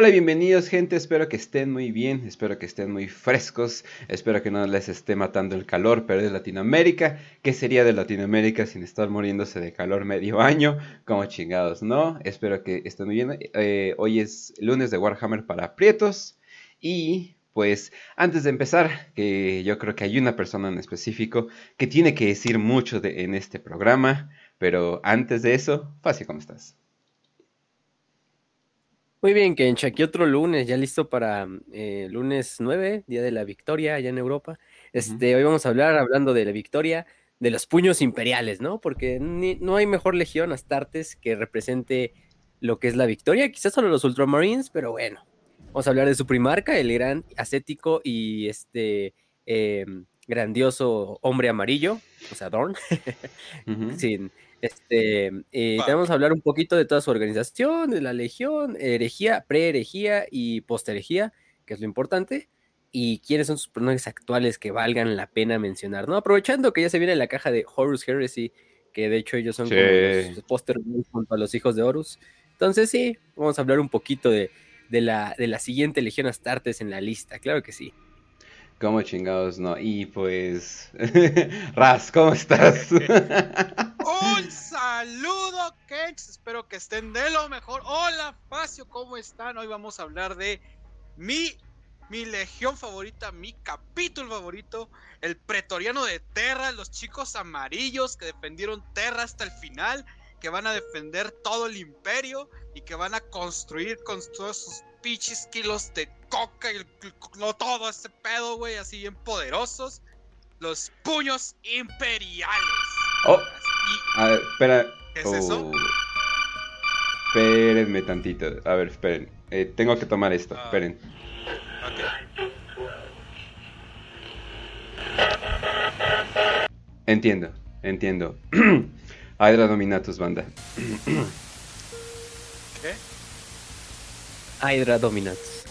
Hola bienvenidos gente, espero que estén muy bien, espero que estén muy frescos, espero que no les esté matando el calor, pero es Latinoamérica, ¿qué sería de Latinoamérica sin estar muriéndose de calor medio año? Como chingados, ¿no? Espero que estén muy bien, eh, hoy es lunes de Warhammer para Prietos y pues antes de empezar, que yo creo que hay una persona en específico que tiene que decir mucho de, en este programa, pero antes de eso, Facio, ¿cómo estás? Muy bien, Kench, aquí otro lunes, ya listo para eh, lunes 9, Día de la Victoria, allá en Europa. Este, Hoy vamos a hablar, hablando de la victoria, de los puños imperiales, ¿no? Porque no hay mejor legión Astartes que represente lo que es la victoria, quizás solo los Ultramarines, pero bueno. Vamos a hablar de su primarca, el gran ascético y este em, grandioso hombre amarillo, o sea, Dorn, sin este, eh, vamos a hablar un poquito de toda su organización, de la legión, herejía, pre-herejía y post-herejía, que es lo importante, y quiénes son sus personajes actuales que valgan la pena mencionar, ¿no? Aprovechando que ya se viene la caja de Horus Heresy, que de hecho ellos son como los póster junto a los hijos de Horus. Entonces sí, vamos a hablar un poquito de, de, la, de la siguiente Legión Astartes en la lista, claro que sí. ¿Cómo chingados no? Y pues. Raz, ¿cómo estás? Un saludo, Kench. Espero que estén de lo mejor. Hola, Facio, ¿cómo están? Hoy vamos a hablar de mi, mi legión favorita, mi capítulo favorito, el pretoriano de Terra, los chicos amarillos que defendieron Terra hasta el final, que van a defender todo el imperio y que van a construir con todos sus pinches kilos de coca y todo ese pedo, güey, así bien poderosos. Los puños imperiales. Oh. A ver, espera. ¿Qué es eso? Oh. Espérenme tantito. A ver, esperen. Eh, tengo que tomar esto. Ah. Esperen. Entiendo, entiendo. Hydra Dominatus, banda. Hydra Dominatus.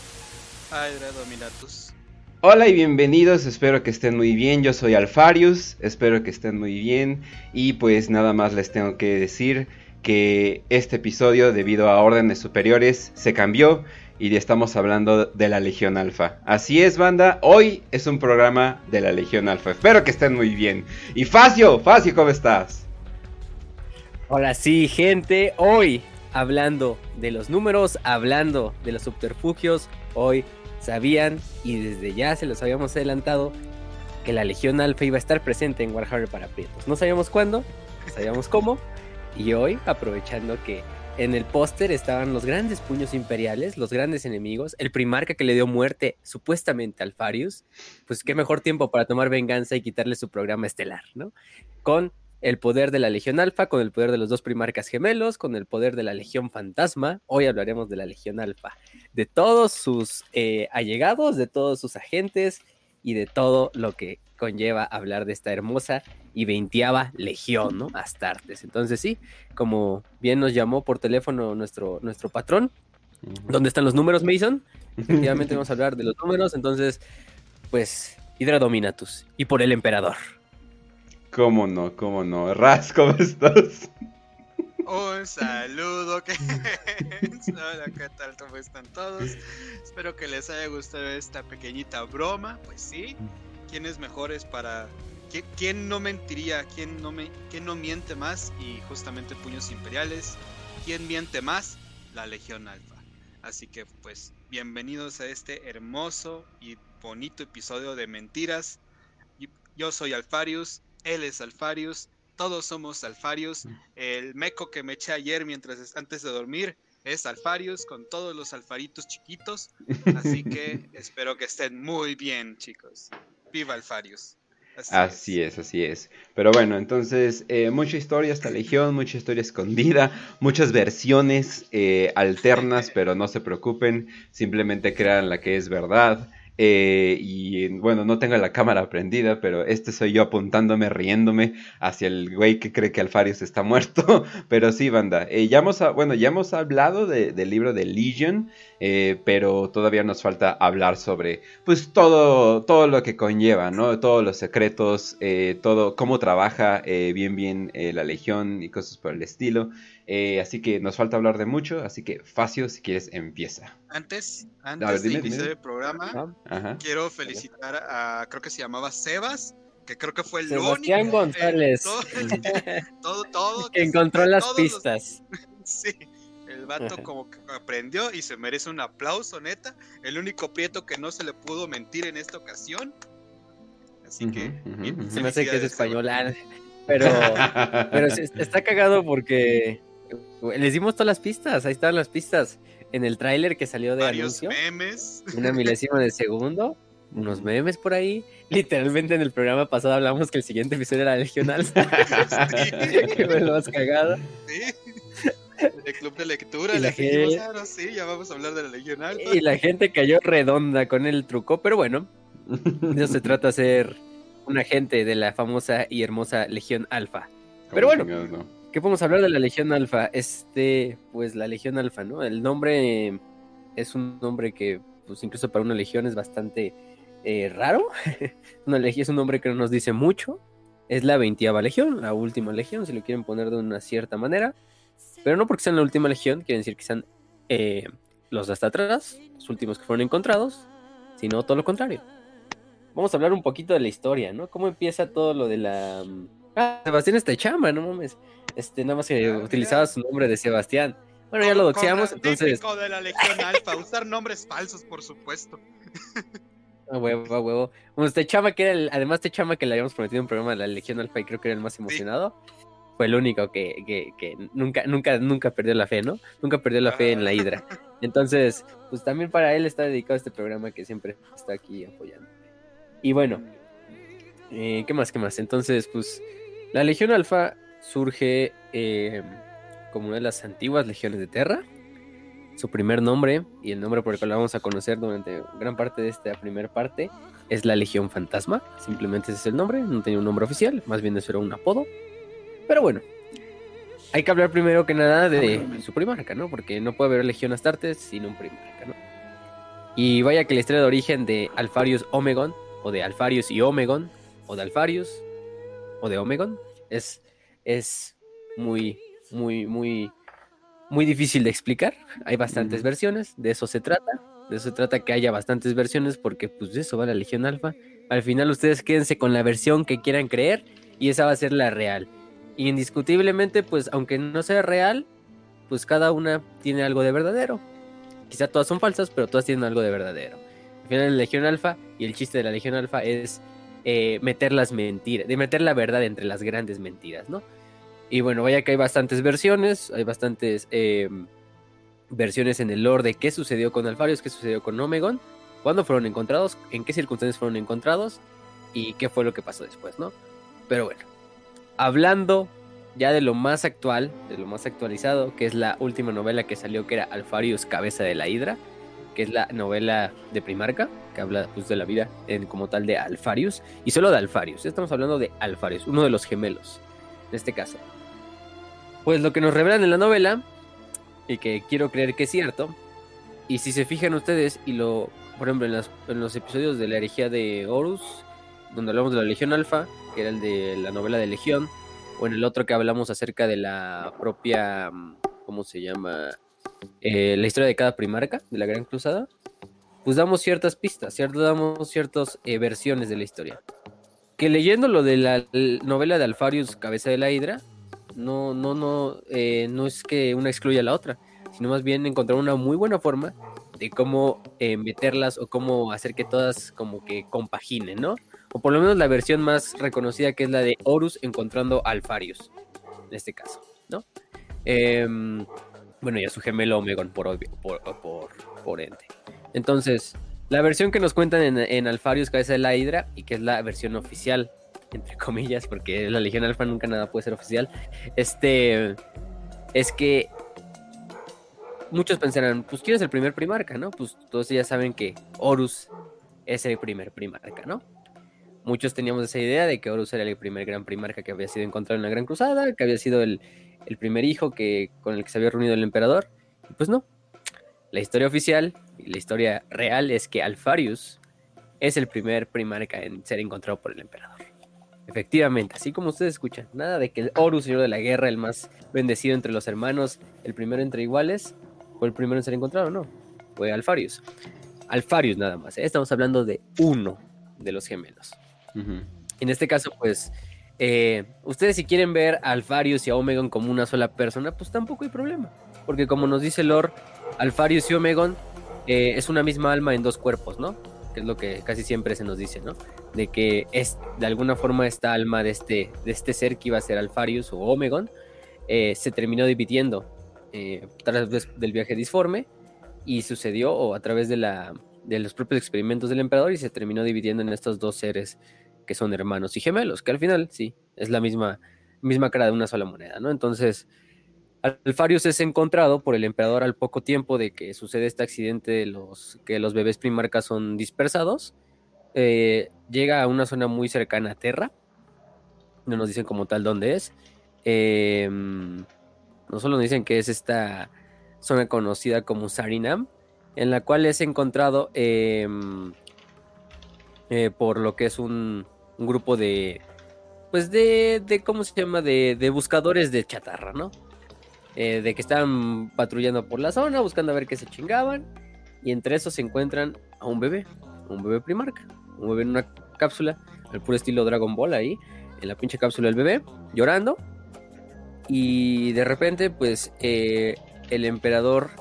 Hydra Dominatus. Hola y bienvenidos, espero que estén muy bien, yo soy Alfarius, espero que estén muy bien y pues nada más les tengo que decir que este episodio debido a órdenes superiores se cambió y estamos hablando de la Legión Alfa. Así es banda, hoy es un programa de la Legión Alfa, espero que estén muy bien. Y Facio, Facio, ¿cómo estás? Hola sí gente, hoy hablando de los números, hablando de los subterfugios. Hoy sabían, y desde ya se los habíamos adelantado, que la Legión Alfa iba a estar presente en Warhammer para Prietos. No sabíamos cuándo, sabíamos cómo, y hoy, aprovechando que en el póster estaban los grandes puños imperiales, los grandes enemigos, el primarca que le dio muerte supuestamente al Farius, pues qué mejor tiempo para tomar venganza y quitarle su programa estelar, ¿no? Con el poder de la Legión Alfa, con el poder de los dos primarcas gemelos, con el poder de la Legión Fantasma. Hoy hablaremos de la Legión Alfa, de todos sus eh, allegados, de todos sus agentes y de todo lo que conlleva hablar de esta hermosa y veintiava legión, ¿no? Astartes. Entonces sí, como bien nos llamó por teléfono nuestro, nuestro patrón, ¿dónde están los números, Mason? Efectivamente vamos a hablar de los números, entonces, pues, Hydra Dominatus y por el emperador. ¿Cómo no? ¿Cómo no? Raz, ¿cómo estás? Un saludo. Hola, ¿qué tal? ¿Cómo están todos? Espero que les haya gustado esta pequeñita broma. Pues sí, ¿quién es mejores para... ¿Quién no mentiría? ¿Quién no, me... ¿Quién no miente más? Y justamente Puños Imperiales. ¿Quién miente más? La Legión Alfa. Así que pues bienvenidos a este hermoso y bonito episodio de Mentiras. Yo soy Alfarius él es Alfarius, todos somos Alfarius. El meco que me eché ayer mientras antes de dormir es Alfarius con todos los alfaritos chiquitos. Así que espero que estén muy bien, chicos. Viva Alfarius. Así, es. así es. Pero bueno, entonces, eh, mucha historia esta legión, mucha historia escondida, muchas versiones eh, alternas, pero no se preocupen, simplemente crean la que es verdad. Eh, y bueno, no tengo la cámara prendida, pero este soy yo apuntándome, riéndome hacia el güey que cree que Alfarius está muerto. pero sí, banda. Eh, ya hemos, bueno, ya hemos hablado del libro de Legion, eh, pero todavía nos falta hablar sobre, pues, todo, todo lo que conlleva, ¿no? Todos los secretos, todo, cómo trabaja bien, bien la Legión y cosas por el estilo. Eh, así que nos falta hablar de mucho, así que Facio, si quieres, empieza. Antes, antes ver, dime, de iniciar dime. el programa, Ah, Ajá. quiero felicitar a, creo que se llamaba Sebas, que creo que fue el Sebastián único. González. todo, todo, todo, que encontró las los- pistas. Sí, el vato como que aprendió y se merece un aplauso, neta. El único prieto que no se le pudo mentir en esta ocasión. Así que. Se me hace que es español. ah, Pero, pero está cagado porque les dimos todas las pistas. Ahí estaban las pistas. En el tráiler que salió de Varios anuncio. memes. Una milésima de segundo. Unos memes por ahí. Literalmente en el programa pasado hablamos que el siguiente episodio era Legion que fue lo más cagado. Sí. El club de lectura, Y la dijimos, gente- "Ah, no, sí, ya vamos a hablar de la. Y la gente cayó redonda con el truco. Pero bueno, de eso se trata ser un agente de la famosa y hermosa Legión Alpha. Pero bueno. no. ¿Qué podemos hablar de la Legión Alfa? Este, pues la Legión Alfa, ¿no? El nombre eh, es un nombre que, pues incluso para una legión es bastante eh, raro. una legión es un nombre que no nos dice mucho. Es la veintiava legión, la última legión, si lo quieren poner de una cierta manera. Pero no porque sean la última legión, quieren decir que sean eh, los de hasta atrás, los últimos que fueron encontrados, sino todo lo contrario. Vamos a hablar un poquito de la historia, ¿no? ¿Cómo empieza todo lo de la... mm, Ah, Sebastián está chamba, no mames. Este, nada más que Ah, utilizaba su nombre de Sebastián. Bueno, ya lo doxeamos, entonces... De la Legión Alpha, usar nombres falsos, por supuesto. A huevo, a huevo. Bueno, este chama que era el, además este chama que le habíamos prometido un programa de la Legión Alfa y creo que era el más emocionado. Fue el único que, que, que nunca, nunca, nunca perdió la fe, ¿no? Nunca perdió la fe en la Hidra. Entonces, pues también para él está dedicado este programa que siempre está aquí apoyando. Y bueno, eh, ¿qué más? ¿Qué más? Entonces, pues, la Legión Alfa surge eh, como una de las antiguas legiones de Terra. Su primer nombre y el nombre por el cual la vamos a conocer durante gran parte de esta primera parte es la Legión Fantasma. Simplemente ese es el nombre, no tenía un nombre oficial, más bien eso era un apodo. Pero bueno, hay que hablar primero que nada de su primarca, ¿no? Porque no puede haber Legión Astartes sin un primarca, ¿no? Y vaya que la historia de origen de Alfarius Omegon, o de Alfarius y Omegon, o de Alfarius, o de Omegon, es, es muy, muy, muy, muy difícil de explicar. Hay bastantes versiones, de eso se trata. De eso se trata que haya bastantes versiones, porque pues de eso va la Legión Alfa. Al final ustedes quédense con la versión que quieran creer, y esa va a ser la real. Y indiscutiblemente, pues aunque no sea real, pues cada una tiene algo de verdadero. Quizá todas son falsas, pero todas tienen algo de verdadero. Al final la Legión Alfa, y el chiste de la Legión Alfa es eh, meter las mentiras, de meter la verdad entre las grandes mentiras, ¿no? Y bueno, vaya que hay bastantes versiones, hay bastantes eh, versiones en el lore de qué sucedió con Alfarius, qué sucedió con Omegon, cuándo fueron encontrados, en qué circunstancias fueron encontrados y qué fue lo que pasó después, ¿no? Pero bueno, hablando ya de lo más actual, de lo más actualizado, que es la última novela que salió, que era Alfarius, Cabeza de la Hidra, que es la novela de Primarca, que habla pues, de la vida en, como tal de Alfarius, y solo de Alfarius, estamos hablando de Alfarius, uno de los gemelos, en este caso. Pues lo que nos revelan en la novela, y que quiero creer que es cierto, y si se fijan ustedes, y lo, por ejemplo, en, los episodios de la herejía de Horus, donde hablamos de la Legión Alfa, que era el de la novela de Legión, o en el otro que hablamos acerca de la propia, mm, ¿cómo se llama? Eh, la historia de cada primarca de la Gran Cruzada, pues damos ciertas pistas, ¿cierto? Damos ciertas eh, versiones de la historia. Que leyendo lo de la novela de Alfarius, Cabeza de la Hidra, no, no, no, eh, no es que una excluya a la otra, sino más bien encontrar una muy buena forma de cómo eh, meterlas o cómo hacer que todas como que compaginen, ¿no? O por lo menos la versión más reconocida que es la de Horus encontrando Alfarius, en este caso, ¿no? Em, bueno, y a su gemelo Omegon por, por, por, por ende. Entonces, la versión que nos cuentan en, Alfarius Cabeza de la Hidra, y que es la versión oficial, entre comillas, porque la Legión Alfa nunca nada puede ser oficial, este, es que muchos pensarán, pues ¿quién es el primer primarca, no? Pues todos ya saben que Horus es el primer primarca, ¿no? Muchos teníamos esa idea de que Horus era el primer gran primarca que había sido encontrado en la Gran Cruzada, que había sido el, el primer hijo que, con el que se había reunido el emperador. Pues no. La historia oficial la historia real es que Alfarius es el primer primarca en ser encontrado por el emperador. Efectivamente, así como ustedes escuchan, nada de que el Horus, señor de la guerra, el más bendecido entre los hermanos, el primero entre iguales, fue el primero en ser encontrado, no, fue Alfarius. Alfarius nada más, ¿eh? estamos hablando de uno de los gemelos. En este caso, pues, eh, ustedes si quieren ver a Alfarius y a Omegon como una sola persona, pues tampoco hay problema, porque como nos dice Lord, Alfarius y Omegon eh, es una misma alma en dos cuerpos, ¿no? Que es lo que casi siempre se nos dice, ¿no? De que es de alguna forma esta alma de este, de este ser que iba a ser Alfarius o Omegon se terminó dividiendo eh, a del viaje disforme y sucedió o a través de, la, de los propios experimentos del emperador y se terminó dividiendo en estos dos seres que son hermanos y gemelos, que al final sí, es la misma, misma cara de una sola moneda, ¿no? Entonces, Alfarius es encontrado por el emperador al poco tiempo de que sucede este accidente de los que los bebés primarcas son dispersados. Eh, llega a una zona muy cercana a Terra. No nos dicen como tal dónde es. Eh, no solo nos dicen que es esta zona conocida como Sarinam, en la cual es encontrado em, eh, por lo que es un, grupo de, pues de, de, ¿cómo se llama? De, de buscadores de chatarra, ¿no? Eh, de que están patrullando por la zona, buscando a ver qué se chingaban, y entre esos se encuentran a un bebé, un bebé primarca, un bebé en una cápsula, al puro estilo Dragon Ball ahí, en la pinche cápsula del bebé, llorando, y de repente, pues, eh, el emperador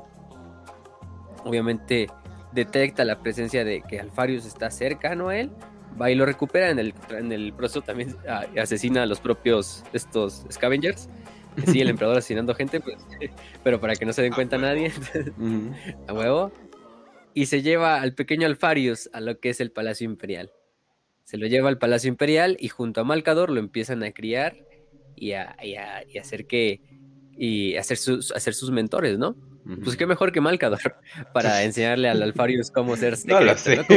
obviamente detecta la presencia de que Alfarius está cercano a él, va y lo recupera, en el, en el proceso también ah, asesina a los propios estos scavengers. Sí, el emperador asesinando gente, pues, pero para que no se den cuenta nadie, a huevo. Y se lleva al pequeño Alfarius a lo que es el Palacio Imperial. Se lo lleva al Palacio Imperial y junto a Malcador lo empiezan a criar y a, hacer que y hacer sus, hacer sus mentores, ¿no? Pues qué mejor que Malcador para enseñarle al Alfarius cómo ser no lo sé.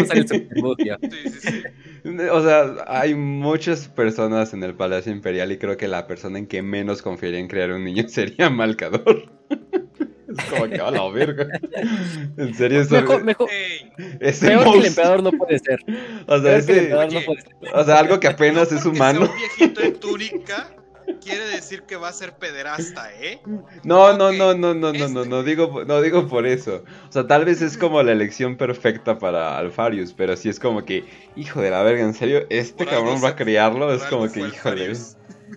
O sea, hay muchas personas en el Palacio Imperial y creo que la persona en que menos confiaría en crear un niño sería Malcador. Es como que a la verga. En serio, eso mejor, mejor, ese peor que el emperador no puede ser. O sea, ese, no puede ser. o sea, algo que apenas es humano. un viejito en túnica quiere decir que va a ser pederasta, ¿eh? No, no, no, no, no, no, no, no digo, no digo por eso. O sea, tal vez es como la elección perfecta para Alfarius, pero si es como que, hijo de la verga, en serio, este cabrón va a criarlo, es como que, hijo de...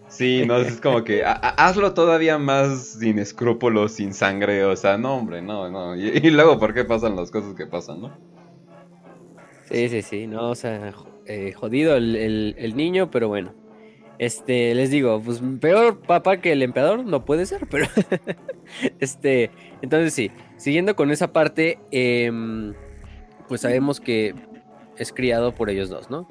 Sí, no, es como que hazlo todavía más sin escrúpulos, sin sangre, o sea, no, hombre, no, no. Y, luego, ¿por qué pasan las cosas que pasan, no? Sí, sí, sí, no, o sea, eh, jodido el niño, pero bueno. Este, les digo, pues peor papá que el emperador no puede ser, pero este, entonces sí, siguiendo con esa parte, em, pues sabemos que es criado por ellos dos, ¿no?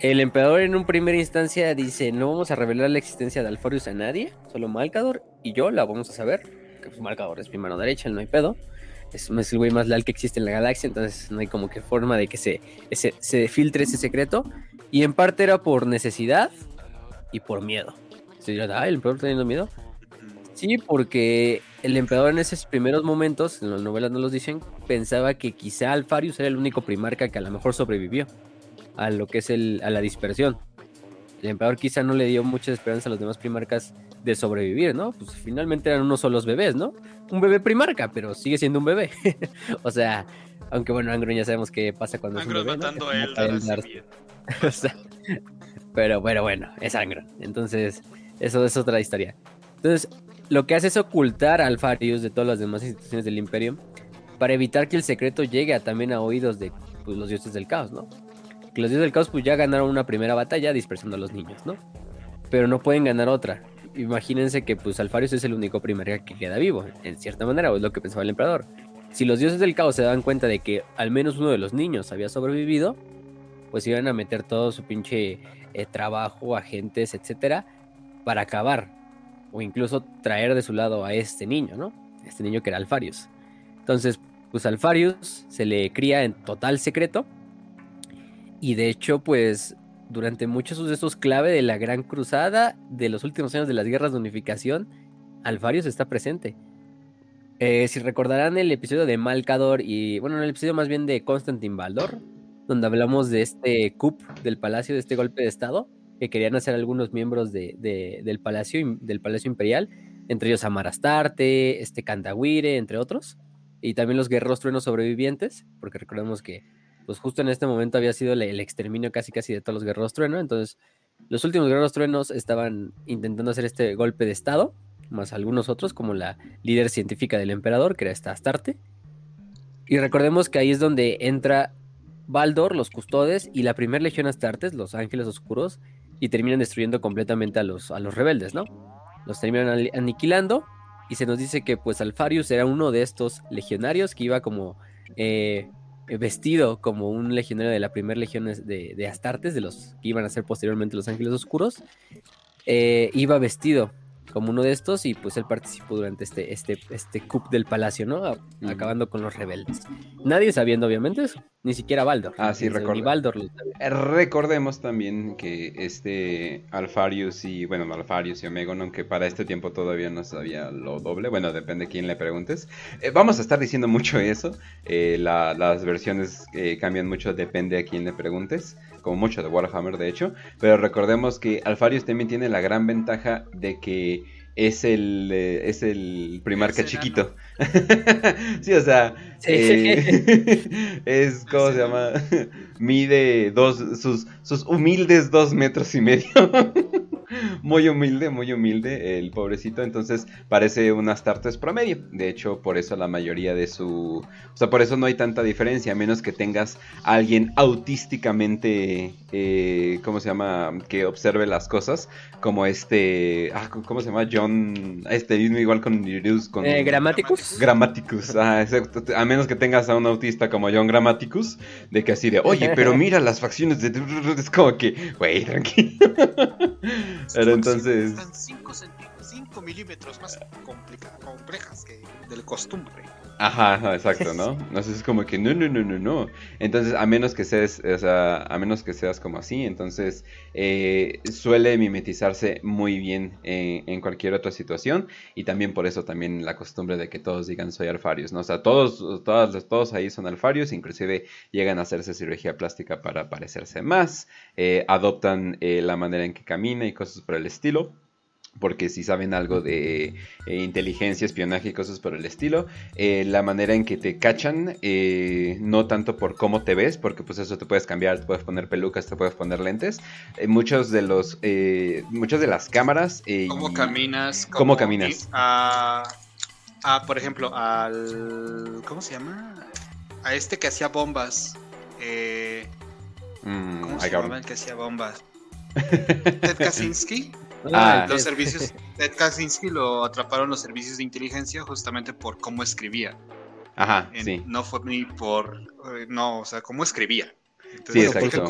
El emperador en un primera instancia dice, no vamos a revelar la existencia de Alfarius a nadie, solo Malcador y yo la vamos a saber, que pues Malcador es mi mano derecha, no hay pedo. Es, el güey más leal que existe en la galaxia, entonces no hay como que forma de que se, se filtre ese secreto. Y en parte era por necesidad, y por miedo. Se dirá, ah, el emperador teniendo miedo. Sí, porque el emperador en esos primeros momentos, en las novelas no los dicen, pensaba que quizá Alfarius era el único primarca que a lo mejor sobrevivió a lo que es el, a la dispersión. El emperador quizá no le dio mucha esperanza a los demás primarcas de sobrevivir, ¿no? Pues finalmente eran unos solos bebés, ¿no? Un bebé primarca, pero sigue siendo un bebé. o sea, aunque bueno, Angron ya sabemos qué pasa cuando es un bebé. matando a él, o sea, pero, bueno, es sangre. Entonces, eso es otra historia. Entonces, lo que hace es ocultar a Alfarius de todas las demás instituciones del Imperio para evitar que el secreto llegue también a oídos de pues, los dioses del caos, ¿no? Que los dioses del caos pues ya ganaron una primera batalla dispersando a los niños, ¿no? Pero no pueden ganar otra. Imagínense que pues Alfarius es el único primer que queda vivo, en cierta manera, o es lo que pensaba el emperador. Si los dioses del caos se dan cuenta de que al menos uno de los niños había sobrevivido, pues iban a meter todo su pinche eh, trabajo, agentes, etcétera, para acabar o incluso traer de su lado a este niño, ¿no? Este niño que era Alfarius. Entonces, pues Alfarius se le cría en total secreto y de hecho, pues durante muchos sucesos clave de la Gran Cruzada, de los últimos años de las guerras de unificación, Alfarius está presente. Eh, si recordarán el episodio de Malcador y, bueno, el episodio más bien de Constantin Baldor, donde hablamos de este coup del palacio, de este golpe de estado, que querían hacer algunos miembros de, de, del, palacio, del Palacio Imperial, entre ellos Amarastarte, este Candawire, entre otros, y también los guerreros truenos sobrevivientes, porque recordemos que pues justo en este momento había sido el, el exterminio casi casi de todos los guerreros truenos, entonces los últimos guerreros truenos estaban intentando hacer este golpe de estado, más algunos otros, como la líder científica del emperador, que era esta Astarte. Y recordemos que ahí es donde entra Baldor, los custodes, y la primera legión Astartes, los ángeles oscuros, y terminan destruyendo completamente a los, a los rebeldes, ¿no? Los terminan aniquilando, y se nos dice que pues Alfarius era uno de estos legionarios que iba como eh, vestido como un legionario de la primera legión de, de, Astartes, de los que iban a ser posteriormente los ángeles oscuros. Eh, iba vestido como uno de estos y pues él participó durante este, este, este coup del palacio, ¿no? Acabando con los rebeldes. Nadie sabiendo obviamente eso, ni siquiera Baldor. Ah, sí, Baldor eh, Recordemos también que este Alfarius y, bueno, Alfarius y Omegon, aunque para este tiempo todavía no sabía lo doble, bueno, depende de quién le preguntes. Eh, vamos a estar diciendo mucho eso, eh, las versiones cambian mucho, depende a quién le preguntes como mucho de Warhammer de hecho, pero recordemos que Alfarius también tiene la gran ventaja de que es el, eh, es el primarca chiquito. sí, o sea, eh, es, ¿cómo se llama? Mide dos, sus, sus humildes dos metros y medio. muy humilde, muy humilde el pobrecito. Entonces parece un Astartes promedio. De hecho, por eso la mayoría de su... O sea, por eso no hay tanta diferencia, a menos que tengas a alguien autísticamente... Eh, ¿Cómo se llama? Que observe las cosas. Como este... Ah, ¿Cómo se llama? John... Este mismo igual con... con eh, Grammaticus. Grammaticus. Ah, exacto. A menos que tengas a un autista como John Grammaticus. De que así de... Oye, pero mira las facciones de... Es como que... Güey, tranquilo. Pero entonces. Están 5 milímetros más complejas que del costumbre. Ajá, exacto, ¿no? Entonces es como que no, no, no, no, no. Entonces, a menos que seas, o sea, a menos que seas como así, entonces eh, suele mimetizarse muy bien en cualquier otra situación y también por eso también la costumbre de que todos digan soy alfarius, ¿no? O sea, todos, todos, todos ahí son alfarius, inclusive llegan a hacerse cirugía plástica para parecerse más, eh, adoptan eh, la manera en que camina y cosas por el estilo porque si saben algo de eh, inteligencia, espionaje y cosas por el estilo, eh, la manera en que te cachan, eh, no tanto por cómo te ves, porque pues eso te puedes cambiar, te puedes poner pelucas, te puedes poner lentes, muchos de los, muchas de las cámaras... ¿Cómo caminas? ¿Cómo, caminas? A, por ejemplo, al... ¿Cómo se llama? A este que hacía bombas. Mm, ¿Cómo se llama el que hacía bombas? Ted Kaczynski. Ah, los servicios, Ted Kaczynski lo atraparon los servicios de inteligencia justamente por cómo escribía. Ajá, sí. No fue ni por, eh, no, o sea, cómo escribía. sí, exacto.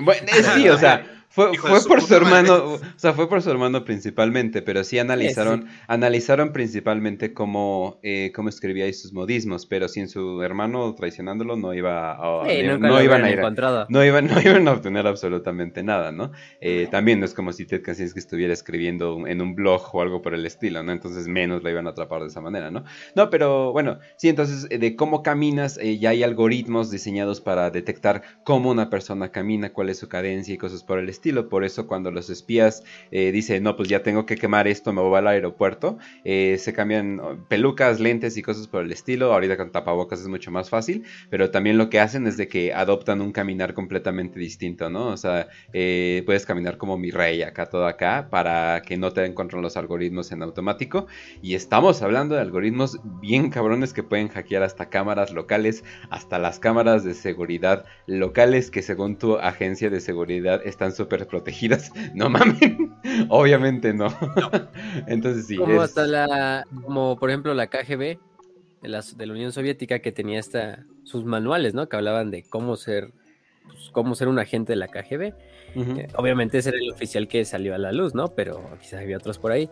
Bueno, sí, o sea, fue, fue por su hermano, o sea, fue por su hermano principalmente, pero sí analizaron, analizaron principalmente cómo, eh, cómo escribía y sus modismos, pero sin su hermano traicionándolo no iba a, no, iban a ir, no iban, no iban a obtener absolutamente nada, ¿no? Eh, también no es como si Ted Kaczynski estuviera escribiendo en un blog o algo por el estilo, ¿no? Entonces menos la iban a atrapar de esa manera, ¿no? No, pero bueno, sí, entonces eh, de cómo caminas, ya hay algoritmos diseñados para detectar cómo una persona camina, cuál es su cadencia y cosas por el estilo por eso cuando los espías eh, dicen, no, pues ya tengo que quemar esto, me voy al aeropuerto, eh, se cambian pelucas, lentes y cosas por el estilo. Ahorita con tapabocas es mucho más fácil, pero también lo que hacen es de que adoptan un caminar completamente distinto, ¿no? O sea, eh, puedes caminar como mi rey acá, todo acá, para que no te den control los algoritmos en automático. Y estamos hablando de algoritmos bien cabrones que pueden hackear hasta cámaras locales, hasta las cámaras de seguridad locales que según tu agencia de seguridad están súper protegidas. No mamen. Obviamente no. Entonces sí. Como hasta la. Como por ejemplo la KGB de la, de la Unión Soviética que tenía esta, sus manuales, ¿no? Que hablaban de cómo ser. Pues, cómo ser un agente de la KGB. Eh, obviamente ese era el oficial que salió a la luz, ¿no? Pero quizás había otros por ahí.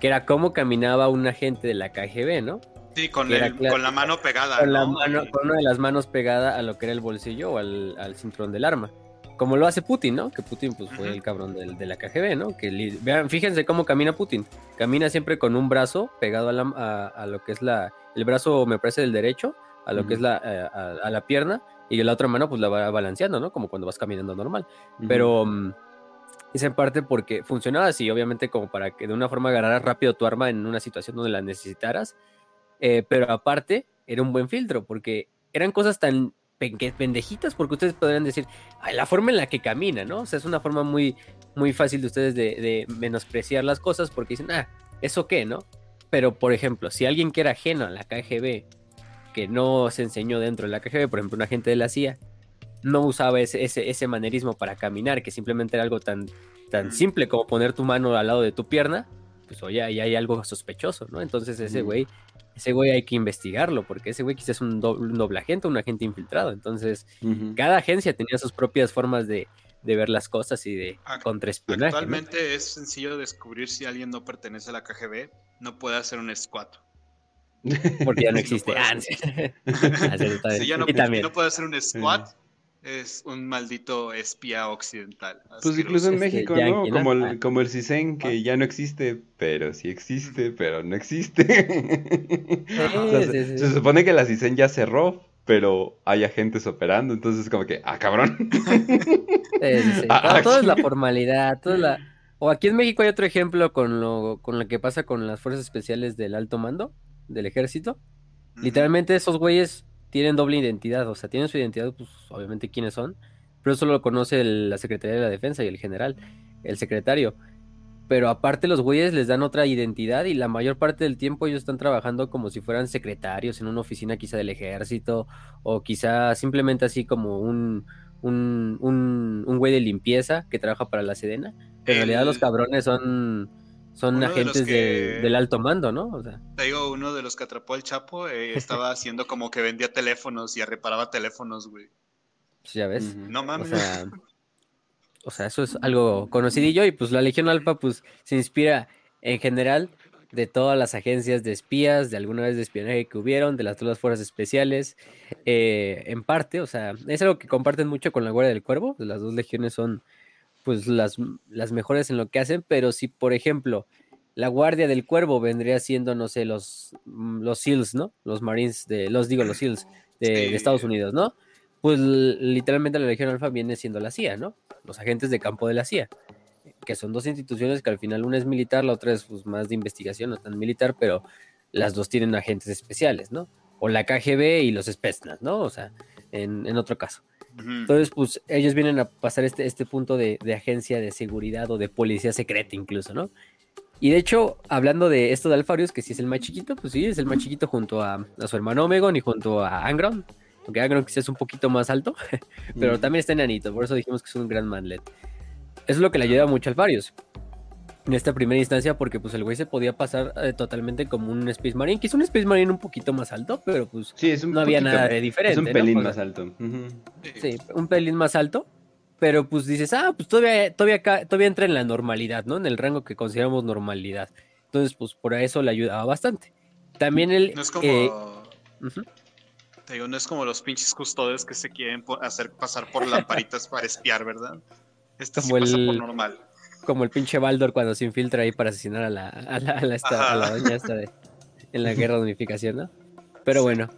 Que era cómo caminaba un agente de la KGB, ¿no? Sí, con, con la mano pegada. Con, la mano, con una de las manos pegada a lo que era el bolsillo o al, al cinturón del arma como lo hace Putin, ¿no? Que Putin pues fue el cabrón de, la KGB, ¿no? Que vean, fíjense cómo camina Putin. Camina siempre con un brazo pegado a, la, a, lo que es la, el brazo me parece del derecho, a lo que es la, eh, a, la pierna, y la otra mano pues la va balanceando, ¿no? Como cuando vas caminando normal. Pero, mm, Es en parte porque funcionaba así, obviamente como para que de una forma agarraras rápido tu arma en una situación donde la necesitaras, eh, pero aparte era un buen filtro porque eran cosas tan pendejitas porque ustedes podrían decir, la forma en la que camina, ¿no? O sea, es una forma muy, muy fácil de ustedes de, de menospreciar las cosas porque dicen, ah, ¿eso qué, no? Pero, por ejemplo, si alguien que era ajeno a la KGB, que no se enseñó dentro de la KGB, por ejemplo, un agente de la CIA, no usaba ese, ese, manerismo para caminar, que simplemente era algo tan, tan simple como poner tu mano al lado de tu pierna, pues oye, ahí hay algo sospechoso, ¿no? Entonces ese güey, ese güey hay que investigarlo, porque ese güey quizás es un, doble, agente, un agente infiltrado. Entonces, cada agencia tenía sus propias formas de, ver las cosas y de contraespionaje. Actualmente es sencillo descubrir si alguien no pertenece a la KGB, no puede hacer un squat. Porque ya no existe. Ah, si ya no, no puede hacer un squat, es un maldito espía occidental. Pues incluso en México, ¿no? Como el, como el CISEN, que ya no existe, pero sí existe, pero no existe. se, supone que la CISEN ya cerró, pero hay agentes operando, entonces como que, ah, cabrón. Ah, todo, es la formalidad, la... O aquí en México hay otro ejemplo con lo, con lo que pasa con las fuerzas especiales del alto mando, del ejército. Literalmente esos güeyes tienen doble identidad, o sea, tienen su identidad, pues obviamente quiénes son, pero eso lo conoce la Secretaría de la Defensa y el general, el secretario. Pero aparte los güeyes les dan otra identidad y la mayor parte del tiempo ellos están trabajando como si fueran secretarios en una oficina quizá del ejército o quizá simplemente así como un, un, un, güey de limpieza que trabaja para la Sedena. Pero en realidad los cabrones son son agentes del alto mando, ¿no? O sea. Te digo, uno de los que atrapó al Chapo eh, estaba haciendo como que vendía teléfonos y reparaba teléfonos, güey. Pues ya ves. No mames. O sea, eso es algo conocidillo y pues la Legión Alfa pues se inspira en general de todas las agencias de espías, de alguna vez de espionaje que hubieron, de las todas las fuerzas especiales, eh, en parte, o sea, es algo que comparten mucho con la Guardia del Cuervo, las dos legiones son pues las, las mejores en lo que hacen, pero si por ejemplo la Guardia del Cuervo vendría siendo, no sé, los, mm, los SEALs, ¿no? Los Marines de, los digo, los SEALs de, Estados Unidos, ¿no? Pues literalmente la Legión Alfa viene siendo la CIA, ¿no? Los agentes de campo de la CIA, que son dos instituciones que al final una es militar, la otra es pues, más de investigación, no tan militar, pero las dos tienen agentes especiales, ¿no? O la KGB y los Spetsnaz, ¿no? O sea, en, en otro caso. Entonces, pues ellos vienen a pasar este, este punto de, agencia de seguridad o de policía secreta incluso, ¿no? Y de hecho, hablando de esto de Alfarius, que si es el más chiquito, pues sí, es el más chiquito junto a, su hermano Omegon y junto a Angron. Aunque Angron quizás es un poquito más alto, pero también está enanito, por eso dijimos que es un gran manlet. Eso es lo que le ayuda mucho a Alfarius en esta primera instancia porque pues el güey se podía pasar eh, totalmente como un Space Marine, que es un Space Marine un poquito más alto, pero pues no había nada de diferente. Es un pelín más alto. Sí, un pelín más alto, pero pues dices, ah, pues todavía, todavía, todavía entra en la normalidad, ¿no? En el rango que consideramos normalidad. Entonces, pues por eso le ayudaba bastante. También el... No es como... Eh, te digo, no es como los pinches custodes que se quieren hacer pasar por lamparitas para espiar, ¿verdad? Este sí pasa por normal como el pinche Baldor cuando se infiltra ahí para asesinar a la, a la, a la, doña esta de, en la guerra de unificación, ¿no? Pero bueno.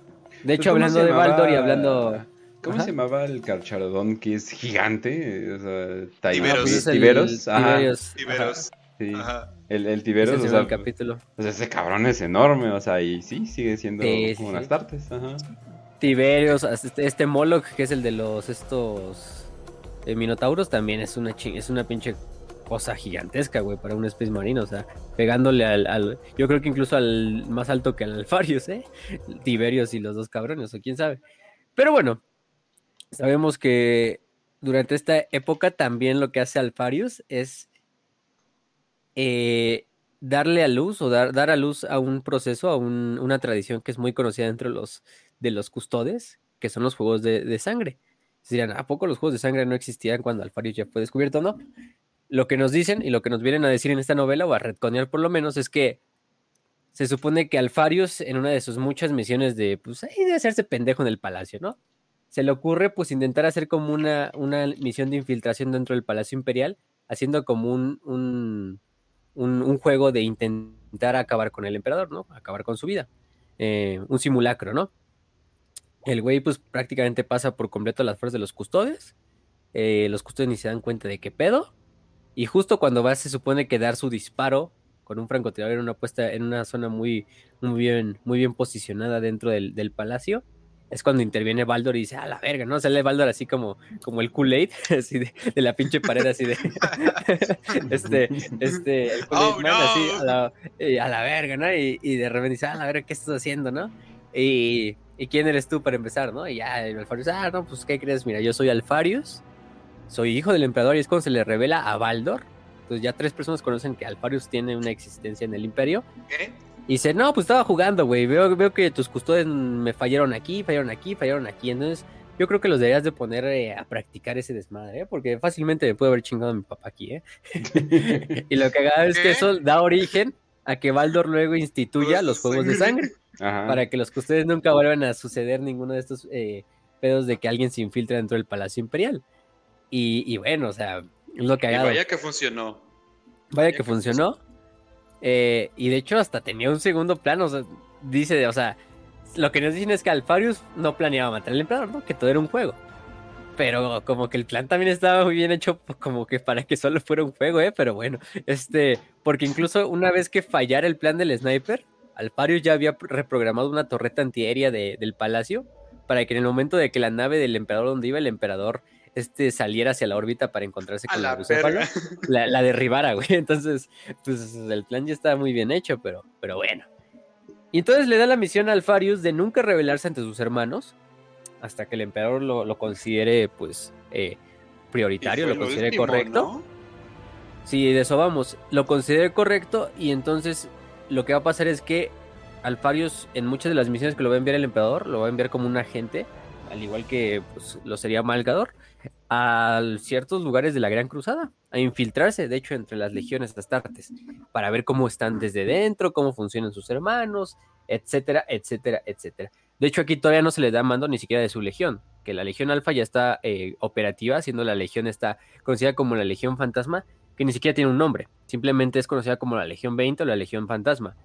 De hecho, hablando de Baldor y hablando. ¿Cómo se llamaba el carcharodón que es gigante? O sea, Tiberos. Tiberos. Tiberos. Sí. El, el Tiberos, o sea, el capítulo. o sea, ese cabrón es enorme, o sea, y sí, sigue siendo como unas tartes. Ajá. Tiberios, este, este Moloch, que es el de los estos eh, Minotauros, también es una, es una pinche cosa gigantesca, güey, para un Space Marine, o sea, pegándole al, yo creo que incluso al más alto que al Alfarius, ¿eh? Tiberios y los dos cabrones, o quién sabe. Pero bueno, sabemos que durante esta época también lo que hace Alfarius es eh, darle a luz o dar, dar, a luz a un proceso, a una tradición que es muy conocida dentro de los, de los custodes, que son los juegos de, sangre. Dirán, ¿a poco los juegos de sangre no existían cuando Alfarius ya fue descubierto? No lo que nos dicen y lo que nos vienen a decir en esta novela, o a retconear por lo menos, es que se supone que Alfarius, en una de sus muchas misiones de, pues, de hacerse pendejo en el palacio, ¿no? Se le ocurre, pues, intentar hacer como una, una misión de infiltración dentro del Palacio Imperial, haciendo como un, un, un, juego de intentar acabar con el emperador, ¿no? Acabar con su vida. Eh, un simulacro, ¿no? El güey, pues, prácticamente pasa por completo las fuerzas de los custodes. Eh, los custodes ni se dan cuenta de qué pedo Y justo cuando va, se supone que dar su disparo con un francotirador en una puesta en una zona muy, muy bien, muy bien posicionada dentro del, del palacio es cuando interviene Baldor y dice, a la verga, ¿no? Sale Baldor así como, como el Kool-Aid, así de, de, la pinche pared, así de, este, este, el Oh, Man, no. así, a la, y a la verga, ¿no? Y, y de repente dice, a la verga, ¿qué estás haciendo, no? Y, y ¿quién eres tú para empezar, no? Y ya, el Alfarius, ah, no, pues, ¿qué crees? Mira, yo soy Alfarius, soy hijo del emperador y es cuando se le revela a Baldor. Entonces ya tres personas conocen que Alfarius tiene una existencia en el imperio. ¿Qué? Y dice, no, pues estaba jugando, güey. Veo, veo que tus custodios me fallaron aquí, fallaron aquí, fallaron aquí. Entonces, yo creo que los deberías de poner eh, a practicar ese desmadre, ¿eh? Porque fácilmente me puede haber chingado a mi papá aquí, ¿eh? y lo que haga es que ¿Qué? eso da origen a que Baldor luego instituya los juegos de sangre. Ajá. Para que los custodios nunca vuelvan a suceder ninguno de estos eh, pedos de que alguien se infiltra dentro del Palacio Imperial. Y, y bueno, o sea, es lo que Y ha vaya que funcionó. Vaya Vaya que que funcionó. Eh, y de hecho hasta tenía un segundo plano. O sea, dice, o sea, lo que nos dicen es que Alfarius no planeaba matar al emperador, ¿no? Que todo era un juego. Pero como que el plan también estaba muy bien hecho, como que para que solo fuera un juego, ¿eh? Pero bueno, este, porque incluso una vez que fallara el plan del sniper, Alfarius ya había reprogramado una torreta antiaérea de- del palacio para que en el momento de que la nave del emperador donde iba el emperador este saliera hacia la órbita para encontrarse con la, la la, la derribara, güey. Entonces, pues el plan ya estaba muy bien hecho, pero, pero bueno. Y entonces le da la misión a Alfarius de nunca rebelarse ante sus hermanos hasta que el emperador lo, lo considere, pues, eh, prioritario, lo considere último, correcto. ¿no? Sí, de eso vamos. Lo considere correcto y entonces lo que va a pasar es que Alfarius en muchas de las misiones que lo va a enviar el emperador, lo va a enviar como un agente, al igual que pues, lo sería Malgador, a ciertos lugares de la Gran Cruzada, a infiltrarse, de hecho, entre las legiones astartes, para ver cómo están desde dentro, cómo funcionan sus hermanos, etcétera, etcétera, etcétera. De hecho, aquí todavía no se le da mando ni siquiera de su legión, que la Legión Alfa ya está eh, operativa, siendo la Legión está conocida como la Legión Fantasma, que ni siquiera tiene un nombre, simplemente es conocida como la Legión 20 o la Legión Fantasma.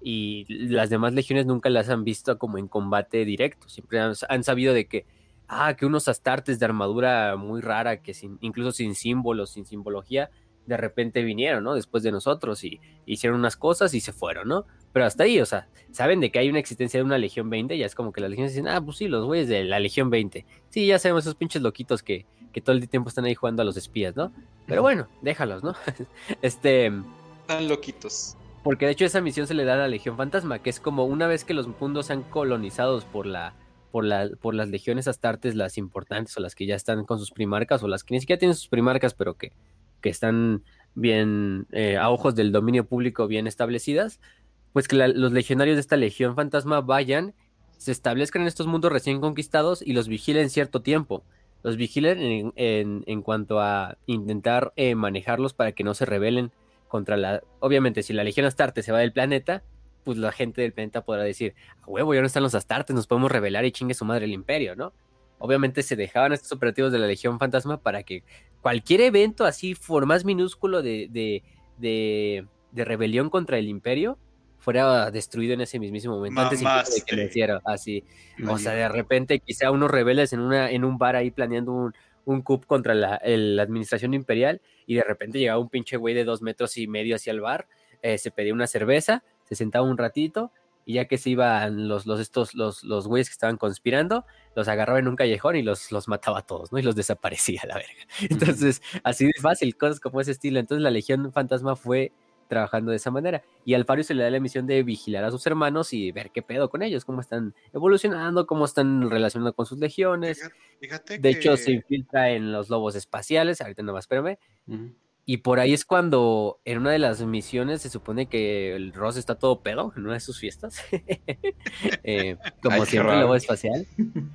Y las demás legiones nunca las han visto como en combate directo, siempre han, han sabido de que, ah, que unos astartes de armadura muy rara, que sin, incluso sin símbolos, sin simbología, de repente vinieron, ¿no? Después de nosotros y hicieron unas cosas y se fueron, ¿no? Pero hasta ahí, o sea, saben de que hay una existencia de una Legión 20, ya es como que las legiones dicen, ah, pues sí, los güeyes de la Legión 20. Sí, ya sabemos esos pinches loquitos que, que todo el tiempo están ahí jugando a los espías, ¿no? Pero bueno, déjalos, ¿no? este, Están loquitos. porque de hecho esa misión se le da a la Legión Fantasma, que es como una vez que los mundos sean colonizados por la por, la, por las legiones astartes, las importantes o las que ya están con sus primarcas o las que ni siquiera tienen sus primarcas, pero que, que están bien eh, a ojos del dominio público bien establecidas, pues que los legionarios de esta Legión Fantasma vayan, se establezcan en estos mundos recién conquistados y los vigilen cierto tiempo. Los vigilen en, en- en cuanto a intentar eh, manejarlos para que no se rebelen contra la... Obviamente, si la Legión Astarte se va del planeta, pues la gente del planeta podrá decir, a huevo, ya no están los Astartes, nos podemos rebelar y chingue su madre el imperio, ¿no? Obviamente se dejaban estos operativos de la Legión Fantasma para que cualquier evento así, por más minúsculo de, de, de, de rebelión contra el imperio, fuera destruido en ese mismísimo momento, antes de que Mamaste. naciera, así. O sea, de repente quizá unos rebeldes en, una, en un bar ahí planeando un, un coup contra la, el- la administración imperial y de repente llegaba un pinche güey de dos metros y medio hacia el bar, eh, se pedía una cerveza, se sentaba un ratito y ya que se iban los, los, estos, los, los güeyes que estaban conspirando, los agarraba en un callejón y los, los mataba a todos, ¿no? Y los desaparecía a la verga. Entonces, así de fácil, cosas como ese estilo. Entonces la Legión Fantasma fue trabajando de esa manera. Y al Alfario se le da la misión de vigilar a sus hermanos y ver qué pedo con ellos, cómo están evolucionando, cómo están relacionando con sus legiones. Fíjate, fíjate De que- hecho, se infiltra en los lobos espaciales, ahorita nomás espérame. Y por ahí es cuando en una de las misiones se supone que el Ross está todo pedo en una de sus fiestas. Eh, como Ay, siempre, lobo espacial.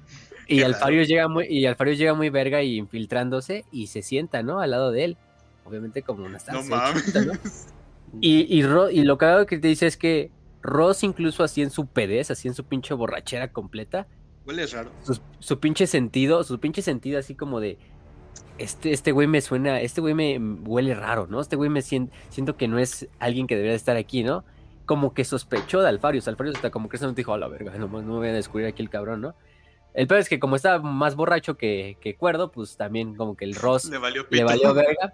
Y Qué Alfario llega muy, y Alfario llega muy verga y infiltrándose y se sienta, ¿no? Al lado de él. Obviamente como una No estancia mames. chiquita, ¿no? Y, y, Ro- y lo cagado que te dice es que Ross incluso así en su pedez, así en su pinche borrachera completa, Huele raro. su, su pinche sentido, su pinche sentido así como de este, este güey me suena, este güey me huele raro, ¿no? Este güey me sien- siento que no es alguien que debería de estar aquí, ¿no? Como que sospechó de Alfarius. Alfarius hasta como que eso no dijo, a la verga, no, no me voy a descubrir aquí el cabrón, ¿no? El peor es que como estaba más borracho que, que cuerdo, pues también como que el Ross Le valió le pito. valió verga.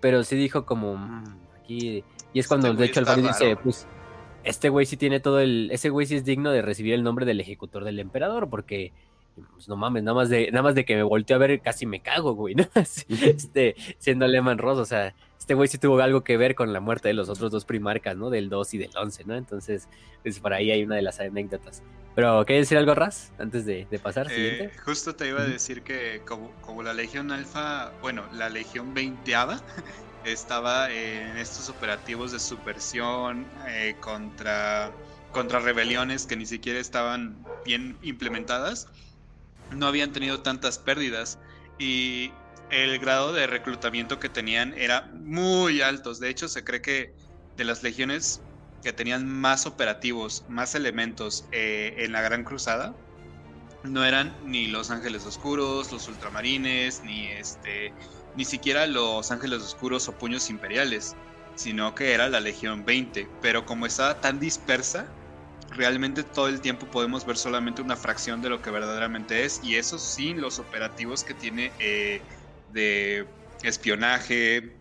pero sí dijo como, "Mm, aquí... Y es cuando, Este de hecho, Alfarius dice, pues, este güey sí tiene todo el... Ese güey sí es digno de recibir el nombre del ejecutor del emperador, porque... Pues no mames, nada más de, nada más de que me volteó a ver casi me cago, güey, ¿no? este, siendo Lehman Ross, o sea, este güey sí tuvo algo que ver con la muerte de los otros dos primarcas, ¿no? Del 2 y del 11, ¿no? Entonces, pues por ahí hay una de las anécdotas. Pero, ¿quieres decir algo, Raz? Antes de, de pasar, Eh, siguiente. justo te iba a decir que como, como la Legión Alfa, bueno, la Legión 20 estaba en estos operativos de subversión eh, contra, contra rebeliones que ni siquiera estaban bien implementadas, no habían tenido tantas pérdidas y el grado de reclutamiento que tenían era muy altos. De hecho, se cree que de las legiones que tenían más operativos, más elementos eh, en la Gran Cruzada, no eran ni los Ángeles Oscuros, los Ultramarines, ni este, ni siquiera los Ángeles Oscuros o Puños Imperiales, sino que era la Legión 20. Pero como estaba tan dispersa, realmente todo el tiempo podemos ver solamente una fracción de lo que verdaderamente es, y eso sin los operativos que tiene eh, de espionaje,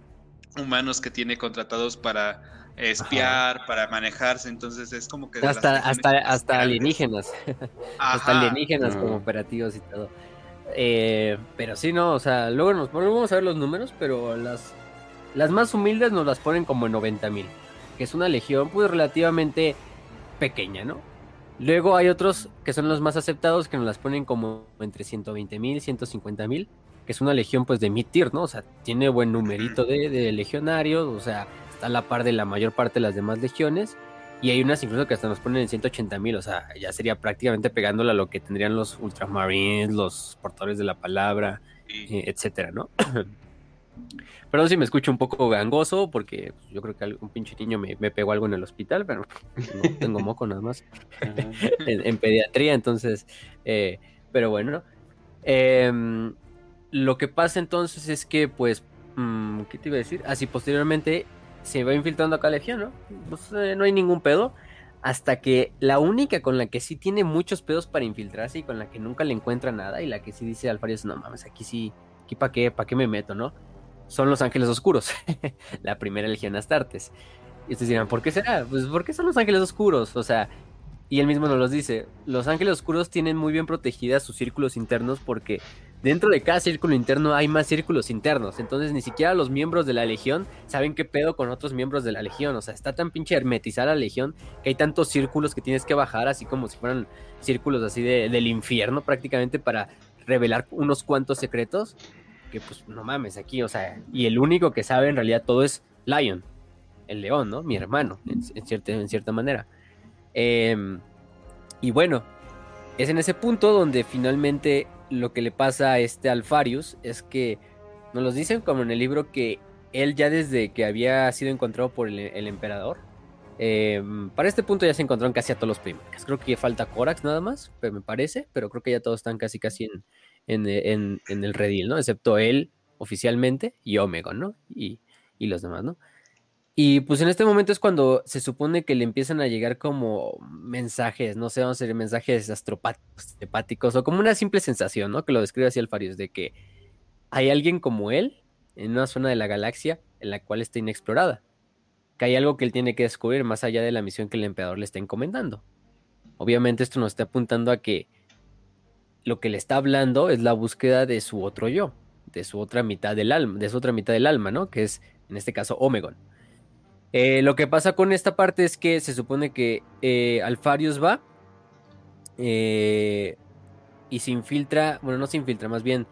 humanos que tiene contratados para espiar, para manejarse, entonces es como que... de las Hasta, hasta, hasta alienígenas. hasta alienígenas Ah. como operativos y todo. Eh, pero sí, no, o sea, luego nos vamos a ver los números, pero las, las más humildes nos las ponen como en 90 mil, que es una legión pues relativamente pequeña, ¿no? Luego hay otros que son los más aceptados que nos las ponen como entre 120 mil, 150 mil, que es una legión pues de mid-tier, ¿no? O sea, tiene buen numerito de, de legionarios, o sea, está a la par de la mayor parte de las demás legiones. Y hay unas incluso que hasta nos ponen en 180 mil, o sea, ya sería prácticamente pegándole a lo que tendrían los ultramarines, los portadores de la palabra, eh, etcétera, ¿no? Perdón si me escucho un poco gangoso, porque yo creo que algún pinche niño me, me pegó algo en el hospital, pero no tengo moco nada más en, en pediatría, entonces, eh, pero bueno. Em, lo que pasa entonces es que, pues, mm, ¿qué te iba a decir? Así posteriormente se va infiltrando acá Legión, ¿no? Pues, eh, no hay ningún pedo. Hasta que la única con la que sí tiene muchos pedos para infiltrarse y con la que nunca le encuentra nada y la que sí dice Alfarius, no mames, aquí sí, aquí para qué, para qué me meto, ¿no? Son los Ángeles Oscuros, la primera Legión Astartes. Y ustedes dirán, ¿por qué será? Pues porque son los Ángeles Oscuros, o sea, y él mismo nos los dice, los Ángeles Oscuros tienen muy bien protegidas sus círculos internos porque dentro de cada círculo interno hay más círculos internos, entonces ni siquiera los miembros de la Legión saben qué pedo con otros miembros de la Legión, o sea, está tan pinche hermetizada la Legión que hay tantos círculos que tienes que bajar, así como si fueran círculos así de- del infierno prácticamente para revelar unos cuantos secretos, que pues no mames aquí, o sea, y el único que sabe en realidad todo es Lion, el león, ¿no? Mi hermano, en, cierta, en cierta manera. Em, y bueno, es en ese punto donde finalmente lo que le pasa a este Alfarius es que nos los dicen como en el libro que él ya desde que había sido encontrado por el, el emperador, em, para este punto ya se encontraron casi a todos los primarcas. Creo que falta Corax nada más, pero me parece, pero creo que ya todos están casi casi en, en, en- en el redil, ¿no? Excepto él oficialmente y Omegon, ¿no? Y, los demás, ¿no? Y pues en este momento es cuando se supone que le empiezan a llegar como mensajes, no sé, vamos a decir mensajes astropáticos, telepáticos, o como una simple sensación, ¿no? Que lo describe así Alfarius, de que hay alguien como él en una zona de la galaxia en la cual está inexplorada. Que hay algo que él tiene que descubrir más allá de la misión que el emperador le está encomendando. Obviamente esto nos está apuntando a que lo que le está hablando es la búsqueda de su otro yo, de su otra mitad del alma, de su otra mitad del alma, ¿no? Que es en este caso Omegon. Eh, lo que pasa con esta parte es que se supone que eh, Alfarius va eh, y se infiltra, bueno, no se infiltra, más bien,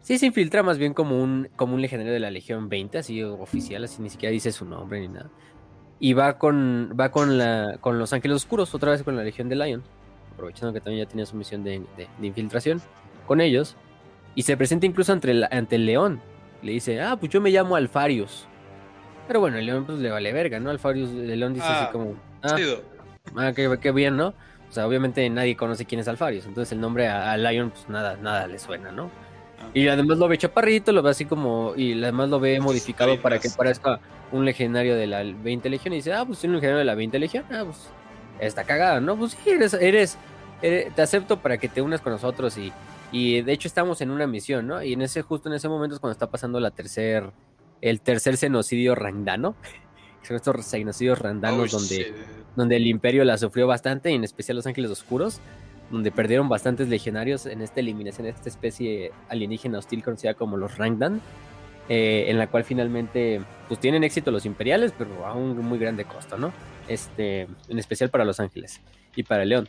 sí se infiltra más bien como un, como un legendario de la Legión 20, así oficial, así ni siquiera dice su nombre ni nada. Y va con, va con, la, con los Ángeles Oscuros, otra vez con la Legión de Lion, aprovechando que también ya tenía su misión de, de- de infiltración con ellos. Y se presenta incluso ante el, ante el león. Le dice, ah, pues yo me llamo Alfarius. Pero bueno, el león pues le vale verga, ¿no? Alfarius, el león dice Ah, así como, ah, ah qué, qué bien, ¿no? O sea, obviamente nadie conoce quién es Alfarius. Entonces el nombre a, a Lion, pues nada, nada le suena, ¿no? Ah. Y además lo ve chaparrito, lo ve así como. Y además lo ve modificado para que parezca un legendario de la 20 Legión. Y dice, ah, pues soy un legendario de la 20 Legión. Ah, pues está cagada, ¿no? Pues sí, eres, eres, eres- te acepto para que te unas con nosotros. Y, y de hecho estamos en una misión, ¿no? Y en ese, justo en ese momento es cuando está pasando la tercer. el tercer genocidio randano. Son estos genocidios randanos Oh, donde, shit. donde el imperio la sufrió bastante, y en especial los ángeles oscuros, donde perdieron bastantes legionarios en esta eliminación de esta especie alienígena hostil conocida como los Rangdan, eh, en la cual finalmente pues tienen éxito los imperiales, pero a un muy grande costo, ¿no? Este, en especial para los ángeles y para león.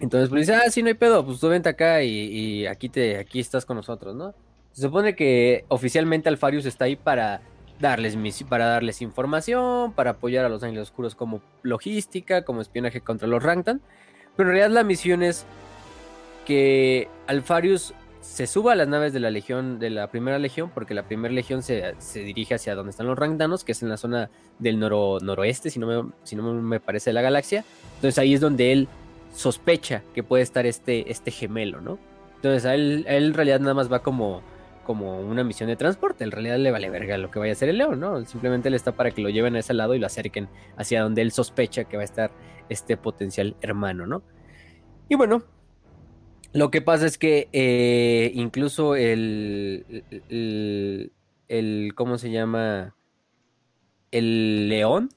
Entonces, pues dice, ah, sí, no hay pedo, pues tú vente acá y, y aquí te, aquí estás con nosotros, ¿no? Se supone que oficialmente Alfarius está ahí para darles para darles información, para apoyar a los Ángeles Oscuros como logística, como espionaje contra los Rangtan. Pero en realidad la misión es que Alfarius se suba a las naves de la legión, de la primera legión, porque la primera legión se, se dirige hacia donde están los Rangdanos, que es en la zona del noro, noroeste, si no, me, si no me parece, de la galaxia. Entonces ahí es donde él sospecha que puede estar este, este gemelo, ¿no? Entonces a él, él en realidad nada más va como, como una misión de transporte. En realidad le vale verga lo que vaya a hacer el león, ¿no? Simplemente él está para que lo lleven a ese lado y lo acerquen hacia donde él sospecha que va a estar este potencial hermano, ¿no? Y bueno, lo que pasa es que eh, incluso el, el, el- ¿Cómo se llama? El león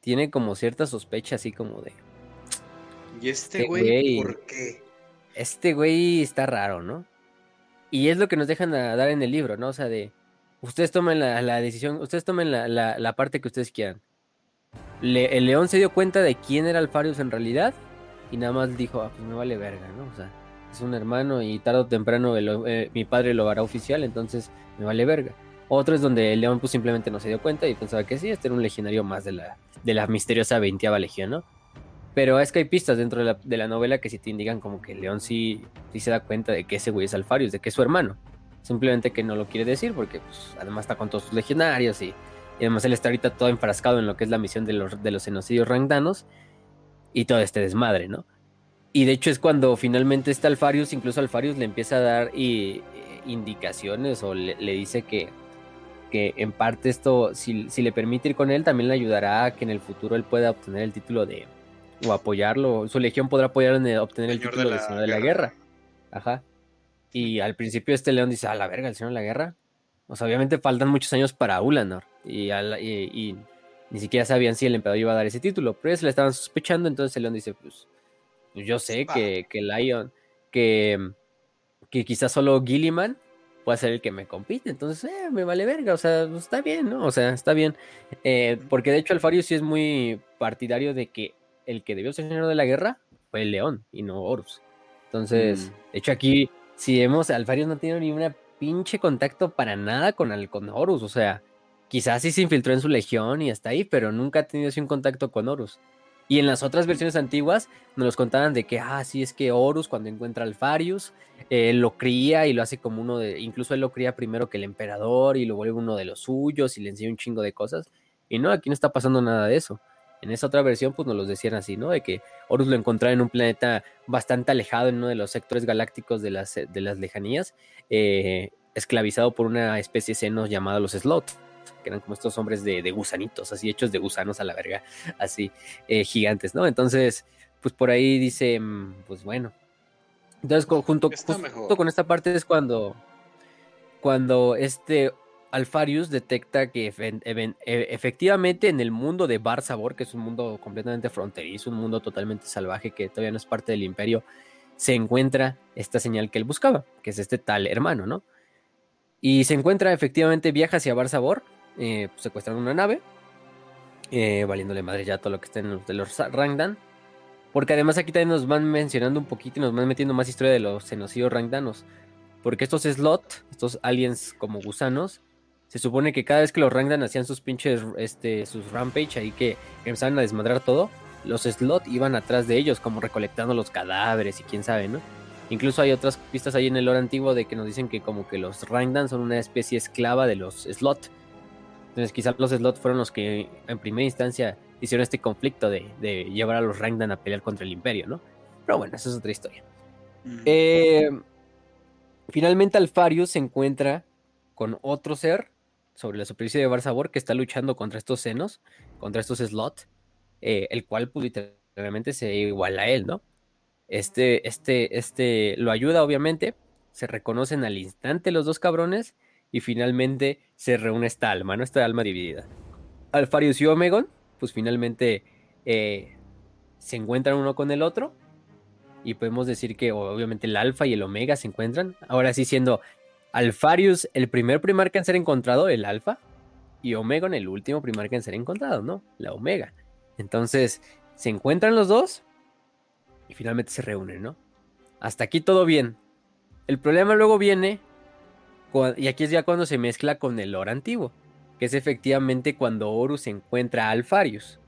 tiene como cierta sospecha, así como de. ¿Y este Este güey güey. por qué? Este güey está raro, ¿no? Y es lo que nos dejan a dar en el libro, ¿no? O sea, de. Ustedes tomen la, la decisión, ustedes tomen la, la- la parte que ustedes quieran. Le- el león se dio cuenta de quién era Alfarius en realidad y nada más dijo, ah, pues me vale verga, ¿no? O sea, es un hermano y tarde o temprano el- eh, mi padre lo hará oficial, entonces me vale verga. Otro es donde león pues simplemente no se dio cuenta y pensaba que sí, este era un legionario más de la, de la misteriosa veintiava legión, ¿no? Pero es que hay pistas dentro de la, de la novela que sí te indican como que león sí, sí se da cuenta de que ese güey es Alfarius, de que es su hermano. Simplemente que no lo quiere decir porque pues, además está con todos sus legionarios y, y además él está ahorita todo enfrascado en lo que es la misión de los, de los genocidios rangdanos y todo este desmadre, ¿no? Y de hecho es cuando finalmente está Alfarius, incluso Alfarius le empieza a dar y, eh, indicaciones o le, le dice que, que en parte esto, si, si le permite ir con él, también le ayudará a que en el futuro él pueda obtener el título de, o apoyarlo, su legión podrá apoyarlo en el- obtener el Señor título de, Señor de la Guerra. Ajá. Y al principio este león dice, a la verga, el Señor de la Guerra. O sea, obviamente faltan muchos años para Ulanor. Y, al- y- y ni siquiera sabían si el emperador iba a dar ese título. Pero ellos le estaban sospechando, entonces el león dice, pues, pues yo sé que, que Lion, que, que quizás solo Gilliman pueda ser el que me compite. Entonces, eh, me vale verga. O sea, pues, está bien, ¿no? O sea, está bien. Eh, porque de hecho Alfarius sí es muy partidario de que el que debió ser señor de la guerra fue el león y no Horus. Entonces, Mm. de hecho aquí, si vemos, Alfarius no tiene ni una pinche contacto para nada con, el, con Horus. O sea, quizás sí se infiltró en su legión y hasta ahí, pero nunca ha tenido así un contacto con Horus. Y en las otras versiones antiguas nos los contaban de que, ah, sí, es que Horus cuando encuentra a Alfarius, eh, lo cría y lo hace como uno de, incluso él lo cría primero que el emperador y lo vuelve uno de los suyos y le enseña un chingo de cosas. Y no, aquí no está pasando nada de eso. En esa otra versión, pues nos los decían así, ¿no? De que Horus lo encontraba en un planeta bastante alejado, en uno de los sectores galácticos de las, de las lejanías, eh, esclavizado por una especie de senos llamada los Sloth, que eran como estos hombres de, de gusanitos, así hechos de gusanos a la verga, así, eh, gigantes, ¿no? Entonces, pues por ahí dice, mm, pues bueno. Entonces, junto, mejor. con esta parte es cuando, cuando este Alfarius detecta que e- efectivamente en el mundo de Bar Sabor, que es un mundo completamente fronterizo, un mundo totalmente salvaje que todavía no es parte del imperio, se encuentra esta señal que él buscaba, que es este tal hermano, ¿no? Y se encuentra efectivamente, viaja hacia Bar Sabor, eh, secuestran una nave, eh, valiéndole madre ya todo lo que está en los de los Rangdan. Porque además aquí también nos van mencionando un poquito y nos van metiendo más historia de los genocidios Rangdanos. Porque estos slot, estos aliens como gusanos, se supone que cada vez que los Rangdan hacían sus pinches, este, sus rampage ahí que empezaban a desmadrar todo, los slot iban atrás de ellos, como recolectando los cadáveres y quién sabe, ¿no? Incluso hay otras pistas ahí en el lore antiguo de que nos dicen que como que los Rangdan son una especie esclava de los slot. Entonces quizás los slot fueron los que en primera instancia hicieron este conflicto de, de llevar a los Rangdan a pelear contra el imperio, ¿no? Pero bueno, esa es otra historia. Mm. Eh, finalmente Alfarius se encuentra con otro ser sobre la superficie de Bar Sabor que está luchando contra estos senos, contra estos slot, eh, el cual pues, literalmente se iguala a él, ¿no? Este, este, este lo ayuda obviamente, se reconocen al instante los dos cabrones y finalmente se reúne esta alma, ¿no? Esta alma dividida. Alfarius y Omegon, pues finalmente eh, se encuentran uno con el otro y podemos decir que obviamente el alfa y el omega se encuentran, ahora sí siendo Alfarius el primer primarca en ser encontrado, el alfa, y Omegon el último primarca en ser encontrado, ¿no? La omega. Entonces, se encuentran los dos y finalmente se reúnen, ¿no? Hasta aquí todo bien. El problema luego viene, y aquí es ya cuando se mezcla con el lore antiguo, que es efectivamente cuando Horus encuentra a Alfarius.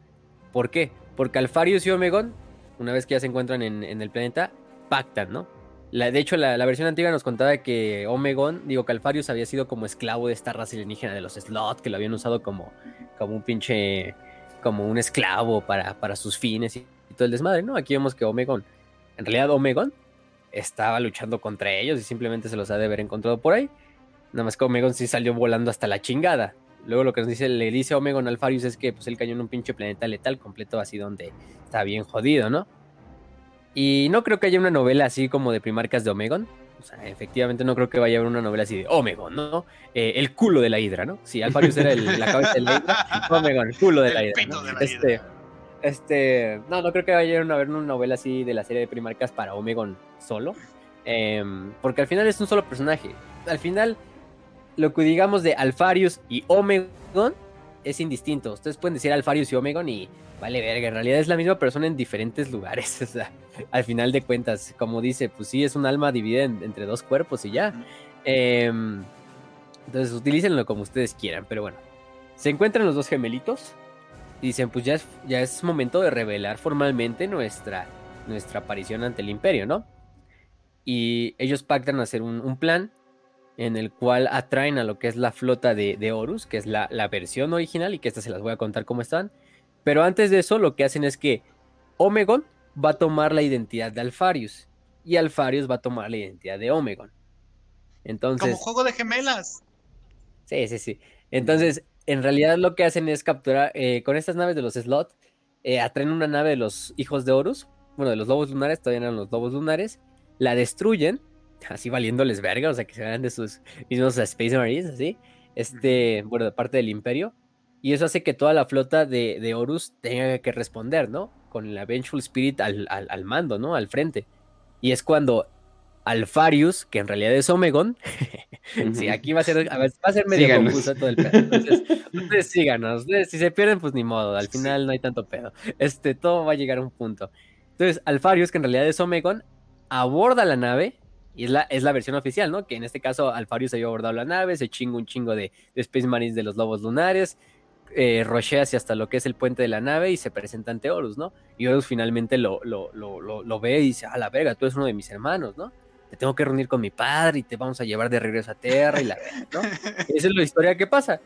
¿Por qué? Porque Alfarius y Omegon, una vez que ya se encuentran en, el planeta, pactan, ¿no? de hecho, la, versión antigua nos contaba que Omegon, digo que Alfarius había sido como esclavo de esta raza alienígena de los Slot, que lo habían usado como, como un pinche, como un esclavo para, para sus fines y, y todo el desmadre, ¿no? Aquí vemos que Omegon, en realidad Omegon estaba luchando contra ellos y simplemente se los ha de haber encontrado por ahí. Nada más que Omegon sí salió volando hasta la chingada. Luego lo que nos dice, le dice Omegon Alfarius es que pues él cayó en un pinche planeta letal completo así donde está bien jodido, ¿no? Y no creo que haya una novela así como de primarcas de Omegon. O sea, efectivamente no creo que vaya a haber una novela así de Omegon, ¿no? Eh, el culo de la hidra, ¿no? Si Alfarius era la cabeza de la hidra, Omegon, el culo de la hidra. este, este, no, no creo que vaya a haber una novela así de la serie de primarcas para Omegon solo. Em, porque al final es un solo personaje. Al final, lo que digamos de Alfarius y Omegon es indistinto. Ustedes pueden decir Alfarius y Omegon y vale verga. En realidad es la misma persona en diferentes lugares. O sea, al final de cuentas, como dice, pues sí, es un alma dividida entre dos cuerpos y ya. Em, entonces, utilícenlo como ustedes quieran. Pero bueno, se encuentran los dos gemelitos. Y dicen, pues ya es, ya es momento de revelar formalmente nuestra, nuestra aparición ante el imperio, ¿no? Y ellos pactan hacer un, plan en el cual atraen a lo que es la flota de, Horus, que es la, versión original, y que esta se las voy a contar cómo están. Pero antes de eso, lo que hacen es que Omegon va a tomar la identidad de Alfarius y Alfarius va a tomar la identidad de Omegon. Entonces. Como juego de gemelas. Sí, sí, sí. Entonces, en realidad lo que hacen es capturar eh, con estas naves de los Slot, eh, atraen una nave de los hijos de Horus, bueno, de los lobos lunares, todavía eran los lobos lunares, la destruyen, así valiéndoles verga, o sea, que se van de sus mismos Space Marines, así, este, bueno, de parte del Imperio, y eso hace que toda la flota de, de Horus tenga que responder, ¿no? Con la Vengeful Spirit al, al, mando, ¿no? Al frente. Y es cuando Alfarius, que en realidad es Omegon, sí, aquí va a ser, va a ser medio confuso todo el pedo. Entonces, ustedes síganos, si se pierden, pues ni modo, al final no hay tanto pedo. Este, todo va a llegar a un punto. Entonces, Alfarius, que en realidad es Omegon, aborda la nave, y es la, es la versión oficial, ¿no? Que en este caso Alfarius había abordado la nave, se chinga un chingo de, Space Marines de los Lobos Lunares, eh, rochea hacia hasta lo que es el puente de la nave y se presenta ante Horus, ¿no? Y Horus finalmente lo, lo, lo, lo, ve y dice, a la verga, tú eres uno de mis hermanos, ¿no? Te tengo que reunir con mi padre y te vamos a llevar de regreso a Tierra y la ¿no? Esa es la historia que pasa.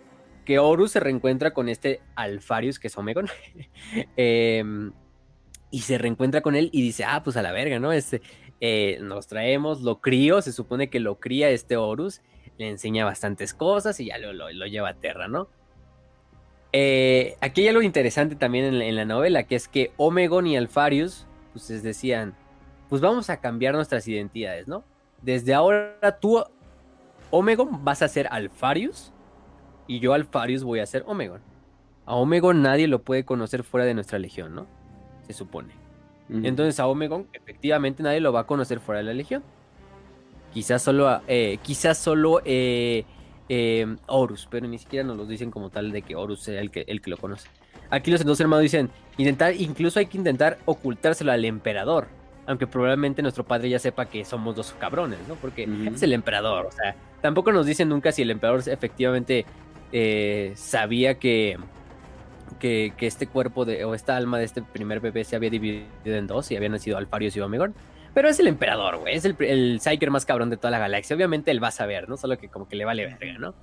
Que Horus se reencuentra con este Alfarius, que es Omegon, em, y se reencuentra con él y dice, ah, pues a la verga, ¿no? Este, eh, nos traemos, lo crío, se supone que lo cría este Horus, le enseña bastantes cosas y ya lo, lo, lleva a Terra, ¿no? Eh, aquí hay algo interesante también en la, novela, que es que Omegon y Alfarius, pues decían, pues vamos a cambiar nuestras identidades, ¿no? Desde ahora tú, Omegon, vas a ser Alfarius y yo Alfarius voy a ser Omegon. A Omegon nadie lo puede conocer fuera de nuestra legión, ¿no? Se supone. Entonces a Omegon efectivamente nadie lo va a conocer fuera de la Legión. Quizás solo, eh, quizás solo eh, eh, Horus, pero ni siquiera nos lo dicen como tal de que Horus sea el que, el que lo conoce. Aquí los dos hermanos dicen, intentar, incluso hay que intentar ocultárselo al emperador. Aunque probablemente nuestro padre ya sepa que somos dos cabrones, ¿no? Porque es el emperador. O sea, tampoco nos dicen nunca si el emperador efectivamente sabía que, que, este cuerpo de, o esta alma de este primer bebé se había dividido en dos y habían nacido Alfarius y Omegon. Pero es el emperador, güey. Es el, el Psyker más cabrón de toda la galaxia. Obviamente él va a saber, ¿no? Solo que como que le vale verga, ¿no?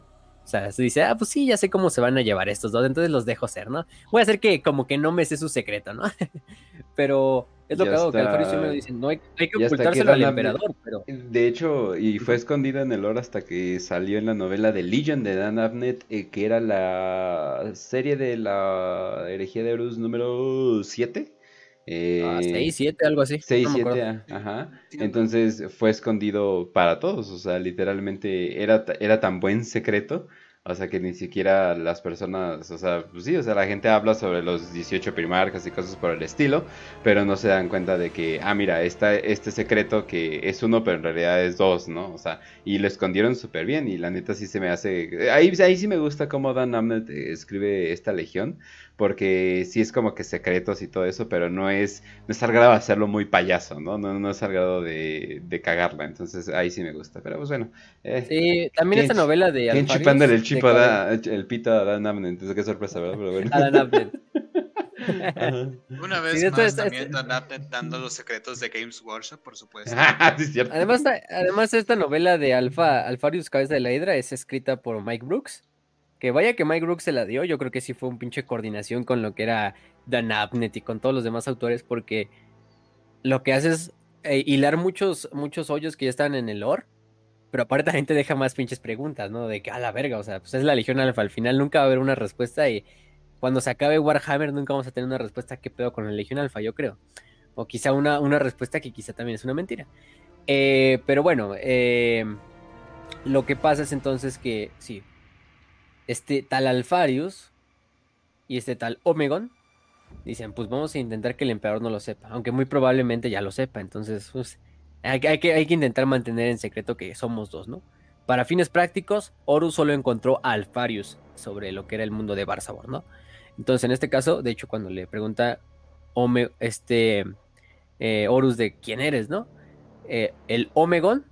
O sea, se dice, ah, pues sí, ya sé cómo se van a llevar estos dos, entonces los dejo ser, ¿no? Voy a hacer que como que no me sé su secreto, ¿no? Pero es lo que hago, que Alfarius me dicen, no hay, hay que ocultárselo al emperador, pero... De hecho, y fue escondido en el lore hasta que salió en la novela de Legion de Dan Abnett, eh, que era la serie de la herejía de Horus número 7. Eh, 6, 7, algo así. 6, 7, ajá. Entonces fue escondido para todos, o sea, literalmente era, era tan buen secreto o sea, que ni siquiera las personas, o sea, pues sí, o sea, la gente habla sobre los 18 primarcas y cosas por el estilo, pero no se dan cuenta de que, ah, mira, está este secreto que es uno, pero en realidad es dos, ¿no? O sea, y lo escondieron súper bien y la neta sí se me hace... Ahí, ahí sí me gusta cómo Dan Amnet escribe esta legión, porque sí es como que secretos y todo eso, pero no es, no es al grado de hacerlo muy payaso, ¿no? No, no es al grado de, de cagarla, entonces ahí sí me gusta, pero pues bueno. Eh, sí, también esta novela de... ¿Quién chupándole el, chip a el pito a Dan Amnet? Entonces qué sorpresa, ¿verdad? Pero bueno. A Dan Amnet. Una vez más, también Dan Amnet dando los secretos de Games Workshop, por supuesto. sí, es cierto. Además, además, esta novela de Alfa, Alfarius Cabeza de la Hidra es escrita por Mike Brooks. Que vaya que Mike Brooks se la dio, yo creo que sí fue un pinche coordinación con lo que era Dan Abnett y con todos los demás autores, porque lo que hace es eh, hilar muchos, muchos hoyos que ya están en el lore, pero aparte la gente deja más pinches preguntas, ¿no? De que a la verga, o sea, pues es la Legión Alfa, al final nunca va a haber una respuesta y cuando se acabe Warhammer nunca vamos a tener una respuesta qué pedo con la Legión Alfa, yo creo. O quizá una, una respuesta que quizá también es una mentira. Eh, pero bueno, eh, lo que pasa es entonces que, sí, este tal Alfarius y este tal Omegon dicen, pues vamos a intentar que el emperador no lo sepa, aunque muy probablemente ya lo sepa, entonces pues, hay, que, hay que intentar mantener en secreto que somos dos, ¿no? Para fines prácticos, Horus solo encontró a Alfarius sobre lo que era el mundo de Barzabor, ¿no? Entonces, en este caso, de hecho, cuando le pregunta Ome, este eh, Horus de quién eres, ¿no? Eh, el Omegon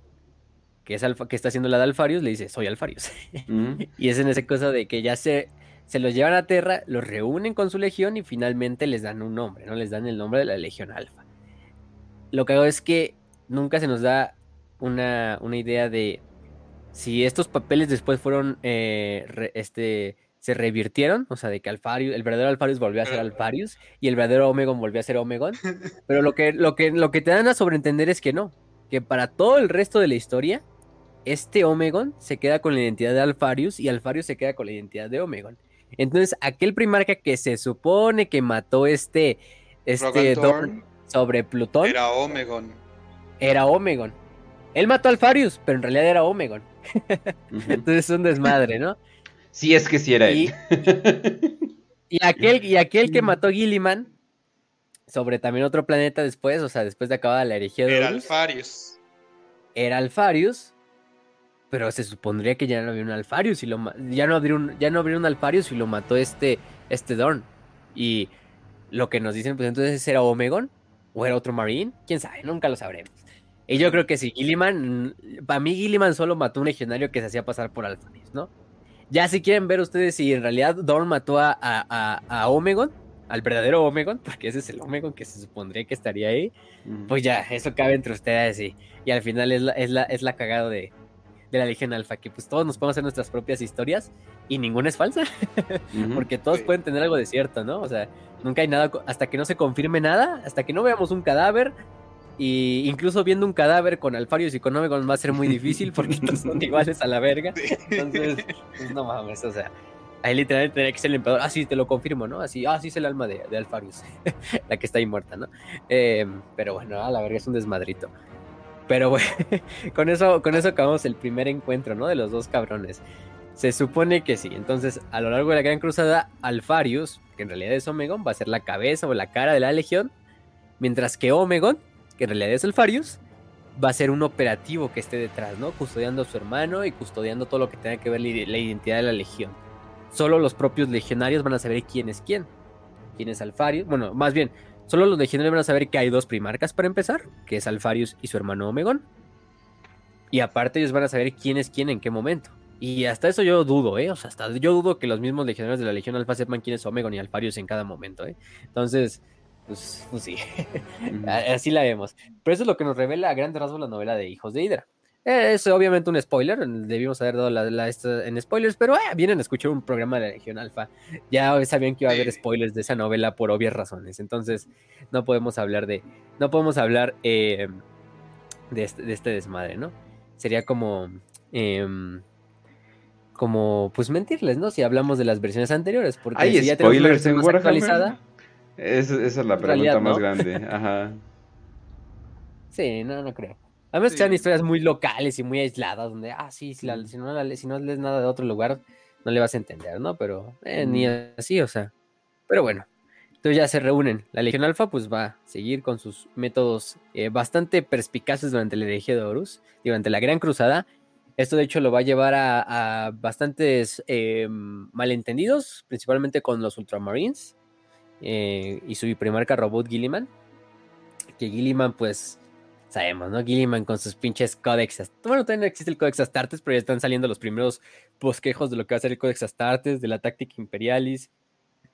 que, es Alfa, que está haciendo la de Alfarius, le dice, soy Alfarius. y es en esa cosa de que ya se, se los llevan a Terra, los reúnen con su legión y finalmente les dan un nombre, ¿no? Les dan el nombre de la Legión Alfa. Lo que hago es que nunca se nos da una, una idea de si estos papeles después fueron, eh, este, se revirtieron, o sea, de que Alfarius, el verdadero Alfarius volvió a ser Alfarius y el verdadero Omegon volvió a ser Omegon. Pero lo que, lo que, lo que te dan a sobreentender es que no, que para todo el resto de la historia, este Omegon se queda con la identidad de Alfarius y Alfarius se queda con la identidad de Omegon. Entonces, aquel primarca que se supone que mató este, este Dorn sobre Plutón. Era Omegon. Era Omegon. Él mató a Alfarius, pero en realidad era Omegon. Entonces es un desmadre, ¿no? Sí, es que sí era él. Y, aquel, y aquel que mató a Gilliman sobre también otro planeta después, o sea, después de acabar la herejía de Era Alfarius. Era Alfarius pero se supondría que ya no había un Alfarius y lo ya no un ya no habría un Alfarius y lo mató este este Dorn y lo que nos dicen pues entonces era Omegon o era otro Marine quién sabe nunca lo sabremos y yo creo que sí Gilliman para mí Gilliman solo mató un legionario que se hacía pasar por Alfarius no ya si quieren ver ustedes si en realidad Dorn mató a, a, a, Omegon al verdadero Omegon, porque ese es el Omegon que se supondría que estaría ahí, pues ya, eso cabe entre ustedes y, y al final es la, es la, es la cagada de, de la Legión Alfa, que pues todos nos podemos hacer nuestras propias historias y ninguna es falsa, porque todos pueden tener algo de cierto, ¿no? O sea, nunca hay nada, hasta que no se confirme nada, hasta que no veamos un cadáver, y incluso viendo un cadáver con Alfarius y con Omegon va a ser muy difícil porque todos son iguales a la verga. Entonces, pues no mames, o sea, ahí literalmente tendría que ser el emperador. Ah, sí, te lo confirmo, ¿no? Así, ah, sí es el alma de, de Alfarius, la que está ahí muerta, ¿no? Eh, pero bueno, a la verga es un desmadrito. Pero bueno, con eso, con eso acabamos el primer encuentro, ¿no? De los dos cabrones. Se supone que sí. Entonces, a lo largo de la Gran Cruzada, Alfarius, que en realidad es Omegon, va a ser la cabeza o la cara de la Legión. Mientras que Omegon, en realidad es Alfarius, va a ser un operativo que esté detrás, ¿no? Custodiando a su hermano y custodiando todo lo que tenga que ver la identidad de la Legión. Solo los propios legionarios van a saber quién es quién. Quién es Alfarius. Bueno, más bien, Solo los legionarios van a saber que hay dos primarcas para empezar, que es Alfarius y su hermano Omegon. Y aparte ellos van a saber quién es quién en qué momento. Y hasta eso yo dudo, ¿eh? O sea, hasta yo dudo que los mismos legionarios de la Legión Alfa sepan quién es Omegon y Alfarius en cada momento, ¿eh? Entonces, pues, pues sí, así la vemos. Pero eso es lo que nos revela a grandes rasgos la novela de Hijos de Hydra. Es obviamente un spoiler, debimos haber dado la, en spoilers, pero eh, vienen a escuchar un programa de la Legión Alfa. Ya sabían que iba a haber spoilers de esa novela por obvias razones, entonces no podemos hablar de, no podemos hablar eh, de, este, de, este, desmadre, ¿no? Sería como, em, como, pues mentirles, ¿no? Si hablamos de las versiones anteriores, porque ¿Hay si ya spoilers en actualizada, Es, esa es la pregunta más grande. Ajá. Sí, no, no creo. Además, que historias muy locales y muy aisladas, donde, ah, sí, si, si, no, si no lees nada de otro lugar, no le vas a entender, ¿no? Pero eh, ni así, o sea. Pero bueno, entonces ya se reúnen. La Legión Alfa, pues va a seguir con sus métodos eh, bastante perspicaces durante la herejía de Horus, durante la Gran Cruzada. Esto, de hecho, lo va a llevar a, bastantes eh, malentendidos, principalmente con los Ultramarines y su primarca robot Gilliman. Que Gilliman, pues sabemos, ¿no? Gilliman con sus pinches códex. Bueno, todavía no existe el códex Astartes, pero ya están saliendo los primeros bosquejos de lo que va a ser el códex Astartes, de la táctica Imperialis.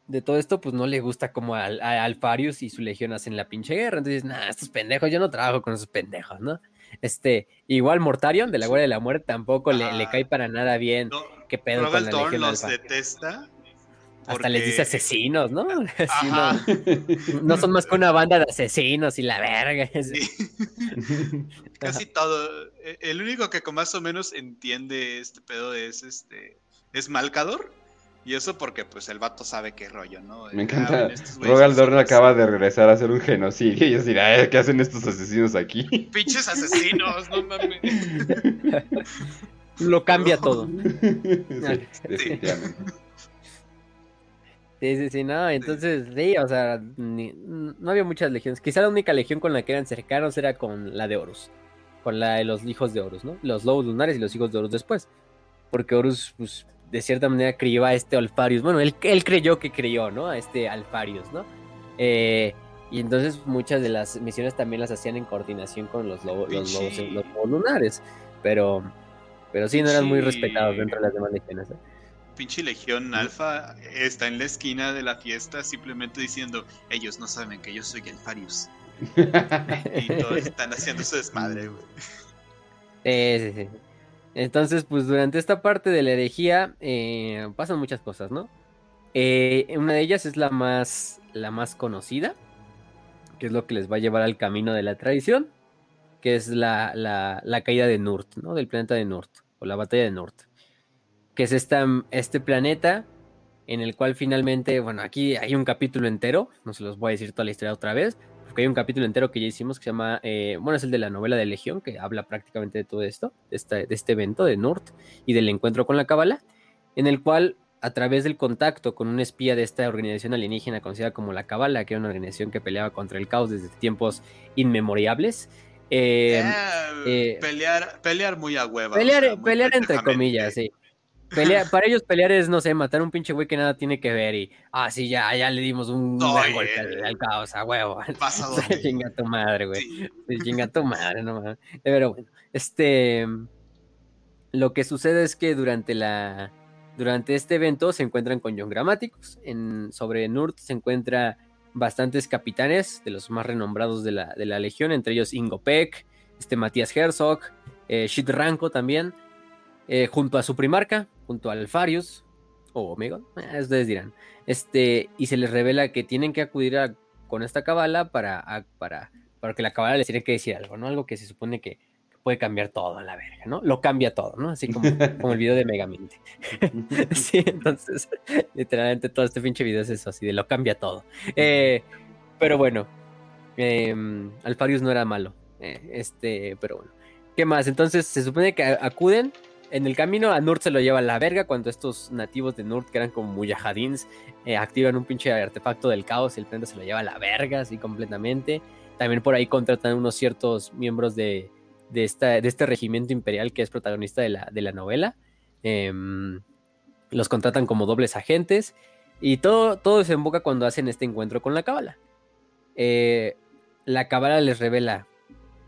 De todo esto, pues no le gusta como a, Alfarius y su legión hacen la pinche guerra. Entonces, nada, estos pendejos, yo no trabajo con esos pendejos, ¿no? Este, igual Mortarion de la Guardia de la Muerte tampoco le, le, cae para nada bien. ¿Qué pedo con la Legión los detesta hasta les dice asesinos, ¿no? no, son más que una banda de asesinos y la verga. Casi todo. E, el único que más o menos entiende este pedo es este. es Malcador. Y eso porque pues el vato sabe qué rollo, ¿no? Me encanta. Rogal Dorn acaba de regresar a hacer un genocidio y es decir, ¿qué hacen estos asesinos aquí? Pinches asesinos, no mames. Lo cambia todo. Sí, Sí, sí, sí, no, entonces, sí, o sea, no había muchas legiones. Quizá la única legión con la que eran cercanos era con la de Horus, con la de los hijos de Horus, ¿no? Los lobos lunares y los hijos de Horus después. Porque Horus, pues, de cierta manera crió a este Alfarius. Bueno, él, él creyó que creyó, ¿no? A este Alfarius, ¿no? Eh, y entonces muchas de las misiones también las hacían en coordinación con los, lobos, los, lobos, los lobos lunares. Pero, pero sí, no eran muy respetados dentro de las demás legiones. ¿eh? Pinche Legión Alfa está en la esquina de la fiesta simplemente diciendo, ellos no saben que yo soy el Farius. y todos están haciendo su desmadre, güey. Sí, sí, sí. Entonces, pues durante esta parte de la herejía eh, pasan muchas cosas, ¿no? Eh, una de ellas es la más, la más conocida, que es lo que les va a llevar al camino de la tradición, que es la, la, la caída de Nurt, ¿no? Del planeta de Nurt, o la batalla de Nurt que es esta, este planeta en el cual finalmente, bueno, aquí hay un capítulo entero, no se los voy a decir toda la historia otra vez, porque hay un capítulo entero que ya hicimos que se llama, eh, bueno, es el de la novela de Legión, que habla prácticamente de todo esto, de, de este evento de Nort y del encuentro con la Cábala, en el cual a través del contacto con un espía de esta organización alienígena conocida como la Cábala, que era una organización que peleaba contra el caos desde tiempos inmemoriables, eh, eh, pelear, pelear muy a hueva. Pelear, pelear entre comillas, sí para ellos pelear es, no sé, matar a un pinche güey que nada tiene que ver y, ah, sí, ya, ya le dimos un golpe al, caos, a huevo. chinga tu madre, güey. chinga tu madre, no mames. Pero bueno, este, lo que sucede es que durante la, durante este evento se encuentran con John Gramáticos. En, sobre Nurt se encuentra bastantes capitanes de los más renombrados de la, de la legión, entre ellos Ingo Peck, este Matías Herzog, eh, Shit Ranko también. Eh, junto a su primarca, junto a Alfarius o Omega, eh, ustedes dirán, este, y se les revela que tienen que acudir a, con esta cabala para, para, para que la cabala les tiene que decir algo, ¿no? Algo que se supone que, puede cambiar todo a la verga, ¿no? Lo cambia todo, ¿no? Así como, como el video de Megamente. sí, entonces, literalmente todo este pinche video es eso, así de lo cambia todo. Eh, pero bueno, em, Alfarius no era malo, este, pero bueno. ¿Qué más? Entonces se supone que acuden en el camino a Nurt se lo lleva a la verga cuando estos nativos de Nurt, que eran como muyahadins, eh, activan un pinche artefacto del caos y el planeta se lo lleva a la verga, así completamente. También por ahí contratan unos ciertos miembros de, de, esta, de este regimiento imperial que es protagonista de la, de la novela. Em, los contratan como dobles agentes y todo, todo desemboca cuando hacen este encuentro con la cábala. Eh, la cábala les revela,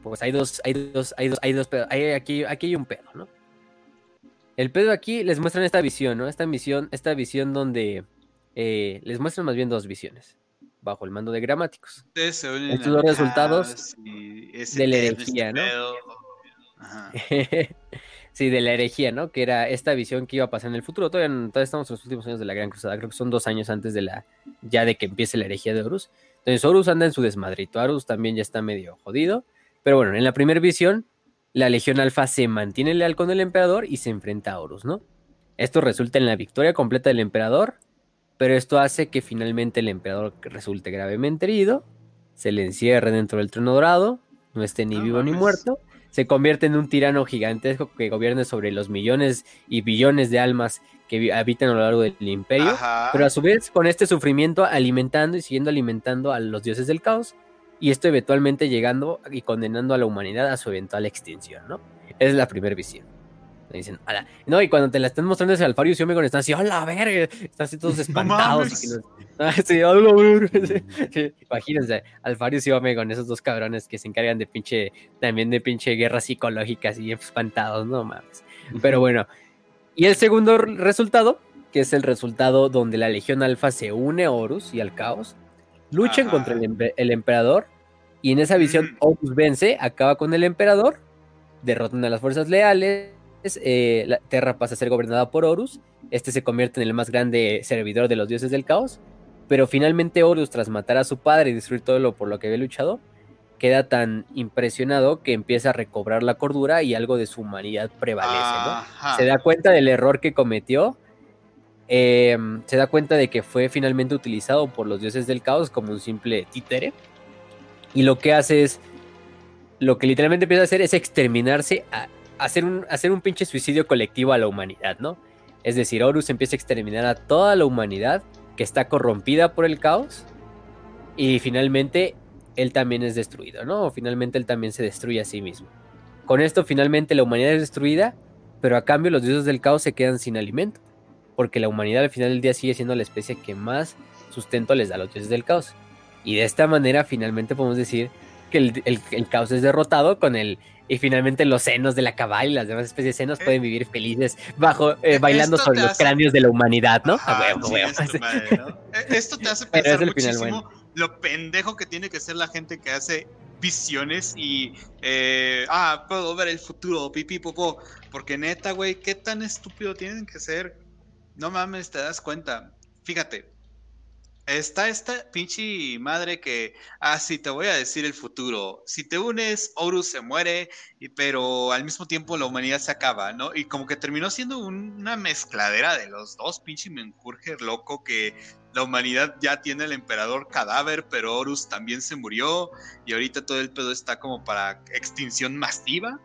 pues hay dos, hay dos, hay dos, hay dos, hay, aquí, aquí hay un pedo, ¿no? El pedo aquí les muestran esta visión, ¿no? Esta visión, esta visión donde eh, les muestran más bien dos visiones bajo el mando de gramáticos. Estos dos resultados de la herejía, ¿no? sí, de la herejía, ¿no? Que era esta visión que iba a pasar en el futuro. Todavía, todavía, estamos en los últimos años de la Gran Cruzada. Creo que son dos años antes de la. ya de que empiece la herejía de Horus. Entonces Horus anda en su desmadrito. Horus también ya está medio jodido. Pero bueno, en la primera visión la Legión Alfa se mantiene leal con el emperador y se enfrenta a Horus, ¿no? Esto resulta en la victoria completa del emperador pero esto hace que finalmente el emperador resulte gravemente herido, se le encierre dentro del trono dorado, no esté ni vivo ni muerto, se convierte en un tirano gigantesco que gobierne sobre los millones y billones de almas que habitan a lo largo del imperio, pero a su vez con este sufrimiento alimentando y siguiendo alimentando a los dioses del caos, y esto eventualmente llegando y condenando a la humanidad a su eventual extinción, ¿no? Es la primera visión. dicen, No, y cuando te la están mostrando ese Alfarius y Omegon, están así, ¡hola, verga! Están así todos espantados. y ah, sí, sí, Imagínense, Alfarius y Omegon, esos dos cabrones que se encargan de pinche, también de pinche guerras psicológicas y espantados, no mames. Pero bueno, y el segundo resultado, que es el resultado donde la Legión Alfa se une a Horus y al Caos, luchan contra el, emperador y en esa visión Horus vence, acaba con el emperador, derrotan a las fuerzas leales, eh, la Terra pasa a ser gobernada por Horus, este se convierte en el más grande servidor de los dioses del caos, pero finalmente Horus, tras matar a su padre y destruir todo lo por lo que había luchado, queda tan impresionado que empieza a recobrar la cordura y algo de su humanidad prevalece, Se da cuenta del error que cometió Em, se da cuenta de que fue finalmente utilizado por los dioses del caos como un simple títere. Y lo que hace es, lo que literalmente empieza a hacer es exterminarse, a, hacer, un, hacer un pinche suicidio colectivo a la humanidad, ¿no? Es decir, Horus empieza a exterminar a toda la humanidad que está corrompida por el caos. Y finalmente él también es destruido, ¿no? finalmente él también se destruye a sí mismo. Con esto finalmente la humanidad es destruida, pero a cambio los dioses del caos se quedan sin alimento porque la humanidad al final del día sigue siendo la especie que más sustento les da a los dioses del caos. Y de esta manera finalmente podemos decir que el, caos es derrotado con el... Y finalmente los senos de la cabal y las demás especies de senos pueden vivir felices bajo eh, bailando sobre los cráneos de la humanidad, ¿no? Esto te hace pensar muchísimo lo pendejo que tiene que ser la gente que hace visiones y eh, ah, puedo ver el futuro, pipi, popo. Porque neta, güey, qué tan estúpido tienen que ser no mames, te das cuenta. Fíjate, está esta pinche madre que, ah, sí, te voy a decir el futuro. Si te unes, Horus se muere, y, pero al mismo tiempo la humanidad se acaba, ¿no? Y como que terminó siendo una mezcladera de los dos, pinche menjurje loco que la humanidad ya tiene el emperador cadáver, pero Horus también se murió, y ahorita todo el pedo está como para extinción masiva.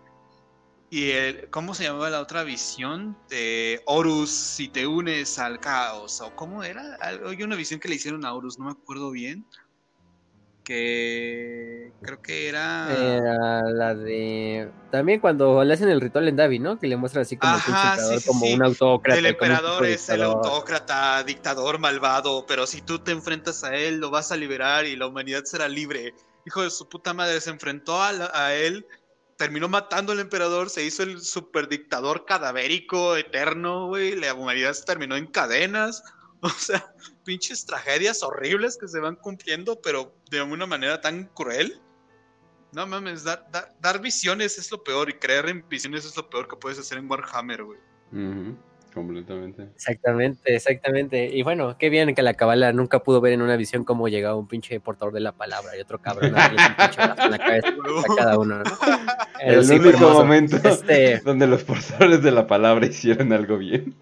Y el, ¿cómo se llamaba la otra visión? De Horus, si te unes al caos. ¿O cómo era? Hay una visión que le hicieron a Horus, no me acuerdo bien. Que creo que era. Era la de. También cuando le hacen el ritual en Davi, ¿no? Que le muestran así como, como un autócrata. El emperador es el autócrata, dictador malvado. Pero si tú te enfrentas a él, lo vas a liberar y la humanidad será libre. Hijo de su puta madre, se enfrentó a, a él terminó matando al emperador, se hizo el superdictador cadavérico eterno, güey. La humanidad se terminó en cadenas. O sea, pinches tragedias horribles que se van cumpliendo, pero de una manera tan cruel. No mames, dar, dar, visiones es lo peor y creer en visiones es lo peor que puedes hacer en Warhammer, güey. Completamente. Exactamente, exactamente. Y bueno, qué bien que la cabala nunca pudo ver en una visión cómo llegaba un pinche portador de la palabra y otro cabrón en la cabeza a cada uno. El único momento este donde los portadores de la palabra hicieron algo bien.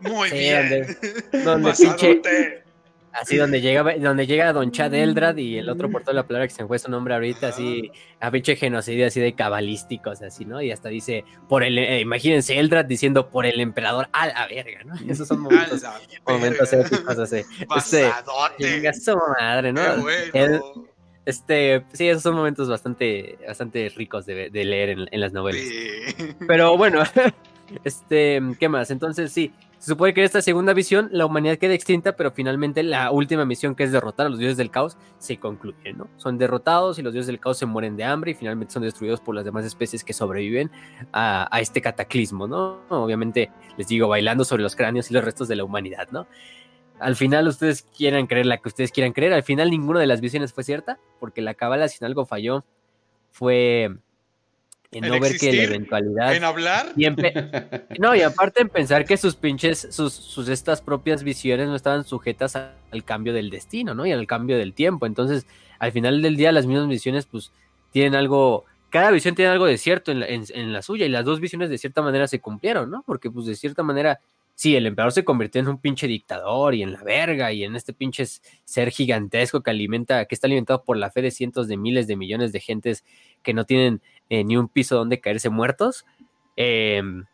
Muy bien. Donde, donde pinche, Así donde llega, donde llega Don Chad Eldrad y el otro por toda la palabra que se fue su nombre ahorita, así, a pinche genocidio así de cabalísticos, así, ¿no? Y hasta dice, por el, eh, imagínense Eldrad diciendo por el emperador a la verga, ¿no? Esos son momentos, momentos épicos así. Este, su madre, ¿no? este, sí, esos son momentos bastante, bastante ricos de, leer en, en, las novelas. Pero bueno, este, ¿qué más? Entonces sí, se supone que en esta segunda visión la humanidad queda extinta, pero finalmente la última misión, que es derrotar a los dioses del caos, se concluye, ¿no? Son derrotados y los dioses del caos se mueren de hambre y finalmente son destruidos por las demás especies que sobreviven a, este cataclismo, ¿no? Obviamente, les digo, bailando sobre los cráneos y los restos de la humanidad, ¿no? Al final ustedes quieran creer la que ustedes quieran creer, al final ninguna de las visiones fue cierta, porque la cabala, si algo falló, fue en no ver que la eventualidad. En hablar. Y no, y aparte en pensar que sus pinches, sus, sus estas propias visiones no estaban sujetas al cambio del destino, ¿no? Y al cambio del tiempo. Entonces, al final del día, las mismas visiones, pues, tienen algo. Cada visión tiene algo de cierto en la, en, la suya, y las dos visiones de cierta manera se cumplieron, ¿no? Porque, pues, de cierta manera, sí, el emperador se convirtió en un pinche dictador y en la verga y en este pinche ser gigantesco que alimenta, que está alimentado por la fe de cientos de miles de millones de gentes que no tienen ni un piso donde caerse muertos. Em,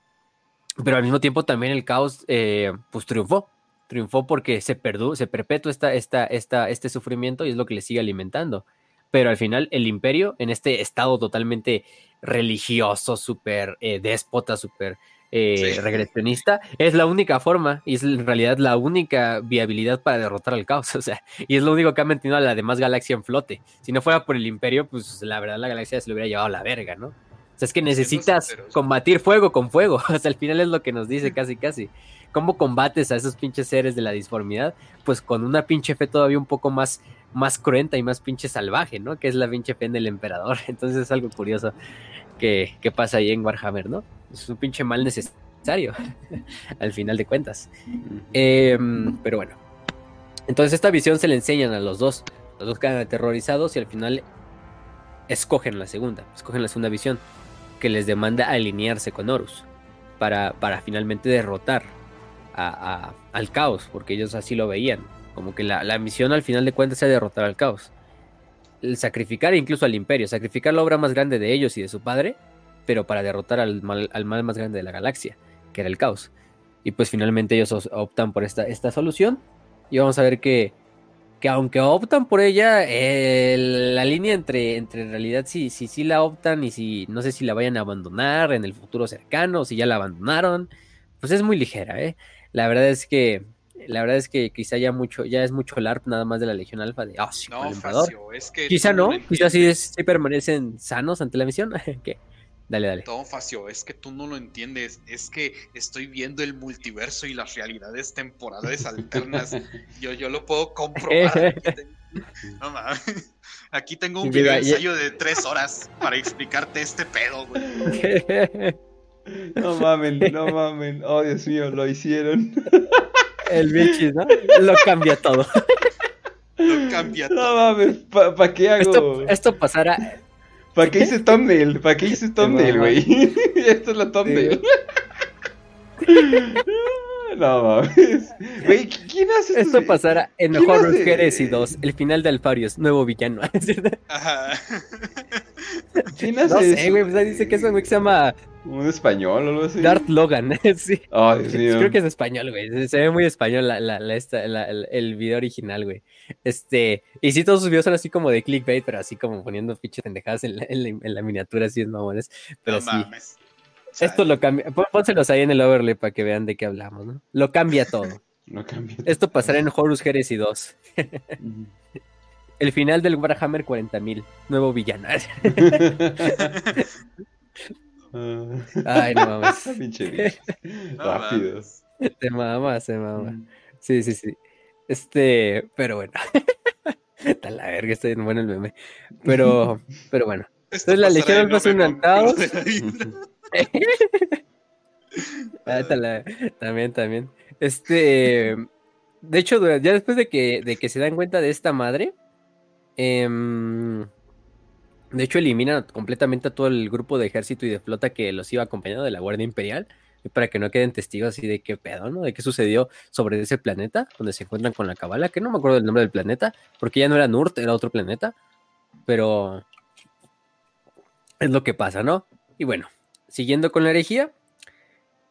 pero al mismo tiempo también el caos eh, pues triunfó. Triunfó porque se, perdu se perpetua esta, esta, esta, este sufrimiento y es lo que le sigue alimentando. Pero al final el imperio, en este estado totalmente religioso, súper eh, déspota, súper eh, regresionista, es la única forma y es en realidad la única viabilidad para derrotar al caos. O sea, y es lo único que ha mantenido a la demás galaxia en flote. Si no fuera por el imperio, pues la verdad la galaxia se lo hubiera llevado a la verga, ¿no? sea, es que necesitas combatir fuego con fuego. Hasta el final es lo que nos dice casi casi. ¿Cómo combates a esos pinches seres de la disformidad? Pues con una pinche fe todavía un poco más, más cruenta y más pinche salvaje, ¿no? Que es la pinche fe del emperador. Entonces es algo curioso que, pasa ahí en Warhammer, ¿no? Es un pinche mal necesario, al final de cuentas. Em, pero bueno. Entonces esta visión se le enseñan a los dos. Los dos quedan aterrorizados y al final escogen la segunda, escogen la segunda visión que les demanda alinearse con Horus para, para finalmente derrotar al caos, porque ellos así lo veían, como que la, misión al final de cuentas era derrotar al caos. Sacrificar incluso al imperio, sacrificar la obra más grande de ellos y de su padre, pero para derrotar al mal, al mal más grande de la galaxia, que era el caos. Y pues finalmente ellos optan por esta, esta solución. Y vamos a ver que que aunque optan por ella, la línea entre, entre en realidad si sí, sí, la optan y si no sé si la vayan a abandonar en el futuro cercano, si ya la abandonaron, pues es muy ligera, ¿eh? La verdad es que la verdad es que quizá ya mucho, ya es mucho el ARP nada más de la Legión Alfa de oh, no, es que quizá no, quizá sí, sí permanecen sanos ante la misión. ¿Qué? Dale, dale. Todo Facio, es que tú no lo entiendes. Es que estoy viendo el multiverso y las realidades temporales alternas. yo, yo lo puedo comprobar. no mames. Aquí tengo un video ensayo de tres horas para explicarte este pedo, güey. No mamen, no mamen. Oh, Dios mío, lo hicieron. El bichis, ¿no? Lo cambia todo. Lo cambia todo. No mames, ¿para qué hago? Esto, esto pasará ¿Para qué hice thumbnail? ¿Para qué hice thumbnail, güey? Esta es la thumbnail. no mames. Güey, ¿quién hace esto? Esto pasará en Horror Heresy 2, el final de Alfarius, nuevo villano. Ajá. ¿Quién hace No sé, güey, pues dice que es un güey que se llama un español o algo así. Dart Logan, sí. Oh, Dios mío. Creo que es español, güey. Se ve muy español la, la, la, esta, el, video original, güey. Este, y sí, todos sus videos son así como de clickbait, pero así como poniendo fichas pendejadas en la, en la, miniatura, así es mamones. Pero sí. Esto lo cambia. Pónselos ahí en el overlay para que vean de qué hablamos, ¿no? Lo cambia todo. Lo cambia. Esto pasará en Horus Heresy 2. el final del Warhammer 40.000. Nuevo villano. Ay, no mames. Pinche Rápido. Se mama, se mama. Mm. Sí, sí, sí. Este, pero bueno. Está la verga, está bien bueno el meme. Pero, pero bueno. Entonces la Legión un caos. ah, también, también. Este, de hecho, ya después de que, de que se dan cuenta de esta madre, eh, de hecho, elimina completamente a todo el grupo de ejército y de flota que los iba acompañando de la Guardia Imperial, para que no queden testigos así de qué pedo, ¿no? De qué sucedió sobre ese planeta donde se encuentran con la cabala, que no me acuerdo del nombre del planeta, porque ya no era Nurt, era otro planeta, pero es lo que pasa, ¿no? Y bueno, siguiendo con la herejía,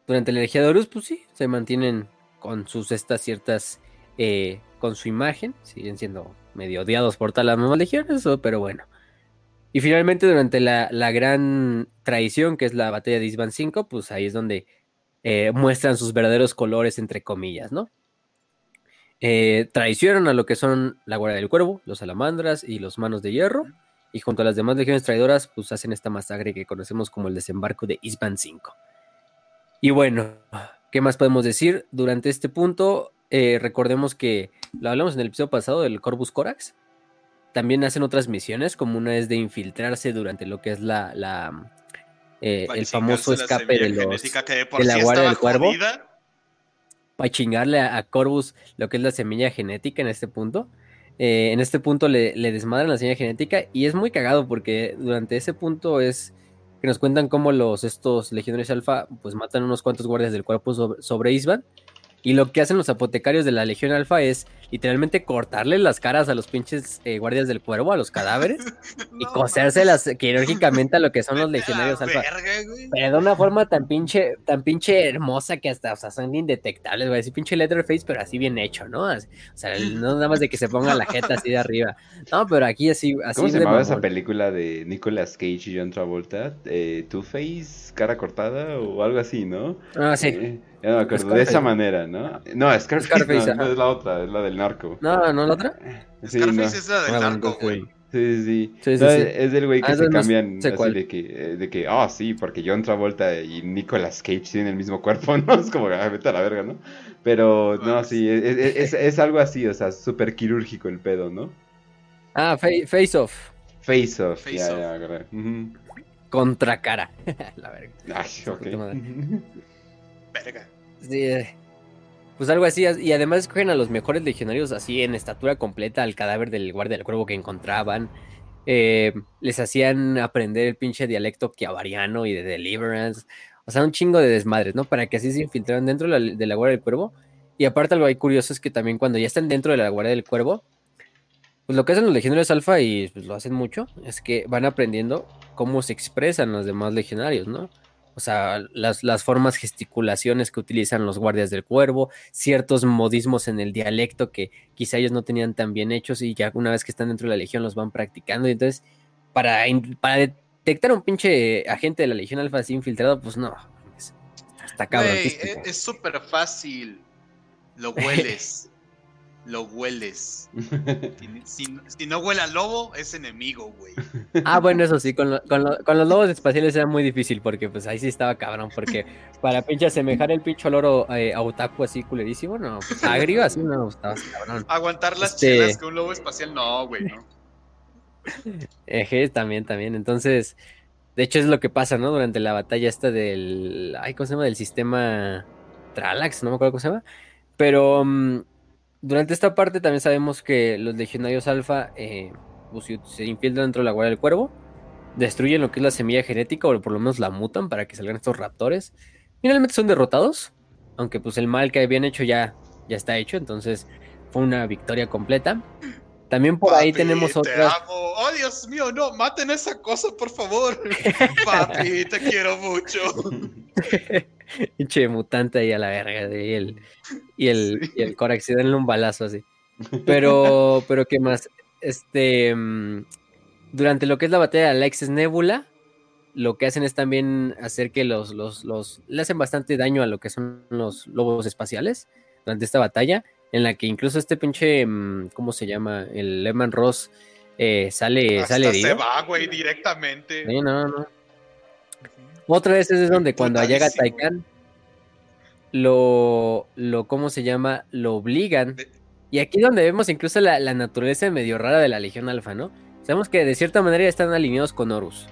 durante la herejía de Horus, pues sí, se mantienen con sus estas ciertas, eh, con su imagen, siguen siendo medio odiados por todas las mismas legiones, pero bueno. Y finalmente, durante la, gran traición, que es la batalla de Isban 5, pues ahí es donde eh, muestran sus verdaderos colores, entre comillas, ¿no? Eh, traicionan a lo que son la Guardia del Cuervo, los Salamandras y los Manos de Hierro. Y junto a las demás legiones traidoras, pues hacen esta masacre que conocemos como el desembarco de Isban 5. Y bueno, ¿qué más podemos decir? Durante este punto, eh, recordemos que lo hablamos en el episodio pasado del Corvus Corax también hacen otras misiones, como una es de infiltrarse durante lo que es la, la eh, el famoso escape de los de, la guardia del cuervo. Para chingarle a, Corvus lo que es la semilla genética en este punto. Eh, en este punto le, le, desmadran la semilla genética y es muy cagado porque durante ese punto es que nos cuentan cómo los estos legionarios alfa pues matan unos cuantos guardias del cuerpo sobre, sobre Isban y lo que hacen los apotecarios de la Legión Alfa es literalmente cortarle las caras a los pinches eh, guardias del cuervo, a los cadáveres, y cosérselas quirúrgicamente a lo que son los legionarios alfa. Pero de una forma tan pinche, tan pinche hermosa que hasta, o sea, son indetectables, güey. Así pinche Letterface, pero así bien hecho, ¿no? Así- o sea, no nada más de que se ponga la jeta así de arriba. No, pero aquí así, así ¿Cómo se llamaba esa película de Nicolas Cage y John Travolta? Eh, Two-Face, cara cortada o algo así, ¿no? Ah, sí. Eh, ya no me acuerdo, de esa manera, ¿no? No, Scarface, Scarface, no, es la otra, es la del narco. No, ¿no la otra? Sí, Scarface no. es la del narco, güey. Sí, sí, sí. Sí, sí, No, sí. Es del güey que Ah, se entonces no cambian sé así de que, eh, de que, ah, sí, porque John Travolta y Nicolas Cage tienen el mismo cuerpo, ¿no? Es como, ah, vete a la verga, ¿no? Pero, no, Mames. sí, es, es- es- es algo así, o sea, súper quirúrgico el pedo, ¿no? Ah, Fa- Face Off. Face Off, Face ya, Off. ya, agarré. Ujú. Contra cara. la verga. Ay, ok. Verga. Sí, eh, pues algo así, y además escogen a los mejores legionarios así en estatura completa al cadáver del guardia del cuervo que encontraban. Eh, les hacían aprender el pinche dialecto kiavariano y de Deliverance. O sea, un chingo de desmadres, ¿no? Para que así se infiltraran dentro de la, guardia del cuervo. Y aparte algo ahí curioso es que también cuando ya están dentro de la guardia del cuervo, pues lo que hacen los legionarios alfa y pues lo hacen mucho, es que van aprendiendo cómo se expresan los demás legionarios, ¿no? O sea, las, las formas, gesticulaciones que utilizan los guardias del cuervo, ciertos modismos en el dialecto que quizá ellos no tenían tan bien hechos y ya una vez que están dentro de la legión los van practicando. Y entonces, para, para detectar a un pinche agente de la legión alfa así infiltrado, pues no, es- está cabrón. Es es súper fácil. Lo hueles. Lo hueles. Si, no huele a lobo, es enemigo, güey. Ah, bueno, eso sí, con, lo- con, lo- con los lobos espaciales era muy difícil porque pues ahí sí estaba cabrón, porque para pinche asemejar el pinche loro eh, a otaku así culerísimo, no, pues agrio así no, estaba cabrón. Aguantar las Este- chelas que un lobo espacial, no, güey, no. Eje, también, también. Entonces, de hecho es lo que pasa, ¿no? Durante la batalla esta del, ay, ¿cómo se llama? Del sistema Tralax, no me acuerdo cómo se llama. Pero mm, durante esta parte también sabemos que los legionarios alfa eh, pues, se- infiltran dentro de la guardia del cuervo, destruyen lo que es la semilla genética o por lo menos la mutan para que salgan estos raptores. Finalmente son derrotados, aunque pues el mal que habían hecho ya, ya está hecho, entonces fue una victoria completa. También por ahí tenemos te otras... amo. Oh, Dios mío, no, maten esa cosa, por favor. Papi, te quiero mucho. Pinche mutante ahí a la verga. Y el, y el, Sí. y el Corax, sí, denle un balazo así. Pero, pero ¿qué más? Este. mm, Durante lo que es la batalla de Alexis Nebula, lo que hacen es también hacer que los, los, los. Le hacen bastante daño a lo que son los lobos espaciales durante esta batalla. En la que incluso este pinche. mm, ¿Cómo se llama? El Lehman Ross eh, sale, Hasta sale se herido. va, güey, directamente. Sí, no, no. Otra vez es donde cuando llega. Taikan lo, lo, ¿cómo se llama? Lo obligan. Y aquí es donde vemos incluso la, la naturaleza medio rara de la Legión Alfa, ¿no? Sabemos que de cierta manera están alineados con Horus.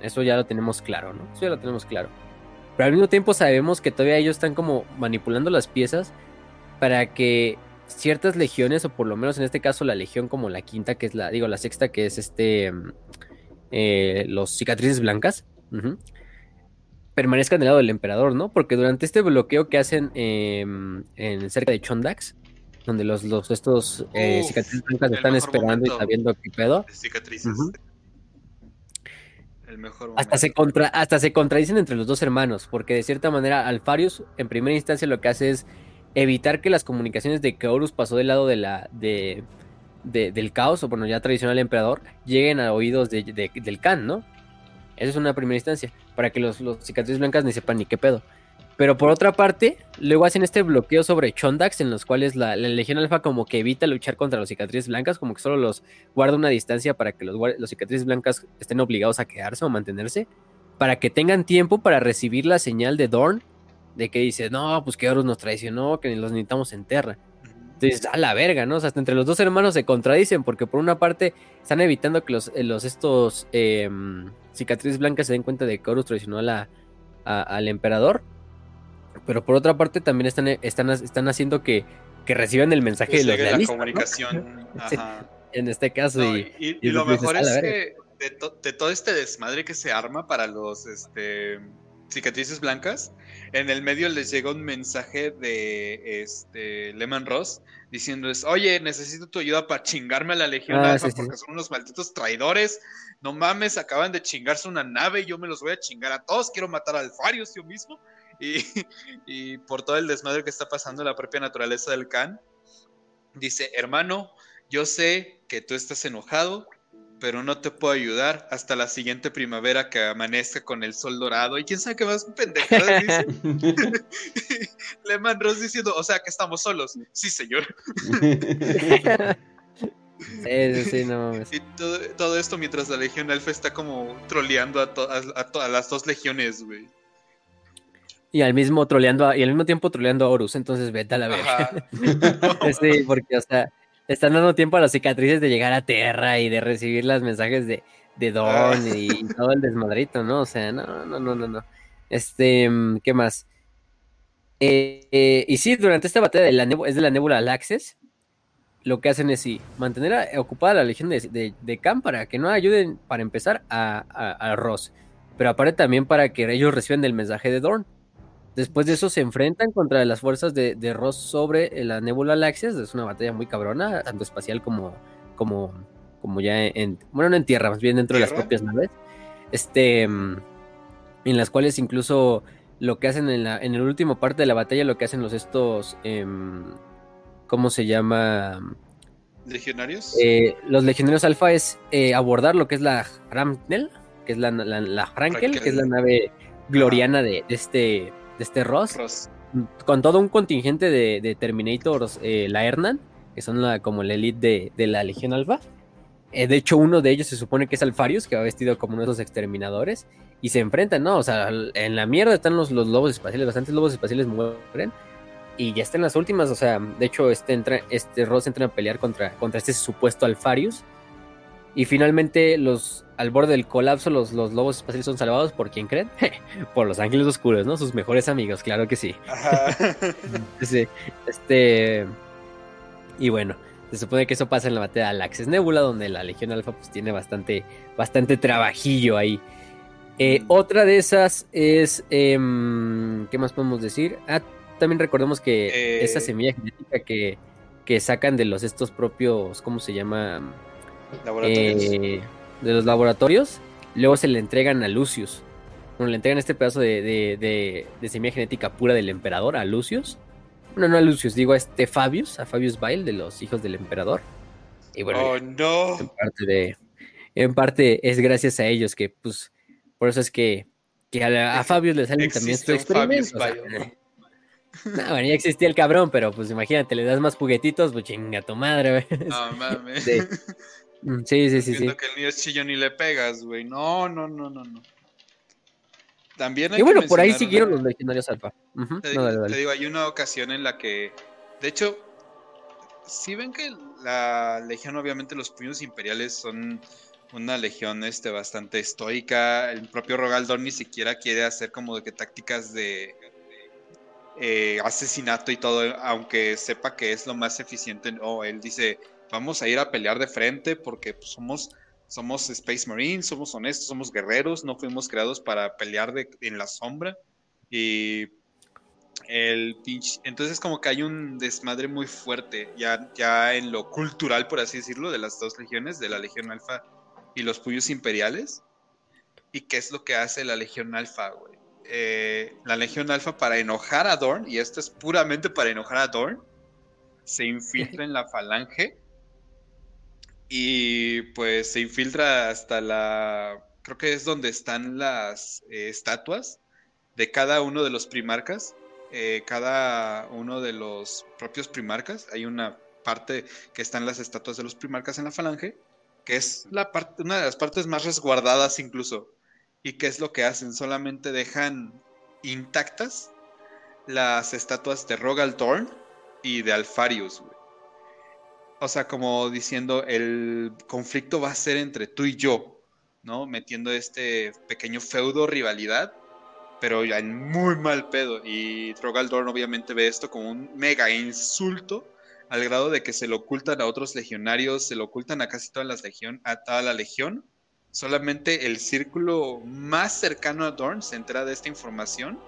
Eso ya lo tenemos claro, ¿no? Eso ya lo tenemos claro. Pero al mismo tiempo sabemos que todavía ellos están como manipulando las piezas para que ciertas legiones, o por lo menos en este caso la legión como la quinta, que es la, digo, la sexta, que es este, mm, eh, los cicatrices blancas, ujú, permanezcan del lado del emperador, ¿no? Porque durante este bloqueo que hacen em, en cerca de Chondax, donde los, los estos eh, Uf, cicatrices blancas están esperando y sabiendo qué pedo, cicatrices. Ujú. El mejor hasta se, contra, hasta se contradicen entre los dos hermanos, porque de cierta manera Alfarius en primera instancia lo que hace es evitar que las comunicaciones de que Horus pasó del lado de la, de, de- del caos, o bueno, ya tradicional emperador, lleguen a oídos de- de- del Khan, ¿no? Esa es una primera instancia, para que los, los cicatrices blancas ni sepan ni qué pedo. Pero por otra parte, luego hacen este bloqueo sobre Chondax, en los cuales la, la Legión Alfa como que evita luchar contra los cicatrices blancas, como que solo los guarda una distancia para que los, los cicatrices blancas estén obligados a quedarse o mantenerse, para que tengan tiempo para recibir la señal de Dorn, de que dice, no, pues que Horus nos traicionó, que los necesitamos en Terra. Entonces, a la verga, ¿no? O sea, hasta entre los dos hermanos se contradicen, porque por una parte están evitando que los, eh, los estos eh, cicatrices blancas se den cuenta de que Horus traicionó a la, a- al emperador, pero por otra parte también están, están, están haciendo que, que reciban el mensaje de los llegue la comunicación. Ajá. En este caso, No, y, y, y y lo mejor "A la es verga". que de, todo este desmadre que se arma para los este, cicatrices blancas, en el medio les llega un mensaje de este, Lehman Ross diciéndoles, oye, necesito tu ayuda para chingarme a la Legión ah, Alfa porque son unos malditos traidores. No mames, acaban de chingarse una nave y yo me los voy a chingar a todos. Quiero matar a Alfarius yo mismo. Y, y por todo el desmadre que está pasando en la propia naturaleza del Khan, dice, hermano, yo sé que tú estás enojado, pero no te puedo ayudar hasta la siguiente primavera que amanezca con el sol dorado. Y quién sabe qué más pendejadas dice. Lehman Ross diciendo, o sea que estamos solos. Sí, señor. sí, sí, no Y todo, esto mientras la Legión Alfa está como troleando a, a, las dos legiones, güey. Y al mismo troleando y al mismo tiempo troleando a Horus, entonces vete a la vez. sí, porque están dando tiempo a las cicatrices de llegar a tierra y de recibir los mensajes de, de Don ah. y, todo el desmadrito, ¿no? O sea, no, no, no, no, no. Este, mm, ¿qué más? Eh, eh, y sí, durante esta batalla de la es de la Nebula Laxes, lo que hacen es sí, mantener ocupada la legión de, de, de Khan para que no ayuden, para empezar, a, a, Ross. Pero aparte también para que ellos reciban el mensaje de Dorn. Después de eso se enfrentan contra las fuerzas de, de Ross sobre eh, la Nebula Laxias. Es una batalla muy cabrona, tanto espacial como, como, como ya en. Bueno, no en tierra, más bien dentro de las propias naves. Este. Mm, en las cuales incluso lo que hacen en, la, en el último parte de la batalla, lo que hacen los estos. Em, ¿Cómo se llama? ¿Legionarios? Eh, los legionarios alfa es eh, abordar lo que es la Hramnel, que es la, la, Frankel, que es la nave gloriana de este este Ross, con todo un contingente de, Terminators, eh, la Hernan, que son como la elite de, la Legión Alfa. Eh, de hecho, uno de ellos se supone que es Alfarius, que va vestido como uno de esos exterminadores, y se enfrentan, ¿no? O sea, en la mierda están los, los lobos espaciales, bastantes lobos espaciales mueren. Y ya están las últimas, o sea, de hecho, este, entra, este Ross entra a pelear contra, contra este supuesto Alfarius. Y finalmente, los, al borde del colapso, los, los lobos espaciales son salvados por quién creen? por los ángeles oscuros, ¿no? Sus mejores amigos, claro que sí. sí. Este. Y bueno, se supone que eso pasa en la batalla de Alaxes Nebula, donde la Legión Alfa pues tiene bastante, bastante trabajillo ahí. Eh, otra de esas es. Em, ¿Qué más podemos decir? Ah, también recordemos que eh. esa semilla genética que, que sacan de los estos propios. ¿Cómo se llama? Eh, de los laboratorios, luego se le entregan a Lucius. Bueno, le entregan este pedazo de, semilla genética pura del emperador a Lucius. Bueno, no a Lucius, digo a este Fabius, a Fabius Bile, de los hijos del emperador. Y bueno, oh, no. en parte de. En parte es gracias a ellos que, pues, por eso es que, que a, Fabius le salen también estos experimentos. no, bueno, ya existía el cabrón, pero pues imagínate, le das más juguetitos, pues chinga tu madre, No mames. Mm, sí, sí, sí. Siento que el niño es chillón y le pegas, güey. No, no, no, no, no. También hay y bueno, por ahí siguieron los legionarios alfa. te, digo, hay una ocasión en la que, de hecho, si ven que la legión, obviamente los puños imperiales son una legión este, bastante estoica. El propio Rogaldor ni siquiera quiere hacer como de que tácticas de eh, asesinato y todo, aunque sepa que es lo más eficiente. O él dice, vamos a ir a pelear de frente porque pues, somos, somos Space Marines, somos honestos, somos guerreros, no fuimos creados para pelear de, en la sombra. Y el entonces como que hay un desmadre muy fuerte ya, ya en lo cultural, por así decirlo, de las dos legiones, de la Legión Alfa y los Puyos Imperiales. ¿Y qué es lo que hace la Legión Alfa, güey? Eh, la Legión Alfa para enojar a Dorn, y esto es puramente para enojar a Dorn, se infiltra en la falange y pues se infiltra hasta la, creo que es donde están las eh, estatuas de cada uno de los primarcas. Eh, cada uno de los propios primarcas, hay una parte que están las estatuas de los primarcas en la falange, que es la parte, una de las partes más resguardadas incluso. ¿Y qué es lo que hacen? Solamente dejan intactas las estatuas de Rogal Thorn y de Alfarius, o sea, como diciendo, el conflicto va a ser entre tú y yo, ¿no? Metiendo este pequeño feudo, rivalidad, pero ya en muy mal pedo. Y Trogaldorn obviamente ve esto como un mega insulto, al grado de que se lo ocultan a otros legionarios, se lo ocultan a casi toda, las legión, a toda la legión, Solamente el círculo más cercano a Dorn se entera de esta información.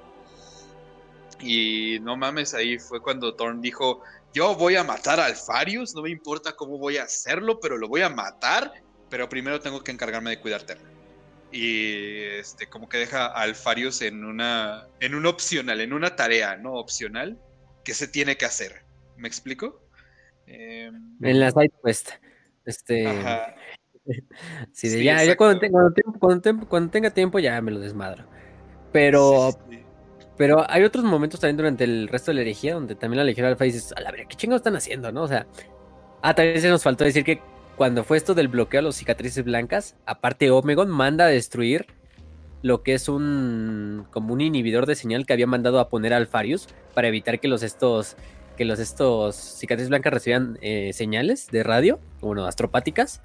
Y no mames, ahí fue cuando Dorn dijo, yo voy a matar a Alfarius, no me importa cómo voy a hacerlo, pero lo voy a matar, pero primero tengo que encargarme de cuidarte. Y este, como que deja a Alfarius en una, en un opcional, en una tarea no opcional que se tiene que hacer. ¿Me explico? Em, en la side quest. Este. Sí, ya, cuando, tenga tiempo ya me lo desmadro. Pero, pero hay otros momentos también durante el resto de la herejía donde también la Legión Alfa dices, a la verdad, ¿qué chingados están haciendo, no? O sea, ah, también se nos faltó decir que cuando fue esto del bloqueo a los cicatrices blancas, aparte Omegon manda a destruir lo que es un como un inhibidor de señal que había mandado a poner a Alfarius para evitar que los estos que los estos cicatrices blancas recibían eh, señales de radio, bueno, astropáticas.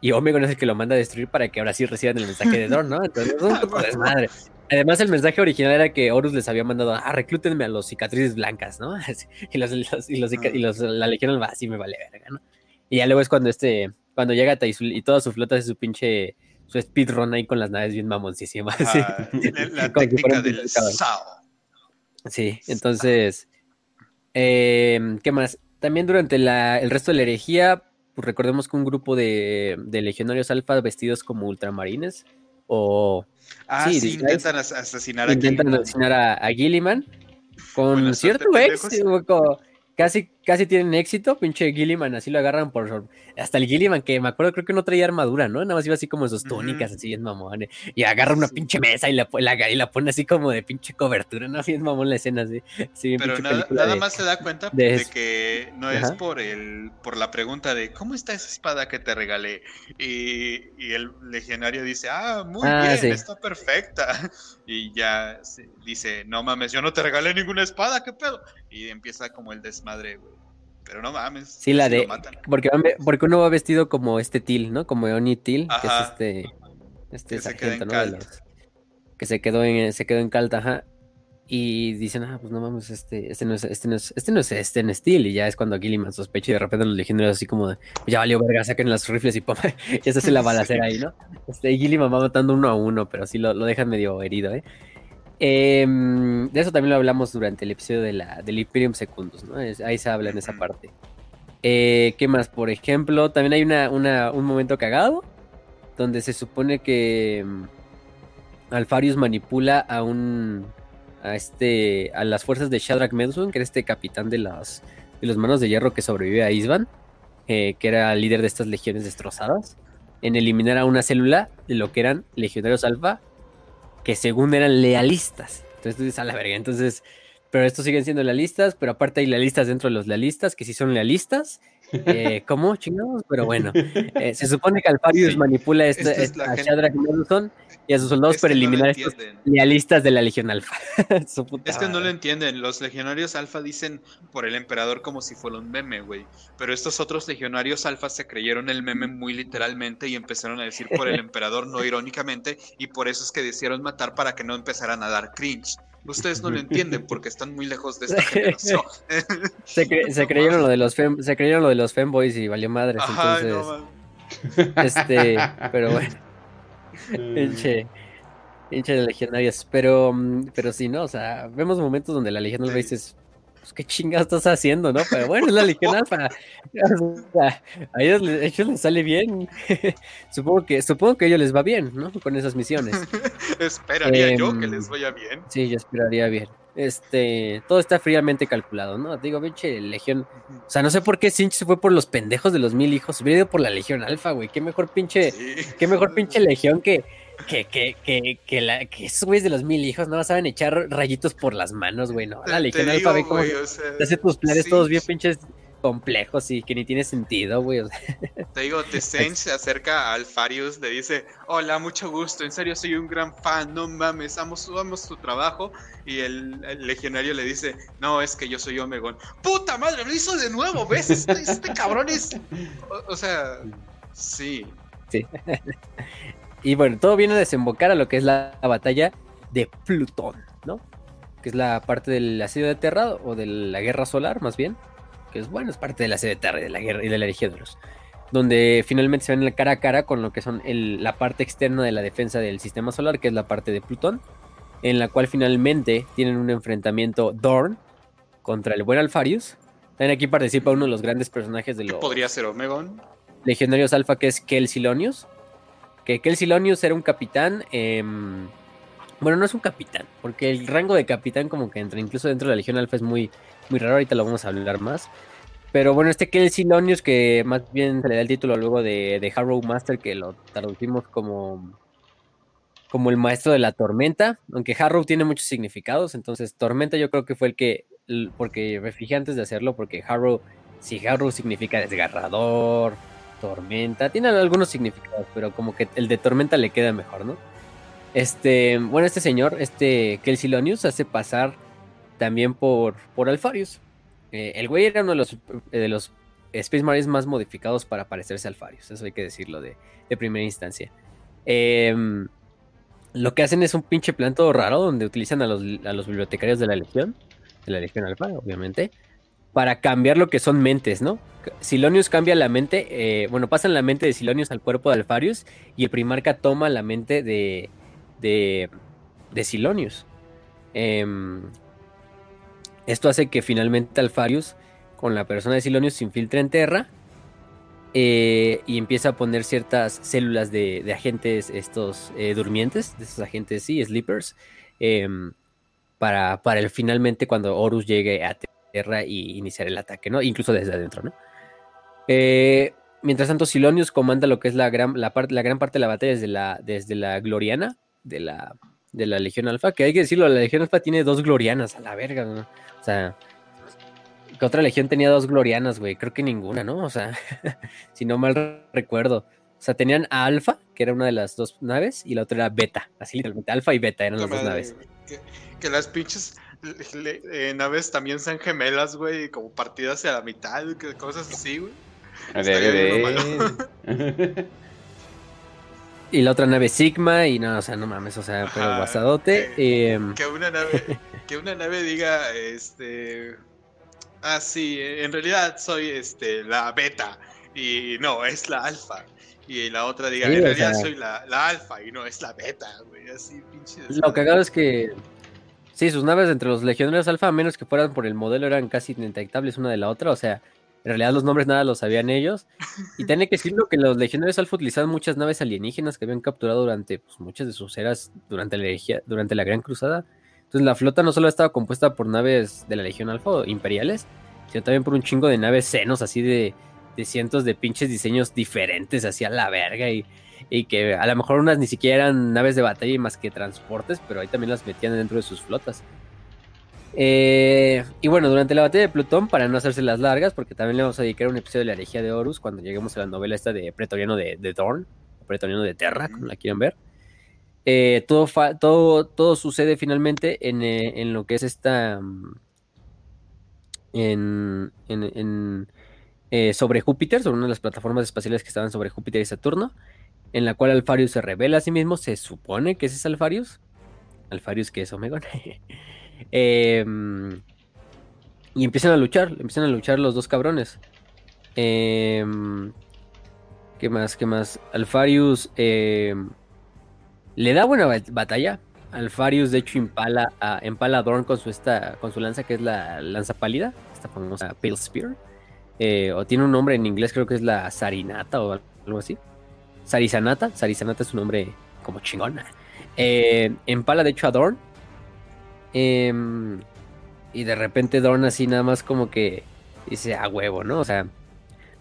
Y Omegon es el que lo manda a destruir para que ahora sí reciban el mensaje de Dorn, ¿no? Entonces es un poco desmadre. Además, el mensaje original era que Horus les había mandado, ah, reclútenme a los cicatrices blancas, ¿no? y, los, y, los, y, los, la legión va, así me vale verga, ¿no? Y ya luego es cuando este, cuando llega y, toda su flota hace su pinche, su speedrun ahí con las naves bien mamoncísimas. Ah, La técnica del SAO. Sí, entonces, eh, ¿qué más? También durante la, el resto de la herejía, pues recordemos que un grupo de, de legionarios alfa vestidos como ultramarines o... Ah, sí, intentan asesinar a Intentan asesinar a, a Gilliman con cierto éxito, casi, casi tienen éxito, pinche Gilliman, así lo agarran por hasta el Gilliman, que me acuerdo, creo que no traía armadura, ¿no? Nada más iba así como en sus túnicas, así en mamón, y agarra una pinche mesa y la, y la pone así como de pinche cobertura, ¿no? Así es mamón la escena, así. Pero nada, más se da cuenta de, que no es por el, por la pregunta de ¿cómo está esa espada que te regalé? Y, el legionario dice, ah, muy ah, bien, está perfecta. Y ya dice, no mames, yo no te regalé ninguna espada, ¿qué pedo? Y empieza como el desmadre, güey. Pero no mames. Sí, la de. Porque, porque uno va vestido como este Til, ¿no? Como Oni Til, que es este. Este sargento, ¿no? que se quedó en, se quedó en Calta, ajá. Y dicen, ah, pues no mames, este, este no es, este no es, este no es este en Steel. Y ya es cuando Gilliman sospecha y de repente los legionarios así como de, ya valió verga, saquen las rifles y pum, ya se hace la balacera ahí, ¿no? Este, Gilliman va matando uno a uno, pero sí lo, lo dejan medio herido, ¿eh? Em, de eso también lo hablamos durante el episodio de la, del Imperium Secundus, ¿no? ahí se habla en esa parte. Eh, ¿Qué más? Por ejemplo, también hay una, un momento cagado donde se supone que em, Alfarius manipula a un a este a las fuerzas de Shadrach Meduson, que era este capitán de las de los manos de hierro que sobrevive a Isvan, eh, que era líder de estas legiones destrozadas, en eliminar a una célula de lo que eran legionarios alfa que según eran lealistas. Entonces tú dices, a la verga, entonces, pero estos siguen siendo lealistas, pero aparte hay lealistas dentro de los lealistas que sí son lealistas. Eh, ¿Cómo chingados? Pero bueno, eh, se supone que Alfarius manipula este, es a Shadrach y a sus soldados para eliminar a estos lealistas de la Legión Alfa. es que no lo entienden. Los legionarios Alfa dicen por el emperador como si fuera un meme, güey. Pero estos otros legionarios Alfa se creyeron el meme muy literalmente y empezaron a decir por el emperador no irónicamente y por eso es que decidieron matar para que no empezaran a dar cringe. Ustedes no lo entienden porque están muy lejos de esta generación. se, creyeron lo de los se creyeron lo de los femboys y valió madres. entonces, este, pero bueno. Pinche. Pinche de legionarios. Pero, mm, pero sí, ¿no? O sea, vemos momentos donde la Legión Alfa dices, pues qué chingados estás haciendo, ¿no? Pero bueno, es la Legión Alfa. a ellos, les sale bien. supongo que, supongo que a ellos les va bien, ¿no? Con esas misiones. Esperaría yo que em, les vaya bien. Sí, yo esperaría bien. Este, todo está fríamente calculado, ¿no? Digo, pinche Legión. O sea, no sé por qué Sinch se fue por los pendejos de los mil hijos. Hubiera ido por la Legión Alfa, güey. Qué mejor pinche, qué mejor pinche Legión que, que, que, que, que, la, que esos güeyes de los mil hijos no saben echar rayitos por las manos, güey, ¿no? Alfa, ve cómo te hace tus planes todos bien pinches complejos y que ni tiene sentido, güey. Te digo, Tessench se acerca a Alfarius, le dice, hola, mucho gusto, en serio soy un gran fan, no mames, amos, amos tu trabajo. Y el, legionario le dice, no, es que yo soy Omegon. ¡Puta madre, lo hizo de nuevo! ¿Ves? Este, este cabrón es... O, sea, sí. Sí. y bueno, todo viene a desembocar a lo que es la, batalla de Plutón, ¿no? Que es la parte del asedio de o de la guerra solar, más bien que es bueno, es parte de la sede de la guerra y de la Legión donde finalmente se ven cara a cara con lo que son la parte externa de la defensa del sistema solar, que es la parte de Plutón, en la cual finalmente tienen un enfrentamiento Dorn contra el buen Alfarius. También aquí participa uno de los grandes personajes de los... podría ser Omegon? Legionarios Alpha, que es Kel Silonius. Que Kel Silonius era un capitán... Em, bueno, no es un capitán, porque el rango de capitán como que entra, incluso dentro de la Legión Alpha es muy, muy raro, ahorita lo vamos a hablar más. Pero bueno, este Kel Silonius, que más bien se le da el título luego de, de Harrow Master, que lo traducimos como, como el maestro de la tormenta, aunque Harrow tiene muchos significados, entonces tormenta yo creo que fue el que, porque me fijé antes de hacerlo, porque Harrow, si Harrow significa desgarrador, tormenta, tiene algunos significados, pero como que el de tormenta le queda mejor, ¿no? Este, bueno, este señor, este Kel Silonius, hace pasar también por, por Alfarius. Eh, el güey era uno de los, de los Space Marines más modificados para parecerse a Alfarius, eso hay que decirlo de, primera instancia. Em, lo que hacen es un pinche plan todo raro donde utilizan a los, bibliotecarios de la Legión, de la Legión Alfa, obviamente, para cambiar lo que son mentes, ¿no? Silonius cambia la mente, eh, bueno, pasan la mente de Silonius al cuerpo de Alfarius y el primarca toma la mente de, de, de Silonius. Em, esto hace que finalmente Alfarius, con la persona de Silonius, se infiltre en Terra eh, y empieza a poner ciertas células de, agentes, estos eh, durmientes, de estos agentes, sí, sleepers, em, para, para el, finalmente cuando Horus llegue a Terra y iniciar el ataque, ¿no? Incluso desde adentro, ¿no? Eh, mientras tanto, Silonius comanda lo que es la gran, la, la gran parte de la batalla desde la, desde la Gloriana, de la, de la Legión Alfa, que hay que decirlo, la Legión Alfa tiene dos Glorianas, a la verga, ¿no? O sea, ¿qué otra legión tenía dos glorianas, güey? Creo que ninguna, ¿no? O sea, si no mal recuerdo. O sea, tenían a Alfa, que era una de las dos naves, y la otra era Beta. Así literalmente, Alfa y Beta eran las dos naves. Que, las pinches eh, naves también sean gemelas, güey, como partidas a la mitad, cosas así, güey. y la otra nave Sigma, y no, o sea, no mames, o sea, pero guasadote. Em, que, una nave, que una nave diga, este. Ah, sí, en realidad soy este, la beta, y no, es la alfa. Y la otra diga, en realidad soy la, la, alfa, y no, es la beta, güey, así, pinche. Lo cagado es que. Sí, sus naves entre los legionarios alfa, a menos que fueran por el modelo, eran casi indetectables una de la otra, o sea en realidad los nombres nada los sabían ellos. Y tiene que decirlo que los legionarios alfa utilizaban muchas naves alienígenas que habían capturado durante pues, muchas de sus eras durante la, Gran Cruzada. Entonces la flota no solo estaba compuesta por naves de la Legión Alfa imperiales, sino también por un chingo de naves senos así de, de cientos de pinches diseños diferentes hacia la verga y, y, que a lo mejor unas ni siquiera eran naves de batalla más que transportes, pero ahí también las metían dentro de sus flotas. Eh, y bueno, durante la batalla de Plutón, para no hacerse las largas, porque también le vamos a dedicar un episodio de la herejía de Horus cuando lleguemos a la novela esta de Pretoriano de, de Dorn, o Pretoriano de Terra, como la quieran ver. Eh, todo, todo, todo sucede finalmente en, eh, en, lo que es esta. Mm, en, en, sobre Júpiter, sobre una de las plataformas espaciales que estaban sobre Júpiter y Saturno, en la cual Alfarius se revela a sí mismo. Se supone que ese es Alfarius. Alfarius que es Omegon. Em, y empiezan a luchar, empiezan a luchar los dos cabrones. Em, ¿Qué más? ¿Qué más? Alfarius em, le da buena batalla. Alfarius, de hecho, empala a, empala Dorn con su, esta, con su lanza, que es la lanza pálida, esta famosa Pale Spear. Eh, o tiene un nombre en inglés, creo que es la Sarinata o algo así. Sarizanata, Sarizanata es un nombre como chingona. Eh, empala, de hecho, a Dorn Em, y de repente Dorn así nada más como que dice a huevo, ¿no? O sea,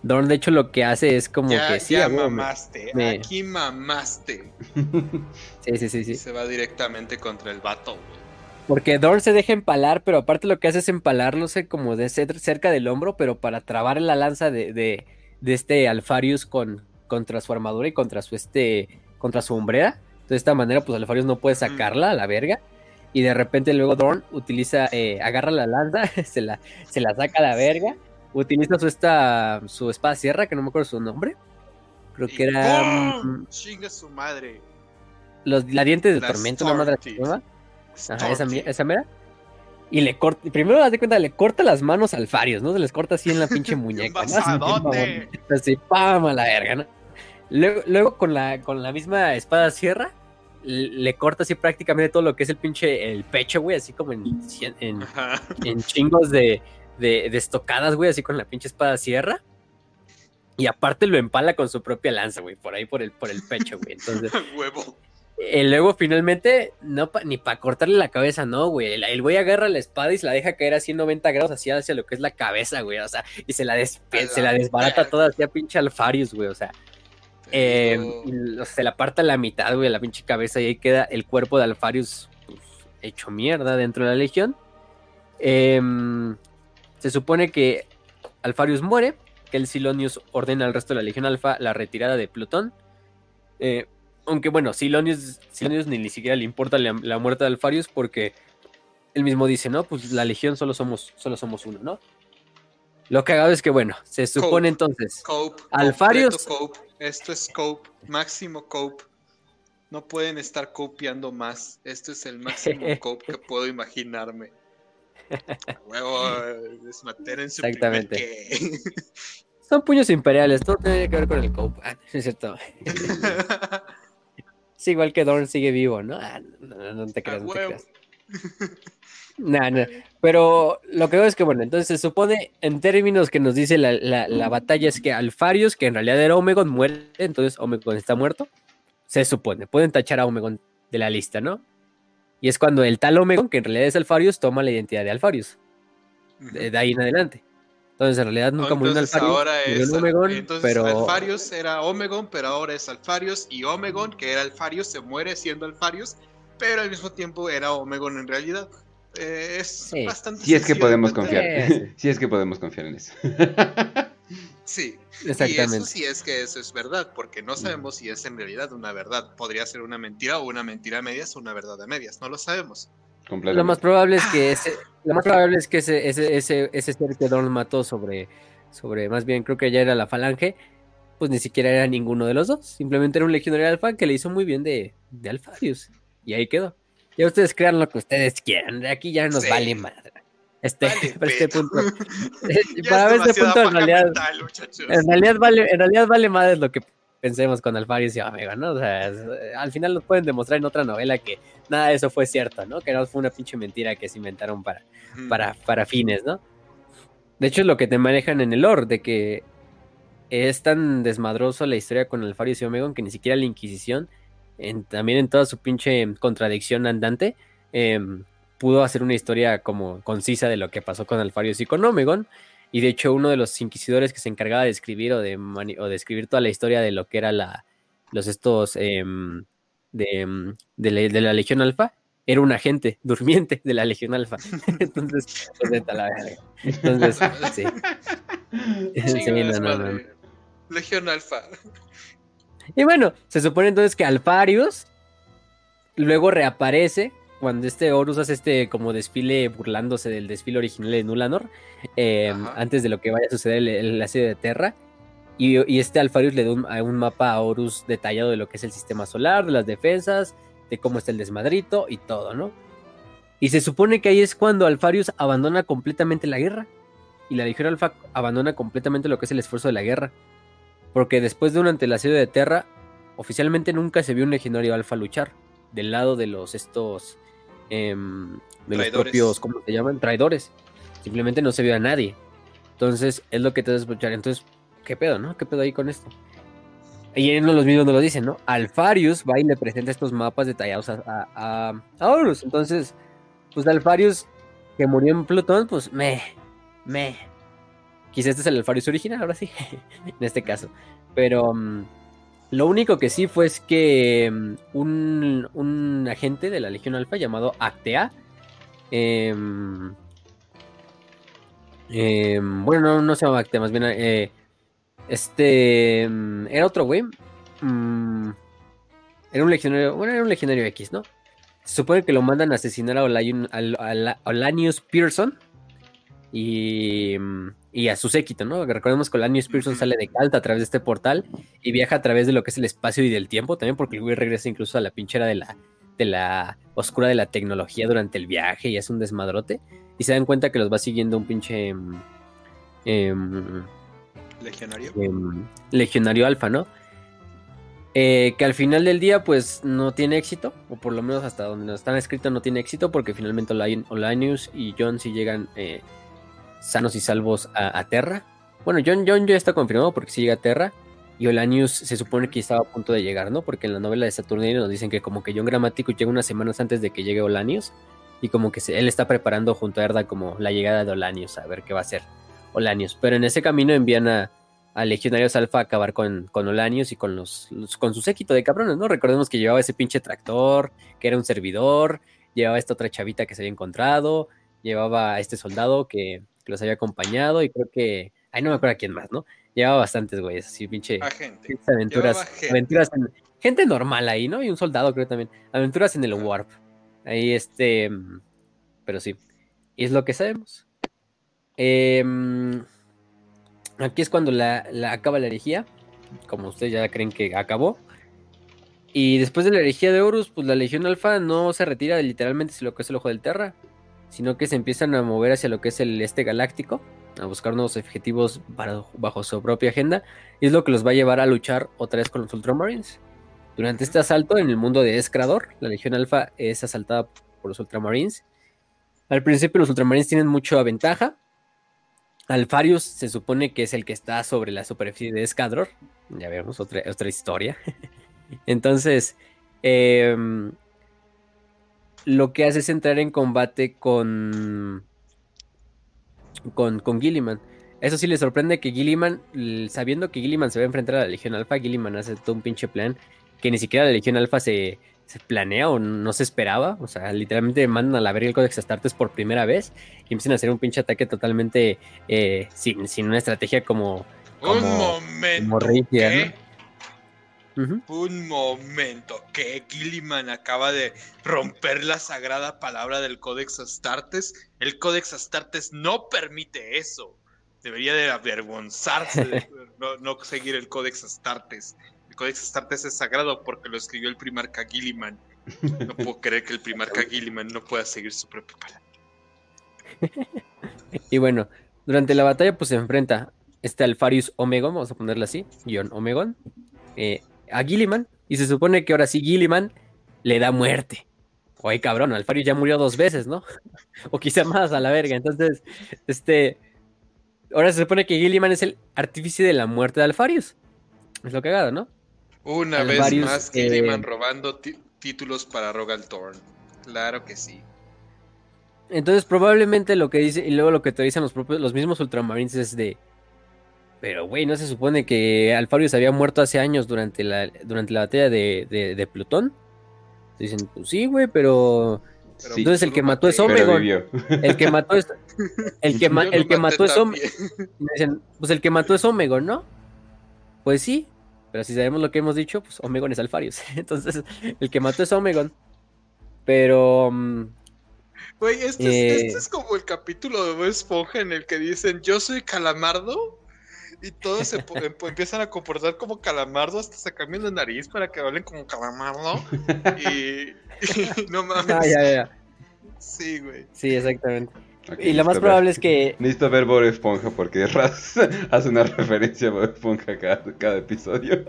Dorn de hecho lo que hace es como que sí, ya mamaste, aquí mamaste. sí, sí, sí, sí. Se va directamente contra el vato, Porque Dorn se deja empalar, pero aparte lo que hace es empalarlo como de cerca del hombro, pero para trabar la lanza de, de, este Alfarius con, contra su armadura y contra su este contra su hombrera. De esta manera, pues Alfarius no puede sacarla a la verga y de repente luego Dorn utiliza, eh, agarra la lanza, se la, se la saca a la verga, utiliza su, esta, su espada sierra, que no me acuerdo su nombre. Creo que era... Mm, Chinga su madre. Los, la dientes de tormento, una madre Ajá, esa, esa mera. Y le corta, primero das de cuenta, le corta las manos al Farius, ¿no? Se les corta así en la pinche muñeca. ¿no? Así, pam, a la verga, ¿no? Luego, con, la, con la misma espada sierra, le corta así prácticamente todo lo que es el pinche el pecho, güey, así como en, en, chingos de, de, de, estocadas, güey, así con la pinche espada sierra. Y aparte lo empala con su propia lanza, güey, por ahí por el, por el pecho, güey. Entonces. Huevo. Y luego finalmente, no ni para cortarle la cabeza, no, güey. El, güey agarra la espada y se la deja caer así en 90 grados hacia, hacia lo que es la cabeza, güey. O sea, y se la, se la desbarata toda hacia pinche Alfarius, güey. O sea, eh, se la aparta la mitad, güey, la pinche cabeza y ahí queda el cuerpo de Alfarius pues, hecho mierda dentro de la legión. Em, se supone que Alfarius muere, que el Silonius ordena al resto de la legión alfa la retirada de Plutón. Eh, aunque bueno, Silonius, ni, siquiera le importa la, muerte de Alfarius porque él mismo dice, no, pues la legión solo somos, solo somos uno, ¿no? Lo que hago es que, bueno, se supone entonces. Alfarius. Esto es cope, máximo cope. No pueden estar copiando más. Esto es el máximo cope que puedo imaginarme. Huevo, en su Exactamente. Son puños imperiales, todo tiene que ver con el cope. Ah, es cierto. Es igual que Dorn sigue vivo, ¿no? Ah, no, te creas, no te creas. No, no. Pero lo que veo es que, bueno, entonces se supone, en términos que nos dice la, batalla, es que Alfarius, que en realidad era Omegon, muere, entonces Omegon está muerto. Se supone, pueden tachar a Omegon de la lista, ¿no? Y es cuando el tal Omegon, que en realidad es Alfarius, toma la identidad de Alfarius. de ahí en adelante. Entonces, en realidad nunca murió Alfarius. Ahora es Omegon, entonces, pero... Alfarius era Omegon, pero ahora es Alfarius. Y Omegon, que era Alfarius, se muere siendo Alfarius, pero al mismo tiempo era Omegon en realidad. Eh, es bastante. Si es que podemos confiar. Si es que podemos confiar en eso. sí. Exactamente. Y eso sí es que eso es verdad, porque no sabemos si es en realidad una verdad. Podría ser una mentira o una mentira a medias o una verdad a medias. No lo sabemos. Lo más probable es que ese, lo más probable es que ese, ese, ese, ese ser que Don mató sobre, sobre, más bien creo que ya era la falange, pues ni siquiera era ninguno de los dos. Simplemente era un legionario alfa que le hizo muy bien de, de Alfarius. Y ahí quedó. Ya ustedes crean lo que ustedes quieran. De aquí ya nos vale madre. Este, para este punto. para este punto, en realidad, en realidad vale, en realidad vale madre lo que pensemos con Alfarius y Omega, ¿no? O sea, al final nos pueden demostrar en otra novela que nada de eso fue cierto, ¿no? Que no fue una pinche mentira que se inventaron para, para, para fines, ¿no? De hecho, es lo que te manejan en el lore, de que es tan desmadroso la historia con Alfarius y Omegon que ni siquiera la Inquisición, también en toda su pinche contradicción andante, em, pudo hacer una historia como concisa de lo que pasó con Alfarius y con Omegon. Y de hecho, uno de los inquisidores que se encargaba de escribir o de, o de escribir toda la historia de lo que era la, los estos em, de, de, la, Legión Alfa era un agente durmiente de la Legión Alfa. Entonces, pues, la Entonces, sí. sí Legión Alfa. Y bueno, se supone entonces que Alfarius luego reaparece cuando este Horus hace este como desfile burlándose del desfile original de Nulanor, em, antes de lo que vaya a suceder en la serie de Terra. Y, este Alfarius le da un, mapa a Horus detallado de lo que es el sistema solar, de las defensas, de cómo está el desmadrito y todo, ¿no? Y se supone que ahí es cuando Alfarius abandona completamente la guerra. Y la Legión Alfa abandona completamente lo que es el esfuerzo de la guerra. Porque después de durante el asedio de Terra, oficialmente nunca se vio un legionario alfa luchar. Del lado de los estos Em, de los propios, ¿cómo se llaman? Traidores. Simplemente no se vio a nadie. Entonces, es lo que te debes escuchar. Entonces, ¿qué pedo, no? ¿Qué pedo ahí con esto? Y en los mismos no lo dicen, ¿no? Alfarius va y le presenta estos mapas detallados a, a, Horus. Entonces, pues Alfarius, que murió en Plutón, pues me, me. Quizás este es el Alfarius original, ahora sí, en este caso. Pero, mm, lo único que sí fue es que mm, un, agente de la Legión Alfa llamado Actea. Em, bueno, no, no se llama Actea, más bien. Eh, este. Mm, era otro güey. Mm, era un legionario. Bueno, era un legionario X, ¿no? Se supone que lo mandan a asesinar a, Olanius Pearson. Y y a su séquito, ¿no? Recordemos que Olanius Pearson sale de Calta a través de este portal y viaja a través de lo que es el espacio y del tiempo también, porque el güey regresa incluso a la pinchera de la, de la, oscura de la tecnología durante el viaje y es un desmadrote. Y se dan cuenta que los va siguiendo un pinche... em, Legionario. em, legionario alfa, ¿no? Eh, que al final del día, pues no tiene éxito, o por lo menos hasta donde nos están escritos no tiene éxito, porque finalmente Olanius y John sí llegan eh, sanos y salvos a, Terra. Bueno, John, John ya está confirmado porque sí llega a Terra, y Olanius se supone que estaba a punto de llegar, ¿no? Porque en la novela de Saturnino nos dicen que como que John Gramático llega unas semanas antes de que llegue Olanius, y como que se- él está preparando junto a Erda como la llegada de Olanius, a ver qué va a hacer Olanius. Pero en ese camino envían a, a Legionarios Alfa a acabar con, con Olanius y con los, los- con su séquito de cabrones, ¿no? Recordemos que llevaba ese pinche tractor, que era un servidor, llevaba esta otra chavita que se había encontrado, llevaba a este soldado que, que los había acompañado y creo que... Ay, no me acuerdo a quién más, ¿no? Llevaba bastantes güeyes, así pinche... Aventuras, gente. aventuras en- gente normal ahí, ¿no? Y un soldado creo también. Aventuras en el. Warp. Ahí este... Pero sí. Y es lo que sabemos. Em, aquí es cuando la, la acaba la herejía. Como ustedes ya creen que acabó. Y después de la herejía de Horus, pues la Legión Alfa no se retira literalmente hacia lo que es el ojo del Terra. Sino que se empiezan a mover hacia lo que es el este galáctico. A buscar nuevos objetivos bajo su propia agenda. Y es lo que los va a llevar a luchar otra vez con los Ultramarines. Durante este asalto en el mundo de Escrador, la Legión Alfa es asaltada por los Ultramarines. Al principio los Ultramarines tienen mucha ventaja. Alfarius se supone que es el que está sobre la superficie de Escador. Ya vemos otra, otra historia. Entonces, em, lo que hace es entrar en combate con, con, con Gilliman. Eso sí le sorprende que Gilliman, sabiendo que Gilliman se va a enfrentar a la Legión Alfa, Gilliman hace todo un pinche plan que ni siquiera la Legión Alfa se, se planea o no se esperaba. O sea, literalmente mandan a la verga el Codex Astartes por primera vez y empiezan a hacer un pinche ataque totalmente eh, sin, sin una estrategia como... Un como- momento. como Un momento. Que Gilliman acaba de romper la sagrada palabra del Codex Astartes. El Codex Astartes no permite eso. Debería de avergonzarse de no, no seguir el Codex Astartes. El Codex Astartes es sagrado porque lo escribió el primarca Gilliman. No puedo creer que el primarca Gilliman no pueda seguir su propia palabra. Y bueno, durante la batalla pues se enfrenta este Alfarius Omegon, vamos a ponerle así, guion Omegon, eh, a Gilliman, y se supone que ahora sí Gilliman le da muerte. Oye, cabrón, Alfarius ya murió dos veces, ¿no? o quizá más a la verga. Entonces, este, ahora se supone que Gilliman es el artífice de la muerte de Alfarius. Es lo cagado, ¿no? Una vez más eh, Gilliman robando títulos para Rogal Thorn. Claro que sí. Entonces, probablemente lo que dice, y luego lo que te dicen los propios, los mismos ultramarines es de. Pero, güey, ¿no se supone que Alfarius había muerto hace años durante la, durante la batalla de, de, de Plutón? Dicen, pues sí, güey, pero. Pero Sí. Entonces el que mató es Omegon. El que mató es. El que, ma- el que mató es Omegon. Dicen, pues el que mató es Omegon, ¿no? Pues sí. Pero si sabemos lo que hemos dicho, pues Omegon es Alfarius. Entonces, el que mató es Omegon. Pero. mm, Güey, este, Eh. es, este es como el capítulo de Bob Esponja en el que dicen yo soy calamardo y todos se em- empiezan a comportar como calamardo hasta se cambian de nariz para que hablen como calamardo y, y no mames. ah, ya, ya. Sí, güey. Sí, exactamente. Y lo más probable ver- es que. Necesito ver Bob Esponja porque Raz hace una referencia a Bob Esponja cada, cada episodio.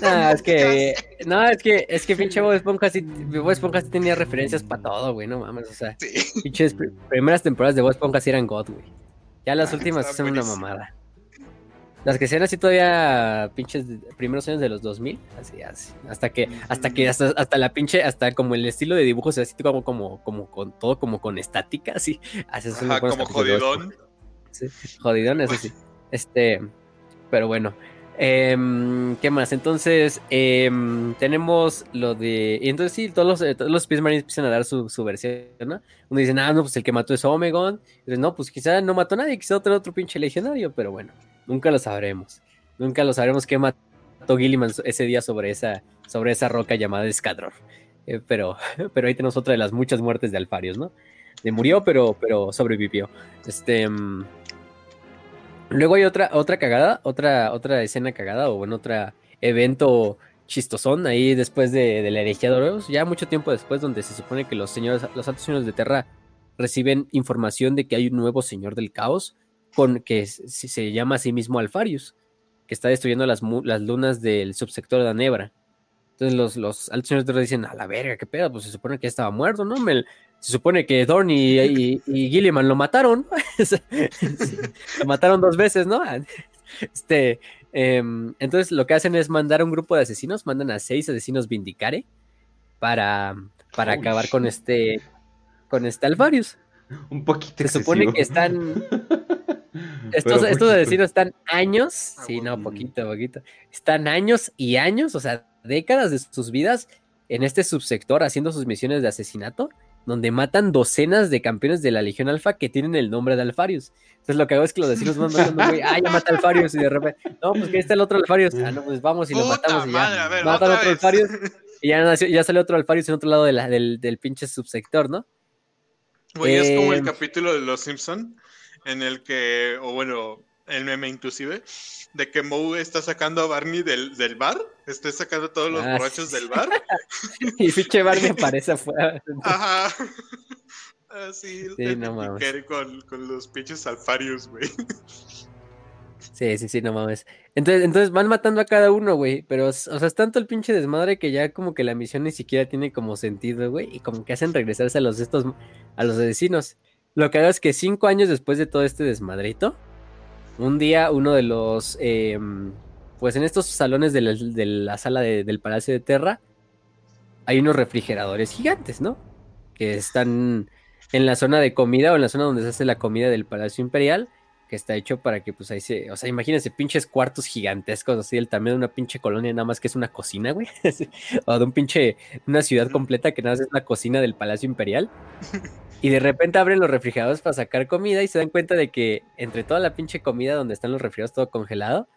No, es que. No, es que, es que pinche Bob Esponja sí, Bob Esponja sí tenía referencias para todo, güey, no mames. O sea, Sí. pinches pr- primeras temporadas de Bob Esponja sí eran God, güey. Ya las Ah, últimas son una mamada. Las que sean así todavía pinches primeros años de los 2000, así, así. Hasta que, hasta que, hasta, hasta la pinche, hasta como el estilo de dibujos así como, como, como con todo, como con estática, así. así Ajá, como jodidón. Sí, jodidón, eso sí. Este, pero bueno. Em, ¿Qué más? Entonces, em, tenemos lo de. Y entonces, sí, todos los, eh, todos los Space Marines empiezan a dar su, su versión, ¿no? Uno dice, ah, no, pues el que mató es Omegon. Y dicen, no, pues quizá no mató a nadie, quizá otro, otro pinche legionario, pero bueno, nunca lo sabremos. Nunca lo sabremos qué mató Gilliman ese día sobre esa, sobre esa roca llamada Escadrón. Eh, pero, pero ahí tenemos otra de las muchas muertes de Alfarios, ¿no? Murió, pero, pero sobrevivió. Este. mm, Luego hay otra, otra cagada, otra, otra escena cagada, o bueno, otro evento chistosón ahí después de, de la herejía de Horus, ya mucho tiempo después, donde se supone que los señores, los altos señores de Terra reciben información de que hay un nuevo señor del caos con que se, llama a sí mismo Alfarius, que está destruyendo las, las lunas del subsector de Anebra. Entonces los, los altos señores dicen, a la verga, qué pedo, pues se supone que ya estaba muerto, ¿no? Me, se supone que Dorn y, y, y Gilliman lo mataron. lo mataron dos veces, ¿no? Este, eh, entonces lo que hacen es mandar a un grupo de asesinos, mandan a seis asesinos Vindicare para, para acabar con este con este Alvarius. Un poquito. Se supone que están. Estos, estos asesinos están años. Ah, Sí, no, poquito, poquito. Están años y años, o sea, décadas de sus vidas en este subsector haciendo sus misiones de asesinato, donde matan docenas de campeones de la Legión Alfa que tienen el nombre de Alfarius. Entonces lo que hago es que los asesinos van matando, güey, ah, ya mata Alfarius, y de repente, no, pues que ahí está el otro Alfarius, ah, no, pues vamos y lo matamos y ya. ver, Matan otro vez. Alfarius y ya, nació- ya sale otro Alfarius en otro lado de la- del, del pinche subsector, ¿no? Güey, es como el capítulo de Los Simpson en el que, o bueno, el meme inclusive, de que Moe está sacando a Barney del, del bar, está sacando a todos los Ah, borrachos sí. del bar. Y pinche Barney aparece afuera. Ajá. Así, Sí, no mames. Con, con los pinches alfarios, güey. Sí, sí, sí, no mames. Entonces, entonces van matando a cada uno, güey. Pero, o sea, es tanto el pinche desmadre que ya como que la misión ni siquiera tiene como sentido, güey. Y como que hacen regresarse a los estos, a los asesinos. Lo que hago es que cinco años después de todo este desmadrito, un día uno de los, em, pues en estos salones de la, sala de- del Palacio de Terra, hay unos refrigeradores gigantes, ¿no? Que están en la zona de comida o en la zona donde se hace la comida del Palacio Imperial que está hecho para que pues ahí se, o sea, imagínense pinches cuartos gigantescos así del tamaño de una pinche colonia nada más que es una cocina, güey, o de un pinche una ciudad completa que nada más es la cocina del Palacio Imperial. Y de repente abren los refrigeradores para sacar comida y se dan cuenta de que entre toda la pinche comida donde están los refrigeradores todo congelado,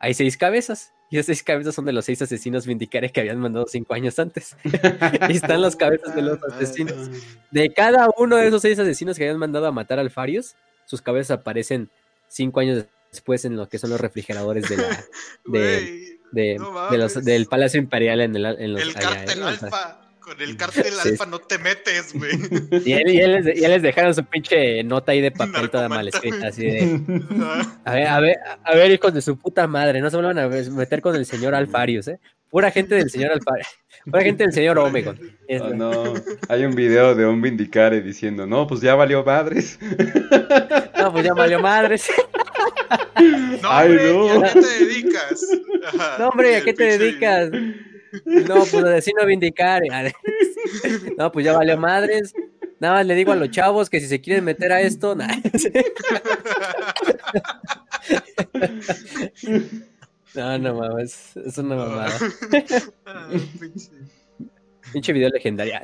hay seis cabezas. Y esas seis cabezas son de los seis asesinos vindicares que habían mandado cinco años antes. y están las cabezas de los asesinos. De cada uno de esos seis asesinos que habían mandado a matar al Farius, sus cabezas aparecen cinco años después en lo que son los refrigeradores de la, de, de, No de los, del Palacio Imperial en, el, en los el allá, cártel ¿eh? Alfa. Con el cártel Sí. alfa no te metes, güey. y, él- y él les, y él les dejaron su pinche nota ahí de papel toda mal escrita, así de, a ver, a ver, a ver, hijos de su puta madre, no se vuelvan a meter con el señor Alfarius, ¿eh? Pura gente del señor Alfarius, pura gente del señor Omegon. Oh, no, hay un video de un Vindicare diciendo, no, pues ya valió madres. No, pues ya valió madres. No, Ay, hombre, no. ¿y a qué te dedicas? No, hombre, ¿a qué te pinche- dedicas? No, pues así no vindicar. No, pues ya valió madres. Nada más le digo a los chavos que si se quieren meter a esto, nah. No, no mames, es una mamada. Ah, pinche. Video legendario.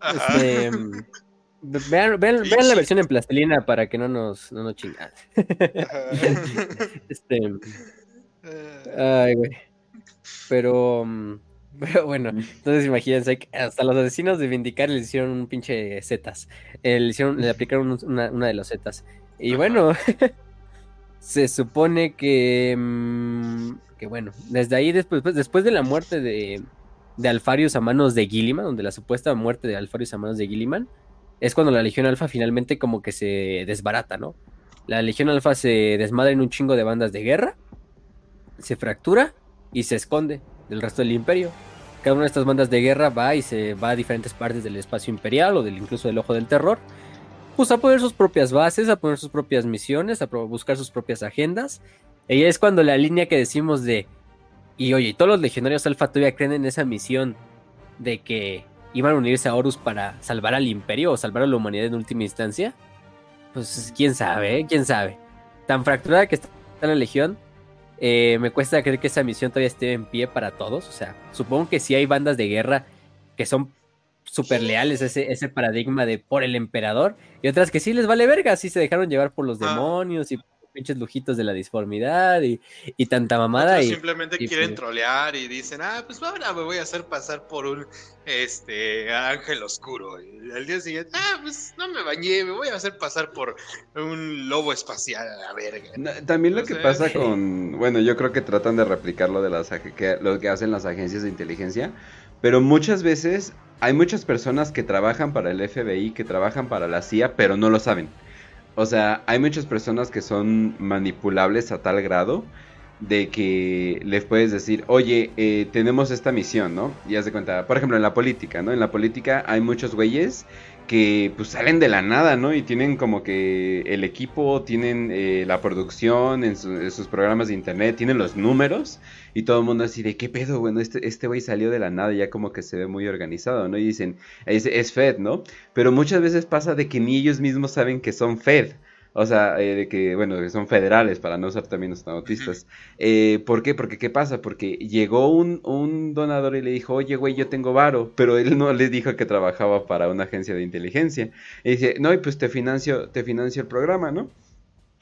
Ajá. Este, vean, vean, vean la versión en plastilina para que no nos, no nos chingan. Este, Ah, ay, güey. Pero, mm, pero bueno, entonces imagínense que hasta los asesinos de Vindicar le hicieron un pinche zetas. Eh, le, hicieron, le aplicaron un- una, una de los zetas. Y bueno, se supone que, mm, que bueno, desde ahí, después, pues, después de la muerte de, de Alfarius a manos de Gilliman, donde la supuesta muerte de Alfarius a manos de Gilliman, es cuando la Legión Alfa finalmente como que se desbarata, ¿no? La Legión Alfa se desmadra en un chingo de bandas de guerra, se fractura y se esconde del resto del imperio. Cada una de estas bandas de guerra va y se va a diferentes partes del espacio imperial o del incluso del ojo del terror, pues a poner sus propias bases, a poner sus propias misiones, a buscar sus propias agendas. Y es cuando la línea que decimos de, y oye, todos los legionarios alfa todavía creen en esa misión de que iban a unirse a Horus para salvar al imperio o salvar a la humanidad en última instancia. Pues quién sabe, ¿eh? quién sabe. Tan fracturada que está la legión, eh, me cuesta creer que esa misión todavía esté en pie para todos. O sea, supongo que sí hay bandas de guerra que son súper leales a ese, ese paradigma de por el emperador. Y otras que sí les vale verga, sí se dejaron llevar por los Ah. demonios y pinches lujitos de la disformidad y, y tanta mamada. Otros y, simplemente y quieren trolear y dicen, ah, pues ahora me voy a hacer pasar por un este ángel oscuro. Y al día siguiente, ah, pues no me bañé, me voy a hacer pasar por un lobo espacial a la verga. No, También lo O que pasa con, bueno, yo creo que tratan de replicar lo de las que, lo que hacen las agencias de inteligencia, pero muchas veces hay muchas personas que trabajan para el FBI, que trabajan para la CIA, pero no lo saben. O sea, hay muchas personas que son manipulables a tal grado de que les puedes decir, oye, eh, tenemos esta misión, ¿no? Y haz de cuenta, por ejemplo, en la política, ¿no? En la política hay muchos güeyes que pues salen de la nada, ¿no? Y tienen como que el equipo, tienen eh, la producción en, su- en sus programas de internet, tienen los números y todo el mundo así de, ¿qué pedo? Bueno, este este güey salió de la nada ya como que se ve muy organizado, ¿no? Y dicen, es Fed, ¿no? Pero muchas veces pasa de que ni ellos mismos saben que son Fed. O sea, eh, de que, bueno, que son federales, para no usar términos tan autistas. Eh, ¿Por qué? Porque, ¿qué pasa? Porque llegó un, un donador y le dijo, oye, güey, yo tengo varo, pero él no le dijo que trabajaba para una agencia de inteligencia. Y dice, no, y pues te financio, te financio el programa, ¿no?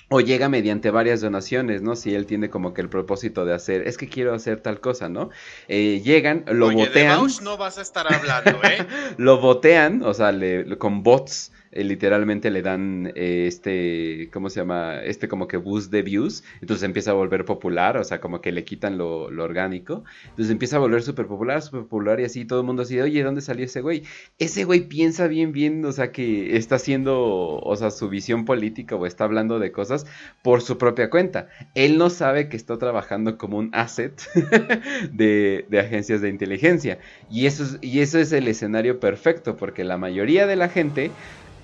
O llega mediante varias donaciones, ¿no? Si él tiene como que el propósito de hacer, es que quiero hacer tal cosa, ¿no? Eh, llegan, lo Oye, de botean Bausch no vas a estar hablando, ¿eh? lo botean, o sea, le- con bots, eh, literalmente le dan eh, este, ¿cómo se llama? Este como que boost de views, entonces empieza a volver popular, o sea, como que le quitan lo, lo orgánico, entonces empieza a volver súper popular, súper popular y así todo el mundo así, oye, ¿dónde salió ese güey? Ese güey piensa bien, bien, o sea, que está haciendo, o sea, su visión política o está hablando de cosas por su propia cuenta. Él no sabe que está trabajando como un asset de, de agencias de inteligencia. Y eso, es, y eso es el escenario perfecto, porque la mayoría de la gente,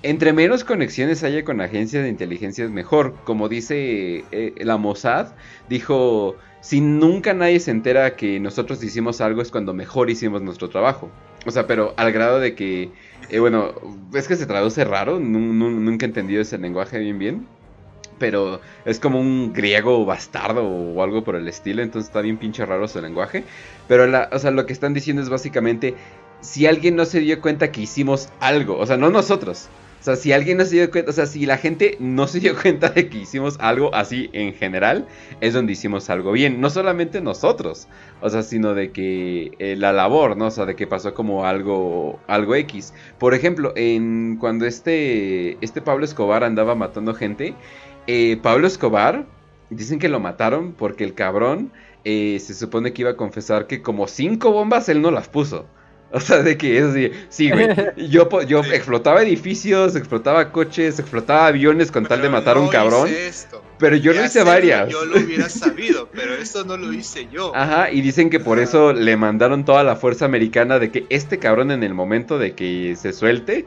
entre menos conexiones haya con agencias de inteligencia es mejor. Como dice eh, la Mossad, dijo, si nunca nadie se entera que nosotros hicimos algo es cuando mejor hicimos nuestro trabajo. O sea, pero al grado de que, eh, bueno, es que se traduce raro, nu- nu- nunca he entendido ese lenguaje bien bien. Pero es como un griego bastardo o algo por el estilo, entonces está bien pinche raro su lenguaje. Pero la, o sea, lo que están diciendo es básicamente, si alguien no se dio cuenta que hicimos algo, o sea, no nosotros. O sea, si alguien no se dio cuenta, o sea, si la gente no se dio cuenta de que hicimos algo así en general, es donde hicimos algo bien. No solamente nosotros, o sea, sino de que eh, la labor, ¿no? O sea, de que pasó como algo, algo X. Por ejemplo, en cuando este, este Pablo Escobar andaba matando gente, eh, Pablo Escobar, dicen que lo mataron porque el cabrón eh, se supone que iba a confesar que como cinco bombas él no las puso. O sea, de que es así, sí, güey. Yo, Sí. explotaba edificios, explotaba coches, explotaba aviones con tal de matar a un cabrón. hice esto. Pero yo Ya lo hice sé, varias. Yo lo hubiera sabido, pero esto no lo hice yo. Ajá, y dicen que por eso le mandaron toda la fuerza americana de que este cabrón en el momento de que se suelte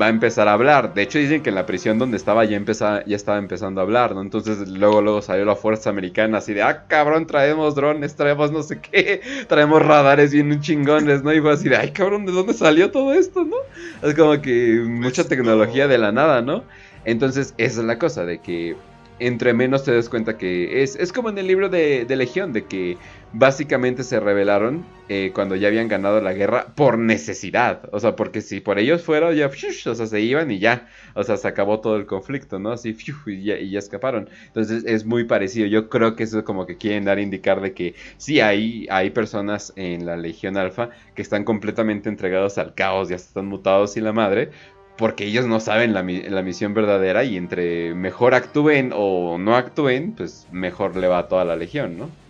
va a empezar a hablar. De hecho dicen que en la prisión donde estaba ya empezaba, ya estaba empezando a hablar, ¿no? Entonces luego luego salió la fuerza americana así de, ah, cabrón, traemos drones, traemos no sé qué, traemos radares bien chingones, ¿no? Y fue así de, ay, cabrón, ¿de dónde salió todo esto, no? Es como que mucha tecnología no. de la nada, ¿no? Entonces esa es la cosa, de que entre menos te des cuenta que es, es como en el libro de, de Legión, de que básicamente se rebelaron eh, cuando ya habían ganado la guerra por necesidad. O sea, porque si por ellos fuera, ya, o sea, se iban y ya. O sea, se acabó todo el conflicto, ¿no? Así, y, ya, y ya escaparon. Entonces es muy parecido. Yo creo que eso es como que quieren dar a indicar de que sí hay, hay personas en la Legión Alfa que están completamente entregados al caos, ya están mutados y la madre. Porque ellos no saben la, la misión verdadera y entre mejor actúen o no actúen, pues mejor le va a toda la legión, ¿no?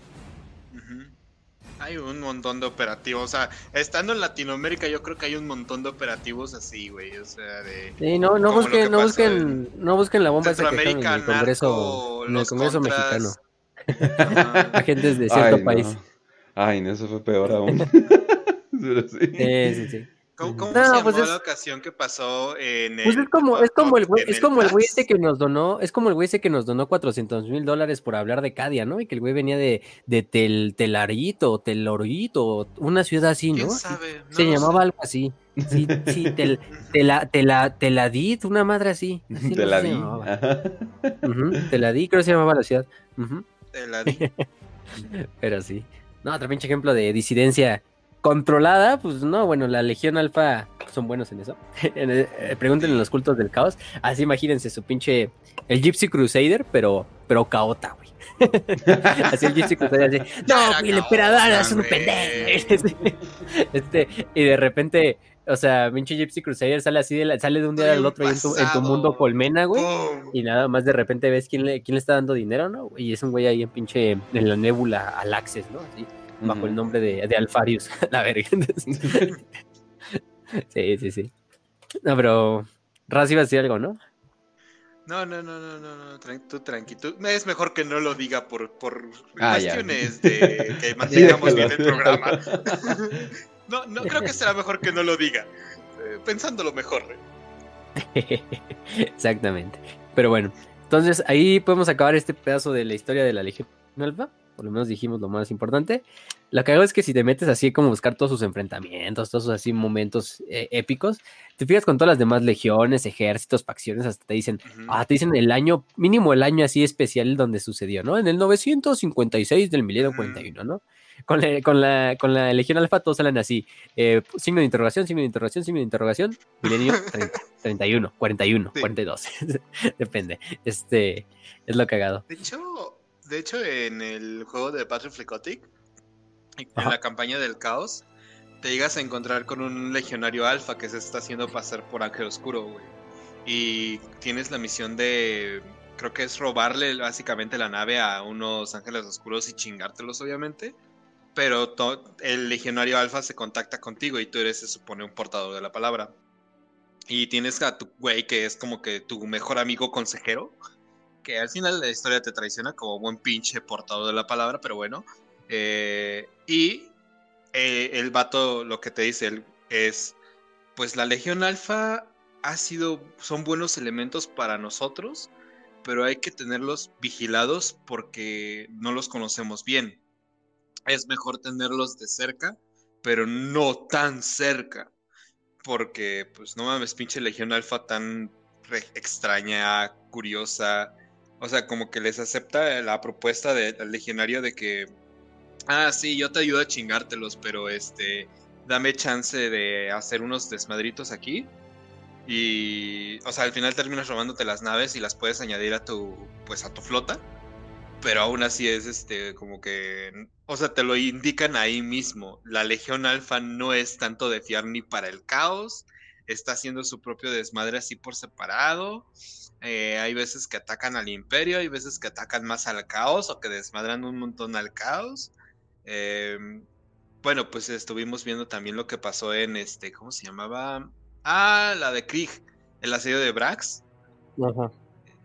Hay un montón de operativos. O sea, estando en Latinoamérica, yo creo que hay un montón de operativos así, güey. O sea, de. Sí, no, no busquen, no busquen, no busquen la bomba esa que en Centroamérica, el Congreso, en el Congreso contras. mexicano. Ajá. Agentes de cierto Ay, no. país. Ay, no, eso fue peor aún. Pero sí. Sí, sí, sí. ¿Cómo, cómo No, se llamó pues es- la ocasión que pasó en el Pues es como, es como el güey, es como el güey ese que nos donó, es como el güey ese que nos donó 400 mil dólares por hablar de Cadia, ¿no? Y que el güey venía de, de Tel, Telarito, Telorito, una ciudad así, ¿Quién ¿no? sabe? No Se llamaba sé. algo así. Sí, sí, tel, tela, tela, Teladit, una madre así. Así Te no. Ajá. Ujú, Teladí, creo que se llamaba la ciudad. Ujú, Te la di. Pero sí. No, otro pinche ejemplo de disidencia controlada, pues no, bueno, la Legión Alfa son buenos en eso. Eh, pregúntenle en los cultos del caos. Así imagínense su pinche. El Gypsy Crusader, pero, pero caota, güey. así el Gypsy Crusader, así. No, el emperador es un pendejo. este, y de repente o sea, pinche Gypsy Crusader sale así, de sale de un día al otro en tu, en tu, mundo colmena, güey. Y nada más de repente ves quién le, quién le está dando dinero, ¿no? Y es un güey ahí en pinche, en la nébula, al Access, ¿no? Así, bajo el nombre de, de Alfarius, la verga. sí, sí, sí. No, pero Raz iba a decir algo, ¿no? No, no, no, no, no, no, tú tranqui. Es mejor que no lo diga por, por ah, cuestiones de que mantengamos bien el programa. No, no creo que será mejor que no lo diga. Eh, pensándolo mejor. ¿eh? Exactamente. Pero bueno, entonces ahí podemos acabar este pedazo de la historia de la Legión Alfa. Por lo menos dijimos lo más importante. Lo que hago es que si te metes así como buscar todos sus enfrentamientos, todos sus así momentos eh, épicos, te fijas con todas las demás legiones, ejércitos, facciones, hasta te dicen, ah, te dicen el año, mínimo el año así especial donde sucedió, ¿no? En el 956 del milenio 41, ¿no? con la, con la, con la Legión Alfa todos salen así. Eh, signo de interrogación, signo de interrogación, signo de interrogación. Milenio 30, 31, 41, 42. Depende. Este es lo cagado. De hecho, de hecho en el juego de Patrick Flicotic, en la campaña del caos, te llegas a encontrar con un legionario alfa que se está haciendo pasar por Ángel Oscuro, güey. Y tienes la misión de creo que es robarle básicamente la nave a unos ángeles oscuros y chingártelos, obviamente pero el legionario alfa se contacta contigo y tú eres, se supone, un portador de la palabra. Y tienes a tu güey que es como que tu mejor amigo consejero, que al final la historia te traiciona como buen pinche portador de la palabra, pero bueno. Eh, y eh, el vato lo que te dice es, pues la Legión Alfa ha sido, son buenos elementos para nosotros, pero hay que tenerlos vigilados porque no los conocemos bien es mejor tenerlos de cerca, pero no tan cerca. Porque, pues, no mames, pinche Legión Alfa tan extraña, curiosa. O sea, como que les acepta la propuesta del legionario de que, ah, sí, yo te ayudo a chingártelos, pero este, dame chance de hacer unos desmadritos aquí. Y, o sea, al final terminas robándote las naves y las puedes añadir a tu, pues, a tu flota pero aún así es este como que o sea te lo indican ahí mismo la legión alfa no es tanto de fiar ni para el caos está haciendo su propio desmadre así por separado eh, hay veces que atacan al imperio hay veces que atacan más al caos o que desmadran un montón al caos em, bueno pues estuvimos viendo también lo que pasó en este cómo se llamaba ah la de Krieg el asedio de Brax Ajá.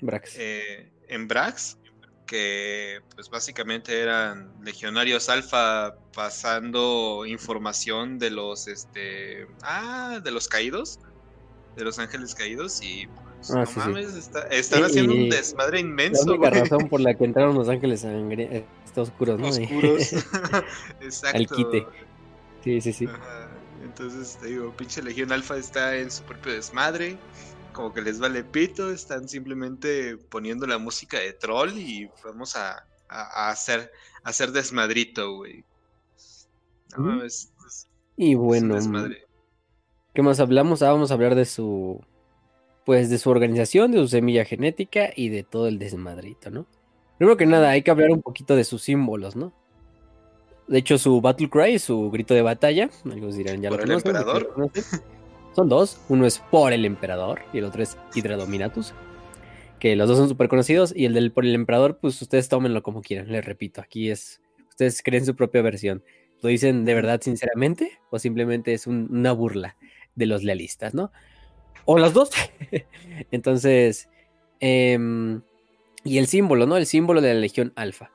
Brax. Eh, en Brax que pues básicamente eran legionarios alfa pasando información de los este ah de los caídos de los ángeles caídos y pues, ah, no mames están haciendo un desmadre inmenso la única razón por la que entraron los ángeles sangre está oscuros no oscuros. Exacto. Al quite. Sí sí sí. Entonces te digo pinche legión alfa está en su propio desmadre como que les vale pito, están simplemente poniendo la música de troll y vamos a, hacer, hacer desmadrito, güey. y bueno, ¿qué más hablamos? Ah, vamos a hablar de su, pues de su organización, de su semilla genética y de todo el desmadrito, ¿no? Primero que nada, hay que hablar un poquito de sus símbolos, ¿no? De hecho, su battle cry, su grito de batalla, algunos dirán, ya lo conocen. Son dos, uno es por el emperador y el otro es Hydra Dominatus, que los dos son súper conocidos y el del por el emperador, pues ustedes tómenlo como quieran, les repito, aquí es, ustedes creen su propia versión. ¿Lo dicen de verdad sinceramente o simplemente es una burla de los lealistas, no? O los dos. Entonces, em, y el símbolo, ¿no? El símbolo de la Legión Alfa.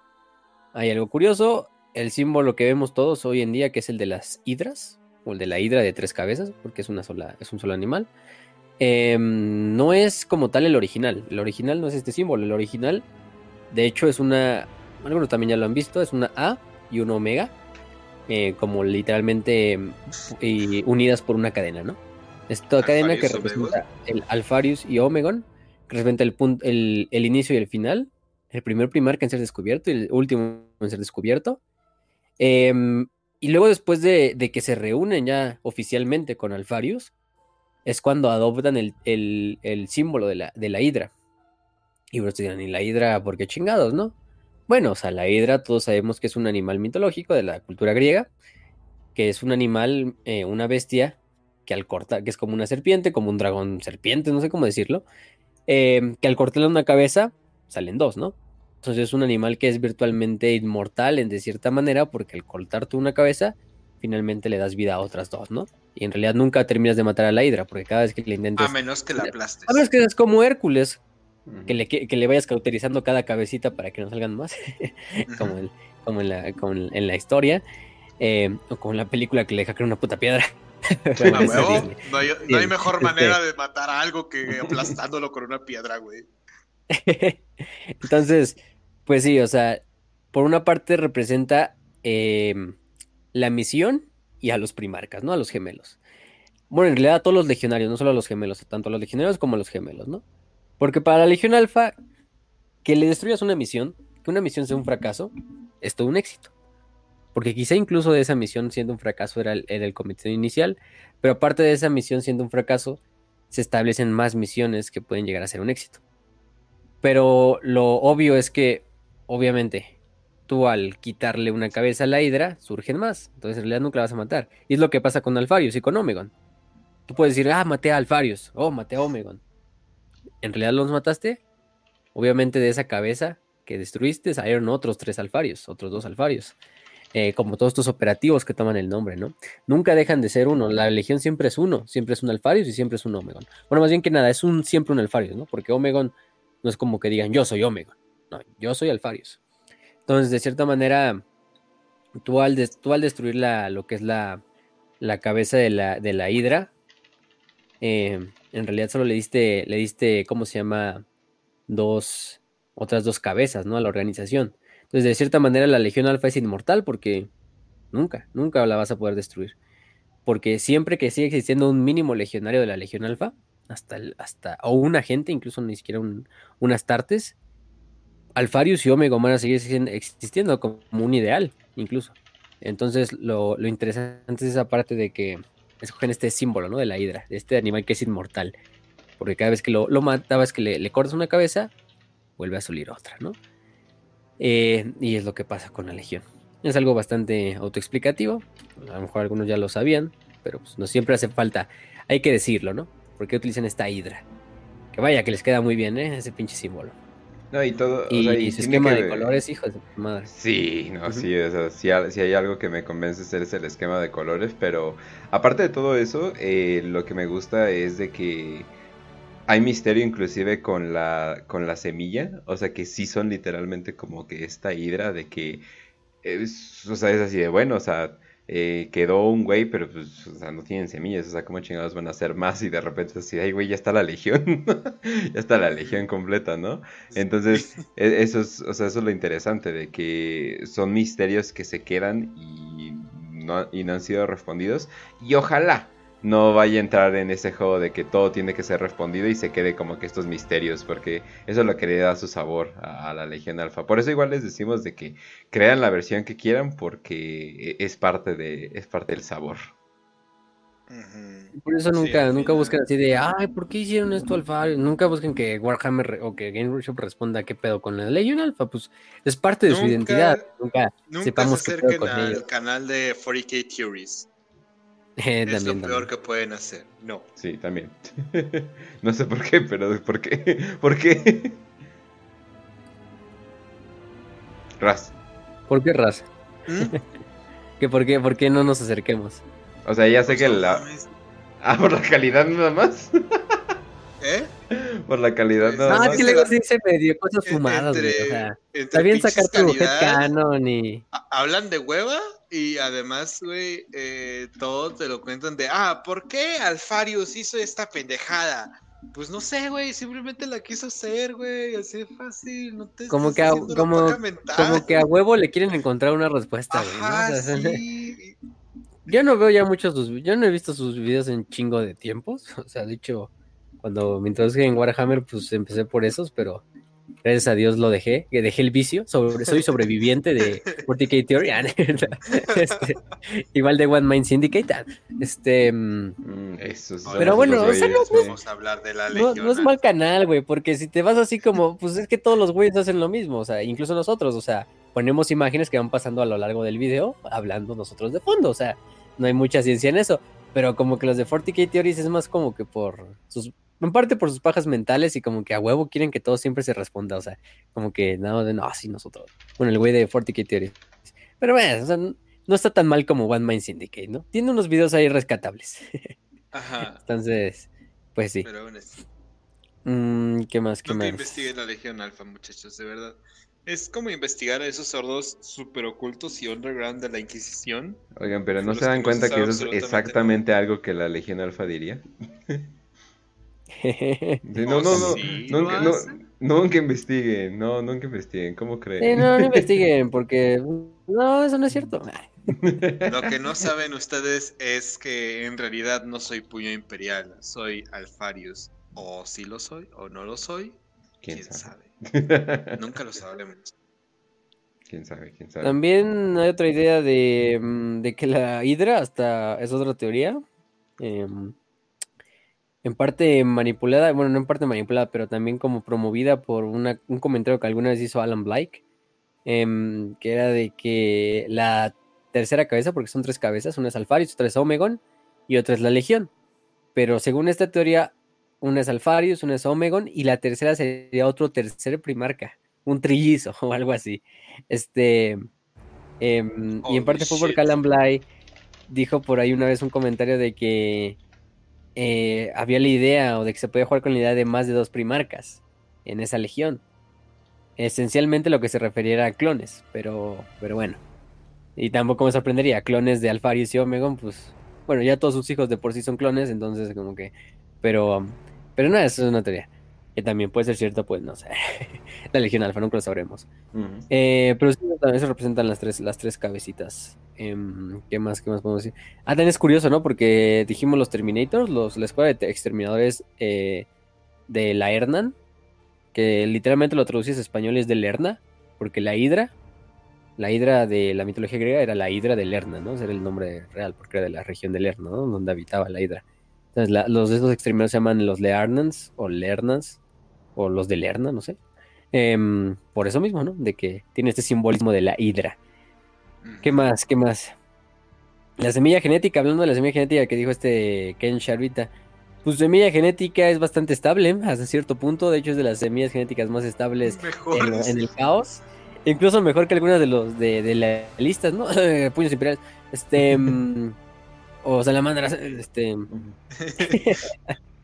Hay algo curioso, el símbolo que vemos todos hoy en día, que es el de las hidras, o el de la hidra de tres cabezas, porque es, una sola, es un solo animal, em, no es como tal el original. El original no es este símbolo. El original, de hecho, es una. Algunos también ya lo han visto. Es una A y una omega. Eh, como literalmente unidas por una cadena, ¿no? Es toda cadena que representa el Alfarius y Omegon, que representa el, punto, el, el, inicio y el final. El primer primarca en ser descubierto y el último en ser descubierto. Eh, y luego después de, de, que se reúnen ya oficialmente con Alfarius, es cuando adoptan el, el, el símbolo de la, de la hidra. Y vos dirán, ¿y la hidra por qué chingados, no? Bueno, o sea, la hidra todos sabemos que es un animal mitológico de la cultura griega, que es un animal, eh, una bestia que al cortar, que es como una serpiente, como un dragón serpiente, no sé cómo decirlo, eh, que al cortarle una cabeza salen dos, ¿no? Entonces es un animal que es virtualmente inmortal en de cierta manera porque al cortarte una cabeza finalmente le das vida a otras dos, ¿no? Y en realidad nunca terminas de matar a la hidra porque cada vez que le intentes... A menos que la aplastes. A menos que es como Hércules, que le, que le, vayas cauterizando cada cabecita para que no salgan más, como, el, como, en la, como en la historia, eh, o como en la película que le deja creer una puta piedra. bueno, no, hay, no hay mejor este manera de matar a algo que aplastándolo con una piedra, güey. Entonces, pues sí, o sea, por una parte representa eh, la misión y a los primarcas, ¿no? A los gemelos. Bueno, en realidad a todos los legionarios, no solo a los gemelos, tanto a los legionarios como a los gemelos, ¿no? Porque para la Legión Alfa, que le destruyas una misión, que una misión sea un fracaso, es todo un éxito. Porque quizá incluso de esa misión siendo un fracaso era el, era cometido inicial, pero aparte de esa misión siendo un fracaso, se establecen más misiones que pueden llegar a ser un éxito. Pero lo obvio es que, obviamente, tú al quitarle una cabeza a la hidra, surgen más. Entonces en realidad nunca la vas a matar. Y es lo que pasa con Alfarius y con Omegon. Tú puedes decir, ah, maté a Alfarius, oh, maté a Omegon. ¿En realidad los mataste? Obviamente de esa cabeza que destruiste salieron otros tres Alfarios, otros dos Alfarios. Eh, como todos estos operativos que toman el nombre, ¿no? Nunca dejan de ser uno. La legión siempre es uno, siempre es un Alfarius y siempre es un Omegon. Bueno, más bien que nada, es un siempre un Alfarius, ¿no? Porque Omegon no es como que digan yo soy Omegon. No, yo soy Alfarius. Entonces, de cierta manera, tú al, destruir lo que es la, cabeza de la, de la Hidra, eh, en realidad solo le diste, le diste, ¿cómo se llama? Dos, otras dos cabezas, ¿no? A la organización. Entonces, de cierta manera, la Legión Alfa es inmortal porque nunca, nunca la vas a poder destruir. Porque siempre que sigue existiendo un mínimo legionario de la Legión Alfa, hasta, hasta o un agente, incluso ni siquiera un, un Astartes, Alfarius y Omega van a seguir existiendo como un ideal, incluso. Entonces, lo, lo interesante es esa parte de que escogen este símbolo, ¿no? De la hidra, de este animal que es inmortal. Porque cada vez que lo, lo matabas, que le, cortas una cabeza, vuelve a salir otra, ¿no? Eh, y es lo que pasa con la legión. Es algo bastante autoexplicativo. A lo mejor algunos ya lo sabían, pero pues no siempre hace falta. Hay que decirlo, ¿no? Porque utilizan esta hidra. Que vaya, que les queda muy bien, ¿eh? Ese pinche símbolo. No, y todo. Y, o sea, y su esquema de colores, hijo de madre. Sí, no, sí, o sea, si, hay algo que me convence es el esquema de colores, pero aparte de todo eso, eh, lo que me gusta es de que hay misterio inclusive con la, con la semilla, o sea, que sí son literalmente como que esta hidra de que. Es, o sea, es así de bueno, o sea eh, quedó un güey, pero pues, o sea, no tienen semillas, o sea, ¿cómo chingados van a hacer más? Y de repente así, ay, güey, ya está la legión, ya está la legión completa, ¿no? Entonces, e, eso es, o sea, eso es lo interesante, de que son misterios que se quedan y no, y no han sido respondidos, y ojalá, no vaya a entrar en ese juego de que todo tiene que ser respondido y se quede como que estos misterios, porque eso es lo que le da su sabor a, la Legión Alfa. Por eso igual les decimos de que crean la versión que quieran porque es parte de es parte del sabor. Por eso nunca, nunca buscan así de, ay, ¿por qué hicieron esto Alfa? Nunca busquen que Warhammer o que Game Workshop responda qué pedo con la Legion Alpha, pues es parte de su identidad. Nunca, sepamos se acerquen al canal de 40k Theories. Es lo peor que pueden hacer. No. Sí, también. no sé por qué, pero ¿por qué? ¿Por qué? Raz. ¿Por qué Raz? ¿Mm? ¿Que por, qué, ¿Por qué no nos acerquemos? O sea, ya sé que la... Ah, por la calidad nada más. ¿Eh? Por la calidad nada más. Ah, que luego sí se me dio cosas fumadas, güey. O sea, está bien sacar tu headcanon y... ¿Hablan de hueva? Y además, güey, eh, todos te lo cuentan de, ah, ¿por qué Alfarius hizo esta pendejada? Pues no sé, güey, simplemente la quiso hacer, güey, así de fácil, no te como que a, como, como que a huevo le quieren encontrar una respuesta, güey. yo no veo ya muchos sus, yo no he visto sus videos en chingo de tiempos, o sea, de hecho, cuando me introduje en Warhammer, pues empecé por esos, pero Gracias a Dios lo dejé, que dejé el vicio. Sobre, soy sobreviviente de 40K Theory. Ah, este, igual de One Mind Syndicate. Este. mm, Mm, son Pero bueno, o sea, no-. Vamos a hablar de la No, no es mal canal, güey, porque si te vas así como, pues es que todos los güeyes hacen lo mismo, o sea, incluso nosotros, o sea, ponemos imágenes que van pasando a lo largo del video, hablando nosotros de fondo, o sea, no hay mucha ciencia en eso, pero como que los de 40K Theories es más como que por sus, en parte por sus pajas mentales y como que a huevo quieren que todo siempre se responda, o sea, como que nada de, no, sí, nosotros, bueno, el güey de 40K Theories, pero bueno, o sea, no no está tan mal como One Mind Syndicate, ¿no? Tiene unos videos ahí rescatables, Ajá. entonces, pues sí. Pero aún así. Mm, ¿Qué más? ¿Qué Nunca más? investiguen la Legión Alfa, muchachos, de verdad. Es como investigar a esos sordos super ocultos y underground de la Inquisición. Oigan, pero ¿no se dan que no cuenta que eso es exactamente algo que la Legión Alfa diría? No, ¿Oh, no, no, nunca, no, investiguen, no, nunca investiguen, ¿cómo Sí, creen? no, no investiguen, porque no, eso no es cierto. Lo que no saben ustedes es que en realidad no soy puño imperial, soy Alfarius. O sí lo soy, o no lo soy, ¿Quién quién sabe? sabe. Nunca lo sabremos. ¿Quién sabe? ¿Quién sabe? También hay otra idea de, mm, de que la Hidra hasta es otra teoría. em, en parte manipulada, bueno, no en parte manipulada, pero también como promovida por una- un comentario que alguna vez hizo Alan Blake, em, que era de que la tercera cabeza, porque son tres cabezas, una es Alfarius, otra es Omegon y otra es la Legión. Pero según esta teoría, una es Alfarius, una es Omegon y la tercera sería otro tercer primarca, un trillizo o algo así. Este. em, y en parte fue porque. Alan Bly dijo por ahí una vez un comentario de que eh, había la idea o de que se podía jugar con la idea de más de dos primarcas en esa legión. Esencialmente lo que se refería a clones, pero, pero bueno. Y tampoco me sorprendería, clones de Alfarius y Omegon, pues bueno, ya todos sus hijos de por sí son clones, entonces como que... Pero, pero no, eso es una teoría. Que también puede ser cierto, pues no sé. la Legión Alfa, nunca lo sabremos. Eh, pero sí, eso representan las tres, las tres cabecitas. Em, ¿qué más? ¿Qué más podemos decir? Ah, también es curioso, ¿no? Porque dijimos los Terminators, los, la escuela de exterminadores eh, de la Hernan, que literalmente lo traduces a español es de Lerna, porque la Hidra, la Hidra de la mitología griega era la Hidra de Lerna, ¿no? Ese era el nombre real, porque era de la región de Lerna, ¿no? Donde habitaba la Hidra. Entonces, la- los de estos exterminadores se llaman los Learnans o Lernas, o los de Lerna, no sé. Em, por eso mismo, ¿no? De que tiene este simbolismo de la hidra. ¿Qué más? ¿Qué más? La semilla genética, hablando de la semilla genética que dijo este Ken Sharvita. Pues semilla genética es bastante estable hasta cierto punto. De hecho, es de las semillas genéticas más estables en, en el caos. Incluso mejor que algunas de los de, de las listas, ¿no? Puños imperiales. Este. mm, o salamandras. Este.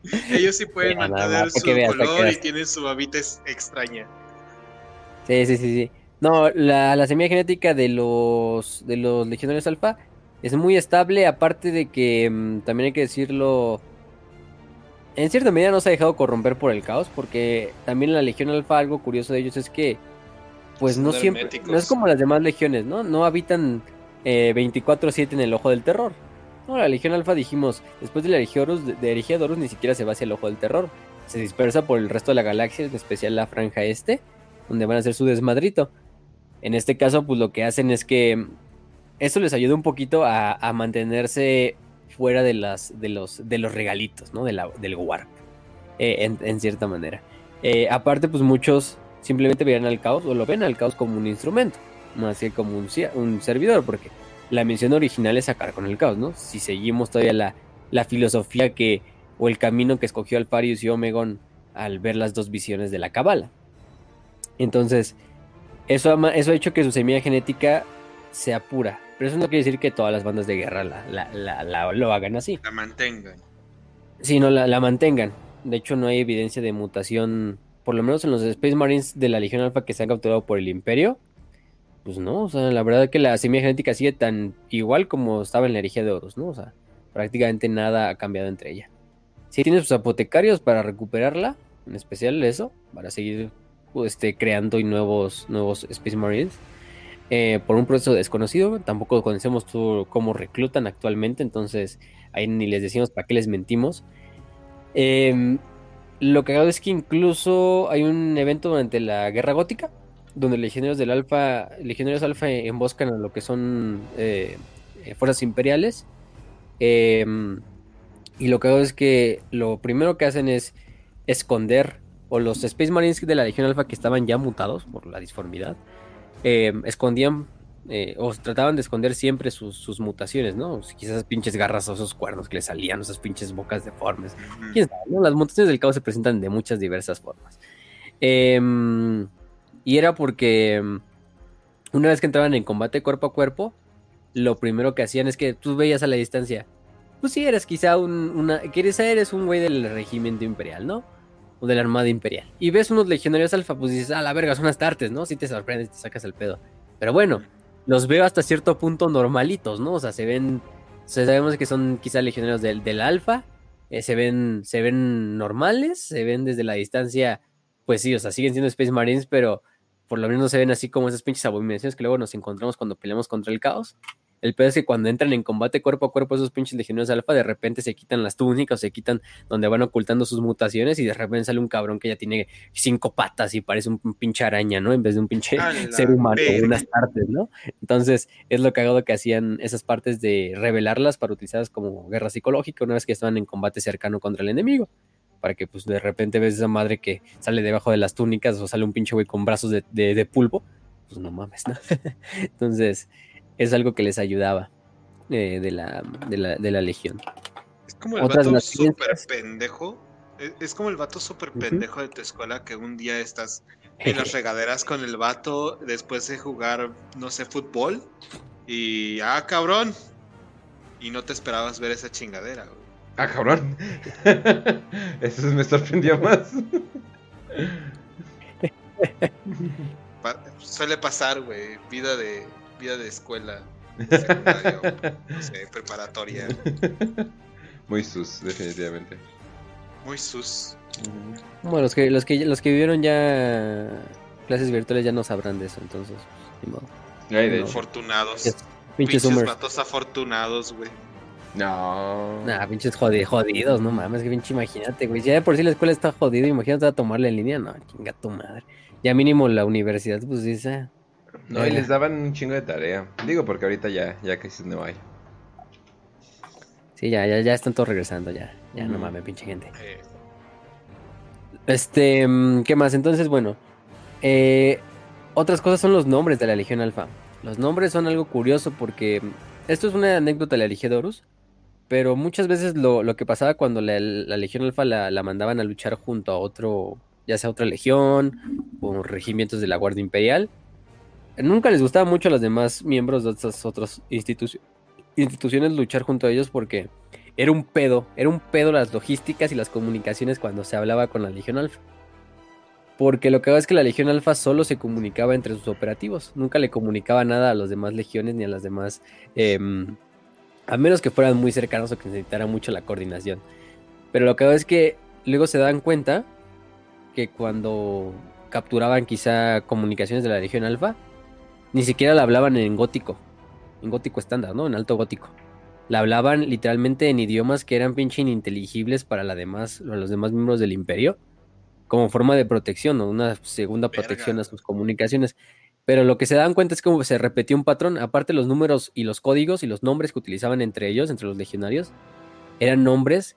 Ellos sí pueden mantener su color y tienen su hábitat extraña. Sí, sí, sí, sí. No, la, la semilla genética de los de los legionarios alfa es muy estable, aparte de que mm, también hay que decirlo, en cierta medida no se ha dejado corromper por el caos, porque también la legión alfa, algo curioso de ellos es que, pues Son no siempre, no es como las demás legiones, ¿no? No habitan eh, 24/7 en el ojo del terror. No, la legión alfa dijimos, después de la legión Horus, de, Herejía ni siquiera se va hacia el ojo del terror, se dispersa por el resto de la galaxia, en especial la franja este, donde van a hacer su desmadrito. En este caso, pues lo que hacen es que eso les ayuda un poquito a, mantenerse fuera de, los, regalitos, ¿no? De la- del warp, eh, en, cierta manera. Eh, aparte, pues muchos simplemente verán al caos o lo ven al caos como un instrumento, más que como un, un servidor, porque la misión original es sacar con el caos, ¿no? Si seguimos todavía la, la filosofía que, o el camino que escogió Alfarius y Omegon al ver las dos visiones de la Cabala. Entonces, eso ha, eso ha hecho que su semilla genética sea pura. Pero eso no quiere decir que todas las bandas de guerra la, la- la- la- lo hagan así. La mantengan. Sí, no la, la mantengan. De hecho, no hay evidencia de mutación, por lo menos en los Space Marines de la Legión Alpha que se han capturado por el Imperio. Pues no, o sea, la verdad que la semilla genética sigue tan igual como estaba en la herejía de Horus, ¿no? O sea, prácticamente nada ha cambiado entre ella. Sí tiene sus apotecarios para recuperarla, en especial eso, para seguir este, creando nuevos, nuevos Space Marines. eh, por un proceso desconocido, tampoco conocemos cómo reclutan actualmente, entonces ahí ni les decimos para qué les mentimos. Em, lo que hago es que incluso hay un evento durante la Guerra Gótica, donde legionarios del Alfa, legionarios Alfa emboscan a lo que son eh, eh, fuerzas imperiales. Em, y lo que hago es que lo primero que hacen es esconder, o los Space Marines de la Legión Alfa que estaban ya mutados por la disformidad, em, escondían eh, o trataban de esconder siempre sus, mutaciones, ¿no? Quizás esas pinches garras o esos cuernos que le salían, esas pinches bocas deformes. ¿Quién sabe, Las mutaciones del caos se presentan de muchas diversas formas. Em, y era porque em, una vez que entraban en combate cuerpo a cuerpo, lo primero que hacían es que tú veías a la distancia. Pues sí, eres quizá un, una. Quieres eres un güey del regimiento imperial, ¿no? O de la armada imperial. Y ves unos legionarios alfa, pues dices, ah, la verga, son astartes, ¿no? Si te sorprendes, te sacas el pedo. Pero bueno, los veo hasta cierto punto normalitos, ¿no? O sea, se ven, sabemos que son quizá legionarios del, del alfa, eh, se, ven, se ven normales, se ven desde la distancia, pues sí, o sea, siguen siendo Space Marines, pero por lo menos se ven así como esas pinches abominaciones que luego nos encontramos cuando peleamos contra el caos. El peor es que cuando entran en combate cuerpo a cuerpo esos pinches legionarios alfa, de repente se quitan las túnicas, se quitan donde van ocultando sus mutaciones y de repente sale un cabrón que ya tiene cinco patas y parece un, pinche araña, ¿no? En vez de un pinche ser humano, unas partes, ¿no? Entonces es lo cagado que hacían esas partes de revelarlas para utilizarlas como guerra psicológica una vez que estaban en combate cercano contra el enemigo para que pues de repente ves esa madre que sale debajo de las túnicas o sale un pinche güey con brazos de, de pulpo, pues no mames, ¿no? Entonces, es algo que les ayudaba eh, de, la, de, la, de, la, legión. Es como el vato súper pendejo. E, es, como el vato súper pendejo de tu escuela que un día estás en las regaderas con el vato después de jugar, no sé, fútbol. Y, ah, cabrón. Y no te esperabas ver esa chingadera, güey. Ah, cabrón. Eso me sorprendió más. suele pasar, güey. Vida de, vida de escuela, secundaria, no sé, preparatoria. Muy sus, definitivamente. Muy sus. Bueno, los que, los que los que vivieron ya clases virtuales ya no sabrán de eso, entonces, ni modo. de afortunados. Pinches, pinches vatos afortunados, güey. No. Nah, pinches jodidos, no mames, que pinche imagínate, güey. Si ya de por sí la escuela está jodida, imagínate a tomarla en línea, no, chinga tu madre. Ya mínimo la universidad, pues dice, no, y les daban un chingo de tarea. Digo, porque ahorita ya, ya casi no hay. Sí, ya, ya, ya están todos regresando, ya. Ya, no mames, pinche gente. Este, mm, ¿qué más? Entonces, bueno. Eh, otras cosas son los nombres de la Legión Alfa. Los nombres son algo curioso porque esto es una anécdota de la Legidorus, pero muchas veces lo, que pasaba cuando la, Legión Alfa la, la, mandaban a luchar junto a otro, ya sea otra legión o regimientos de la Guardia Imperial, nunca les gustaba mucho a los demás miembros de estas otras instituciones luchar junto a ellos porque era un pedo, era un pedo las logísticas y las comunicaciones cuando se hablaba con la Legión Alfa. Porque lo que es que la Legión Alfa solo se comunicaba entre sus operativos, nunca le comunicaba nada a las demás legiones ni a las demás, em, a menos que fueran muy cercanos o que necesitara mucho la coordinación. Pero lo que es que luego se dan cuenta que cuando capturaban quizá comunicaciones de la Legión Alfa, ni siquiera la hablaban en gótico, en gótico estándar, ¿no? En alto gótico. La hablaban literalmente en idiomas que eran pinche ininteligibles para la demás, los demás miembros del imperio, como forma de protección o una segunda protección a sus comunicaciones. Pero lo que se dan cuenta es que se repetía un patrón, aparte los números y los códigos y los nombres que utilizaban entre ellos, entre los legionarios, eran nombres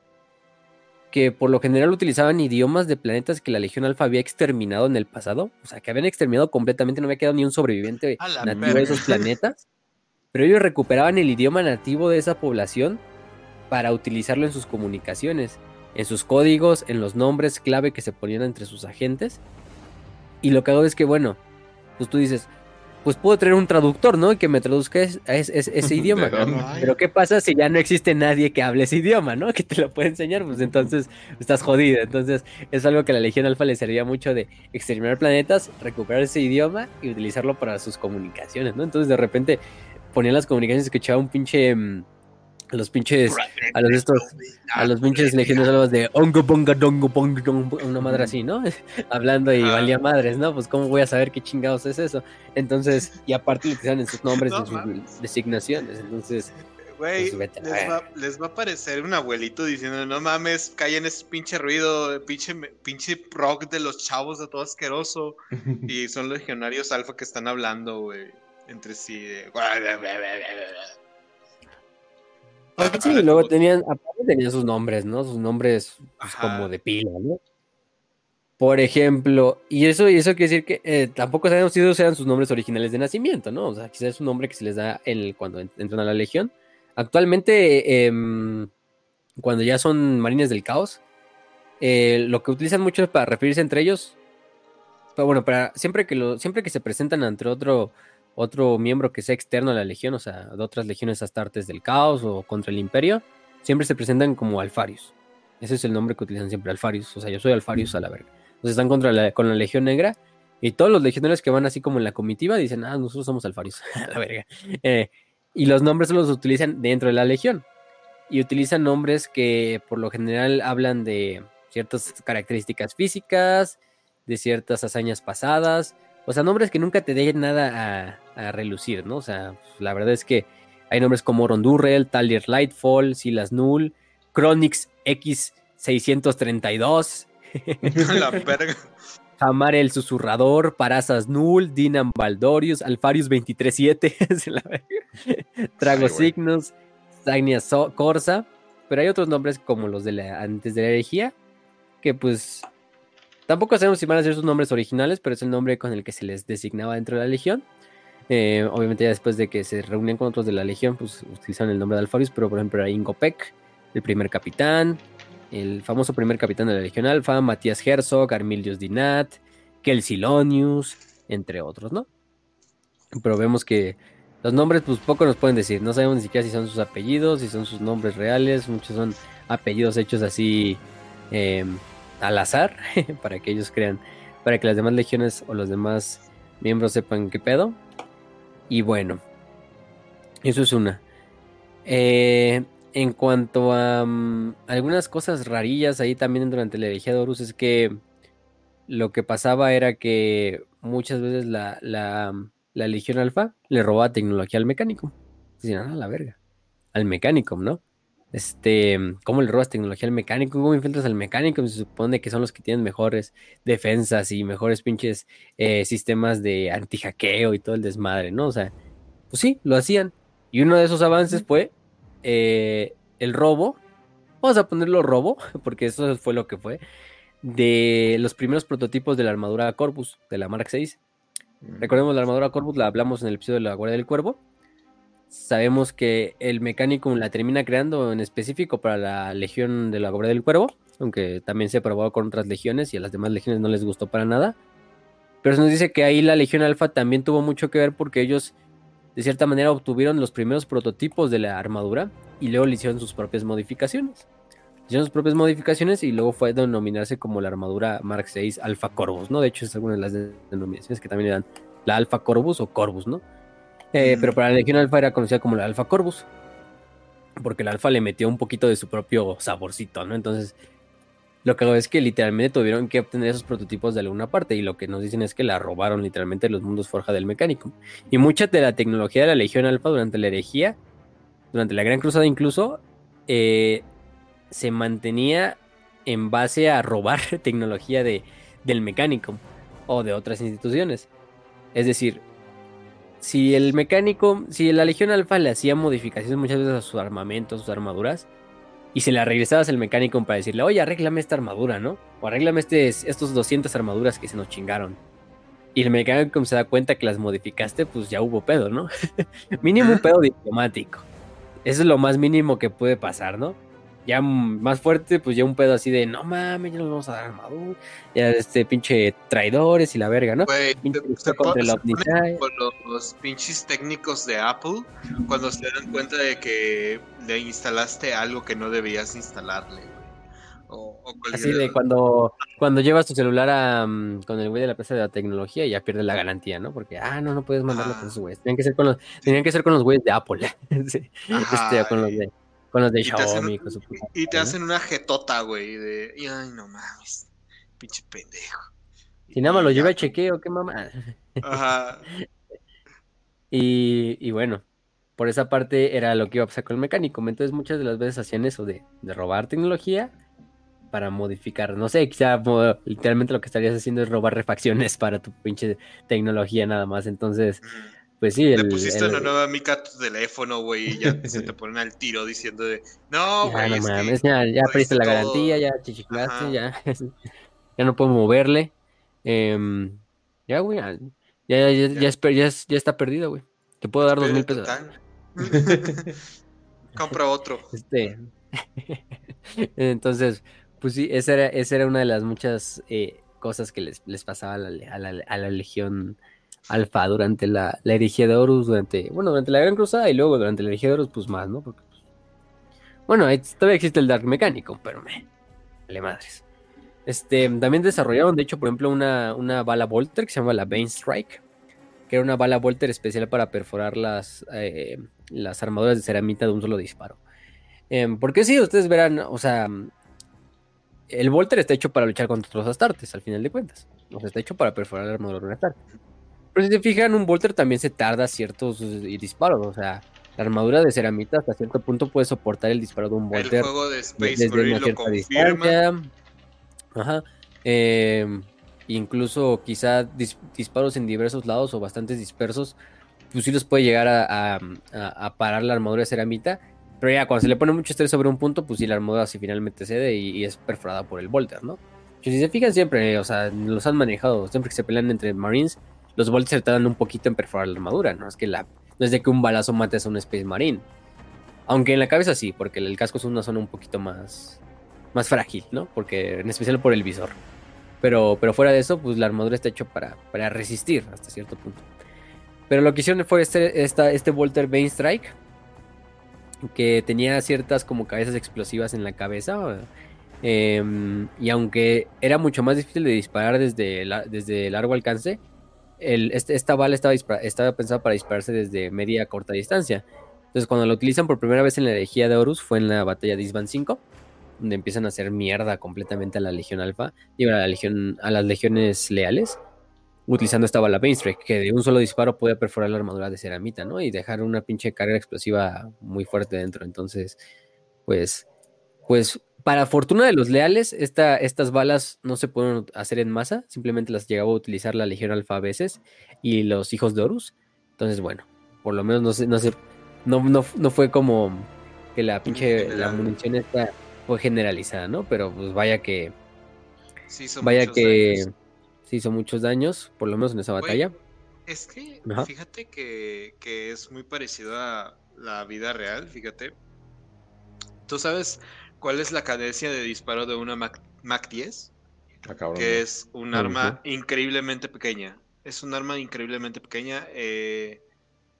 que por lo general utilizaban idiomas de planetas que la Legión Alfa había exterminado en el pasado. O sea, que habían exterminado completamente, no había quedado ni un sobreviviente nativo de esos planetas. Pero ellos recuperaban el idioma nativo de esa población para utilizarlo en sus comunicaciones, en sus códigos, en los nombres clave que se ponían entre sus agentes. Y lo que hago es que, bueno, pues tú dices, pues puedo traer un traductor, ¿no? Que me traduzca ese idioma. Pero ¿qué pasa si ya no existe nadie que hable ese idioma, ¿no? Que te lo pueda enseñar, pues entonces estás jodido. Entonces es algo que a la Legión Alfa le servía mucho de exterminar planetas, recuperar ese idioma y utilizarlo para sus comunicaciones, ¿no? Entonces de repente ponían las comunicaciones, escuchaba un pinche... Mm, a los pinches, a los estos, a los pinches legionarios de ongo ponga dongo ponga una madre así, ¿no? Hablando y valía madres, ¿no? Pues cómo voy a saber qué chingados es eso. Entonces, y aparte lo en sus nombres, en sus designaciones. Entonces, Güey, Pues les, va, les va a aparecer un abuelito diciendo, no mames, callen ese pinche ruido, pinche, pinche rock de los chavos de todo asqueroso. Y son legionarios alfa que están hablando, güey, entre sí. de- Sí, y luego tenían, aparte tenían sus nombres, ¿no? Sus nombres pues, como de pila, ¿no? Por ejemplo, y eso, y eso quiere decir que eh, tampoco sabemos si esos eran sus nombres originales de nacimiento, ¿no? O sea, quizás es un nombre que se les da el, cuando en- entran a la Legión. Actualmente, em, cuando ya son marines del caos, eh, lo que utilizan mucho para referirse entre ellos, pero bueno, para siempre que lo, siempre que se presentan ante otro, otro miembro que sea externo a la legión, o sea, de otras legiones astartes del caos o contra el imperio, siempre se presentan como Alfarius. Ese es el nombre que utilizan siempre, Alfarius. O sea, yo soy Alfarius a la verga. Entonces están contra la, con la legión negra y todos los legionarios que van así como en la comitiva dicen, ah, nosotros somos Alfarius, a la verga. Eh, y los nombres los utilizan dentro de la legión. Y utilizan nombres que por lo general hablan de ciertas características físicas, de ciertas hazañas pasadas, o sea, nombres que nunca te den nada a, a relucir, ¿no? O sea, la verdad es que hay nombres como Rondurrel, Talir Lightfall, Silas Null, Chronix X632, la verga. Hamar el Susurrador, Parasas Null, Dinam Baldorius, Alfarius 237, es la verga. Trago. Cygnus, Sagnia So- Corsa, pero hay otros nombres como los de la, antes de la herejía, que pues tampoco sabemos si van a ser sus nombres originales, pero es el nombre con el que se les designaba dentro de la legión. Eh, obviamente ya después de que se reunían con otros de la legión, pues utilizan el nombre de Alfarius, pero por ejemplo era Ingopec, el primer capitán, el famoso primer capitán de la Legión Alfa, Matías Herzog, Armilius Dinat, Kelsilonius, entre otros, ¿no? Pero vemos que los nombres, pues poco nos pueden decir. No sabemos ni siquiera si son sus apellidos, si son sus nombres reales. Muchos son apellidos hechos así eh, al azar, para que ellos crean, para que las demás legiones o los demás miembros sepan qué pedo. Y bueno, eso es una. Eh, en cuanto a mm, algunas cosas rarillas ahí también durante la herejía de Horus es que lo que pasaba era que muchas veces la, la, Legión Alfa le robaba tecnología al mecánico. Decían, ah, la verga. Al mecánico, ¿no? Este, ¿cómo le robas tecnología al mecánico? ¿Cómo infiltras al mecánico? Se supone que son los que tienen mejores defensas y mejores pinches eh, sistemas de anti-hackeo y todo el desmadre, ¿no? O sea, pues sí, lo hacían. Y uno de esos avances fue eh, el robo, vamos a ponerlo robo, porque eso fue lo que fue, de los primeros prototipos de la armadura Corvus, de la Mark 6. Recordemos la armadura Corvus, la hablamos en el episodio de la Guardia del Cuervo. Sabemos que el mecánico la termina creando en específico para la Legión de la Guardia del Cuervo, aunque también se probó con otras legiones y a las demás legiones no les gustó para nada. Pero se nos dice que ahí la Legión Alfa también tuvo mucho que ver porque ellos de cierta manera obtuvieron los primeros prototipos de la armadura y luego le hicieron sus propias modificaciones. Hicieron sus propias modificaciones y luego fue a denominarse como la armadura Mark 6 Alpha Corvus, ¿no? De hecho, es alguna de las denominaciones que también eran la Alpha Corvus o Corvus, ¿no? Eh, Mm. Pero para la Legión Alpha era conocida como la Alpha Corvus, porque la Alpha le metió un poquito de su propio saborcito, ¿no? Entonces, lo que hago es que literalmente tuvieron que obtener esos prototipos de alguna parte y lo que nos dicen es que la robaron literalmente los mundos forja del mecánico. Y mucha de la tecnología de la Legión Alfa durante la herejía, durante la Gran Cruzada incluso, eh, se mantenía en base a robar tecnología de, del mecánico o de otras instituciones. Es decir, si el mecánico, si la Legión Alfa le hacía modificaciones muchas veces a sus armamentos, sus armaduras, y se la regresabas al mecánico para decirle, oye, arréglame esta armadura, ¿no? O arréglame este, estos 200 armaduras que se nos chingaron. Y el mecánico se da cuenta que las modificaste, pues ya hubo pedo, ¿no? mínimo un pedo diplomático. Eso es lo más mínimo que puede pasar, ¿no? Ya más fuerte, pues ya un pedo así de, no mames, ya nos vamos a dar armadura. Ya este pinche traidores y la verga, ¿no? Contra con los, los pinches técnicos de Apple cuando se dan cuenta de que le instalaste algo que no debías instalarle. O, o Así de cuando, cuando llevas tu celular a, mm, con el güey de la empresa de la tecnología y ya pierde la garantía, ¿no? Porque, ah, no, no puedes mandarlo con esos güeyes. Tenían que ser con los, tenían que ser con los güeyes de Apple. Sí. Ajá, Este, o con los de, con los de y te hacen- Xiaomi, con su puta y te hacen una jetota, güey, de... y, Ay, no mames, pinche pendejo. Si nada más lo lleva a chequeo, qué mamá. Ajá. Y, y bueno, por esa parte era lo que iba a pasar con el mecánico. Entonces muchas de las veces hacían eso de, de robar tecnología para modificar. No sé, quizá literalmente lo que estarías haciendo es robar refacciones para tu pinche tecnología nada más. Entonces, pues sí, Le el, pusiste el- una nueva mica a tu teléfono, güey, y ya se te ponen al tiro diciendo de, no, ya güey, no mames, ya, ya jodiste perdiste la todo". garantía, ya te Ajá. chiflaste, ya, ya no puedo moverle. Em, ya, güey, ya, ya, ya, ya, es es- ya está perdido, güey. Te puedo dar dos mil pesos. Compra otro. Este. Entonces, pues sí, esa era, esa era una de las muchas eh, cosas que les, les pasaba a la, le- a la- a la Legión Alfa durante la, la herejía de Horus, durante, bueno, durante la Gran Cruzada y luego durante la herejía de Horus, pues más, ¿no? Porque, pues, bueno, todavía existe el Dark Mecánico, pero me, vale madres. Este, también desarrollaron, de hecho, por ejemplo, una, una bala Volter que se llama la Bane Strike, que era una bala Volter especial para perforar las, eh, las armaduras de ceramita de un solo disparo. Em, porque sí, ustedes verán, o sea, el Volter está hecho para luchar contra los Astartes, al final de cuentas. O sea, está hecho para perforar la armadura de un Astarte. Pero si se fijan, un Volter también se tarda ciertos eh, disparos. O sea, la armadura de ceramita hasta cierto punto puede soportar el disparo de un El Volter juego de Space desde Marine una lo cierta confirma. distancia. Ajá. Em, incluso quizá dis- disparos en diversos lados o bastantes dispersos, pues sí los puede llegar a, a- a- a parar la armadura de ceramita. Pero ya cuando se le pone mucho estrés sobre un punto, pues sí la armadura sí finalmente cede y, y es perforada por el Volter, ¿no? Si se fijan siempre, o sea, los han manejado, siempre que se pelean entre Marines, los Volters se tardan un poquito en perforar la armadura, ¿no? Es que la, no es de que un balazo mates a un Space Marine. Aunque en la cabeza sí, porque el casco es una zona un poquito más, más frágil, ¿no? Porque en especial por el visor. Pero, pero fuera de eso, pues la armadura está hecho para, para resistir hasta cierto punto. Pero lo que hicieron fue este, esta, este Volter Bane Strike, que tenía ciertas como cabezas explosivas en la cabeza. em, y aunque era mucho más difícil de disparar desde, desde largo alcance, este- esta bala estaba, pensada para dispararse desde media a corta distancia. Entonces, cuando lo utilizan por primera vez en la herejía de Horus, fue en la batalla de Isban 5, donde empiezan a hacer mierda completamente a la Legión Alfa y a, las legiones leales, utilizando esta bala Bane Strike, que de un solo disparo puede perforar la armadura de ceramita, ¿no? Y dejar una pinche carga explosiva muy fuerte dentro. Entonces, pues, pues, para fortuna de los leales, esta, estas balas no se pueden hacer en masa, simplemente las llegaba a utilizar la Legión Alfa a veces y los hijos de Horus. Entonces, bueno, por lo menos no sé, no sé, no, no, no fue como que la pinche, la munición esta fue generalizada, ¿no? Pero pues vaya que, Sí, vaya que años. se hizo muchos daños, por lo menos en esa batalla. Es que Ajá. fíjate que, que es muy parecido a la vida real, fíjate. ¿Tú sabes cuál es la cadencia de disparo de una Mac, Mac 10? Ah, cabrón, que es un arma increíblemente pequeña. Es un arma increíblemente pequeña. eh,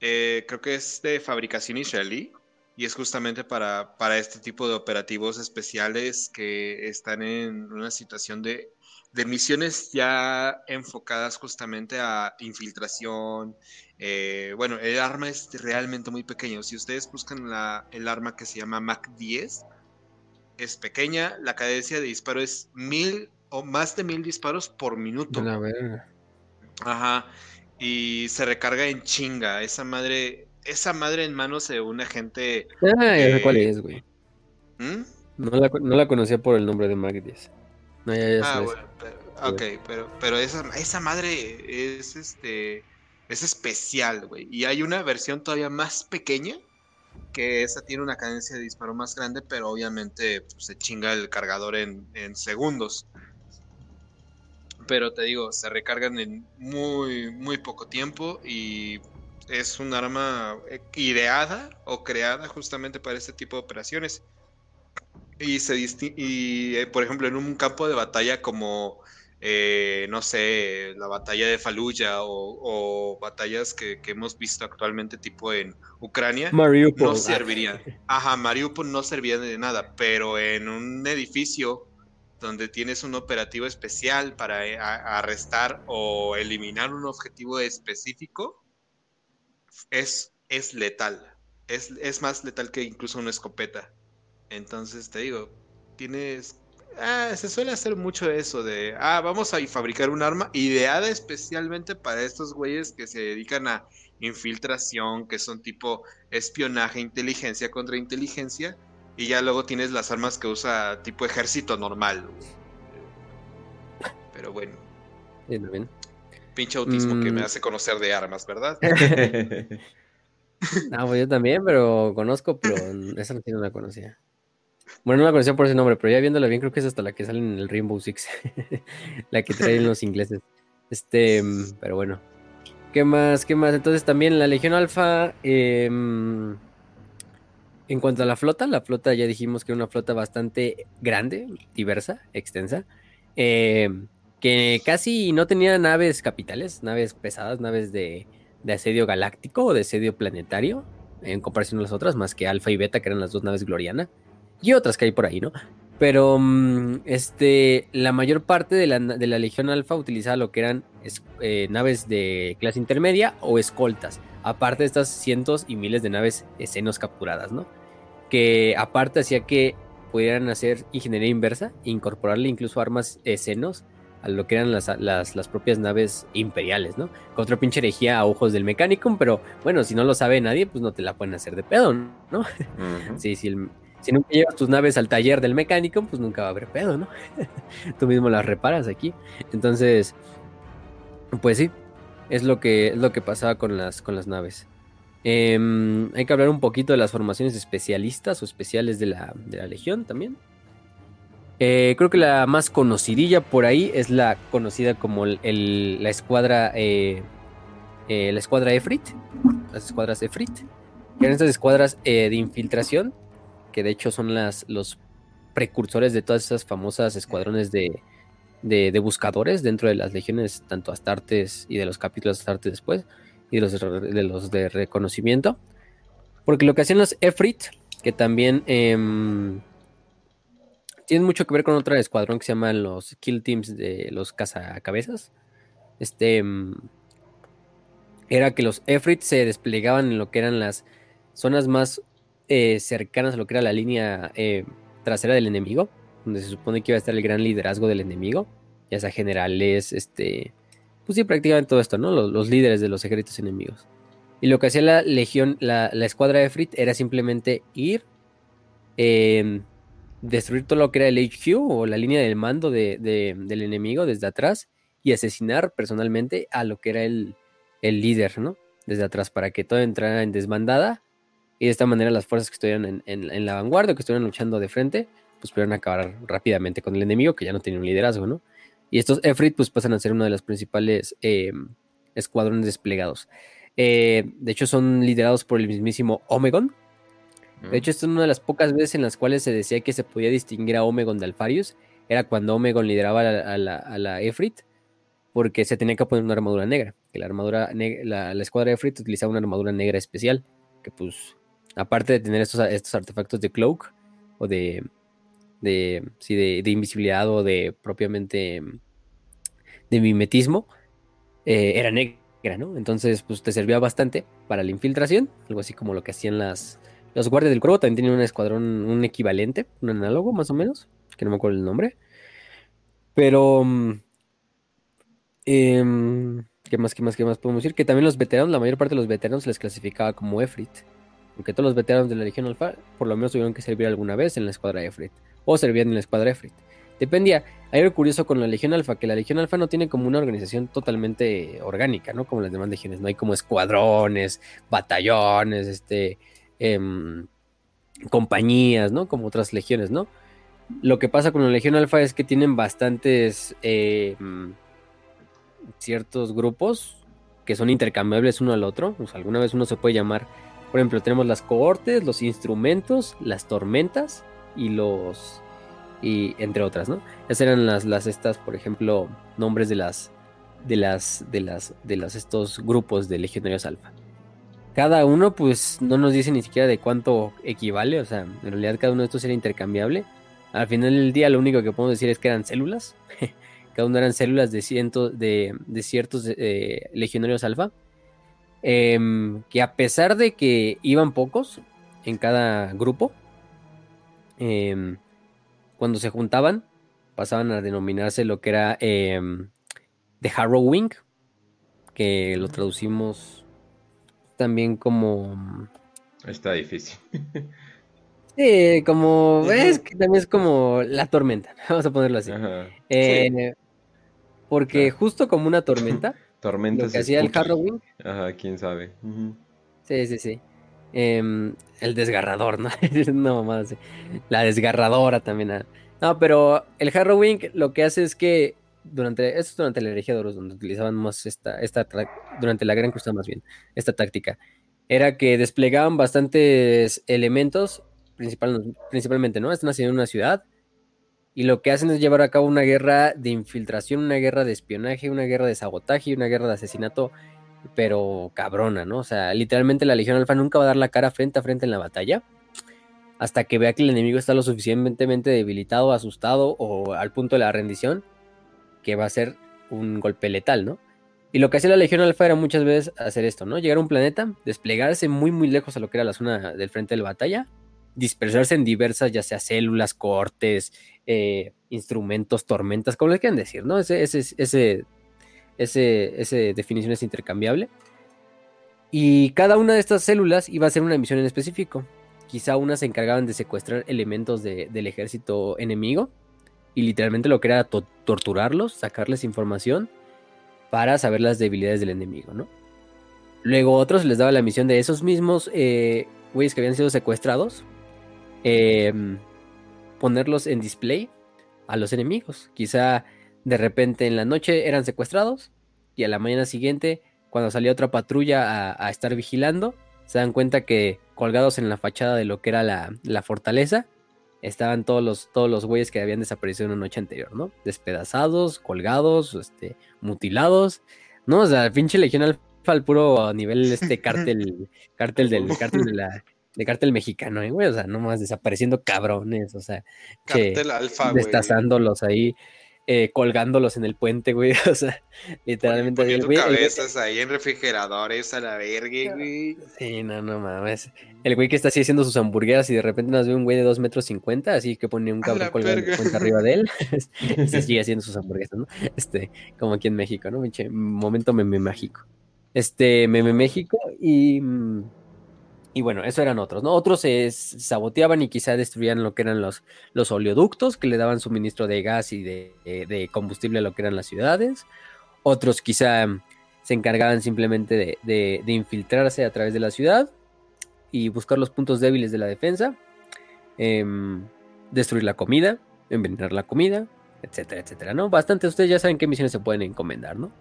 eh, creo que es de fabricación israelí y es justamente para, para este tipo de operativos especiales que están en una situación de, de misiones ya enfocadas justamente a infiltración. eh, bueno, el arma es realmente muy pequeño. Si ustedes buscan la- el arma que se llama Mac 10, es pequeña. La cadencia de disparo es mil o más de mil disparos por minuto. A ver. Ajá. Y se recarga en chinga. Esa madre, esa madre en manos de un agente. Ah, sé cuál Eh, es, güey. ¿Mm? No la, no la conocía por el nombre de Mark 10. No, ya, ya Ah, bueno, pero, ok, pero, pero esa, esa madre es este. Es especial, güey. Y hay una versión todavía más pequeña. Que esa tiene una cadencia de disparo más grande, pero obviamente pues, se chinga el cargador en, segundos. Pero te digo, se recargan en muy, muy poco tiempo y es un arma ideada o creada justamente para este tipo de operaciones. Y se y eh, por ejemplo, en un campo de batalla como, eh, no sé, la batalla de Fallujah o, o batallas que, que hemos visto actualmente, tipo en Ucrania, Mariupol. no ah. serviría. Ajá, Mariupol no servía de nada, pero en un edificio donde tienes un operativo especial para eh, a- arrestar o eliminar un objetivo específico, es, es letal. Es, es más letal que incluso una escopeta. Entonces te digo, tienes Ah, se suele hacer mucho eso de, ah, vamos a fabricar un arma ideada especialmente para estos güeyes que se dedican a infiltración, que son tipo espionaje, inteligencia contra inteligencia, y ya luego tienes las armas que usa tipo ejército normal. Pero bueno. Pinche autismo que me mm. hace conocer de armas, ¿verdad? no, pues yo también, pero conozco, pero esa no la conocía. Bueno, no la conocía por ese nombre, pero ya viéndola bien, creo que es hasta la que sale en el Rainbow Six. la que traen los ingleses. Este, pero bueno. ¿Qué más? ¿Qué más? Entonces también la Legión Alfa. Em, en cuanto a la flota, la flota ya dijimos que era una flota bastante grande, diversa, extensa. Em, que casi no tenía naves capitales, naves pesadas, naves de, de asedio galáctico o de asedio planetario, en comparación a las otras, más que Alfa y Beta, que eran las dos naves Gloriana y otras que hay por ahí, ¿no? Pero mm, este, la mayor parte de la, Legión Alfa utilizaba lo que eran eh, naves de clase intermedia o escoltas, aparte de estas cientos y miles de naves escenos capturadas, ¿no? Que aparte hacía que pudieran hacer ingeniería inversa, incorporarle incluso armas escenos a lo que eran las, las, propias naves imperiales, ¿no? Contra pinche herejía a ojos del mecánico, pero bueno, si no lo sabe nadie, pues no te la pueden hacer de pedo, ¿no? Sí, sí, el, si nunca llevas tus naves al taller del mecánico, pues nunca va a haber pedo, ¿no? Tú mismo las reparas aquí. Entonces, pues sí, es lo que, es lo que pasaba con las, con las naves. Em, hay que hablar un poquito de las formaciones especialistas o especiales de la, Legión también. Eh, creo que la más conocidilla por ahí es la conocida como la escuadra eh, eh, la escuadra Efrit, las escuadras Efrit, que eran estas escuadras de infiltración que de hecho son las, los precursores de todas esas famosas escuadrones de, buscadores dentro de las legiones, tanto Astartes y de los capítulos Astartes después, y de los de, reconocimiento. Porque lo que hacían los Efrit, que también eh, tienen mucho que ver con otro escuadrón que se llaman los Kill Teams de los cazacabezas. Este em, era que los Efrit se desplegaban en lo que eran las zonas más eh, cercanas a lo que era la línea eh, trasera del enemigo, donde se supone que iba a estar el gran liderazgo del enemigo, ya sea generales, este, pues sí, prácticamente todo esto, ¿no? Los, líderes de los ejércitos enemigos. Y lo que hacía la legión, la, escuadra de Frit era simplemente ir, em, destruir todo lo que era el HQ o la línea del mando del enemigo desde atrás y asesinar personalmente a lo que era el, el líder, ¿no? Desde atrás, para que todo entrara en desbandada y de esta manera las fuerzas que estuvieran en, la vanguardia, que estuvieran luchando de frente, pues pudieran acabar rápidamente con el enemigo, que ya no tenía un liderazgo, ¿no? Y estos Efrit pues pasan a ser uno de los principales em, escuadrones desplegados. Eh, de hecho son liderados por el mismísimo Omegon. De hecho, esta es una de las pocas veces en las cuales se decía que se podía distinguir a Omegon de Alfarius. Era cuando Omegon lideraba a la, a Efrit, porque se tenía que poner una armadura negra. Que la armadura la, la escuadra Efrit utilizaba una armadura negra especial, que pues aparte de tener estos, estos artefactos de cloak o de, de, sí, de, invisibilidad o de propiamente de mimetismo, eh, era negra, ¿no? Entonces, pues te servía bastante para la infiltración, algo así como lo que hacían las, los guardias del cuervo, también tenían un escuadrón, un equivalente, un análogo más o menos, que no me acuerdo el nombre. Pero... Eh, ¿Qué más, qué más, qué más podemos decir? Que también los veteranos, la mayor parte de los veteranos se les clasificaba como Efrit. Aunque todos los veteranos de la Legión Alfa por lo menos tuvieron que servir alguna vez en la escuadra Efrit. O servían en la escuadra Efrit. Dependía. Hay algo curioso con la Legión Alfa, que la Legión Alfa no tiene como una organización totalmente orgánica, ¿no? Como las demás legiones. No hay como escuadrones, batallones, este, em, compañías, ¿no? Como otras legiones, ¿no? Lo que pasa con la Legión Alfa es que tienen bastantes em, ciertos grupos que son intercambiables uno al otro. O sea, alguna vez uno se puede llamar por ejemplo, tenemos las cohortes, los instrumentos, las tormentas y los. y entre otras, ¿no? Esas eran las, las estas, por ejemplo, nombres de las. de las. de las. de las estos grupos de legionarios alfa. Cada uno, pues, no nos dice ni siquiera de cuánto equivale. O sea, en realidad cada uno de estos era intercambiable. Al final del día, lo único que podemos decir es que eran células. cada uno eran células de cientos de, de ciertos eh, legionarios alfa Em, que a pesar de que iban pocos en cada grupo, em, cuando se juntaban, pasaban a denominarse lo que era eh, The Harrowing, que lo traducimos también como... Está difícil. Sí, como, es que también es como la tormenta, vamos a ponerlo así. Eh, porque justo como una tormenta, tormenta lo que hacía el Harrowing. Ajá, quién sabe. Sí, sí, sí. Em, el desgarrador, ¿no? no, más. La desgarradora también. Ah. No, pero el Harrowing lo que hace es que durante, esto es durante la herejía de donde utilizaban más esta, esta, durante la Gran Cruzada más bien, esta táctica, era que desplegaban bastantes elementos, principal, principalmente, ¿no? Están haciendo una ciudad y lo que hacen es llevar a cabo una guerra de infiltración, una guerra de espionaje, una guerra de sabotaje, una guerra de asesinato, pero cabrona, ¿no? O sea, literalmente la Legión Alfa nunca va a dar la cara frente a frente en la batalla hasta que vea que el enemigo está lo suficientemente debilitado, asustado o al punto de la rendición, que va a ser un golpe letal, ¿no? Y lo que hacía la Legión Alfa era muchas veces hacer esto, ¿no? Llegar a un planeta, desplegarse muy muy lejos a lo que era la zona del frente de la batalla, dispersarse en diversas, ya sea células, cortes, eh, instrumentos, tormentas, como le quieran decir, ¿no? Ese, ese, ese, ese, ese definición es intercambiable. Y cada una de estas células iba a hacer una misión en específico. Quizá unas se encargaban de secuestrar elementos del ejército enemigo y literalmente lo que era torturarlos, sacarles información para saber las debilidades del enemigo, ¿no? Luego otros les daba la misión de esos mismos eh, güeyes que habían sido secuestrados, em, ponerlos en display a los enemigos. Quizá de repente en la noche eran secuestrados y a la mañana siguiente, cuando salía otra patrulla a, estar vigilando, se dan cuenta que colgados en la fachada de lo que era la, la fortaleza, estaban todos los, todos los güeyes que habían desaparecido en una noche anterior, ¿no? Despedazados, colgados, este, mutilados, ¿no? O sea, pinche Legión Alfa al puro nivel este cártel, cártel del cártel de la de cártel mexicano, ¿eh, güey, o sea, nomás desapareciendo cabrones, o sea, cártel alfa, güey. Destazándolos ahí, eh, colgándolos en el puente, güey. O sea, literalmente. Poniendo güey, cabezas ahí en refrigeradores a la verga, güey. Sí, no, no mames. El güey que está así haciendo sus hamburguesas y de repente nos ve un güey de 2 metros 50, así que pone un cabrón colgando arriba de él. se sigue haciendo sus hamburguesas, ¿no? Este, como aquí en México, ¿no? momento meme mágico. Este, meme México y. Mm, y bueno, eso eran otros, ¿no? Otros se saboteaban y quizá destruían lo que eran los, los oleoductos que le daban suministro de gas y de, combustible a lo que eran las ciudades. Otros quizá se encargaban simplemente de, infiltrarse a través de la ciudad y buscar los puntos débiles de la defensa, em, destruir la comida, envenenar la comida, etcétera, etcétera, ¿no? Bastante, ustedes ya saben qué misiones se pueden encomendar, ¿no?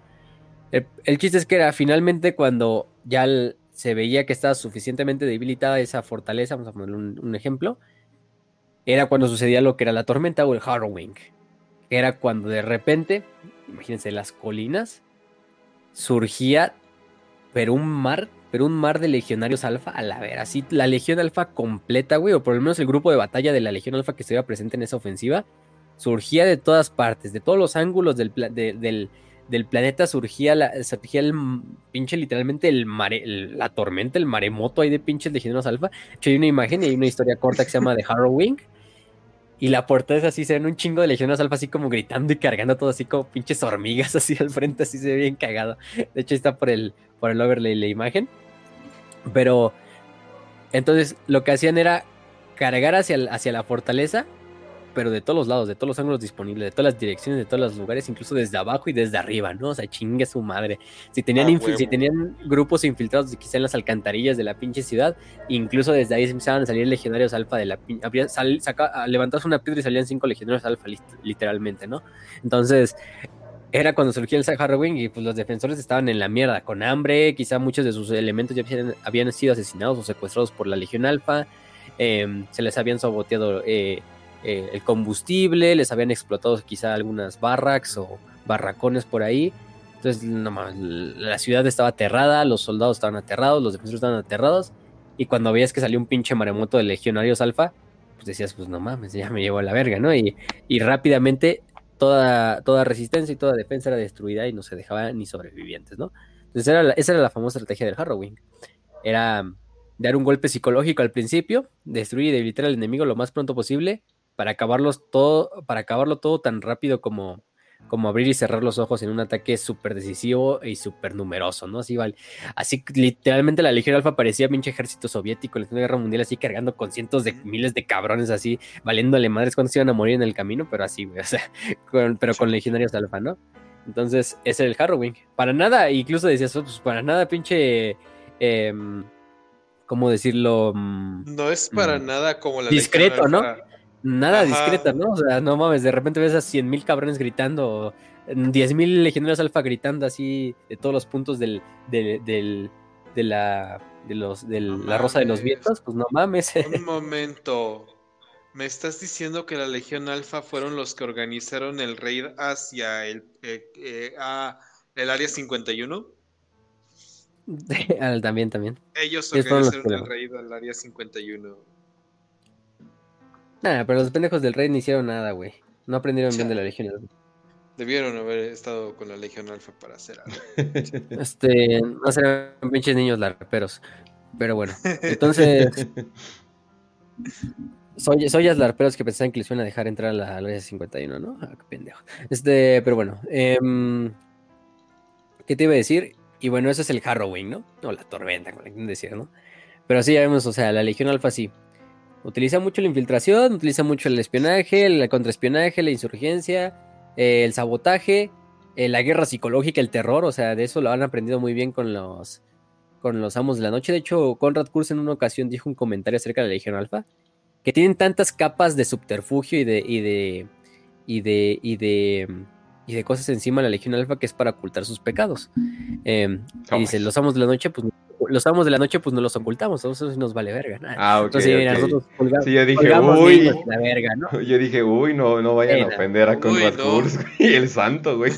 El, el chiste es que era finalmente cuando ya el, se veía que estaba suficientemente debilitada esa fortaleza, vamos a poner un, ejemplo, era cuando sucedía lo que era la tormenta o el Harrowing. Era cuando de repente, imagínense, las colinas, surgía, pero un mar, pero un mar de legionarios alfa, a la ver, así la legión alfa completa, güey, o por lo menos el grupo de batalla de la legión alfa que estuviera presente en esa ofensiva, surgía de todas partes, de todos los ángulos del, del del planeta surgía, la, surgía el pinche literalmente el mare, la tormenta, el maremoto ahí de pinches legionarios alfa. Hay una imagen y hay una historia corta que se llama The Harrowing. Y la portada es así, se ven un chingo de legionarios alfa así como gritando y cargando todo así como pinches hormigas así al frente, así se ve bien cagado. De hecho, está por el, por el overlay la imagen. Pero entonces lo que hacían era cargar hacia, hacia la fortaleza pero de todos los lados, de todos los ángulos disponibles, de todas las direcciones, de todos los lugares, incluso desde abajo y desde arriba, ¿no? O sea, chingue su madre. Si tenían, ah, si tenían grupos infiltrados quizá en las alcantarillas de la pinche ciudad, incluso desde ahí se empezaban a salir legionarios alfa de la saca, levantabas una piedra y salían cinco legionarios alfa, literalmente, ¿no? Entonces, era cuando surgió el Harrowing y pues los defensores estaban en la mierda, con hambre, quizá muchos de sus elementos ya habían, sido asesinados o secuestrados por la Legión Alfa, em, se les habían saboteado eh, eh, el combustible, les habían explotado quizá algunas barracks o barracones por ahí. Entonces, la ciudad estaba aterrada, los soldados estaban aterrados, los defensores estaban aterrados. Y cuando veías que salió un pinche maremoto de legionarios alfa, pues decías, pues no mames, ya me llevo a la verga, ¿no? Y, rápidamente toda, toda resistencia y toda defensa era destruida y no se dejaba ni sobrevivientes, ¿no? Entonces era esa era la famosa estrategia del Harrowing. Era dar un golpe psicológico al principio, destruir y debilitar al enemigo lo más pronto posible para acabarlos todo, para acabarlo todo tan rápido como, como abrir y cerrar los ojos en un ataque súper decisivo y súper numeroso, ¿no? Así, vale. así literalmente la Legión Alfa parecía pinche ejército soviético en la Segunda Guerra Mundial, así cargando con cientos de miles de cabrones así, valiéndole madres cuando se iban a morir en el camino, pero así, o sea, pero con legionarios alfa, ¿no? Entonces, ese era el Harrowing. Para nada, incluso decías, pues para nada, pinche. Em, ¿Cómo decirlo? Mm, no es para mm, nada como la Discreto, ¿no? Nada discreta, ¿no? O sea, no mames, de repente ves a 100 mil cabrones gritando, 10 mil legionarios alfa gritando así de todos los puntos del, del, del de la de los de la rosa de los vientos, pues no mames. Un momento. ¿Me estás diciendo que la Legión Alfa fueron los que organizaron el raid hacia el, eh, eh, el área 51? también, también. Ellos organizaron el raid al área 51. Nada, pero los pendejos del raid no hicieron nada, güey. No aprendieron bien de la Legión Alfa. Debieron haber estado con la Legión Alfa para hacer algo. este, no serán pinches niños larperos. Pero bueno, entonces... Soy, soy larperos que pensaban que les iban a dejar entrar a la, área 51, ¿no? Ah, qué pendejo. Este, pero bueno. Em, ¿Qué te iba a decir? Y bueno, eso es el Harrowing, ¿no? O la tormenta, como le quieren decir, ¿no? Pero sí, ya vemos, o sea, la Legión Alfa sí. Utiliza mucho la infiltración, utiliza mucho el espionaje, el contraespionaje, la insurgencia, eh, el sabotaje, eh, la guerra psicológica, el terror, o sea, de eso lo han aprendido muy bien con los, con los amos de la noche. De hecho, Conrad Kurz en una ocasión dijo un comentario acerca de la Legión Alfa que tienen tantas capas de subterfugio y de, y de, y de, y de, y de cosas encima de la Legión Alfa que es para ocultar sus pecados. Eh, y dice, los amos de la noche, pues los amos de la noche, pues no los ocultamos, eso nos vale verga. Ah, ok. Entonces, mira, nosotros sí, yo dije, uy, la verga, ¿no? Yo dije, uy, no, no vayan a ofender a Conrad no. Kurz, y el santo, güey.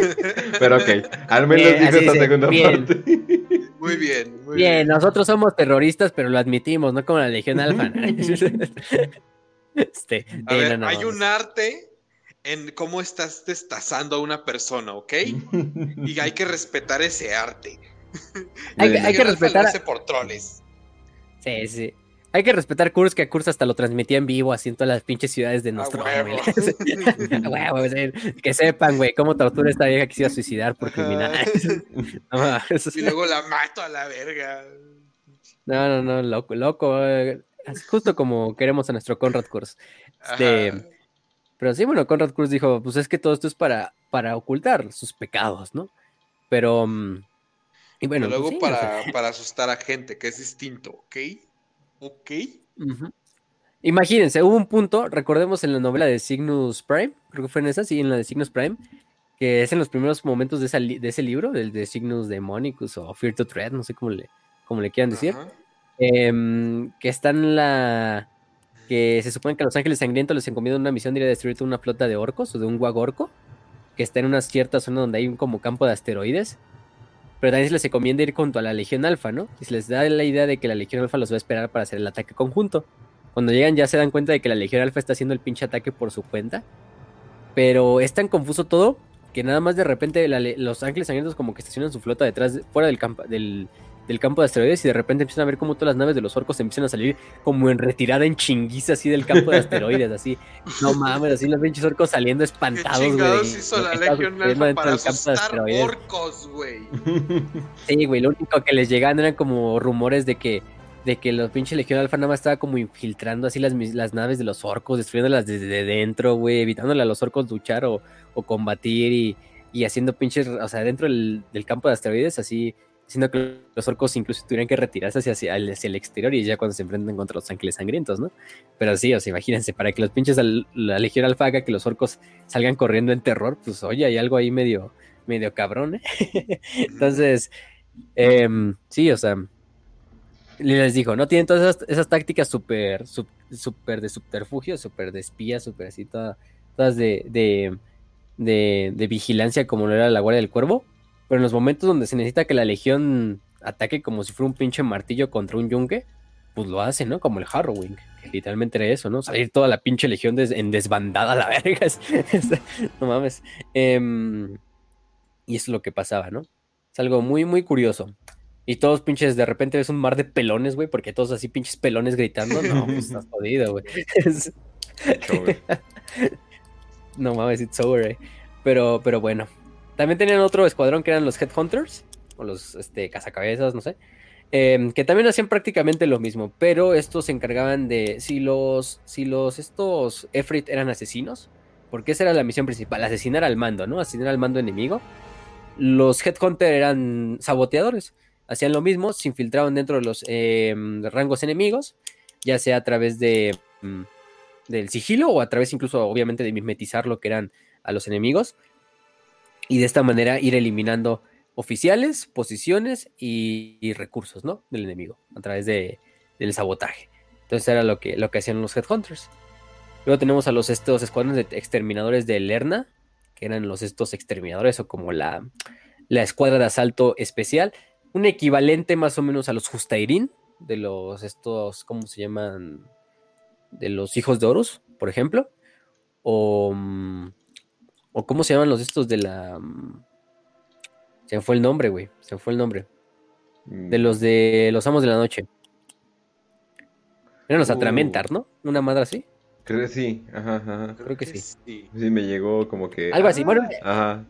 Pero ok, al menos dijo esta segunda parte. Muy bien, muy bien. Bien, nosotros somos terroristas, pero lo admitimos, no como la Legión Alfa. este, a ver, hay un arte en cómo estás destazando a una persona, ¿ok? Y hay que respetar ese arte. Hay, hay que respetar. por troles. Sí, sí. Hay que respetar Kurz, que a Kurz hasta lo transmitía en vivo, así en todas las pinches ciudades de nuestro que sepan, güey, cómo tortura esta vieja que se iba a suicidar por criminales. y luego la mato a la verga. No, no, no, loco, loco. Eh, justo como queremos a nuestro Conrad Kurz. Este, pero sí, bueno, Conrad Kurz dijo, pues es que todo esto es para, para ocultar sus pecados, ¿no? Pero... Mm, y bueno, luego para, para asustar a gente, que es distinto, ¿ok? ¿Ok? Imagínense, hubo un punto, recordemos en la novela de Cygnus Prime, creo que fue en esa, sí, en la de Cygnus Prime, que es en los primeros momentos de, de ese libro, del de Cygnus Demonicus o Fear to Tread, no sé cómo le, cómo le quieran decir, em, que está en la... que se supone que a los ángeles sangrientos les encomiendan una misión de ir a destruir una flota de orcos o de un guagorco, que está en una cierta zona donde hay un como campo de asteroides, pero también se les recomienda ir junto a la Legión Alfa, ¿no? Y se les da la idea de que la Legión Alfa los va a esperar para hacer el ataque conjunto. Cuando llegan ya se dan cuenta de que la Legión Alfa está haciendo el pinche ataque por su cuenta. Pero es tan confuso todo que nada más de repente los ángeles sangrientos como que estacionan su flota detrás, fuera del, campo, del, del campo de asteroides y de repente empiezan a ver cómo todas las naves de los orcos empiezan a salir como en retirada en chinguiza así del campo de asteroides, así. No mames, así los pinches orcos saliendo espantados, güey. hizo la para asustar orcos, güey. Sí, güey, lo único que les llegaban eran como rumores de que de que los pinches Legión Alfa nada más estaba como infiltrando así las, las naves de los orcos, destruyéndolas desde dentro, güey, evitándole a los orcos luchar o, o combatir y, y, haciendo pinches, o sea, dentro del, del campo de asteroides, así sino que los orcos incluso tuvieran que retirarse hacia, hacia, el exterior y ya cuando se enfrentan contra los ángeles sangrientos, ¿no? Pero sí, o sea, imagínense, para que los pinches la Legión Alfa haga que los orcos salgan corriendo en terror, pues oye, hay algo ahí medio, medio cabrón, ¿eh? Entonces, em, sí, o sea, les digo, no tienen todas esas, tácticas súper, súper de subterfugio, súper de espía, súper así, todas, de, de, de, de vigilancia como lo era la Guardia del Cuervo pero en los momentos donde se necesita que la legión ataque como si fuera un pinche martillo contra un yunque, pues lo hace, ¿no? Como el Harrowing, que literalmente era eso, ¿no? Salir toda la pinche legión en desbandada a la verga. no mames. Em, y eso es lo que pasaba, ¿no? Es algo muy, muy curioso. Y todos pinches, de repente ves un mar de pelones, güey, porque todos así pinches pelones gritando. No, pues estás jodido, güey. No mames, it's over, eh. Pero, pero bueno. También tenían otro escuadrón que eran los Headhunters, o los este, cazacabezas, no sé. em, que también hacían prácticamente lo mismo, pero estos se encargaban de si los, si los estos Efrit eran asesinos, porque esa era la misión principal, asesinar al mando, ¿no? Asesinar al mando enemigo. Los Headhunter eran saboteadores, hacían lo mismo, se infiltraban dentro de los em, rangos enemigos, ya sea a través de mm, del sigilo o a través incluso obviamente de mimetizar lo que eran a los enemigos y de esta manera ir eliminando oficiales, posiciones y, recursos, ¿no? Del enemigo a través de, del sabotaje. Entonces era lo que, lo que hacían los Headhunters. Luego tenemos a los estos escuadrones de exterminadores de Lerna, que eran los estos exterminadores o como la, la escuadra de asalto especial, un equivalente más o menos a los Justairin, de los estos, ¿cómo se llaman? De los hijos de Horus, por ejemplo. O, mm, o ¿cómo se llaman los estos de la... mm, Se me fue el nombre, güey. Se me fue el nombre. De los de los amos de la noche. Eran los Uh. Atramentar, ¿no? Una madre así. Creo que sí, ajá, ajá. Creo que sí. sí. Sí, me llegó como que. Algo así. Bueno, Ajá.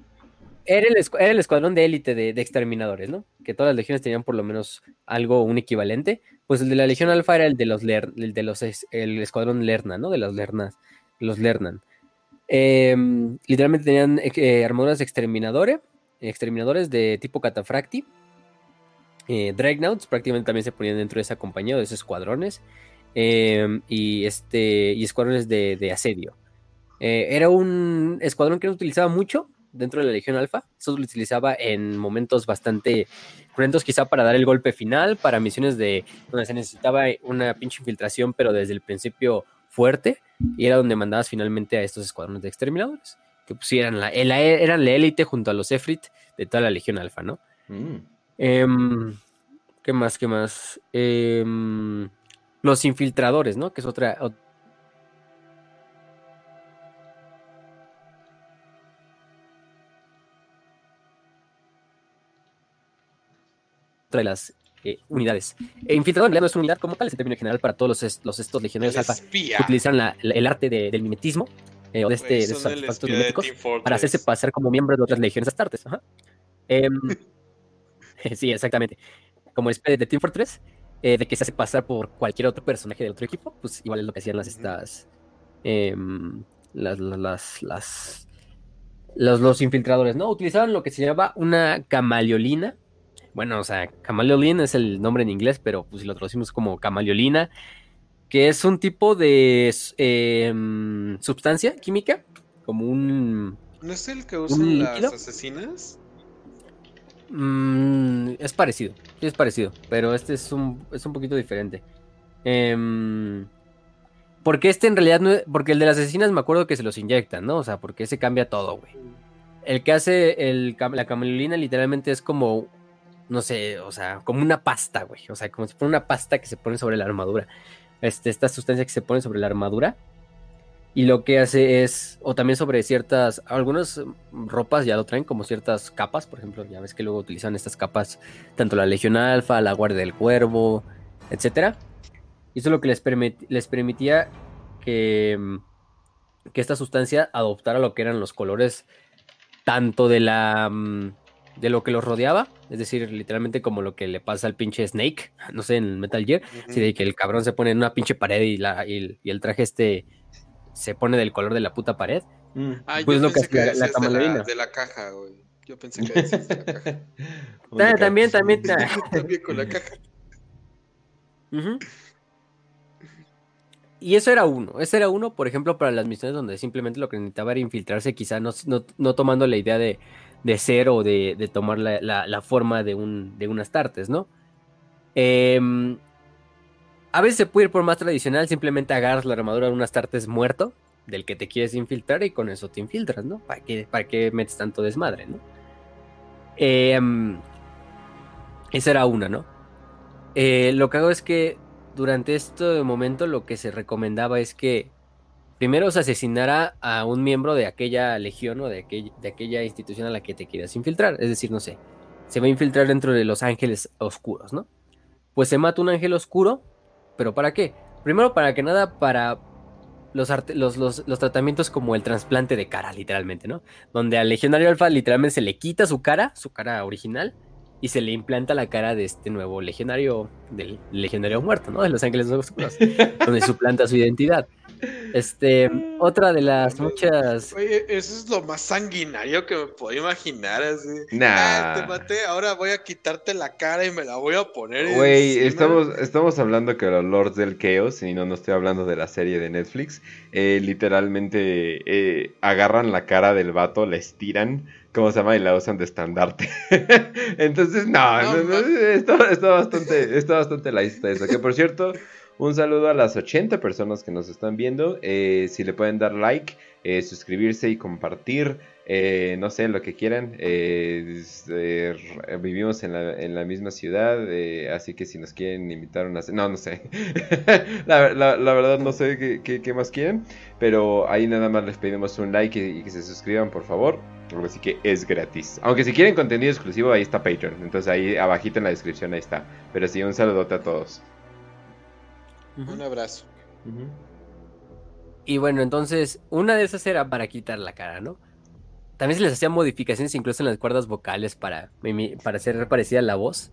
era el, era el escuadrón de élite de, de exterminadores, ¿no? Que todas las legiones tenían por lo menos algo, un equivalente. Pues el de la Legión Alfa era el de los, Ler- el de los es- el escuadrón Lerna, ¿no? De los Lernas, los Lernan. Em, literalmente tenían eh, armaduras de exterminadores, exterminadores de tipo catafracti. Eh, Dreadnoughts prácticamente también se ponían dentro de esa compañía, de esos escuadrones. Em, y este y escuadrones de, de asedio. Eh, era un escuadrón que no utilizaba mucho dentro de la Legión Alfa. Eso lo utilizaba en momentos bastante cruentos, quizá para dar el golpe final, para misiones de donde se necesitaba una pinche infiltración, pero desde el principio fuerte. Y era donde mandabas finalmente a estos escuadrones de exterminadores. Que pues sí, eran la, eran la élite junto a los Efrit de toda la Legión Alfa, ¿no? Mm. Em, ¿Qué más? ¿Qué más? Em, los infiltradores, ¿no? Que es otra, ot- otra de las eh, unidades. E infiltrador en realidad no es una unidad como tal, es el término general para todos los, est- los estos legionarios alfa que utilizan la- la- el arte de- del mimetismo eh, o de, este, Güey, de artefactos miméticos para hacerse pasar como miembro de otras legiones astartes. Ajá. Em, sí, exactamente. Como espía de Team Fortress, eh, de que se hace pasar por cualquier otro personaje del otro equipo, pues igual es lo que hacían las estas. em, las, las, las, los, los infiltradores, ¿no? Utilizaban lo que se llama una camaleolina. Bueno, o sea, camaleolina es el nombre en inglés, pero pues si lo traducimos como camaleolina, que es un tipo de em, sustancia química, como un ¿No es el que usan las asesinas? Mm, es parecido, sí es parecido, pero este es un, es un poquito diferente. Em, porque este en realidad no es- porque el de las asesinas me acuerdo que se los inyectan, ¿no? O sea, porque ese cambia todo, güey. El que hace el, la camelina literalmente es como, no sé, o sea, como una pasta, güey. O sea, como si una pasta que se pone sobre la armadura. Este, esta sustancia que se pone sobre la armadura. Y lo que hace es, o también sobre ciertas, algunas ropas ya lo traen como ciertas capas, por ejemplo, ya ves que luego utilizan estas capas, tanto la Legión Alfa, la Guardia del Cuervo, etcétera. Y eso es lo que les, les permitía que, que esta sustancia adoptara lo que eran los colores tanto de la mm, de lo que los rodeaba, es decir, literalmente como lo que le pasa al pinche Snake, no sé, en Metal Gear, así de que el cabrón se pone en una pinche pared y, la, y, el- y el traje este se pone del color de la puta pared. Mm. Ah, Pues yo lo que pensé hace la- decías la de, la caja, güey. Yo pensé que decías de la caja. Ah, también, también. También con la caja. Y eso era uno. Ese era uno, por ejemplo, para las misiones donde simplemente lo que necesitaba era infiltrarse, quizá no, no- no tomando la idea de, de ser o de, de tomar la, la- forma de, un, de unas tartes, ¿no? Em, a veces se puede ir por más tradicional, simplemente agarras la armadura de unas tartes muerto, del que te quieres infiltrar, y con eso te infiltras, ¿no? ¿Para qué, para qué metes tanto desmadre, ¿no? Em, esa era una, ¿no? Eh, lo que hago es que durante este momento lo que se recomendaba es que primero se asesinara a un miembro de aquella legión o de, aquell- de aquella institución a la que te quieras infiltrar. Es decir, no sé, se va a infiltrar dentro de los ángeles oscuros, ¿no? Pues se mata un ángel oscuro, pero ¿para qué? Primero, para que nada, para los, los tratamientos como el trasplante de cara, literalmente, ¿no? Donde al legionario alfa literalmente se le quita su cara, su cara original, y se le implanta la cara de este nuevo legionario, del legionario muerto, ¿no? De los ángeles oscuros, donde suplanta su identidad. Este, otra de las muchas... Oye, eso es lo más sanguinario que me puedo imaginar. Así. Nah. Ah, te maté, ahora voy a quitarte la cara y me la voy a poner. Güey, estamos, estamos hablando que los Lords del Chaos, y no, no estoy hablando de la serie de Netflix, eh, literalmente eh, agarran la cara del vato, la estiran, ¿cómo se llama? Y la usan de estandarte. Entonces, no, No, no, está, está bastante, está bastante laísta eso. Que por cierto, un saludo a las 80 personas que nos están viendo. eh, si le pueden dar like, eh, suscribirse y compartir. eh, no sé, lo que quieran. eh, vivimos en la, misma ciudad, así que si nos quieren invitar una... No, no sé. la, verdad no sé qué, más quieren, pero ahí nada más les pedimos un like y, y que se suscriban, por favor. Así que es gratis. Aunque si quieren contenido exclusivo, ahí está Patreon. Entonces ahí abajito en la descripción, ahí está. Pero sí, un saludote a todos. Un abrazo. Y bueno, entonces, una de esas era para quitar la cara, ¿no? También se les hacían modificaciones incluso en las cuerdas vocales para, para hacer parecida la voz.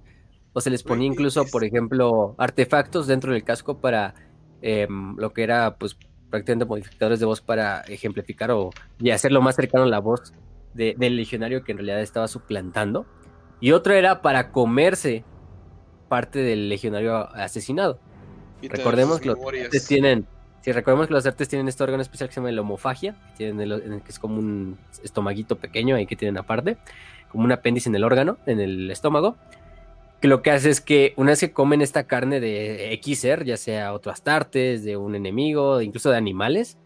O se les ponía incluso, es- por ejemplo, artefactos dentro del casco para em, lo que era, pues, prácticamente modificadores de voz para ejemplificar o y hacerlo más cercano a la voz de- del legionario que en realidad estaba suplantando. Y otro era para comerse parte del legionario asesinado. Recordemos que los artes tienen, si recordemos que los artes tienen este órgano especial que se llama la homofagia, que, tienen el- en el que es como un estomaguito pequeño ahí que tienen aparte, como un apéndice en el órgano, en el estómago, que lo que hace es que una vez que comen esta carne de X ser, ya sea otro astartes, de un enemigo, incluso de animales,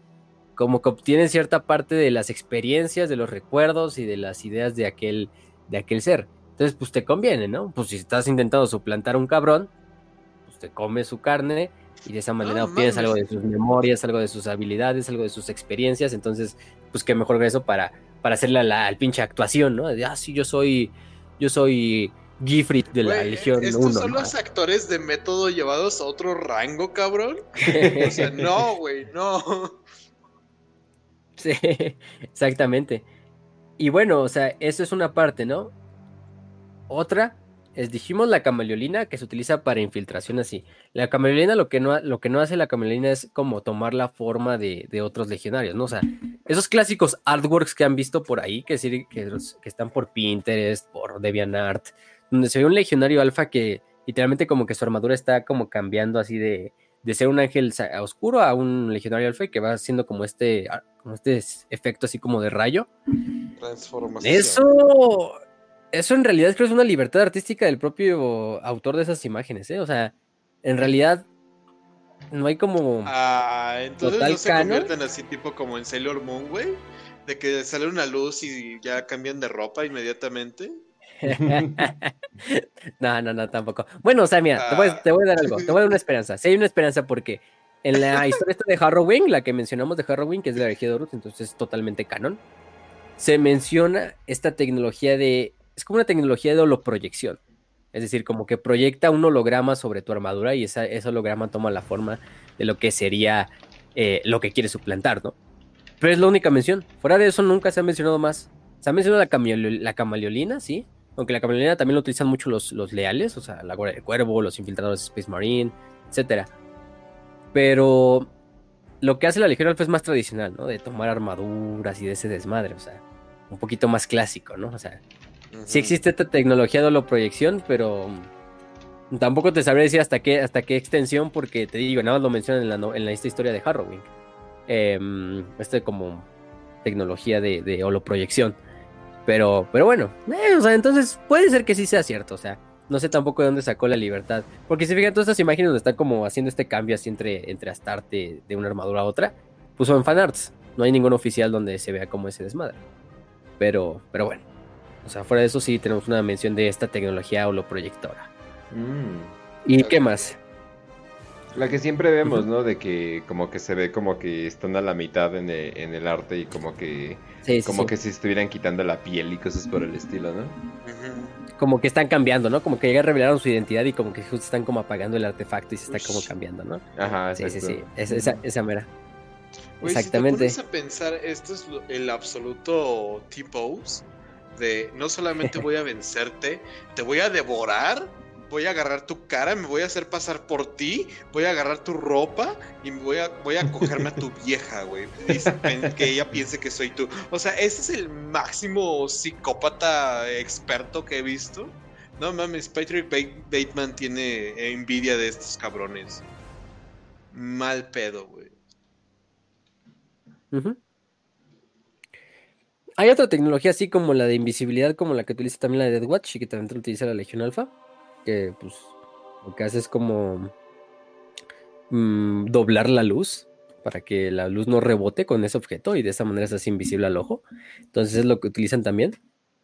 como que obtienen cierta parte de las experiencias, de los recuerdos y de las ideas de aquel, de aquel ser. Entonces, pues te conviene, ¿no? Pues si estás intentando suplantar a un cabrón, te comes su carne y de esa manera No obtienes algo de sus memorias, algo de sus habilidades, algo de sus experiencias. Entonces, pues qué mejor que eso para, para hacerle la al pinche actuación, ¿no? De, ah, sí, yo soy, yo soy Gifrid de la Güey, Legión Estos 1. son ¿no? los actores de método llevados a otro rango, cabrón. O sea, no, güey, no. Sí, exactamente. Y bueno, o sea, eso es una parte, ¿no? Otra es, dijimos la camaleolina que se utiliza para infiltración así. La camaleolina lo que no, lo que no hace la camaleolina es como tomar la forma de, de otros legionarios, ¿no? O sea, esos clásicos artworks que han visto por ahí, que, que, que están por Pinterest, por DeviantArt, donde se ve un legionario alfa que literalmente como que su armadura está como cambiando así de, de ser un ángel oscuro a un legionario alfa y que va haciendo como este, como este efecto así como de rayo. Transformación. Eso, eso en realidad creo que es una libertad artística del propio autor de esas imágenes, ¿eh? O sea, en realidad no hay como... Ah, entonces Total no se canon. convierten así tipo como en Sailor Moon, güey. De que sale una luz y ya cambian de ropa inmediatamente. no, no, no, tampoco. Bueno, o sea, mira, te voy, a- te voy a dar algo, te voy a dar una esperanza. Sí hay una esperanza porque en la historia esta de Harrowing, la que mencionamos de Harrowing, que es de la herejía de Horus, entonces es totalmente canon, se menciona esta tecnología de... Es como una tecnología de holoproyección. Es decir, como que proyecta un holograma sobre tu armadura y ese holograma toma la forma de lo que sería eh, lo que quieres suplantar, ¿no? Pero es la única mención. Fuera de eso nunca se ha mencionado más. Se ha mencionado la, camaleol- la camaleolina, sí, aunque la camaleolina también lo utilizan mucho los, leales, o sea, la Guardia del Cuervo, los infiltradores de Space Marine, etcétera. Pero lo que hace la Legión Alfa es más tradicional, ¿no? De tomar armaduras y de ese desmadre, o sea, un poquito más clásico, ¿no? O sea, sí existe esta tecnología de holoproyección, pero tampoco te sabré decir hasta qué, hasta qué extensión, porque te digo, nada más lo mencionan en, la, en la- esta historia de Harrowing. Eh, este como tecnología de, de holoproyección. Pero, pero bueno, eh, o sea, entonces puede ser que sí sea cierto, o sea, no sé tampoco de dónde sacó la libertad. Porque si fijan todas estas imágenes donde están como haciendo este cambio así entre, entre Astarte de una armadura a otra, pues son fanarts. No hay ningún oficial donde se vea como ese desmadre. Pero, pero bueno. O sea, fuera de eso sí tenemos una mención de esta tecnología holoproyectora. Mm. ¿Y qué más? La que siempre vemos. ¿no? De que como que se ve como que están a la mitad en el, en el arte y como que Sí, sí, como sí. que se estuvieran quitando la piel y cosas por el estilo, ¿no? Como que están cambiando, ¿no? Como que ya revelaron su identidad y como que justo están como apagando el artefacto y se está como cambiando, ¿no? Ajá, Sí, sí, exacto. sí. Esa, esa, esa mera. Exactamente. Si te pones a pensar, esto es el absoluto T-pose no solamente voy a vencerte, te voy a devorar, voy a agarrar tu cara, me voy a hacer pasar por ti, voy a agarrar tu ropa y voy a, a cogerme a tu vieja, güey. Que ella piense que soy tú. O sea, ese es el máximo psicópata experto que he visto. No mames, Patrick Ba- Bateman tiene envidia de estos cabrones. Mal pedo, güey. Ujú. Hay otra tecnología así como la de invisibilidad, como la que utiliza también la de Dead Watch y que también utiliza la Legión Alpha, que pues lo que hace es como mm, doblar la luz para que la luz no rebote con ese objeto y de esa manera se hace invisible al ojo. Entonces es lo que utilizan también.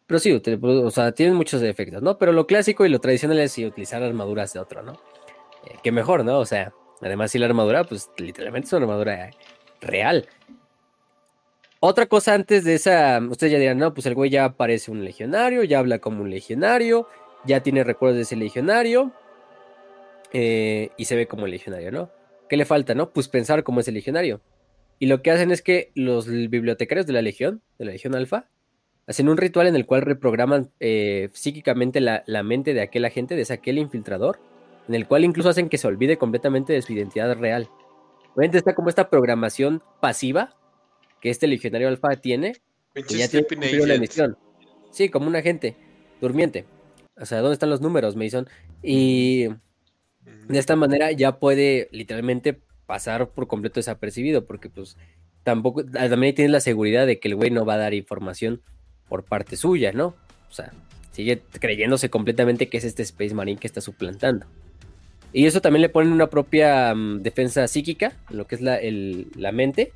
Pero sí, util- o sea, tienen muchos efectos, ¿no? Pero lo clásico y lo tradicional es utilizar armaduras de otro, ¿no? Eh, que mejor, ¿no? O sea, además si la armadura, pues literalmente es una armadura real. Otra cosa antes de esa, ustedes ya dirán, no, pues el güey ya parece un legionario, ya habla como un legionario, ya tiene recuerdos de ese legionario eh, y se ve como un legionario, ¿no? ¿Qué le falta, no? Pues pensar como ese legionario. Y lo que hacen es que los bibliotecarios de la legión, de la legión alfa, hacen un ritual en el cual reprograman eh, psíquicamente la, la mente de aquel agente, de ese aquel infiltrador, en el cual incluso hacen que se olvide completamente de su identidad real. Obviamente está como esta programación pasiva que este legionario alfa tiene, que ya tiene misión. Sí, como un agente durmiente. O sea, ¿dónde están los números, Mason? Y de esta manera ya puede literalmente pasar por completo desapercibido, porque pues tampoco, ah, también tienes la seguridad de que el güey no va a dar información por parte suya, ¿no? O sea, sigue creyéndose completamente que es este Space Marine que está suplantando. Y eso también le ponen una propia mm, defensa psíquica, lo que es la, el- la mente,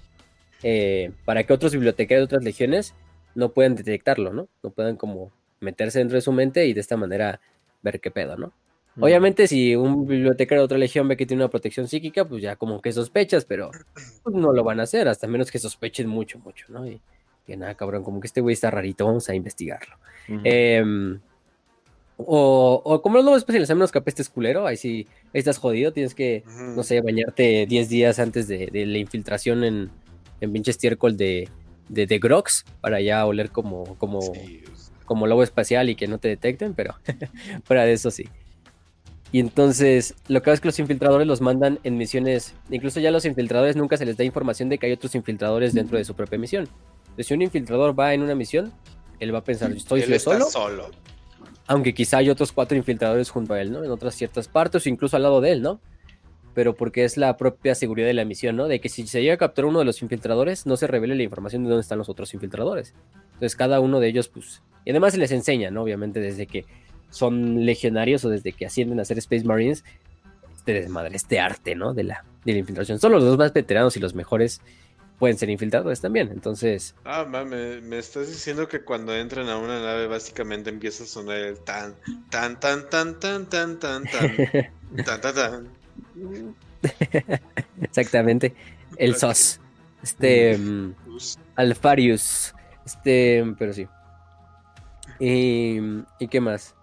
eh, para que otros bibliotecarios de otras legiones no puedan detectarlo, ¿no? No puedan como meterse dentro de su mente y de esta manera ver qué pedo, ¿no? Obviamente, si un bibliotecario de otra legión ve que tiene una protección psíquica, pues ya como que sospechas, pero pues, no lo van a hacer, hasta menos que sospechen mucho, mucho, ¿no? Y que nada, cabrón, como que este güey está rarito, vamos a investigarlo. Em, o, o como los nuevos especiales, a menos que apestes culero, ahí sí, ahí estás jodido, tienes que, no sé, bañarte 10 días antes de, de la infiltración en, en pinche estiércol de, de, de Grox, para ya oler como, como, Sí, como lobo espacial y que no te detecten, pero fuera de eso sí. Y entonces, lo que pasa es que los infiltradores los mandan en misiones. Incluso ya a los infiltradores nunca se les da información de que hay otros infiltradores dentro de su propia misión. Entonces, si un infiltrador va en una misión, él va a pensar, ¿estoy él yo está solo? solo. Aunque quizá hay otros cuatro infiltradores junto a él, ¿no? En otras ciertas partes o incluso al lado de él, ¿no? Pero porque es la propia seguridad de la misión, ¿no? De que si se llega a capturar uno de los infiltradores, no se revele la información de dónde están los otros infiltradores. Entonces cada uno de ellos, pues... Y además se les enseña, ¿no? Obviamente desde que son legionarios o desde que ascienden a ser Space Marines, este desmadre, este arte, ¿no? De la, de la infiltración. Solo los dos más veteranos y los mejores pueden ser infiltradores también. Entonces, Ah, mames, me estás diciendo que cuando entran a una nave básicamente empieza a sonar el tan, tan, tan, tan, tan, tan, tan, tan, tan, tan, tan. exactamente, el. SOS. Este... mm, Us- Alfarius. Este, pero sí. Y, ¿y qué más?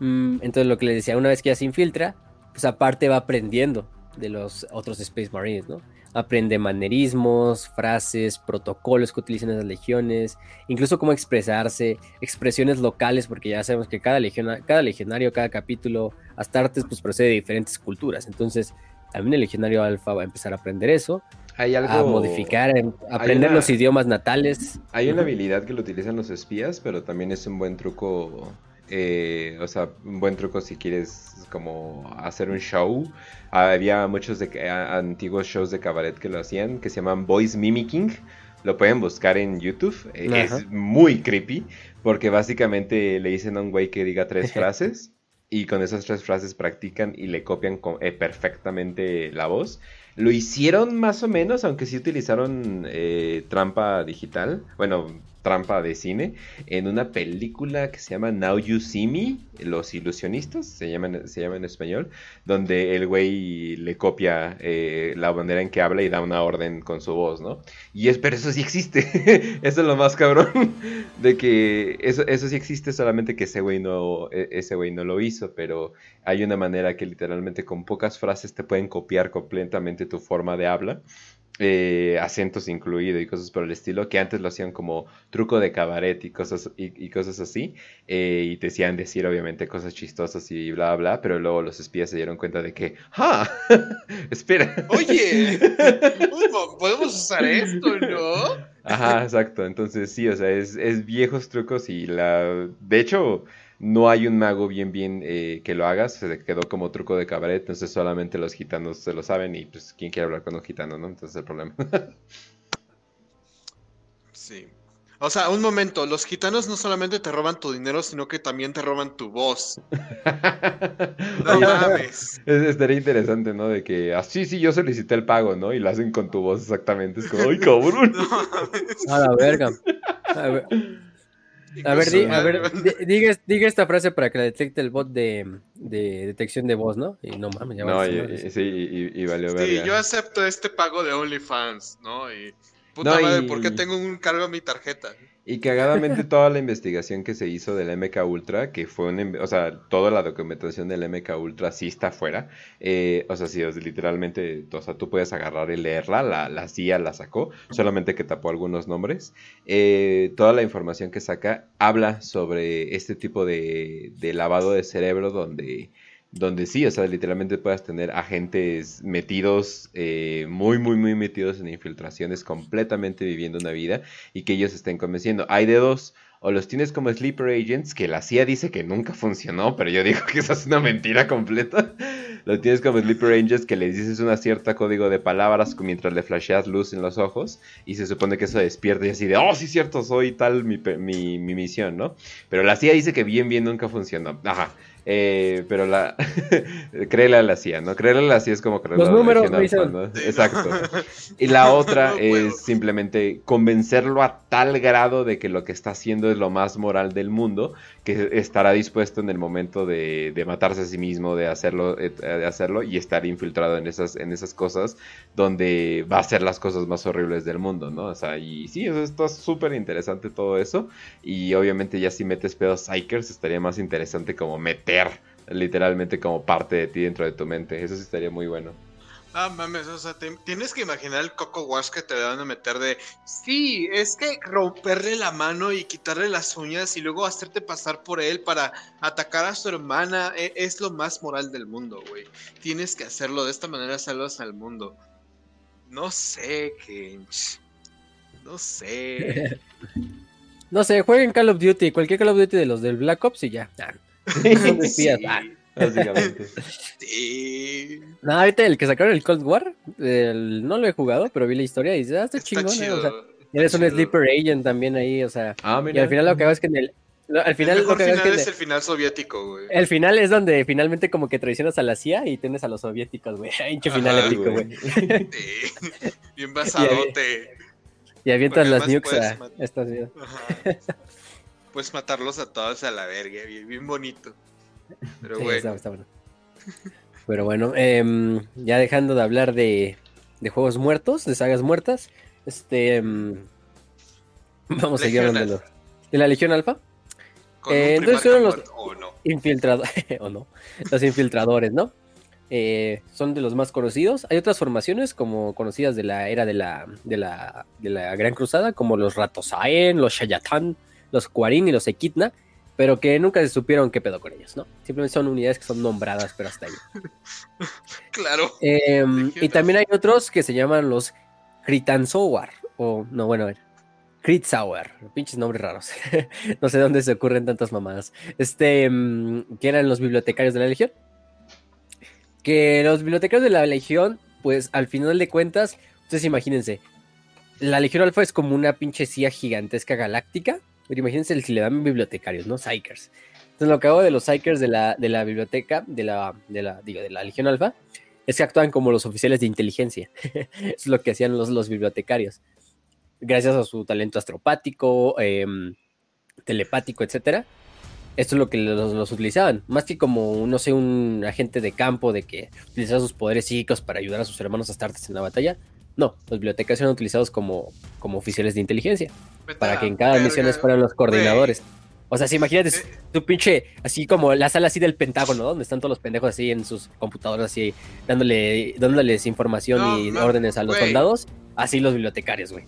Mm, entonces lo que les decía, una vez que ya se infiltra, pues aparte va aprendiendo de los otros Space Marines, ¿no? Aprende manerismos, frases, protocolos que utilizan las legiones, incluso cómo expresarse, expresiones locales, porque ya sabemos que cada, legiona- cada legionario, cada capítulo, Astartes, pues procede de diferentes culturas. Entonces, también el legionario alfa va a empezar a aprender eso, Hay algo... a modificar, em, a aprender una- los idiomas natales. Hay una habilidad que lo utilizan los espías, pero también es un buen truco, eh, o sea, un buen truco si quieres como hacer un show. Había muchos de, a- antiguos shows de cabaret que lo hacían, que se llaman Voice Mimicking. Lo pueden buscar en YouTube. eh, es muy creepy, porque básicamente le dicen a un güey que diga tres frases. Y con esas tres frases practican y le copian co- eh, perfectamente la voz. Lo hicieron más o menos, aunque sí utilizaron eh, trampa digital, bueno, trampa de cine, en una película que se llama Now You See Me, Los Ilusionistas, se llama, se en español, donde el güey le copia eh, la manera en que habla y da una orden con su voz, ¿no? Y es, pero eso sí existe, eso es lo más cabrón, de que eso, eso sí existe, solamente que ese güey no, e- ese güey no lo hizo, pero hay una manera que literalmente con pocas frases te pueden copiar completamente tu forma de habla. Eh, acentos incluidos y cosas por el estilo, que antes lo hacían como truco de cabaret y cosas, y, cosas así, eh, y te decían decir obviamente cosas chistosas y bla, bla, pero luego los espías se dieron cuenta de que, ¡ah! Espera. Oye, podemos usar esto, ¿no? Ajá, exacto, entonces sí, o sea, es, es viejos trucos y la... De hecho no hay un mago bien bien eh, que lo haga, se quedó como truco de cabaret, entonces solamente los gitanos se lo saben y pues quién quiere hablar con un gitano, ¿no? Entonces el problema. sí. O sea, un momento, los gitanos no solamente te roban tu dinero, sino que también te roban tu voz. no mames. estaría interesante, ¿no? De que, así ah, sí, yo solicité el pago, ¿no? Y lo hacen con tu voz exactamente. Es como, ¡ay, cabrón! A la verga. A ver. A ver, a ver diga, esta frase para que la detecte el bot de, detección de voz, ¿no? Y no mames, ya No, y, sí, y, valió ver. Sí, yo acepto este pago de OnlyFans, ¿no? Y puta madre, ¿por qué tengo un cargo en mi tarjeta? Y cagadamente toda la investigación que se hizo del MK Ultra, que fue un, o sea, toda la documentación del MK Ultra sí está afuera. Eh, o sea, sí, literalmente, o sea, tú puedes agarrar y leerla, la, la CIA la sacó, solamente que tapó algunos nombres. Eh, toda la información que saca habla sobre este tipo de, de lavado de cerebro donde donde sí, o sea, literalmente puedas tener agentes metidos, eh, muy, muy, muy metidos en infiltraciones, completamente viviendo una vida y que ellos estén convenciendo. Hay de dos, o los tienes como sleeper agents, que la CIA dice que nunca funcionó, pero yo digo que esa es una mentira completa. Los tienes como sleeper agents que les dices una cierta código de palabras mientras le flasheas luz en los ojos y se supone que eso despierta y así de, oh, sí, cierto, soy tal mi, mi, mi misión, ¿no? Pero la CIA dice que bien, bien nunca funcionó. Ajá. Eh, pero la créele a la CIA, ¿no? Créele a la CIA es como creerle Los números Exacto. Y la otra es simplemente convencerlo a tal grado de que lo que está haciendo es lo más moral del mundo, que estará dispuesto en el momento de, matarse a sí mismo, de hacerlo, eh, de hacerlo y estar infiltrado en esas, en esas cosas donde va a hacer las cosas más horribles del mundo, ¿no? O sea, y sí, eso está súper interesante todo eso. Y obviamente ya si metes pedos psychers estaría más interesante como meter literalmente como parte de ti dentro de tu mente. Eso sí estaría muy bueno. Ah, mames, o sea, tienes que imaginar el Coco Wash que te van a meter de. Sí, es que romperle la mano y quitarle las uñas y luego hacerte pasar por él para atacar a su hermana e, es, lo más moral del mundo, güey. Tienes que hacerlo de esta manera, salvas al mundo. No sé, Kench. No sé. no sé, jueguen Call of Duty, cualquier Call of Duty de los del Black Ops y ya. Básicamente. No, ahorita el que sacaron el Cold War, no lo he jugado, pero vi la historia y dice, ah, está, chingón. Eh, eres un sleeper agent también ahí, o sea. Ah, y al final lo que hago es que en el. al final, el lo que final es, el final soviético, güey. El final es donde finalmente como que traicionas a la CIA y tienes a los soviéticos, güey. Hinche final épico, güey. Bien basadote. Y avientas las nukes a esta ciudad. Puedes matarlos a todos a la verga, bien, bonito. Pero bueno. Pero bueno, em, ya dejando de hablar de, de, juegos muertos, de sagas muertas, este em, vamos a seguir hablando de, la Legión Alfa. Eh, entonces fueron los infiltradores, o no, los infiltradores, ¿no? Eh, son de los más conocidos. Hay otras formaciones como conocidas de la era de la, de la, de la Gran Cruzada, como los Ratosaen, los Shayatan, los Quarin y los Equidna, pero que nunca se supieron qué pedo con ellos, ¿no? Simplemente son unidades que son nombradas, pero hasta ahí. claro. Em, y también hay otros que se llaman los Kritansowar, o no, bueno, a ver. Kritzauer, pinches nombres raros. no sé dónde se ocurren tantas mamadas. Este, em, que eran los bibliotecarios de la Legión. Que los bibliotecarios de la Legión, pues al final de cuentas, ustedes imagínense, la Legión Alfa es como una pinche CIA gigantesca galáctica pero imagínense si le dan bibliotecarios, ¿no? Psychers. Entonces lo que hago de los Psychers de la, de la biblioteca, de la, de la, digo, de la Legión Alfa, es que actúan como los oficiales de inteligencia. es lo que hacían los, los bibliotecarios. Gracias a su talento astropático, em, telepático, etcétera. Esto es lo que los, utilizaban. Más que como, no sé, un agente de campo de que utilizaba sus poderes psíquicos para ayudar a sus hermanos astartes en la batalla. No, los bibliotecarios eran utilizados como, como oficiales de inteligencia para que en cada misión fueran los coordinadores. O sea, si imagínate Eh. tu pinche, así como la sala así del Pentágono, donde están todos los pendejos así en sus computadoras así, dándole, dándoles información No, y órdenes a los soldados, así los bibliotecarios, güey.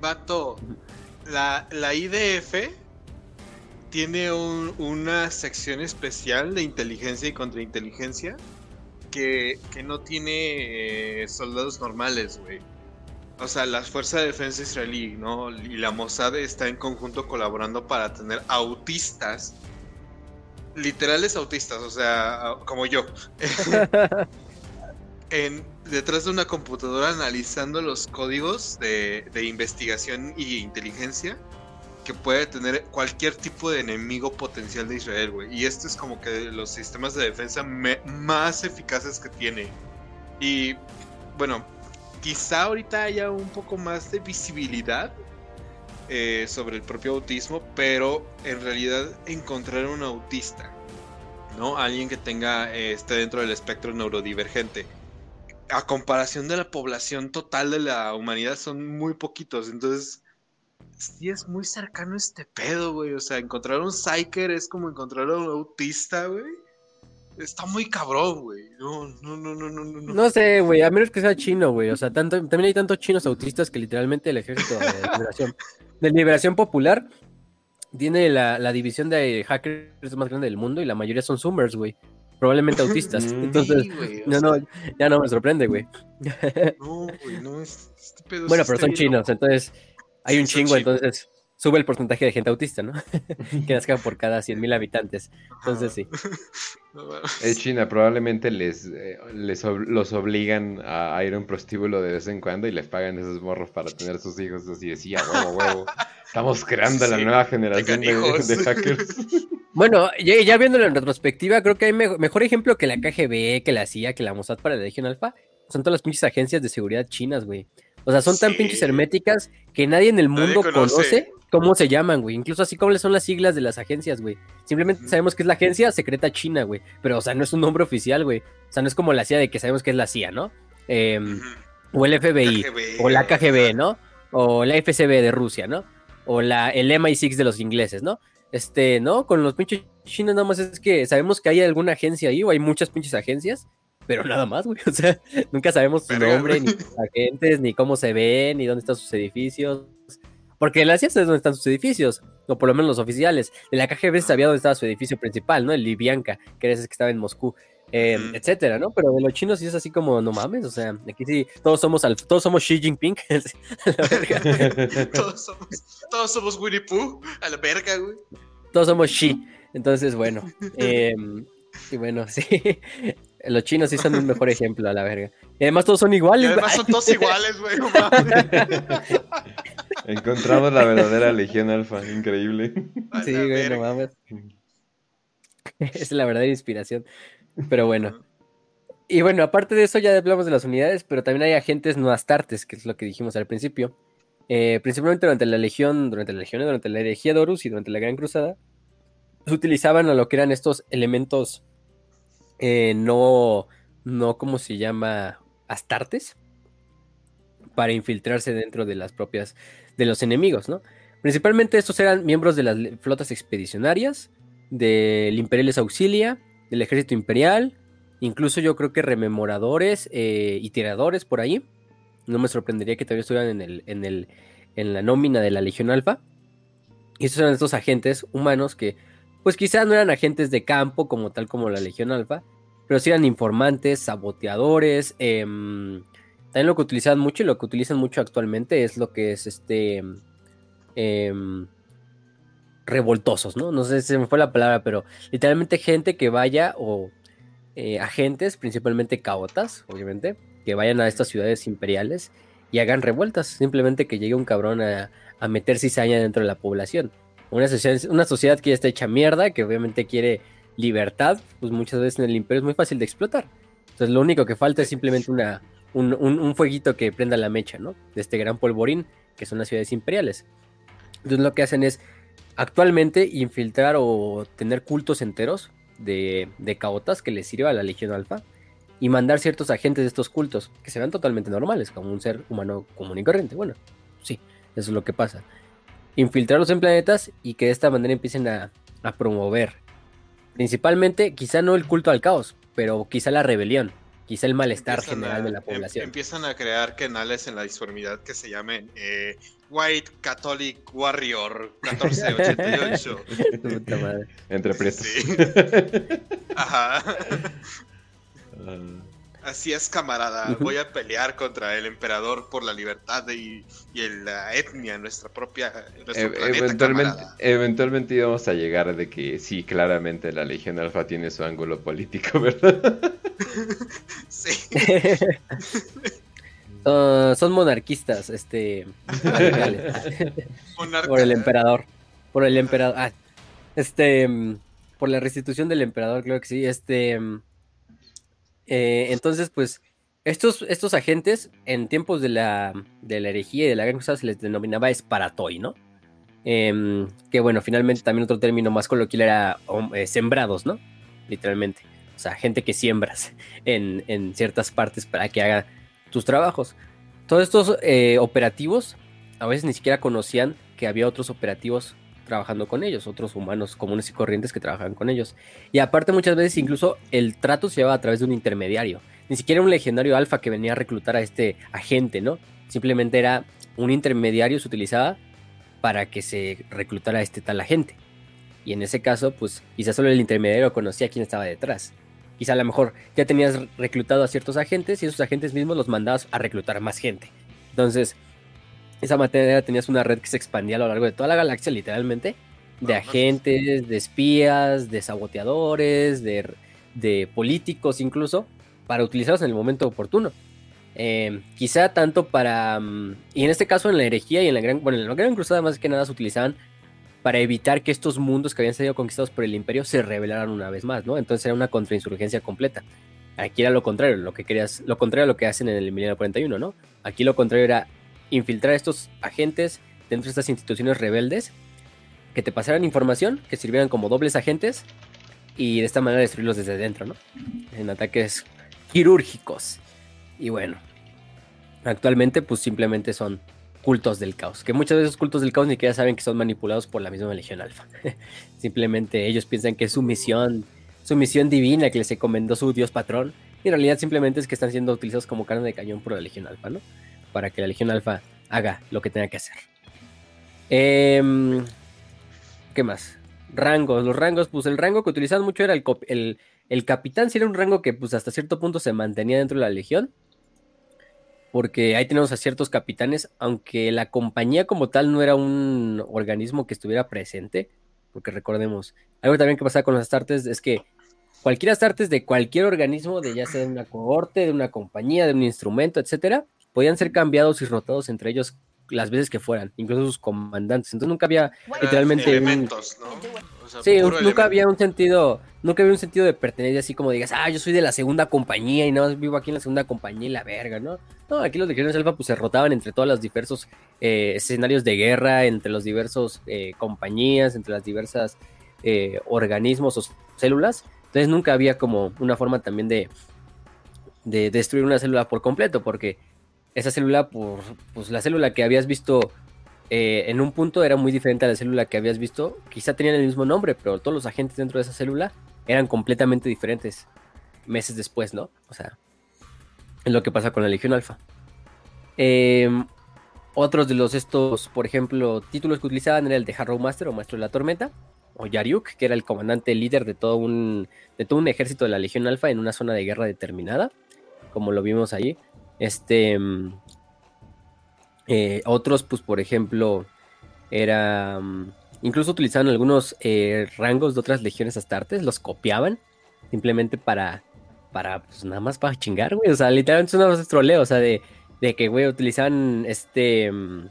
Vato, la, la IDF tiene un- una sección especial de inteligencia y contrainteligencia que, que no tiene eh, soldados normales, güey. O sea, las fuerzas de defensa israelí, ¿no? Y la Mossad está en conjunto colaborando para tener autistas. Literales autistas, o sea, como yo. en, detrás de una computadora analizando los códigos de, de investigación y inteligencia que puede tener cualquier tipo de enemigo potencial de Israel, güey. Y esto es como que los sistemas de defensa más eficaces que tiene. Y bueno, quizá ahorita haya un poco más de visibilidad eh, sobre el propio autismo, pero en realidad encontrar un autista, ¿no? Alguien que tenga, eh, esté dentro del espectro neurodivergente a comparación de la población total de la humanidad son muy poquitos, entonces sí es muy cercano este pedo, güey, o sea, encontrar un psyker es como encontrar a un autista, güey. Está muy cabrón, güey. No, no, no, no, no, no. No sé, güey, a menos que sea chino, güey. O sea, tanto, también hay tantos chinos autistas que literalmente el ejército de liberación, de liberación popular tiene la, la división de hackers más grande del mundo y la mayoría son zoomers, güey. Probablemente autistas. Entonces, Sí, no, sea, no, ya no me sorprende, güey. No, güey, no, es- este pedo Bueno, pero son chinos, loco. entonces hay un chingo, entonces sube el porcentaje de gente autista, ¿no? que nazca por cada 100.000 habitantes. Entonces sí. Es China, probablemente les, eh, les ob- los obligan a, a ir a un prostíbulo de vez en cuando y les pagan esos morros para tener sus hijos así decía, huevo, huevo. Estamos creando la nueva generación de, hackers. Bueno, ya, ya viéndolo en retrospectiva, creo que hay me- mejor ejemplo que la KGB, que la CIA, que la Mossad para la Legión Alfa. Son todas las pinches agencias de seguridad chinas, güey. O sea, son tan Sí. pinches herméticas que nadie en el mundo conoce. conoce. cómo se llaman, güey. Incluso así como son las siglas de las agencias, güey. Simplemente sabemos que es la agencia secreta china, güey. Pero, o sea, no es un nombre oficial, güey. O sea, no es como la CIA de que sabemos que es la CIA, ¿no? Em, o el FBI. KGB, O la KGB, ¿no? O la FSB de Rusia, ¿no? O la, el MI6 de los ingleses, ¿no? Este, ¿no? Con los pinches chinos nada más es que sabemos que hay alguna agencia ahí o hay muchas pinches agencias, pero nada más, güey. O sea, nunca sabemos su Verga, nombre, ni sus agentes, ni cómo se ven, ni dónde están sus edificios. Porque la CIA sabe dónde están sus edificios, o por lo menos los oficiales. De la KGB sabía dónde estaba su edificio principal, ¿no? El Libianka, que era ese que estaba en Moscú. eh, etcétera, ¿no? Pero de los chinos sí es así como, no mames, o sea, aquí sí, todos somos, al, todos somos Xi Jinping, a la verga. Todos somos, todos somos Winnie Pooh, a la verga, güey. todos somos Xi, entonces bueno, eh, y bueno, sí, los chinos sí son un mejor ejemplo, a la verga. Y además todos son Y iguales, además son todos iguales, güey. Encontramos la verdadera Legión Alfa, increíble. Sí, güey, no mames. es la verdadera inspiración, pero bueno. Y bueno, aparte de eso ya hablamos de las unidades, pero también hay agentes no astartes, que es lo que dijimos al principio. Eh, principalmente durante la Legión, durante la Legión, durante la herejía de Horus y durante la Gran Cruzada, se utilizaban a lo que eran estos elementos eh, no, no, ¿cómo se llama? Astartes, para infiltrarse dentro de las propias, de los enemigos, ¿no? Principalmente estos eran miembros de las flotas expedicionarias, del Imperiales Auxilia, del Ejército Imperial, incluso yo creo que rememoradores eh, y tiradores por ahí. No me sorprendería que todavía estuvieran en, el, en, el, en la nómina de la Legión Alfa. Y estos eran estos agentes humanos que, pues quizás no eran agentes de campo como tal como la Legión Alfa, pero sí eran informantes, saboteadores. em, también lo que utilizaban mucho y lo que utilizan mucho actualmente es lo que es este. em, revoltosos, ¿no? No sé si me fue la palabra, pero literalmente gente que vaya o eh, agentes, principalmente caotas, obviamente, que vayan a estas ciudades imperiales y hagan revueltas. Simplemente que llegue un cabrón a, a meter cizaña dentro de la población. Una sociedad, una sociedad que ya está hecha mierda, que obviamente quiere libertad, pues muchas veces en el imperio es muy fácil de explotar. Entonces lo único que falta es simplemente una, un, un- fueguito que prenda la mecha, ¿no? De este gran polvorín, que son las ciudades imperiales. Entonces lo que hacen es actualmente infiltrar o tener cultos enteros de, de caotas que les sirva a la Legión Alfa y mandar ciertos agentes de estos cultos que se vean totalmente normales, como un ser humano común y corriente. Bueno, sí, eso es lo que pasa. Infiltrarlos en planetas y que de esta manera empiecen a, a promover. Principalmente, quizá no el culto al caos, pero quizá la rebelión, quizá el malestar Empiezan general a- de la em- población. empiezan a crear canales en la disformidad que se llamen eh, White Catholic Warrior 1488. Puta madre. Entre pretos. Sí. Ajá. Ah, Así es, camarada. Voy a pelear contra el emperador por la libertad y, y la etnia, nuestra propia, nuestro e- planeta, eventualmente, camarada. eventualmente íbamos a llegar de que sí, claramente la Legión Alfa tiene su ángulo político, ¿verdad? Sí. Son monarquistas, este, por el emperador, por el emperador, ah, este, por la restitución del emperador, creo que sí, este, eh, entonces, pues, estos, estos agentes, en tiempos de la, de la herejía y de la gran cruzada se les denominaba esparatoi, ¿no? Em, que bueno, finalmente también otro término más coloquial era eh, sembrados, ¿no? Literalmente. O sea, gente que siembras en, en ciertas partes para que haga tus trabajos. Todos estos eh, operativos a veces ni siquiera conocían que había otros operativos trabajando con ellos, otros humanos comunes y corrientes que trabajaban con ellos. Y aparte muchas veces incluso el trato se llevaba a través de un intermediario. Ni siquiera un legendario alfa que venía a reclutar a este agente, ¿no? Simplemente era un intermediario se utilizaba para que se reclutara a este tal agente. Y en ese caso, pues quizás solo el intermediario conocía quién estaba detrás. Quizá a lo mejor ya tenías reclutado a ciertos agentes y esos agentes mismos los mandabas a reclutar más gente. Entonces, esa manera tenías una red que se expandía a lo largo de toda la galaxia, literalmente, de agentes, de espías, de saboteadores, de, de políticos incluso, para utilizarlos en el momento oportuno. Eh, quizá tanto para... mm, y en este caso en la herejía y en la gran... Bueno, en la gran cruzada más que nada se utilizaban para evitar que estos mundos que habían sido conquistados por el imperio se rebelaran una vez más, ¿no? Entonces era una contrainsurgencia completa. Aquí era lo contrario, lo que querías, lo contrario a lo que hacen en el Milenio 41, ¿no? Aquí lo contrario era infiltrar a estos agentes dentro de estas instituciones rebeldes, que te pasaran información, que sirvieran como dobles agentes y de esta manera destruirlos desde dentro, ¿no? En ataques quirúrgicos. Y bueno, actualmente pues simplemente son cultos del caos, que muchas veces cultos del caos ni siquiera saben que son manipulados por la misma Legión Alfa. simplemente ellos piensan que es su misión, su misión divina que les encomendó su dios patrón, y en realidad simplemente es que están siendo utilizados como carne de cañón por la Legión Alfa, ¿no? Para que la Legión Alfa haga lo que tenga que hacer. Em, ¿Qué más? Rangos, los rangos, pues el rango que utilizaban mucho era el, el, el capitán, si era un rango que pues hasta cierto punto se mantenía dentro de la Legión. Porque ahí tenemos a ciertos capitanes, aunque la compañía como tal no era un organismo que estuviera presente, porque recordemos, algo también que pasaba con las astartes es que cualquier astartes de cualquier organismo, de ya sea de una cohorte, de una compañía, de un instrumento, etcétera, podían ser cambiados y rotados entre ellos las veces que fueran, incluso sus comandantes. Entonces nunca había literalmente un- Elementos, ¿no? O sea, Sí, nunca había un sentido, nunca había un sentido de pertenencia así como digas, ah, yo soy de la segunda compañía y no vivo aquí en la segunda compañía y la verga, ¿no? No, aquí los legionarios alfa pues se rotaban entre todos los diversos eh, escenarios de guerra, entre los diversos eh, compañías, entre las diversas eh, organismos o células. Entonces nunca había como una forma también de, de destruir una célula por completo, porque esa célula, pues la célula que habías visto eh, en un punto era muy diferente a la célula que habías visto. Quizá tenían el mismo nombre, pero todos los agentes dentro de esa célula eran completamente diferentes meses después, ¿no? O sea, es lo que pasa con la Legión Alfa. Em, otros de los estos, por ejemplo, títulos que utilizaban era el de Harrow Master o Maestro de la Tormenta, o Yariuk, que era el comandante líder de todo un, de todo un ejército de la Legión Alfa en una zona de guerra determinada, como lo vimos ahí. Este, mm, eh, otros, pues por ejemplo, era. mm, Incluso utilizaban algunos eh, rangos de otras legiones astartes, los copiaban simplemente para. Para, pues nada más para chingar, güey. O sea, literalmente es una troleo, o sea, de, de que, güey, utilizaban este. mm,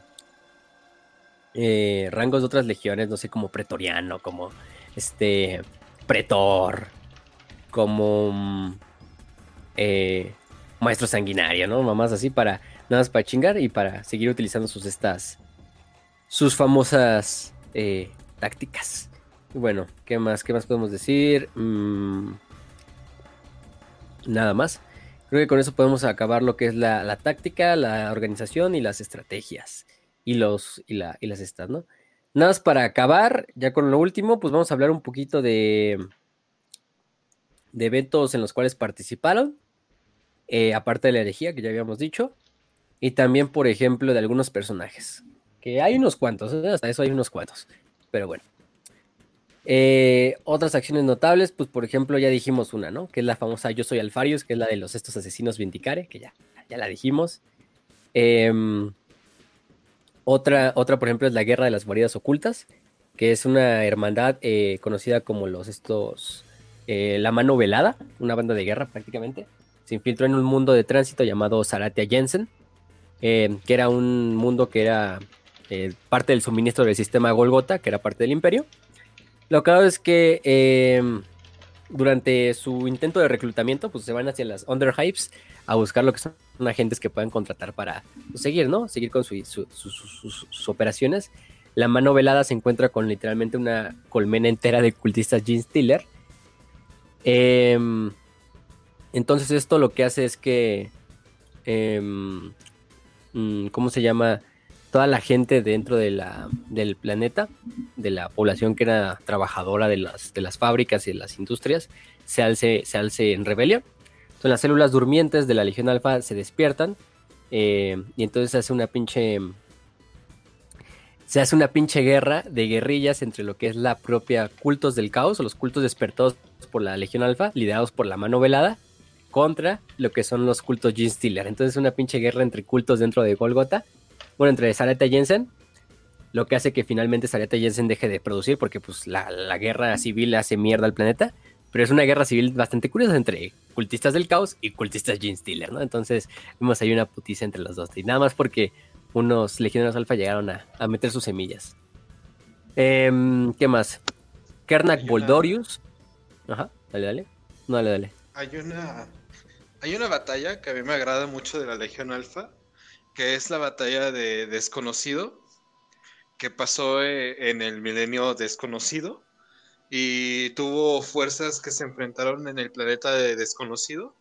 eh, rangos de otras legiones, no sé, como pretoriano, como este. Pretor, como. eh, maestro sanguinario, ¿no? Mamás así para nada más para chingar y para seguir utilizando sus estas sus famosas eh, tácticas. Bueno, ¿qué más? ¿Qué más podemos decir? Mm, nada más. Creo que con eso podemos acabar lo que es la, la táctica, la organización y las estrategias. Y los y, la, y las estas, ¿no? Nada más para acabar, ya con lo último, pues vamos a hablar un poquito de, de eventos en los cuales participaron, eh, aparte de la herejía que ya habíamos dicho, y también, por ejemplo, de algunos personajes, que hay unos cuantos, ¿eh? hasta eso hay unos cuantos, pero bueno. Eh, otras acciones notables, pues por ejemplo, ya dijimos una, ¿no? Que es la famosa Yo soy Alfarius, que es la de los estos asesinos Vindicare, que ya, ya la dijimos. Em, otra, otra, por ejemplo, es la Guerra de las Guaridas Ocultas, que es una hermandad conocida como los estos La Mano Velada, una banda de guerra prácticamente. Se infiltró en un mundo de tránsito llamado Zaratia Jensen, em, que era un mundo que era parte del suministro del sistema Golgota, que era parte del imperio lo hago es que em, durante su intento de reclutamiento, pues se van hacia las Underhypes a buscar lo que son agentes que puedan contratar para pues, seguir, ¿no? Seguir con sus operaciones. La mano velada se encuentra con literalmente una colmena entera de cultistas Gene Stiller. Em, entonces esto lo que hace es que... Em, mm, ¿Cómo se llama? toda la gente dentro de la, del planeta, de la población que era trabajadora de las, de las fábricas y de las industrias, se alce, se alce en rebelión. Entonces las células durmientes de la Legión Alfa se despiertan eh, y entonces hace una pinche... Se hace una pinche guerra de guerrillas entre lo que es la propia cultos del caos o los cultos despertados por la Legión Alfa, liderados por la mano velada, contra lo que son los cultos Gene Stealer. Entonces una pinche guerra entre cultos dentro de Golgotha bueno, entre Sareta y Jensen, lo que hace que finalmente Sareta y Jensen deje de producir porque pues la, guerra civil hace mierda al planeta, pero es una guerra civil bastante curiosa entre cultistas del caos y cultistas Gene Stealer, ¿no? Entonces vemos ahí una putiza entre los dos, y nada más porque unos legionarios alfa llegaron a, meter sus semillas. Em, ¿Qué más? Kernak Boldorius. Ajá, dale, dale. No, dale, dale. Hay una, hay una batalla que a mí me agrada mucho de la Legión Alfa, que es la batalla de Desconocido, que pasó eh, en el milenio desconocido y tuvo fuerzas que se enfrentaron en el planeta de Desconocido,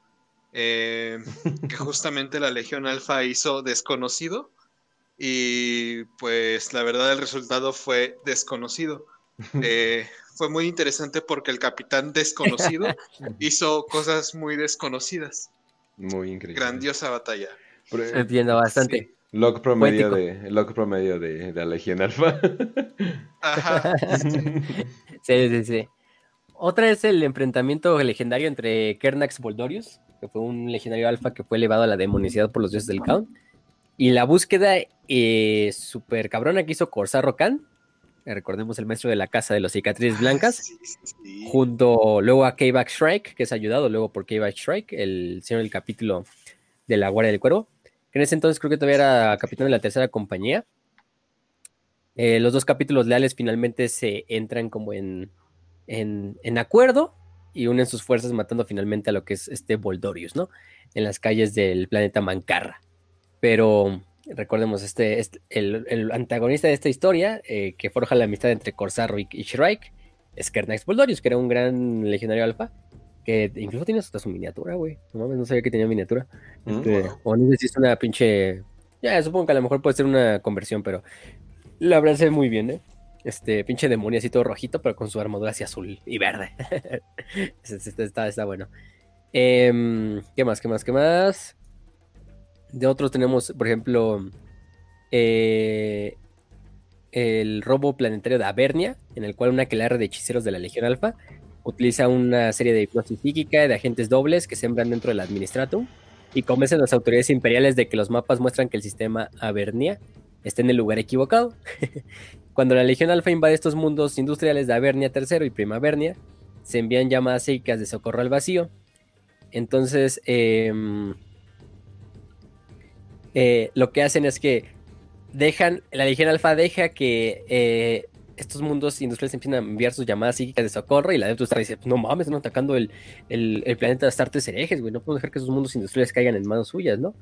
eh, que justamente la Legión Alfa hizo Desconocido y pues la verdad el resultado fue Desconocido. Eh, fue muy interesante porque el capitán desconocido hizo cosas muy desconocidas. Muy increíble. Grandiosa batalla. Entiendo bastante. Log promedio, de, log promedio de, la Legión Alfa. Ajá. sí, sí, sí. Otra es el enfrentamiento legendario entre Kernax Boldorius, que fue un legendario alfa que fue elevado a la demonicidad por los dioses del Count. Y la búsqueda eh, super cabrona que hizo Corsarro Khan, recordemos el maestro de la casa de los cicatrices blancas, junto luego a K-Back Shrike, que es ayudado luego por K-Back Shrike, el señor del capítulo de la Guardia del Cuervo que en ese entonces creo que todavía era capitán de la tercera compañía. Eh, los dos capítulos leales finalmente se entran como en, en, acuerdo y unen sus fuerzas matando finalmente a lo que es este Boldorius, ¿no? En las calles del planeta Mancarra. Pero recordemos, este, este el, antagonista de esta historia, eh, que forja la amistad entre Corsaro y, Shrike, es Kernax Boldorius, que era un gran legionario alfa, que incluso tiene hasta su miniatura, güey. No mames, no sabía que tenía miniatura. Mm, este, o no sé si es una pinche. Ya, supongo que a lo mejor puede ser una conversión, pero la verdad se ve muy bien, ¿eh? Este pinche demonio así todo rojito, pero con su armadura así azul y verde. está, está, bueno. Em, ¿Qué más? ¿Qué más? ¿Qué más? De otros tenemos, por ejemplo, eh, el robo planetario de Avernia, en el cual una quelarre de hechiceros de la Legión Alfa utiliza una serie de hipnosis psíquica de agentes dobles que sembran dentro del administratum y convencen a las autoridades imperiales de que los mapas muestran que el sistema Avernia está en el lugar equivocado. Cuando la Legión Alfa invade estos mundos industriales de Avernia III y Primavernia, se envían llamadas psíquicas de socorro al vacío. Entonces, em, eh, lo que hacen es que dejan, la Legión Alfa deja que eh, estos mundos industriales empiezan a enviar sus llamadas psíquicas de socorro y la de Star dice, no mames, están atacando el, planeta de Astartes herejes, güey, no podemos dejar que esos mundos industriales caigan en manos suyas, ¿no?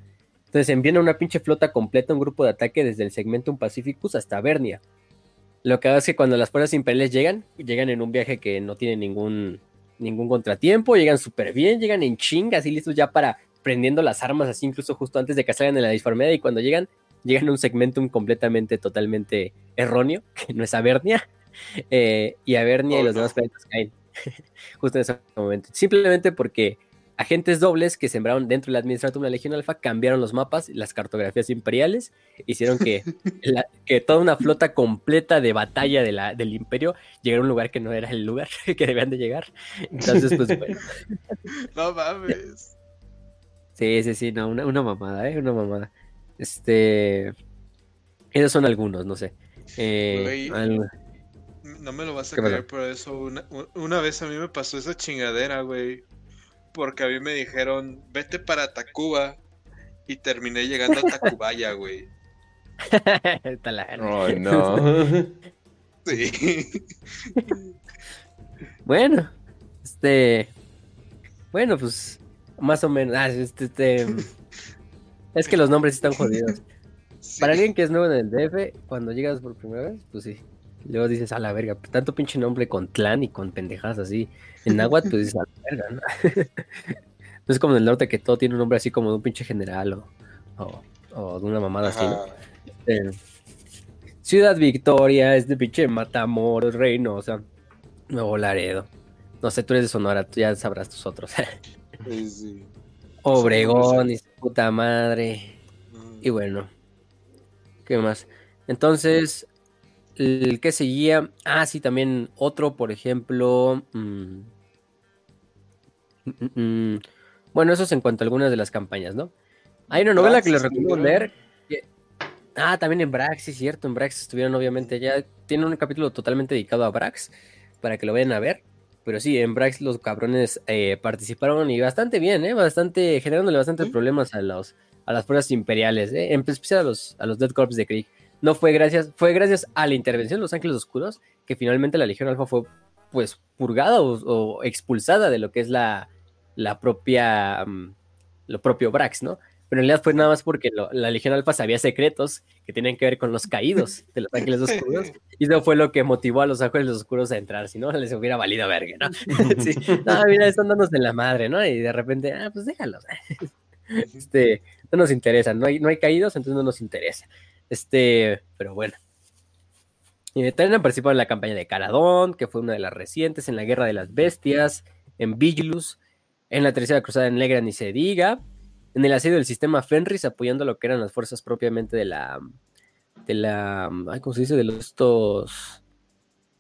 Entonces envían una pinche flota completa, un grupo de ataque desde el segmento Pacificus hasta Vernia. Lo que hace es que cuando las fuerzas imperiales llegan, llegan en un viaje que no tiene ningún, ningún contratiempo, llegan súper bien, llegan en chingas y listos ya para prendiendo las armas, así incluso justo antes de que salgan en la disformidad y cuando llegan llegan a un segmentum completamente, totalmente erróneo, que no es Avernia, eh, y Avernia y Oh, los no. demás planetas caen justo en ese momento. Simplemente porque agentes dobles que sembraron dentro del Administratum de la Legión Alfa cambiaron los mapas, las cartografías imperiales, hicieron que, la- que toda una flota completa de batalla de la, del imperio llegara a un lugar que no era el lugar que debían de llegar. Entonces, pues bueno. No mames. Sí, sí, sí, no, una, una mamada, ¿eh? Una mamada. Este. Esos son algunos, no sé. Eh, al- No me lo vas a creer, pero eso una, una vez a mí me pasó esa chingadera, güey. Porque a mí me dijeron, vete para Tacuba. Y terminé llegando a Tacubaya, güey. Está la- Oh, no. Sí. Bueno, este. Bueno, pues. Más o menos. Ah, este, este, es que los nombres están jodidos. Sí. Para alguien que es nuevo en el DF, cuando llegas por primera vez, pues sí. Luego dices, a la verga, tanto pinche nombre con clan y con pendejadas así. En náhuatl, pues dices, a la verga, ¿no? no es como en el norte que todo tiene un nombre así como de un pinche general o, o, o de una mamada así, ¿no? Eh, Ciudad Victoria, es de pinche Matamoros, Reynosa, Nuevo Laredo. No sé, tú eres de Sonora, tú ya sabrás tus otros. Sí, sí. Obregón y su puta madre. Y bueno, ¿qué más? Entonces, el que seguía. Ah, sí, también otro, por ejemplo. mm, mm, mm, bueno, eso es en cuanto a algunas de las campañas, ¿no? Hay una novela que les recomiendo leer. que- Ah, también en Brax, sí, cierto. En Brax estuvieron, obviamente, ya. Tiene un capítulo totalmente dedicado a Brax para que lo vayan a ver. Pero sí, en Brax los cabrones eh, participaron y bastante bien, ¿eh? Bastante, generándole bastantes Sí. problemas a los a las fuerzas imperiales, ¿eh? en especial a los, a los Dead Corps de Krieg. No fue gracias, fue gracias a la intervención de los Ángeles Oscuros que finalmente la Legión Alfa fue pues purgada o, o expulsada de lo que es la, la propia, mm, lo propio Brax, ¿no? Pero en realidad fue nada más porque lo- la Legión Alfa sabía secretos que tenían que ver con los caídos de los Ángeles Oscuros y eso fue lo que motivó a los Ángeles Oscuros a entrar, si no les hubiera valido verga, ¿no? Sí. No, mira, están dándose en la madre, ¿no? Y de repente, ah, pues déjalos. Este, no nos interesa, no hay, no hay caídos, entonces no nos interesa. Este, pero bueno. Eh, también han participado en la campaña de Caradón, que fue una de las recientes, en la Guerra de las Bestias, en Vigilus, en la Tercera Cruzada Negra, ni se diga, en el asedio del sistema Fenris, apoyando lo que eran las fuerzas propiamente de la, de la, ay, ¿cómo se dice? De los, estos,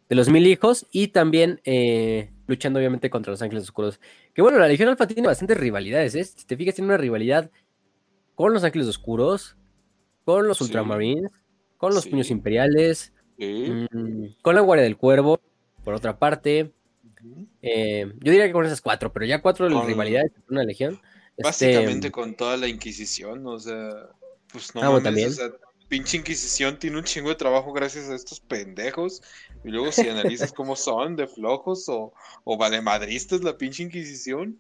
de los mil hijos, y también eh, luchando obviamente contra los ángeles oscuros. Que bueno, la Legión Alfa tiene bastantes rivalidades, ¿eh? Si te fijas, tiene una rivalidad con los ángeles oscuros, con los Sí. ultramarines, con los Sí. puños imperiales, mm, con la guardia del cuervo, por otra parte. Eh, yo diría que con esas cuatro, pero ya cuatro Con- rivalidades en una legión. Este, Básicamente con toda la Inquisición, o sea, pues no Ah, mames, también. o sea, pinche Inquisición tiene un chingo de trabajo gracias a estos pendejos. Y luego si analizas cómo son, de flojos o, o valemadristas la pinche Inquisición.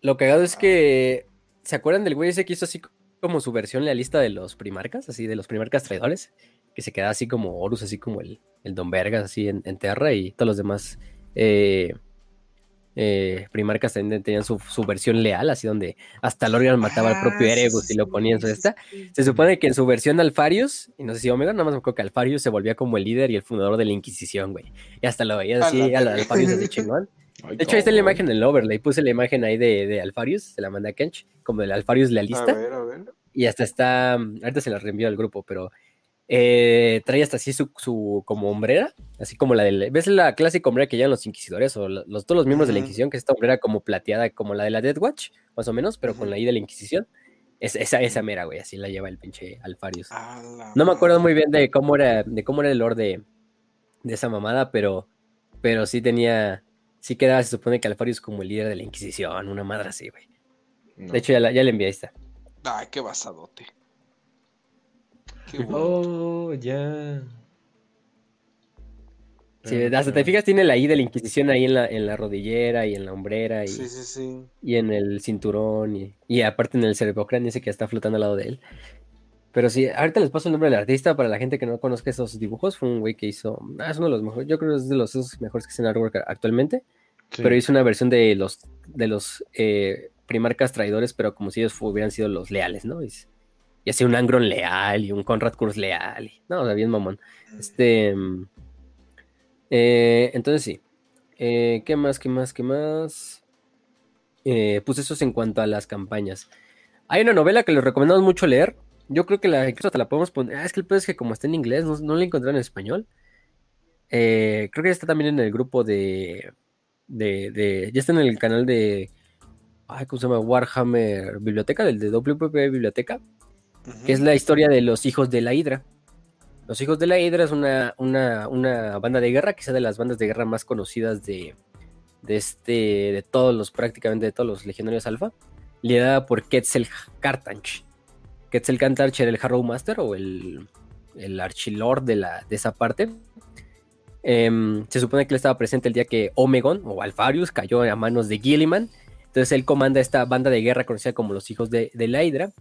Lo cagado es que. ¿Se acuerdan del güey ese que hizo así como su versión lealista de los primarcas? Así de los primarcas traidores. Que se quedaba así como Horus, así como el, el Don Vergas, así en, en Terra y todos los demás eh, eh, primarcas también tenían su, su versión leal, así donde hasta Lorian mataba al propio Ah, Erebus y lo ponía en su esta. Se supone que en su versión Alfarius, y no sé si Omega, nada más me acuerdo que Alfarius se volvía como el líder y el fundador de la Inquisición, güey. Y hasta lo veías A así, al. Alfarius así chingón. Ay, De hecho, ahí está la imagen en el overlay. Puse la imagen ahí de, de Alfarius, se la mandé a Kench, como del Alfarius A lealista. ver, a ver. Y hasta está. mm, Ahorita se la reenvío al grupo, pero. Eh, trae hasta así su, su como hombrera, así como la del. ¿Ves la clásica hombrera que llevan los inquisidores o los, todos los miembros de la. Inquisición? Que es esta hombrera como plateada, como la de la Death Watch, más o menos, pero con la I de la Inquisición. Es, esa, esa mera, güey, así la lleva el pinche Alfarius. No me acuerdo muy bien de cómo era, de cómo era el lore de, de esa mamada, pero, pero sí tenía, sí quedaba, se supone que Alfarius como el líder de la Inquisición, una madre así, güey. No. De hecho, ya, la, ya le envié está. Ay, qué basadote. Qué bueno. Oh, ya. Sí, hasta te fijas, tiene la I de la Inquisición ahí en la, en la rodillera y en la hombrera y, Sí, sí, sí. y en el cinturón y, y aparte en el cerebrocráneo ese que está flotando al lado de él. Pero sí, ahorita les paso el nombre del artista para la gente que no conozca esos dibujos. Fue un güey que hizo, ah, es uno de los mejores, yo creo que es de los esos mejores que hacen artwork actualmente. Sí. pero hizo una versión de los de los eh, primarcas traidores, pero como si ellos hubieran sido los leales, ¿no? Y, y así un Angron leal y un Conrad Kurz leal. no, o sea, bien mamón. Este. mm, eh, entonces sí. Eh, ¿Qué más? ¿Qué más? ¿Qué más? Eh, pues eso es en cuanto a las campañas. Hay una novela que les recomendamos mucho leer. Yo creo que la, incluso hasta la podemos poner. Ah, es que el peor es que como está en inglés, no, no la encontré en español. Eh, creo que está también en el grupo de, de, de- Ya está en el canal de. Ay, ¿Cómo se llama? Warhammer Biblioteca, del de WPP Biblioteca que es la historia de los hijos de la Hidra. Los hijos de la Hidra es una, una, una banda de guerra, quizá de las bandas de guerra más conocidas de, de este, de todos los, prácticamente de todos los legionarios alfa, liderada por Quetzal Cartanch. Quetzal Cartanch era el Harrow Master o el, el archilord de, la, de esa parte. Em, se supone que él estaba presente el día que Omegon o Alfarius cayó a manos de Gilliman. Entonces él comanda esta banda de guerra conocida como los hijos de, de la Hidra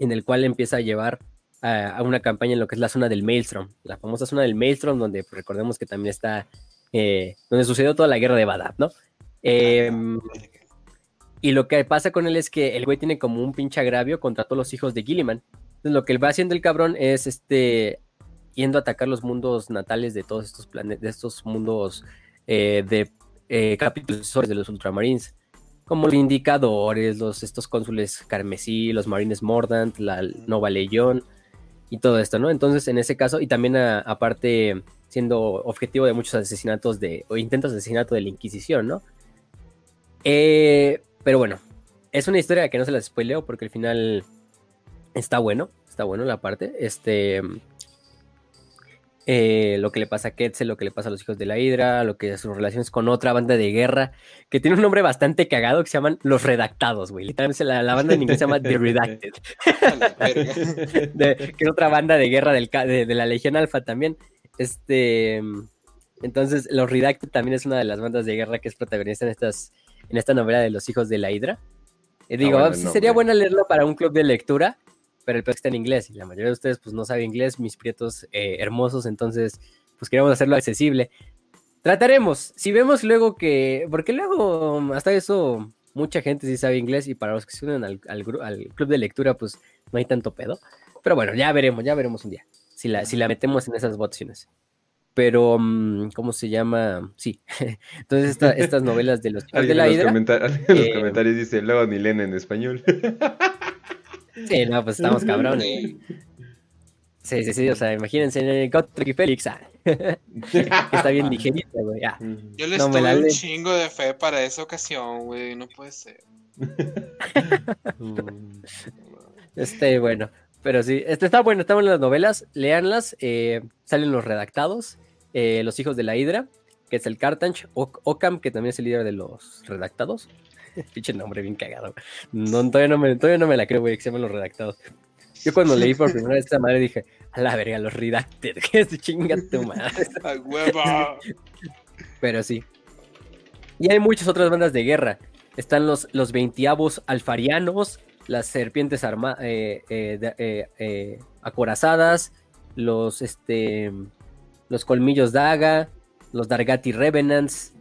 en el cual empieza a llevar a, una campaña en lo que es la zona del Maelstrom, la famosa zona del Maelstrom, donde pues, recordemos que también está, eh, donde sucedió toda la guerra de Badab, ¿no? Em, y lo que pasa con él es que el güey tiene como un pinche agravio contra todos los hijos de Gilliman. Entonces lo que él va haciendo el cabrón es este yendo a atacar los mundos natales de todos estos planetas, de estos mundos eh, de eh, de los Ultramarines como los indicadores, los, estos cónsules carmesí, los marines Mordant, la Nova Legión y todo esto, ¿no? Entonces, en ese caso, y también aparte siendo objetivo de muchos asesinatos de, o intentos de asesinato de la Inquisición, ¿no? Eh, pero bueno, es una historia que no se las spoileo porque al final está bueno, está bueno la parte, este... eh, lo que le pasa a Quetzal, lo que le pasa a los hijos de la Hidra, lo que sus relaciones con otra banda de guerra, que tiene un nombre bastante cagado que se llaman Los Redactados, güey. Literalmente la, la banda en inglés se llama The Redacted, de- que es otra banda de guerra del, de, de la Legión Alfa también. Este, entonces, Los Redacted también es una de las bandas de guerra que es protagonista en, estas, en esta novela de los hijos de la Hidra. Y digo, bueno ah, sí sería bueno leerlo para un club de lectura, pero el que está en inglés y la mayoría de ustedes pues no sabe inglés, mis prietos eh, hermosos, entonces pues queremos hacerlo accesible. Trataremos, si vemos luego que, porque luego hasta eso mucha gente sí sabe inglés y para los que se unen al, al al club de lectura pues no hay tanto pedo, pero bueno, ya veremos, ya veremos un día, si la, si la metemos en esas votaciones. Pero, mm, ¿cómo se llama? Sí. Entonces, esta- estas novelas de los chicos de la en los, hidra. en los eh, comentarios dice, luego ni leen en español. Sí, no, pues estamos cabrones. Sí, sí, sí, o sea, imagínense en el Gotrek y Félix. ah, Está bien ligerita, güey. ah. Yo les No, me tuve la un chingo de fe para esa ocasión, güey. No puede ser. Este, bueno, pero sí, este está bueno, están buenas las novelas, léanlas, eh, salen los redactados, eh, los hijos de la Hidra, que es el Cartanch, Ok- Ocam, que también es el líder de los redactados. Pinche nombre bien cagado. No, todavía, no me, todavía no me la creo, güey, que se llaman los redactados. Yo cuando leí por primera vez esta madre dije, a la verga, los redacted, que es chinga tu madre. ¡A huevo! Pero sí. Y hay muchas otras bandas de guerra. Están los, los veintiavos alfarianos, las serpientes arma eh, eh, eh, acorazadas, los, este, los colmillos daga, los Dargati Revenants.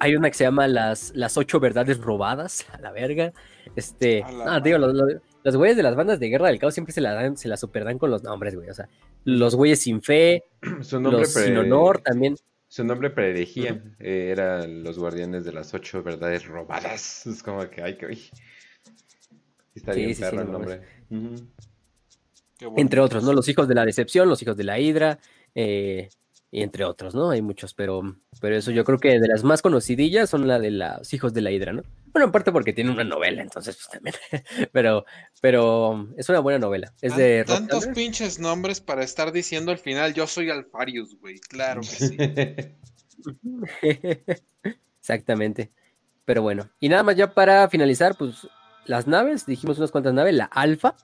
Hay una que se llama las, las ocho verdades robadas, a la verga. Este, la ah, digo, los, los- los güeyes de las bandas de guerra del caos siempre se la dan, se la superdan con los nombres, güey. O sea, los güeyes sin fe, Su nombre, los sin honor también. su nombre preherejía eh, era los guardianes de las ocho verdades robadas. Es como que, ay, que, uy. Está Sí, bien sí, sí, perro el nombre. Entre otros, ¿no? Los hijos de la decepción, los hijos de la hidra, eh, y entre otros, ¿no? Hay muchos, pero, pero eso yo creo que de las más conocidillas son la de los hijos de la hidra, ¿no? Bueno, en parte porque tiene una novela, entonces pues también, pero, pero es una buena novela. Es de Rob Tantos pinches nombres para estar diciendo al final, yo soy Alfarius, güey. Claro que sí. Exactamente. Pero bueno, y nada más ya para finalizar, pues las naves, dijimos unas cuantas naves, la alfa.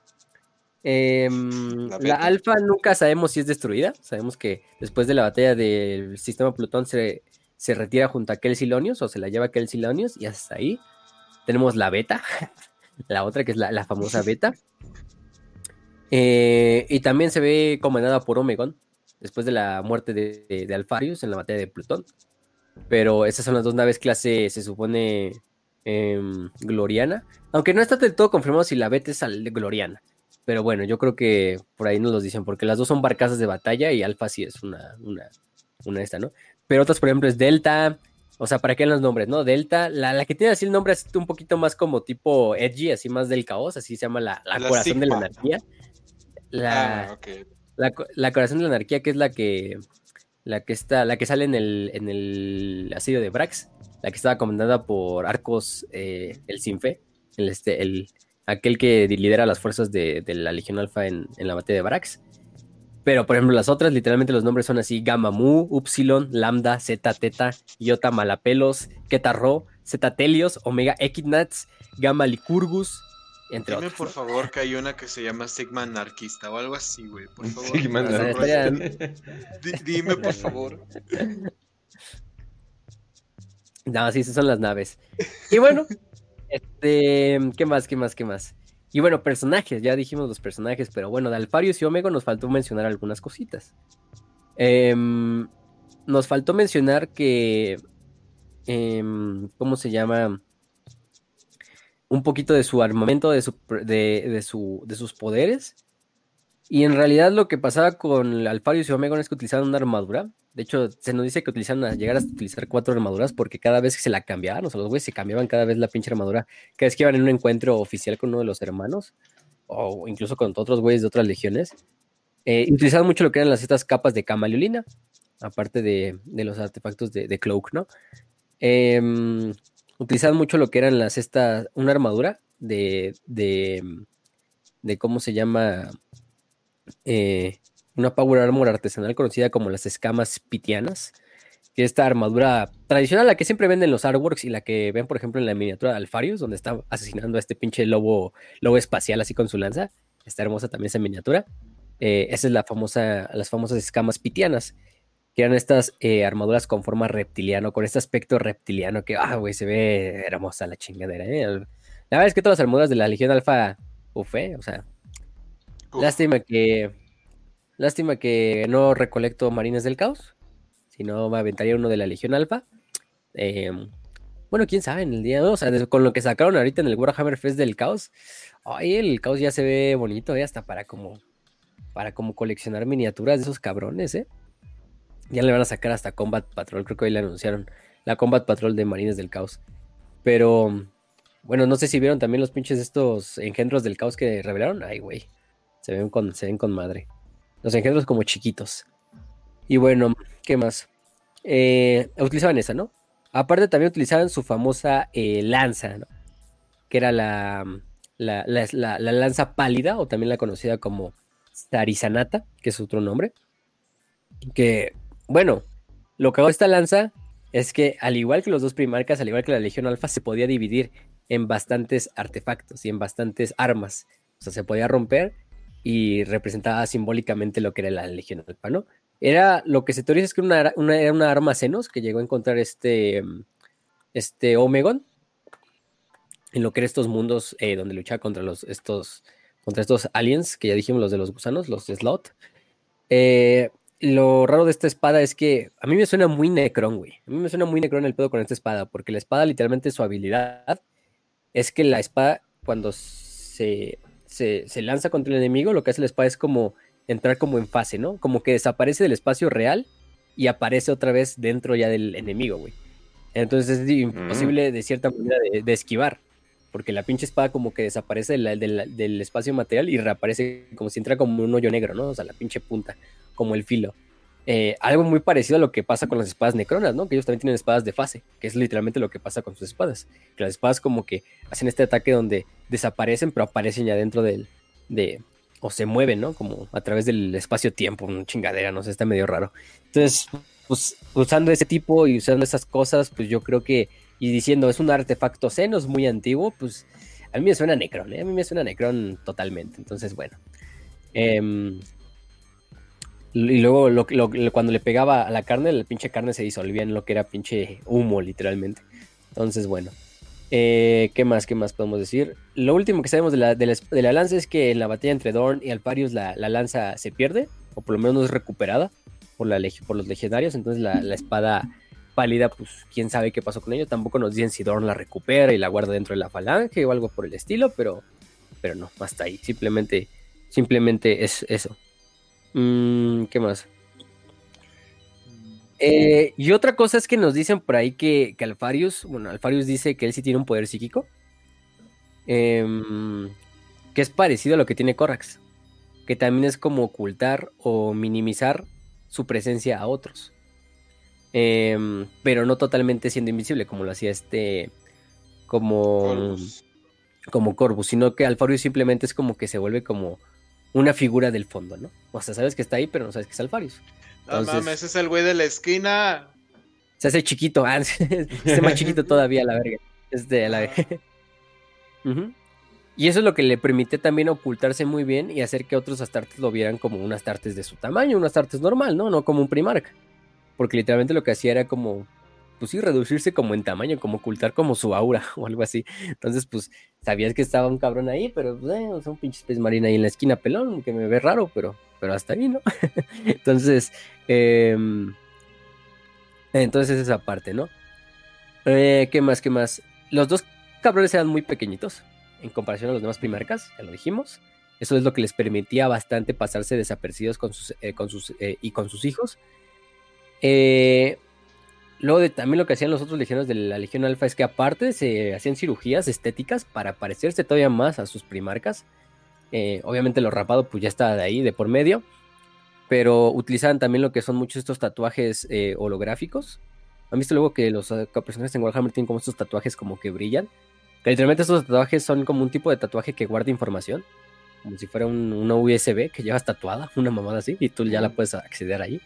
Em, La alfa nunca sabemos si es destruida. Sabemos que después de la batalla del sistema Plutón se, se retira junto a Kelsilonius o se la lleva Kelsilonius y hasta ahí tenemos la beta, la otra que es la, la famosa beta. Eh, y también se ve comandada por Omegon después de la muerte de, de- de Alfarius en la batalla de Plutón. Pero esas son las dos naves clase, se supone, em, Gloriana. Aunque no está del todo confirmado si la beta es al- Gloriana. Pero bueno, yo creo que por ahí nos los dicen, porque las dos son barcazas de batalla y Alfa sí es una, una, una esta, ¿no? Pero otras, por ejemplo, es Delta, o sea, ¿para qué los nombres, no? Delta, la, la que tiene así el nombre es un poquito más como tipo edgy, así más del caos, así se llama la, la, La corazón de la anarquía. La, Ah, la corazón de la anarquía, que es la que la que está, la que sale en el, en el asedio de Brax, la que estaba comandada por Arcos eh, el Sinfe, el, este, el, aquel que lidera las fuerzas de, de la Legión Alfa en, en la batalla de Brax. Pero, por ejemplo, las otras, literalmente los nombres son así: Gamma Mu, Upsilon, Lambda, Zeta Teta, Iota Malapelos, Keta Rho, Zeta Telios, Omega Equidnats, Gamma Licurgus, entre Dime otros. por favor que hay una que se llama Sigma Anarquista o algo así, güey. Por favor. Sigma sea, Anarquista. Di- dime, por favor. No, sí, esas son las naves. Y bueno, este, ¿qué más, qué más, qué más? Y bueno, personajes, ya dijimos los personajes, pero bueno, de Alfarius y Omega nos faltó mencionar algunas cositas. Em, nos faltó mencionar que, em, ¿cómo se llama? Un poquito de su armamento, de, su, de, de su, de sus poderes. Y en realidad lo que pasaba con Alfarius y Omega es que utilizaban una armadura. De hecho, se nos dice que utilizaron a llegar a utilizar cuatro armaduras porque cada vez que se la cambiaban, o sea, los güeyes se cambiaban cada vez la pinche armadura, cada vez que iban en un encuentro oficial con uno de los hermanos, o incluso con otros güeyes de otras legiones, eh, utilizaban mucho lo que eran las estas capas de camaleolina, aparte de, de los artefactos de, de cloak, ¿no? Em, utilizaban mucho lo que eran las estas, una armadura de, de, de ¿cómo se llama? Eh, una Power Armor artesanal conocida como las escamas pitianas, que es esta armadura tradicional, la que siempre venden en los artworks y la que ven, por ejemplo, en la miniatura de Alfarius, donde está asesinando a este pinche lobo, lobo espacial así con su lanza. Está hermosa también esa miniatura. Eh, esa es la famosa, las famosas escamas pitianas, que eran estas eh, armaduras con forma reptiliano, con este aspecto reptiliano que, ah, güey, se ve hermosa la chingadera, ¿eh? La verdad es que todas las armaduras de la Legión Alfa, uf, ¿eh? o sea. Lástima que. Lástima que no recolecto Marines del Caos. Si no, me aventaría uno de la Legión Alfa. Eh, bueno, quién sabe en el día. ¿no? O sea, con lo que sacaron ahorita en el Warhammer Fest del Caos. Ay, el Caos ya se ve bonito, ¿eh? Hasta para como. Para como coleccionar miniaturas de esos cabrones, ¿eh? Ya le van a sacar hasta Combat Patrol. Creo que hoy le anunciaron la Combat Patrol de Marines del Caos. Pero. Bueno, no sé si vieron también los pinches estos engendros del caos que revelaron. Ay, güey. Se ven con, se ven con madre. Los engendros como chiquitos. Y bueno, ¿qué más? Eh, utilizaban esa, ¿no? Aparte también utilizaban su famosa eh, lanza, ¿no? Que era la, la, la- la- la lanza pálida, o también la conocida como Sarizanata, que es otro nombre. Que, bueno, lo que hago esta lanza es que, al igual que los dos primarcas, al igual que la Legión Alfa, se podía dividir en bastantes artefactos y en bastantes armas. O sea, se podía romper y representaba simbólicamente lo que era la Legión Alfa, ¿no? Era lo que se teoriza es que una, era una arma Xenos que llegó a encontrar este, mm, este Omegon en lo que eran estos mundos eh, donde luchaba contra los, estos, contra estos aliens, que ya dijimos los de los gusanos, los Slot. Eh, lo raro de esta espada es que a mí me suena muy Necron, güey. A mí me suena muy Necron el pedo con esta espada, porque la espada literalmente su habilidad es que la espada cuando se, se, se lanza contra el enemigo, lo que hace la espada es como entrar como en fase, ¿no? Como que desaparece del espacio real y aparece otra vez dentro ya del enemigo, güey. Entonces es imposible de cierta manera de, de esquivar, porque la pinche espada como que desaparece de la- de la- del espacio material y reaparece como si entra como un hoyo negro, ¿no? O sea, la pinche punta, como el filo. Eh, algo muy parecido a lo que pasa con las espadas necronas, ¿no? Que ellos también tienen espadas de fase, que es literalmente lo que pasa con sus espadas. Que las espadas como que hacen este ataque donde desaparecen, pero aparecen ya dentro del, de, o se mueven, ¿no? Como a través del espacio-tiempo, una chingadera, no sé, está medio raro. Entonces, pues usando ese tipo y usando esas cosas, pues yo creo que, y diciendo es un artefacto senos muy antiguo, pues a mí me suena Necron, ¿eh? A mí me suena Necron totalmente. Entonces, bueno. Em, y luego lo- lo- cuando le pegaba a la carne, la pinche carne se disolvía en lo que era pinche humo, literalmente. Entonces, bueno. Eh, ¿Qué más? ¿Qué más podemos decir? Lo último que sabemos de la, de la, de la lanza es que en la batalla entre Dorn y Alparius la, la lanza se pierde, o por lo menos no es recuperada por, la, por los legionarios. Entonces la, espada pálida, pues quién sabe qué pasó con ella. Tampoco nos dicen si Dorn la recupera y la guarda dentro de la falange o algo por el estilo, pero, pero no, hasta ahí. Simplemente Simplemente es eso. Mm, ¿Qué más? Eh, y otra cosa es que nos dicen por ahí que, que Alfarius, bueno, Alfarius dice que él sí tiene un poder psíquico. em, que es parecido a lo que tiene Corax. Que también es como ocultar o minimizar su presencia a otros. Em, pero no totalmente siendo invisible, como lo hacía este. Como. Corvus. Como Corvus, sino que Alfarius simplemente es como que se vuelve como una figura del fondo, ¿no? O sea, sabes que está ahí, pero no sabes que es Alfarius. No Entonces- mames, ese es el güey de la esquina. Se hace chiquito, ah, se hace más chiquito todavía la verga. Este, a la Ujú. Y eso es lo que le permite también ocultarse muy bien y hacer que otros astartes lo vieran como un astartes de su tamaño, un astartes normal, ¿no? No como un primarca. Porque literalmente lo que hacía era como, pues sí, reducirse como en tamaño, como ocultar como su aura o algo así. Entonces, pues, sabías que estaba un cabrón ahí, pero pues, eh, sea, un pinche pez marina ahí en la esquina pelón, que me ve raro, pero, pero hasta ahí, ¿no? Entonces, em, entonces esa parte, ¿no? Eh, ¿Qué más? ¿Qué más? Los dos cabrones eran muy pequeñitos en comparación a los demás primarcas, ya lo dijimos. Eso es lo que les permitía bastante pasarse desapercibidos con sus, eh, con sus, eh, y con sus hijos. Eh, luego de, también lo que hacían los otros legionarios de la Legión Alfa es que aparte se hacían cirugías estéticas para parecerse todavía más a sus primarcas. Eh, obviamente lo rapado pues ya está de ahí, de por medio. Pero utilizaban también lo que son muchos estos tatuajes eh, holográficos. ¿Han visto luego que los eh, personajes en Warhammer tienen como estos tatuajes como que brillan? Que literalmente estos tatuajes son como un tipo de tatuaje que guarda información. Como si fuera un- una USB que llevas tatuada, una mamada así, y tú ya la puedes acceder ahí.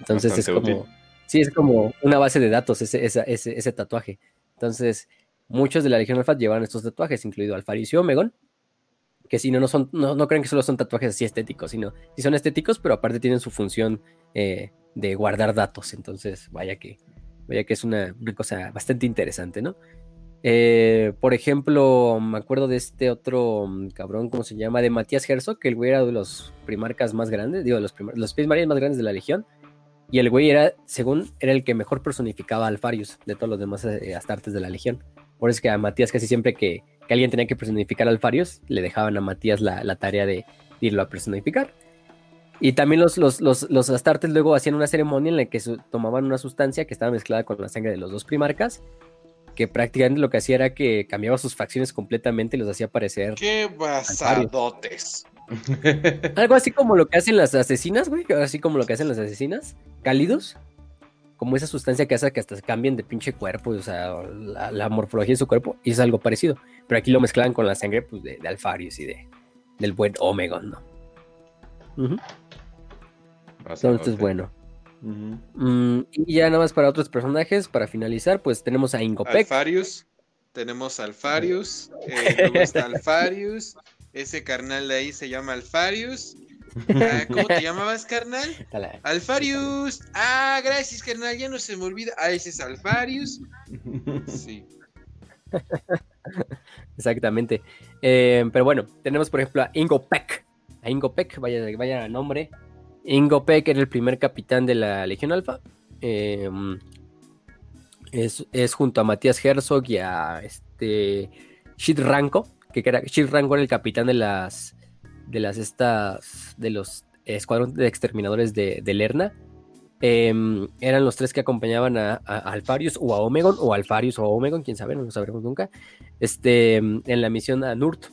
Entonces es Bastante como... útil. Sí, es como una base de datos ese, esa- ese, ese tatuaje. Entonces, muchos de la Legión Alpha llevan estos tatuajes, incluido Alfarius y Omegon. Que si no, no son, no, no creen que solo son tatuajes así estéticos, sino sí son estéticos, pero aparte tienen su función eh, de guardar datos. Entonces, vaya que, vaya que es una, cosa bastante interesante, ¿no? Eh, por ejemplo, me acuerdo de este otro mm, cabrón, ¿cómo se llama? De Matías Herzog, que el güey era de los primarcas más grandes, digo, los, los pies marines más grandes de la Legión. Y el güey era, según, era el que mejor personificaba a Alfarius de todos los demás eh, astartes de la Legión. Por eso es que a Matías casi siempre que, que alguien tenía que personificar a Alfarius, le dejaban a Matías la, la tarea de irlo a personificar. Y también los, los, los, los astartes luego hacían una ceremonia en la que su- tomaban una sustancia que estaba mezclada con la sangre de los dos primarcas, que prácticamente lo que hacía era que cambiaba sus facciones completamente y los hacía parecer Qué basadotes. Algo así como lo que hacen las asesinas, güey. Así como lo que hacen las asesinas. Cálidos. Como esa sustancia que hace que hasta cambien de pinche cuerpo. O sea, la, la morfología de su cuerpo. Y es algo parecido. Pero aquí lo mezclan con la sangre pues, de, de Alfarius y de, del buen Omegon, ¿no? Ujú. Entonces, bueno. Mm, y ya nada más para otros personajes, para finalizar, pues tenemos a Ingopek. Alfarius. Tenemos a Alfarius. eh, luego está Alfarius. Ese carnal de ahí se llama Alfarius. Ah, ¿Cómo te llamabas, carnal? Alfarius. Ah, gracias, carnal. Ya no se me olvida. Ah, ese es Alfarius. Sí. Exactamente. Eh, pero bueno, tenemos por ejemplo a Ingo Peck. A Ingo Peck, vaya, vaya nombre. Ingo Peck era el primer capitán de la Legión Alfa. Eh, es, es junto a Matías Herzog y a este Shit Ranko, que era Shit Ranko era el capitán de las de las estas de los escuadrones de exterminadores de, Lerna. Em, eran los tres que acompañaban a, Alfarius o a Omegon, o Alfarius o a Omegon, quién sabe, no lo sabremos nunca este, en la misión a Nurt.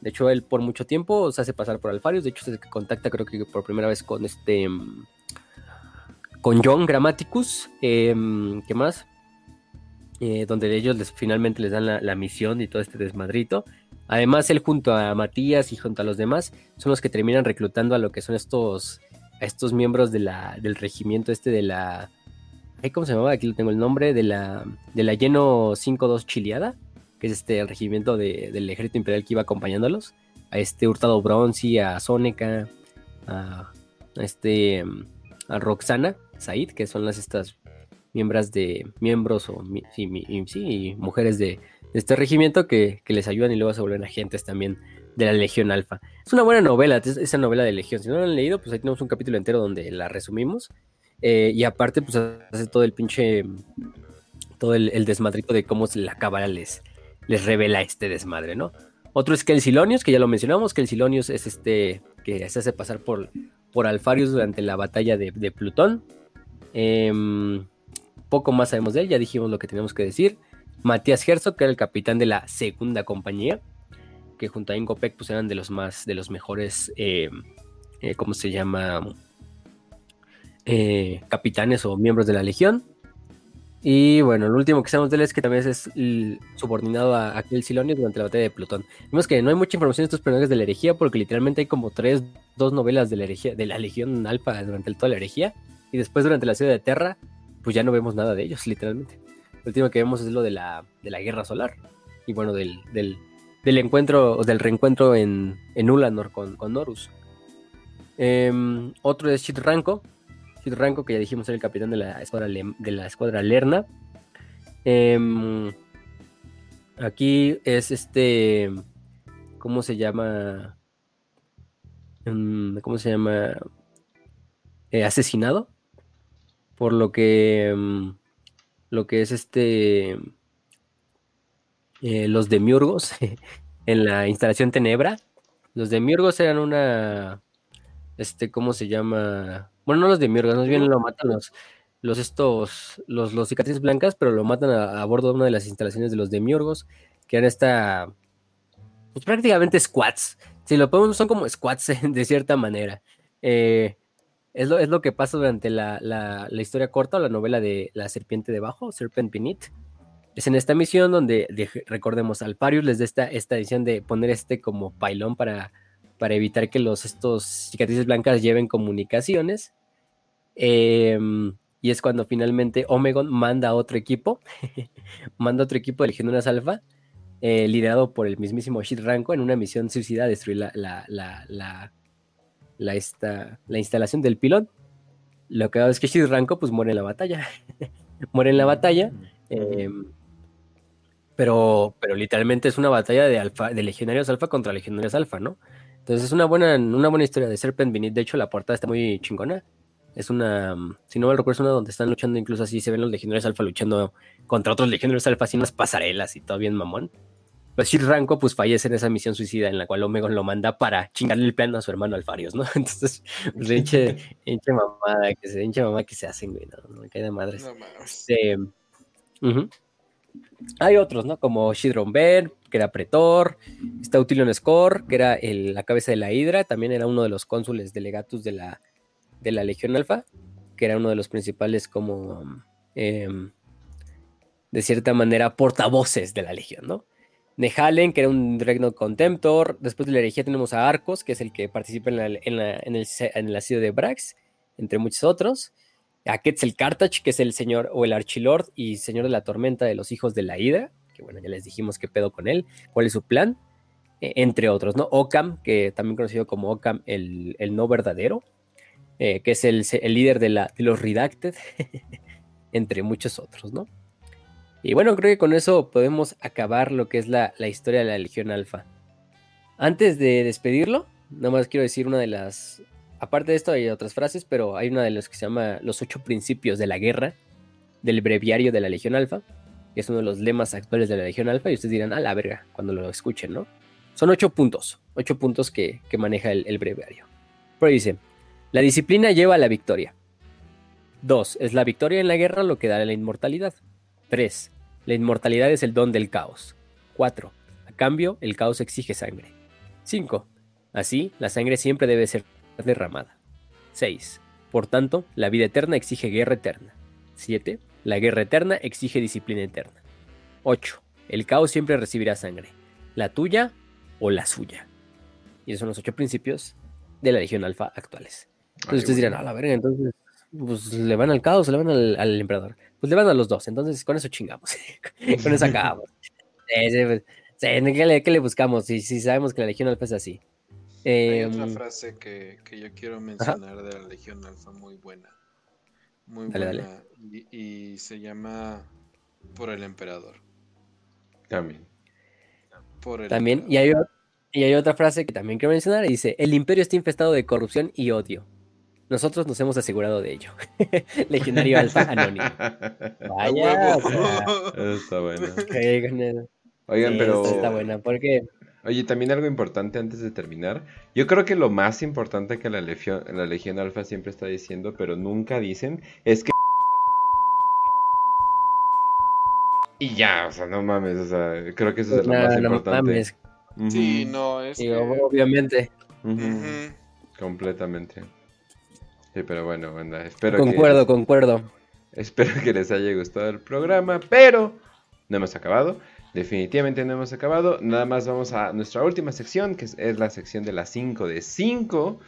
De hecho, él por mucho tiempo se hace pasar por Alfarius. De hecho, se contacta creo que por primera vez con este... mm, Con John Grammaticus. em, ¿Qué más? Eh, donde ellos finalmente les dan la misión y todo este desmadrito. Además, él junto a Matías y junto a los demás son los que terminan reclutando a lo que son estos, a estos miembros del regimiento este de la... ¿Cómo se llamaba? Aquí lo tengo el nombre. De la, de la Lleno 5-2 Chileada que es este el regimiento de- del ejército imperial que iba acompañándolos, a este Hurtado Bronzi, a Soneca, a, a este a Roxana Said, que son las estas miembros de miembros o sí, sí, mujeres de, de este regimiento que, que les ayudan y luego se vuelven agentes también de la Legión Alfa. Es una buena novela, es- esa novela de Legión. Si no la han leído, pues ahí tenemos un capítulo entero donde la resumimos. Eh, y aparte, pues hace todo el pinche. Todo el, el desmadrito de cómo la cámara les, les revela este desmadre, ¿no? Otro es Kelsilonius, que ya lo mencionamos. Kelsilonius es este que se hace pasar por, por Alfarius durante la batalla de, Plutón. Em, poco más sabemos de él, ya dijimos lo que tenemos que decir. Matías Herzog, que era el capitán de la segunda compañía, que junto a Ingopek pues eran de los más, de los mejores, em, eh, ¿cómo se llama? Eh, capitanes o miembros de la legión. Y bueno, lo último que sabemos de él es que también es subordinado a aquel Silonio durante la batalla de Plutón. Vemos que no hay mucha información de estos personajes de la herejía, porque literalmente hay como tres, dos novelas de la herejía, de la Legión Alfa durante toda la herejía. Y después durante la ciudad de Terra, pues ya no vemos nada de ellos, literalmente. Lo último que vemos es lo de la, de la guerra solar. Y bueno, del, del, encuentro, o del reencuentro en, en Ulanor con, con Norus. Em, otro es Shitranko, Ranko, que ya dijimos era el capitán de la escuadra, de la escuadra Lerna. Em, aquí es este. ¿Cómo se llama? Em, ¿Cómo se llama? Eh, asesinado. Por lo que. Lo que es este. Eh, los demiurgos en la instalación Tenebra. Los demiurgos eran una. Este, ¿cómo se llama? Bueno, no los de Miurgas, más bien lo matan los, los estos, los, los cicatrices blancas, pero lo matan a, bordo de una de las instalaciones de los demiurgos, que eran esta, pues prácticamente squats. Si lo podemos, son como squats de cierta manera. Eh, es, lo, es lo que pasa durante la, la, historia corta o la novela de La Serpiente debajo, Serpent Beneath. Es en esta misión donde, recordemos, Alparius les da esta, esta edición de poner este como pailón para para evitar que los estos cicatrices blancas lleven comunicaciones. Em, y es cuando finalmente Omegon manda a otro equipo, manda a otro equipo de Legionarios Alpha, eh, liderado por el mismísimo Shit Ranko, en una misión suicida a destruir la, la, la, la, esta, la instalación del pilón. Lo que hago es que Shit Ranko pues muere en la batalla. muere en la batalla. Em, pero, pero literalmente es una batalla de, alfa, de legionarios alfa contra legionarios alfa, ¿no? Entonces es una buena, una buena historia de Serpent Beneath. De hecho, la portada está muy chingona. Es una, si no me recuerdo, es una donde están luchando, incluso así se ven los legionarios alfa luchando contra otros legionarios alfa, así unas pasarelas y todo bien mamón. Pues Shir Ranko pues fallece en esa misión suicida en la cual Omegon lo manda para chingarle el plano a su hermano Alfarios, ¿no? Entonces, pues hinche, hinche mamada, que se hinche mamada que se hacen, güey, no, me cae de madres. No, este, Hay otros, ¿no? Como Shidron Ben, que era pretor, está Utilion Score, que era la cabeza de la Hidra, también era uno de los cónsules delegatus de la, de la Legión Alfa, que era uno de los principales como, em, de cierta manera, portavoces de la Legión, ¿no? Nehalen, que era un Regno Contemptor, después de la herejía tenemos a Arcos, que es el que participa en, el, en el asedio de Brax, entre muchos otros, a Quetzal Cartach, que es el señor o el archilord y señor de la tormenta de los hijos de la Hidra, bueno, ya les dijimos qué pedo con él, cuál es su plan, e, entre otros, ¿no? Ocam, que también conocido como Ocam el, no verdadero, eh, que es el, líder de, la, de los Redacted, entre muchos otros, ¿no? Y bueno, creo que con eso podemos acabar lo que es la, la historia de la Legión Alfa. Antes de despedirlo, nada más quiero decir una de las... Aparte de esto hay otras frases, pero hay una de las que se llama Los ocho principios de la guerra, del breviario de la Legión Alfa es uno de los lemas actuales de la Legión Alfa, y ustedes dirán, a la verga, cuando lo escuchen, ¿no? Son ocho puntos, ocho puntos que, maneja el, breviario. Pero dice, la disciplina lleva a la victoria. Dos, es la victoria en la guerra lo que da la inmortalidad. Tres, la inmortalidad es el don del caos. Cuatro, a cambio, el caos exige sangre. Cinco, así, la sangre siempre debe ser derramada. Seis, por tanto, la vida eterna exige guerra eterna. Siete, la guerra eterna exige disciplina eterna. 8. El caos siempre recibirá sangre. La tuya o la suya. Y esos son los ocho principios de la Legión Alfa actuales. Entonces ustedes dirán, a la verga, entonces, pues le van al caos, le van al, emperador. Pues le van a los dos, entonces con eso chingamos. con eso acabamos. Pues, ¿qué, le, buscamos? Si, si sabemos que la Legión Alfa es así. Hay otra em, frase que, que, yo quiero mencionar de la Legión Alfa muy buena. Muy buena. Y, se llama Por el Emperador. También. también. Y hay, y hay otra frase que también quiero mencionar. dice, el imperio está infestado de corrupción y odio. Nosotros nos hemos asegurado de ello. Legendario Alfa Anónimo. Vaya. está buena. Oigan, pero. Está buena, porque. Oye, también algo importante antes de terminar. Yo creo que lo más importante que la Legión, la Legión Alfa siempre está diciendo, pero nunca dicen, es que... Y ya, o sea, no mames, o sea, creo que eso es lo Nah, más no importante. mames. Ujú, Sí, no, es Sí, que- obviamente. Completamente. Sí, pero bueno, banda, espero Concuerdo, que... concuerdo. Espero que les haya gustado el programa, pero no hemos acabado. Definitivamente no hemos acabado. Nada más vamos a nuestra última sección, que es, es la sección de las 5 de 5.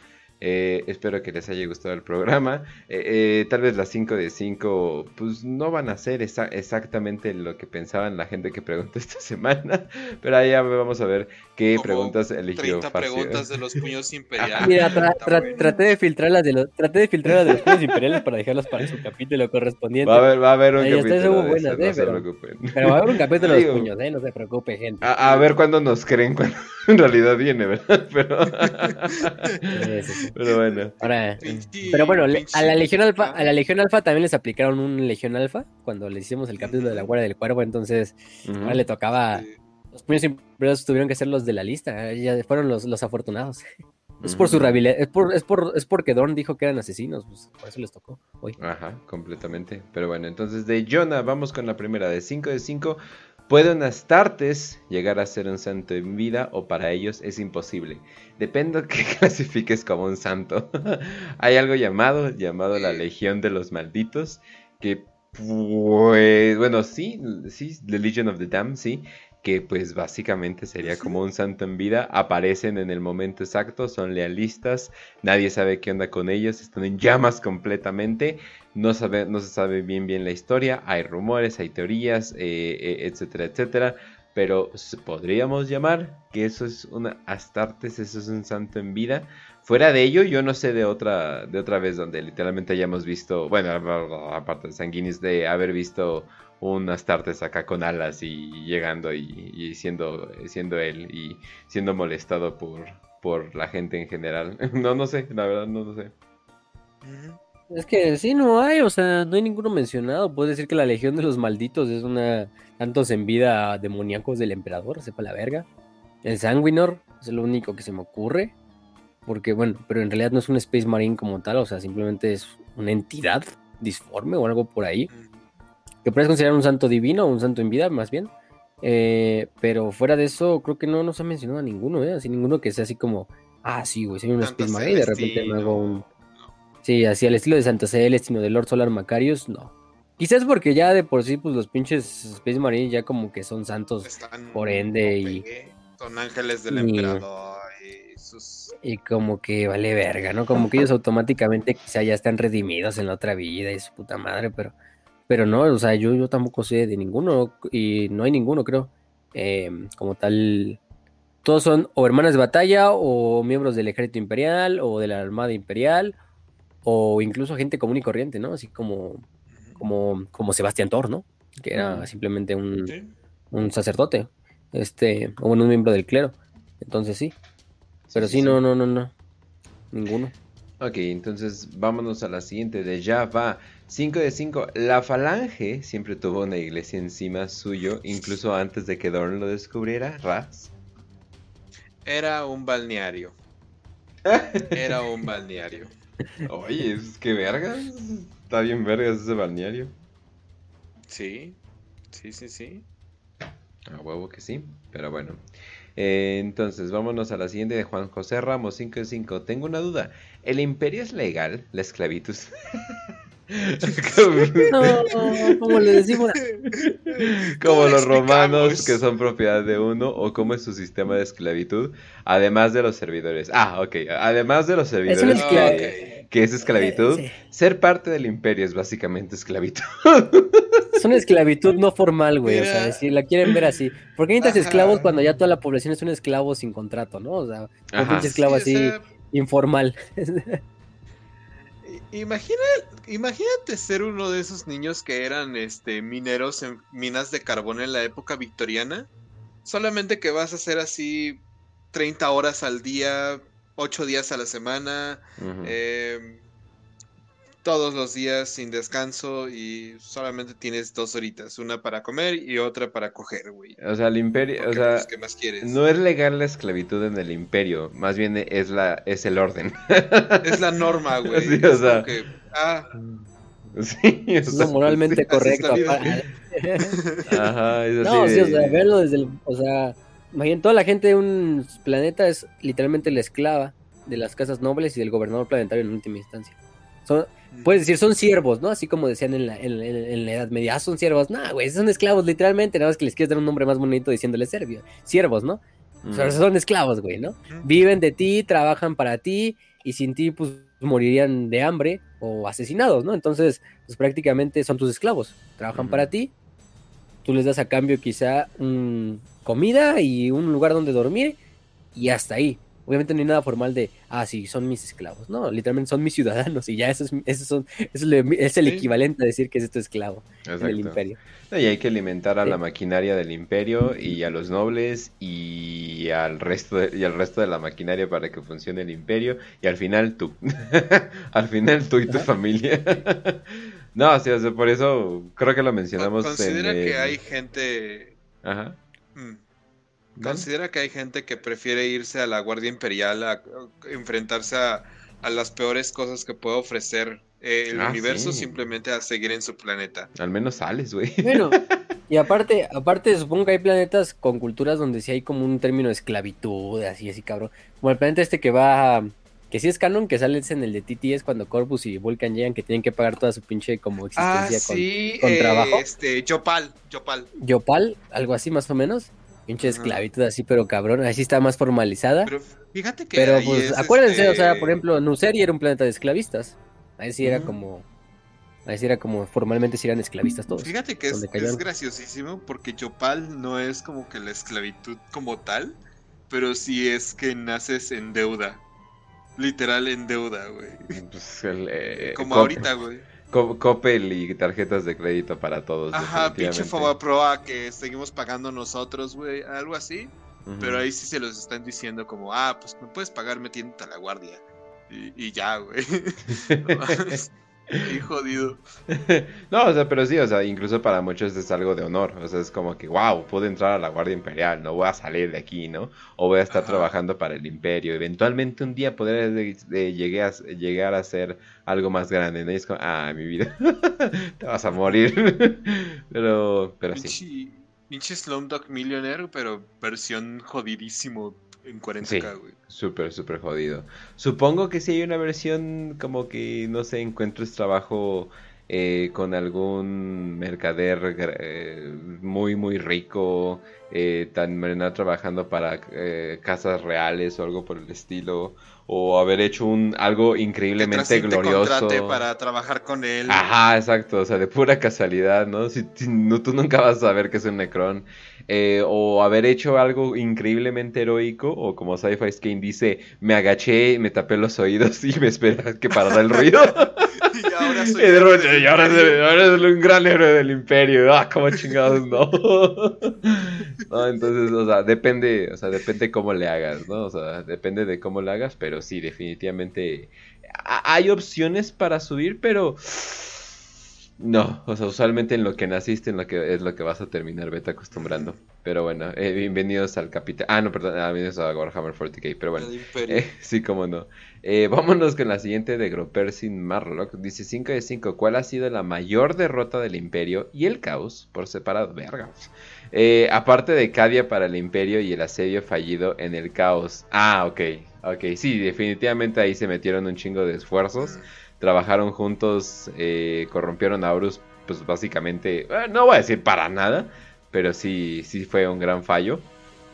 Eh, espero que les haya gustado el programa. Eh, eh, tal vez las 5 de 5 pues no van a ser exa- exactamente lo que pensaban la gente que preguntó esta semana. Pero ahí ya vamos a ver qué Como preguntas eligió 30 Facio. preguntas de los puños imperiales. Mira, tra- tra- bueno. traté de filtrar las de los, traté de filtrar las de los puños imperiales para dejarlas para su capítulo correspondiente. Va a haber, va a haber un Ahí está, capítulo de buena, eso, no ¿eh? se Pero- preocupen. Pero va a haber un capítulo de Digo- los puños, ¿eh? No se preocupe, gente. A, a ver cuándo nos creen cuando en realidad viene, ¿verdad? Pero, Sí, sí, sí. Pero bueno. Ahora, Pinche- pero bueno, a la Legión Alfa, a la Legión Alfa también les aplicaron un Legión Alfa cuando le hicimos el capítulo de la Guardia del Cuervo, entonces ahora le tocaba, Sí. los puños imperiales tuvieron que ser los de la lista, eh, ya fueron los, los afortunados. Es por su rehabilitación, es, por, es, por, es porque Dorn dijo que eran asesinos, pues, por eso les tocó hoy. Ajá, completamente. Pero bueno, entonces de Jonah vamos con la primera de 5 de 5. ¿Puede un Astartes llegar a ser un santo en vida o para ellos es imposible? Depende de qué clasifiques como un santo. Hay algo llamado, llamado la Legión de los Malditos, que pues, bueno, sí, sí, The Legion of the Damned, sí, que pues básicamente sería como un santo en vida, aparecen en el momento exacto, son lealistas, nadie sabe qué onda con ellos, están en llamas completamente, no, sabe, no se sabe bien bien la historia, hay rumores, hay teorías, eh, eh, etcétera, etcétera, pero podríamos llamar que eso es una Astartes, eso es un santo en vida. Fuera de ello, yo no sé de otra, de otra vez donde literalmente hayamos visto, bueno, aparte de Sanguinis, de haber visto un Astartes acá con alas y llegando y, y siendo, siendo él y siendo molestado por, por la gente en general. No, no sé, la verdad no lo sé. Es que sí, no hay, o sea, no hay ninguno mencionado. Puedes decir que la Legión de los Malditos es una tantos en vida demoníacos del emperador, sepa la verga. El Sanguinor es lo único que se me ocurre. Porque, bueno, pero en realidad no es un Space Marine como tal, o sea, simplemente es una entidad disforme o algo por ahí. Que puedes considerar un santo divino o un santo en vida, más bien. Eh, pero fuera de eso, creo que no nos ha mencionado a ninguno, ¿eh? Así ninguno que sea así como, ah, sí, güey, soy un Space Marine y de repente me hago un. Sí, así al estilo de Santa Celestino, de Lord Solar Macarius, no. Quizás porque ya de por sí, pues los pinches Space Marines ya como que son santos Están por ende y- son ángeles del y- emperador y sus y como que vale verga, ¿no? Como que ellos automáticamente quizá ya están redimidos en la otra vida y su puta madre, pero, pero no, o sea, yo, yo tampoco sé de ninguno y no hay ninguno, creo. Eh, como tal, todos son o hermanas de batalla o miembros del ejército imperial o de la armada imperial o incluso gente común y corriente, ¿no? Así como, como, como Sebastián Thor, ¿no? Que era simplemente un, Sí. un sacerdote, este, o bueno, un miembro del clero. Entonces sí, pero sí, no, no, no, no. Ninguno. Ok, entonces vámonos a la siguiente de Java. 5 de 5. La Falange siempre tuvo una iglesia encima suyo, incluso antes de que Dorn lo descubriera. Raz. Era un balneario. Era un balneario. Oye, es que vergas. Está bien vergas ese balneario. Sí, sí, sí, sí. A huevo que sí, pero bueno. Eh, entonces, vámonos a la siguiente de Juan José Ramos, 5 de 5. Tengo una duda. ¿El imperio es legal? ¿La esclavitud? No, como le decimos. Como ¿Cómo los romanos que son propiedad de uno o cómo es su sistema de esclavitud, además de los servidores. Ah, ok, además de los servidores esclava- que, que es esclavitud, Sí. ser parte del imperio es básicamente esclavitud. Es una esclavitud no formal, güey. O sea, si la quieren ver así. ¿Por qué necesitas Ajá. esclavos cuando ya toda la población es un esclavo sin contrato, no? O sea, un pinche esclavo Sí, así informal. Imagina, imagínate ser uno de esos niños que eran este mineros en minas de carbón en la época victoriana. Solamente que vas a hacer así 30 horas al día, 8 días a la semana. Eh, todos los días sin descanso y solamente tienes dos horitas, una para comer y otra para coger, güey. O sea, el imperio, o sea, pues, ¿qué más quieres? no es legal la esclavitud en el imperio, más bien es la es el orden. Es la norma, güey. Sí, o sea. que, ah, sí, o Es sea, lo moralmente correcto. Ajá, es así No, sí, o sea, verlo desde el. O sea, imaginen, toda la gente de un planeta es literalmente la esclava de las casas nobles y del gobernador planetario en última instancia. Son, puedes decir, son siervos, ¿no? Así como decían en la, en, en- en la Edad Media, ah, son siervos. No, güey, son esclavos, literalmente. Nada más que les quieres dar un nombre más bonito diciéndoles serbio. Siervos, ¿no? O sea, Ujú. son esclavos, güey, ¿no? Viven de ti, trabajan para ti y sin ti, pues morirían de hambre o asesinados, ¿no? Entonces, pues prácticamente son tus esclavos. Trabajan para ti, tú les das a cambio quizá comida y un lugar donde dormir y hasta ahí. Obviamente no hay nada formal de, ah, sí, son mis esclavos. No, literalmente son mis ciudadanos y ya eso es, eso son, eso es, el Sí. equivalente a decir que es tu esclavo en el Exacto. imperio. No, Y hay que alimentar a Sí. la maquinaria del imperio y a los nobles y al resto de, y al resto de la maquinaria para que funcione el imperio y al final tú. al final tú y tu Ajá. familia. no, sí, o sea, por eso creo que lo mencionamos considera en que hay gente... Ajá. mm. Considera que hay gente que prefiere irse a la Guardia Imperial a, a enfrentarse a, a las peores cosas que puede ofrecer eh, el Ah, universo sí. simplemente a seguir en su planeta. Al menos sales, güey. Bueno, y aparte, aparte supongo que hay planetas con culturas donde sí hay como un término de esclavitud, así, así cabrón. Como el planeta este que va, que sí es canon, que sale en el de TTS cuando Corvus y Vulcan llegan, que tienen que pagar toda su pinche como Ah, existencia con sí, con eh, trabajo. este, Yopal, Yopal. Yopal, algo así más o menos. Pinche esclavitud así, pero cabrón, así está más formalizada. Pero fíjate que Pero pues es, acuérdense, o sea, este, por ejemplo, Nuseri era un planeta de esclavistas. Ahí sí era como, ahí sí era como formalmente sí eran esclavistas todos. Fíjate que es, graciosísimo porque Yopal no es como que la esclavitud como tal, pero sí es que naces en deuda. Literal en deuda, güey. Pues, el, eh, Como ahorita, güey. Co- Coppel y tarjetas de crédito para todos. Ajá, pinche. Fobaproa que seguimos pagando nosotros, güey. Algo así. Pero ahí sí se los están diciendo como, ah, pues me puedes pagar metiéndote a la guardia. Y, y ya, güey. Qué jodido. no, o sea, pero sí, o sea, incluso para muchos es algo de honor. O sea, es como que, wow, pude entrar a la Guardia Imperial, no voy a salir de aquí, ¿no? O voy a estar Ajá. trabajando para el Imperio. Eventualmente un día podré de- de- llegué a- llegar a ser algo más grande, ¿no? Y es como, ah, mi vida, te vas a morir. pero, pero sí. Pinche Slumdog Millionaire, pero versión jodidísimo en 40k, güey. Súper, súper jodido. Supongo que si hay una versión como que, no sé, encuentres trabajo eh, con algún mercader eh, muy, muy rico, eh, también trabajando para eh, casas reales o algo por el estilo, o haber hecho un algo increíblemente glorioso. para trabajar con él. Ajá, exacto, o sea, de pura casualidad, ¿no? Si, si no, tú nunca vas a saber que es un Necron. Eh, o haber hecho algo increíblemente heroico, o como Sci-Fi Skane dice, me agaché, me tapé los oídos y me esperé que parara el ruido. y ahora soy y, de ahora, es un gran héroe del imperio. Ah, cómo chingados, no. No, entonces, o sea, depende, o sea, depende cómo le hagas, ¿no? O sea, depende de cómo le hagas, pero sí, definitivamente hay opciones para subir, pero no, o sea, usualmente en lo que naciste, en lo que es lo que vas a terminar, vete acostumbrando. Pero bueno, eh, bienvenidos al capítulo. Ah, no, perdón, ah, bienvenidos a Warhammer 40k, pero bueno. Eh, sí, cómo no. Eh, vámonos con la siguiente de Gropersin Marlock. Dice 5 de 5. ¿Cuál ha sido la mayor derrota del Imperio y el caos por separado? Verga. Eh, aparte de Cadia para el Imperio y el asedio fallido en el caos. Ah, ok. Ok, sí, definitivamente ahí se metieron un chingo de esfuerzos. Trabajaron juntos, eh, corrompieron a Horus, pues básicamente, eh, no voy a decir para nada, pero sí, sí fue un gran fallo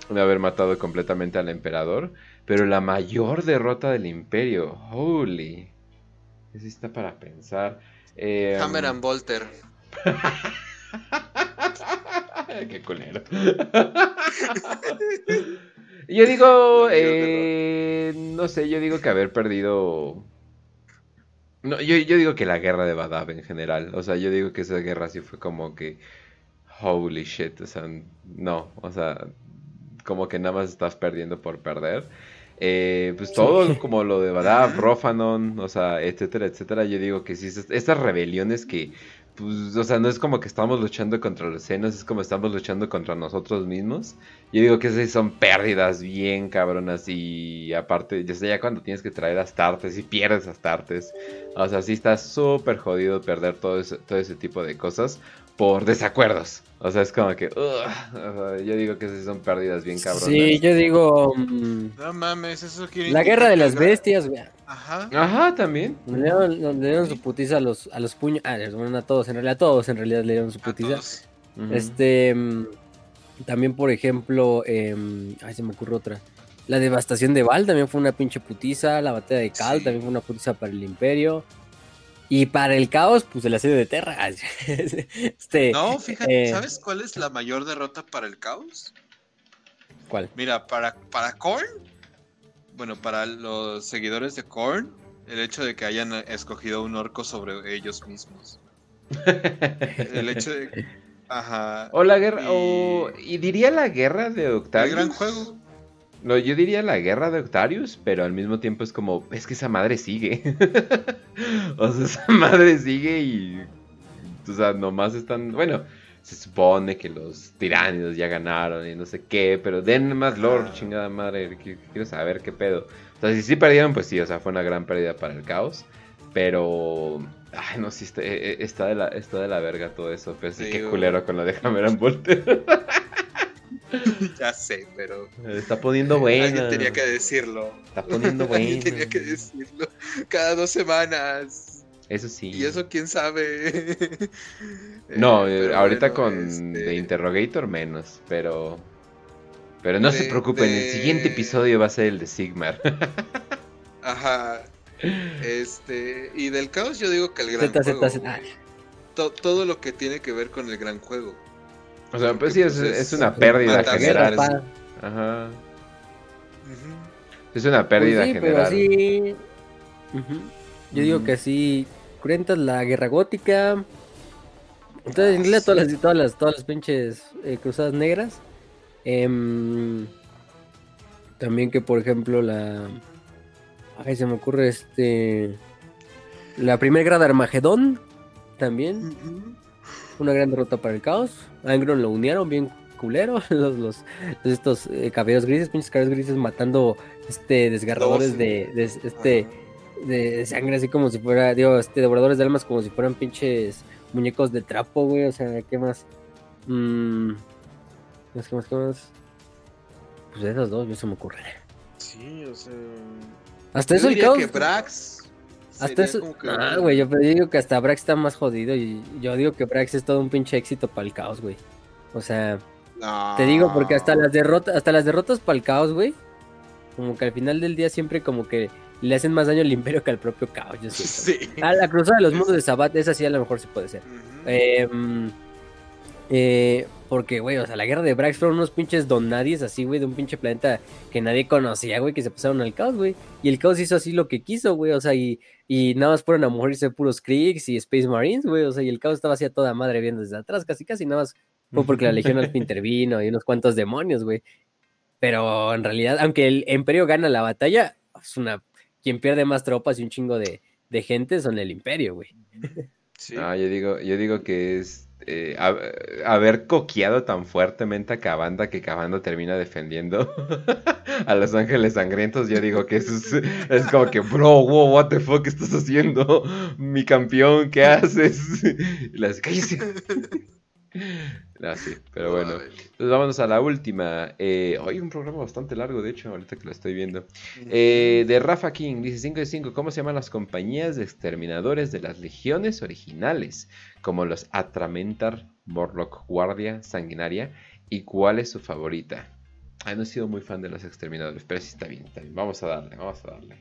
de haber matado completamente al emperador. Pero la mayor derrota del imperio, holy. Eso está para pensar. Eh, Hammer and Bolter. Qué culero. yo digo, eh, no sé, yo digo que haber perdido... No, yo, yo digo que la guerra de Badab en general. O sea, yo digo que esa guerra sí fue como que... Holy shit, o sea, no, o sea, como que nada más estás perdiendo por perder. eh, pues todo como lo de Badab, Rofanon, o sea, etcétera, etcétera. Yo digo que sí, estas rebeliones que, pues, o sea, no es como que estamos luchando contra los senos, es como estamos luchando contra nosotros mismos. Yo digo que sí son pérdidas bien cabronas y aparte, ya sé, ya cuando tienes que traer Astartes y pierdes Astartes, o sea, sí está súper jodido perder todo todo ese tipo de cosas por desacuerdos. O sea, es como que. yo digo que sí son pérdidas bien cabronas. Sí, yo digo. Mm, no mames, eso quiere. La guerra de las bestias, güey. Ajá. Ajá, también. Le dieron, su putiza a los, a los puños. Ah, bueno, a todos, en realidad, a todos en realidad le dieron su putiza. Este. Mm, también, por ejemplo. Eh, ay, se me ocurre otra. La devastación de Val también fue una pinche putiza. La batalla de Cal también fue una putiza para el Imperio. Y para el caos, pues el asedio de Terra. este, no, fíjate, eh, ¿sabes cuál es la mayor derrota para el caos? ¿Cuál? Mira, para, para Korn, bueno, para los seguidores de Korn, el hecho de que hayan escogido un orco sobre ellos mismos. el hecho de. Ajá. O la guerra. O, y diría la guerra de Octavio. El gran juego. No, yo diría la guerra de Octarius, pero al mismo tiempo es como, es que esa madre sigue. o sea, esa madre sigue y. O sea, nomás están. Bueno, se supone que los tiránidos ya ganaron y no sé qué, pero den más lore, chingada madre. Quiero saber qué pedo. O sea, si sí perdieron, pues sí, o sea, fue una gran pérdida para el caos. Pero. Ay, no, sí, está, e, e, está, de, la, está de la verga todo eso. Pero sí, qué culero con lo de Cameron Volter. ya sé, pero. Está poniendo bueno. Alguien tenía que decirlo. Está poniendo bueno. Alguien tenía que decirlo. Cada dos semanas. Eso sí. Y eso quién sabe. no, eh, ahorita con este The Interrogator menos, pero. Pero no se preocupen, el siguiente episodio va a ser el de Sigmar. Ajá. Este. Y del caos yo digo que el gran juego. todo lo que tiene que ver con el gran juego. O sea, pues sí, es, pues, una pérdida general. Ajá. Es una pérdida pues sí, general. Pero sí. Yo digo que sí. Cuentas la guerra gótica. Entonces, en todas las, todas las, todas las pinches eh, cruzadas negras. Em, también que, por ejemplo, la. Ay, se me ocurre este. La primera de Armagedón. También una gran derrota para el caos. Angron lo unieron bien culero. Los, los, estos eh, cabellos grises, pinches cabellos grises matando este desgarradores de, este de sangre así como si fuera, digo, este devoradores de almas como si fueran pinches muñecos de trapo, güey. O sea, ¿qué más? Mmm. ¿Qué más, qué más? Pues esas dos, yo se me ocurre. Sí, o sea. Hasta eso el caos. Que Brax hasta eso. Ah, güey, yo digo que hasta Brax está más jodido. Y yo digo que Brax es todo un pinche éxito para el caos, güey. O sea. Te digo porque hasta las derrotas, hasta las derrotas para el caos, güey. Como que al final del día siempre como que le hacen más daño al imperio que al propio caos, yo siento. Sí. A la cruzada de los mundos de Sabat, esa sí a lo mejor sí puede ser. eh, eh, porque, güey, o sea, la guerra de Brax fueron unos pinches donadies así, güey, de un pinche planeta que nadie conocía, güey, que se pasaron al caos, güey. Y el caos hizo así lo que quiso, güey, o sea, y, y nada más fueron a morirse puros Kriegs y Space Marines, güey, o sea, y el caos estaba así a toda madre viendo desde atrás, casi, casi, nada más fue porque la Legión Alfa intervino y unos cuantos demonios, güey. Pero en realidad, aunque el Imperio gana la batalla, es una. Quien pierde más tropas y un chingo de, de gente son el Imperio, güey. Sí. Ah, yo digo, yo digo que es eh, haber coqueado tan fuertemente a Cabanda que Cabanda termina defendiendo a los ángeles sangrientos, yo digo que eso es, como que, bro, wow, what the fuck estás haciendo? Mi campeón, ¿qué haces? Y las cállese. Ah, sí, pero bueno. Entonces vámonos a la última. Eh, hoy un programa bastante largo, de hecho, ahorita que lo estoy viendo. Eh, de Rafa King, dice 5 de 5. ¿Cómo se llaman las compañías de exterminadores de las legiones originales? Como los Atramentar, Morlock Guardia, Sanguinaria. ¿Y cuál es su favorita? Ah, no he sido muy fan de los exterminadores, pero sí está bien, está bien. Vamos a darle, vamos a darle.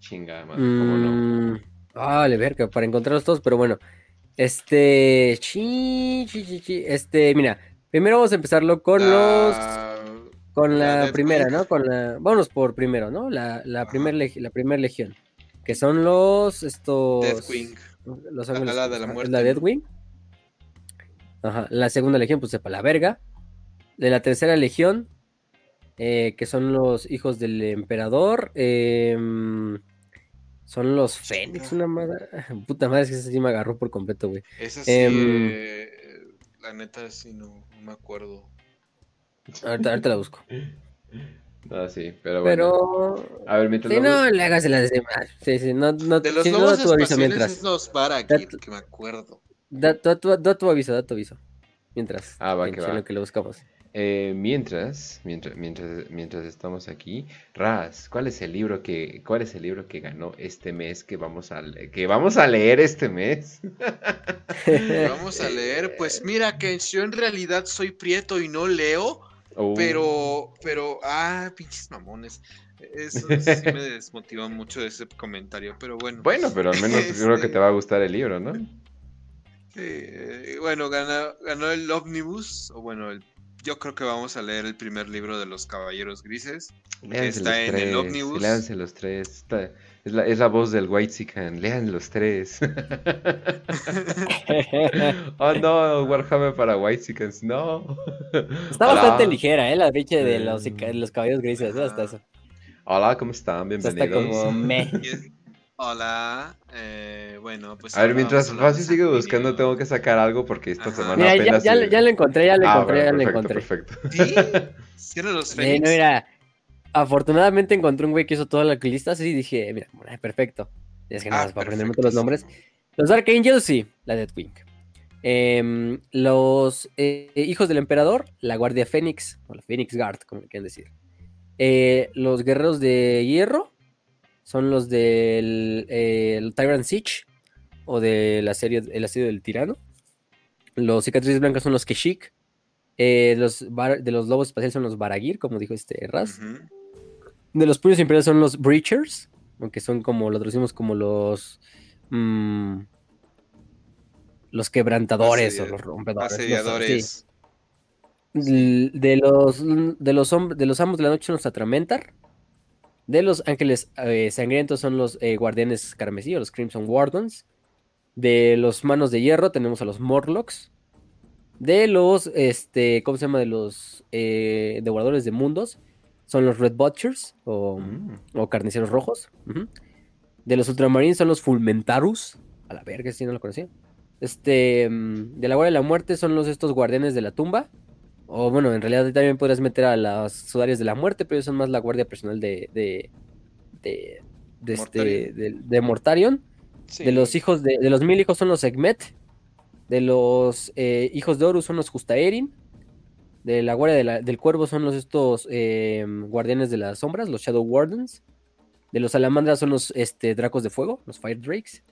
Chinga, madre, ¿cómo no? Vale, mm, verga, para encontrarlos todos, pero bueno. Este. Chi, chi, chi, este, mira. Primero vamos a empezarlo con los. Con la, primera, ¿no? Con la. Vámonos por primero, ¿no? La, la primera la primer legión. Que son los. Estos. Deathwing. Los ángeles, la, de la, muerte, la Deathwing. Ajá. La segunda legión, pues sepa la verga. De la tercera legión. eh, que son los hijos del emperador. em, son los Fénix, una madre. Puta madre, es que ese sí me agarró por completo, güey. Esa sí, Em, eh, la neta sí no, no me acuerdo. Ahorita, ahorita la busco. Ah, sí, pero bueno. Pero. A ver, mientras vamos- no le hagas de las demás. Sí, sí, no, no, De los no lobos aviso espaciales mientras. es los Baragir, Dat- que me acuerdo. Da, tu, da tu aviso, da tu aviso. Mientras. Ah, va, que va. en lo que lo buscamos. Eh, mientras, mientras, mientras, mientras estamos aquí, Raz, ¿cuál es el libro que, cuál es el libro que ganó este mes que vamos a, que vamos a leer este mes? Vamos a leer, pues mira que yo en realidad soy prieto y no leo, Oh, pero, pero, ah, pinches mamones. Eso sí me desmotivó mucho ese comentario, pero bueno. Bueno, pero al menos Este- creo que te va a gustar el libro, ¿no? Eh, bueno, ganó, ganó el Omnibus, o bueno, el- yo creo que vamos a leer el primer libro de los Caballeros Grises. Léanse Está los en el tres, Omnibus. léanse los tres. Está- es, la, es la voz del White lean los tres. oh no, Warhammer para White no. Está Hola. bastante ligera, ¿eh? La pinche de los, de los caballos grises. Hasta eso. Hola, ¿cómo están? Bienvenidos. como me. Y Hola, eh, bueno, pues. A ver, mientras Fácil sigue buscando, tengo que sacar algo porque esta Ajá. semana Mira, ya, apenas. ya, se- ya lo encontré, ya lo Ah, encontré, bueno, ya lo perfecto, encontré. perfecto. ¿Sí? ¿Sí eran los Fénix? no, mira, afortunadamente encontré un güey que hizo toda la lista, así dije, mira, bueno, perfecto. Es que nada Ah, para aprenderme todos los nombres. Los Dark Angels, sí, la Deathwing. Em, los eh, hijos del emperador, la Guardia Fénix, o la Phoenix Guard, como le quieren decir. Eh, los guerreros de hierro son los del eh, el Tyrant Siege, o de la serie El asedio del tirano. Los cicatrices blancas son los Keshik. Eh, los bar- de los lobos espaciales son los Baragir, como dijo este Raz. De los puños imperiales son los Breachers, aunque son como, lo traducimos como los. mm, los quebrantadores o los rompedores. no sé, Asediadores. sí. De los, de, los de los amos de la noche son los Atramentar. De los ángeles eh, sangrientos son los eh, guardianes carmesí o los Crimson Wardens. De los manos de hierro tenemos a los Morlocks. De los, este, ¿cómo se llama? De los eh, devoradores de mundos son los Red Butchers o, Mm. o carniceros rojos. De los Ultramarines son los Fulmentarus. A la verga, si no lo conocía. Este, mm, de la Guardia de la Muerte son los estos guardianes de la tumba. O bueno, en realidad también podrías meter a las sudarias de la muerte, pero ellos son más la guardia personal de. de. de. de, este, de, de Mortarion. Sí. De los hijos de. de los mil hijos son los Egmet. De los eh, hijos de Horus son los Justaerin. De la guardia de la- del cuervo son los estos eh, guardianes de las sombras, los Shadow Wardens. De los salamandras son los este, dracos de fuego, los Fire Drakes.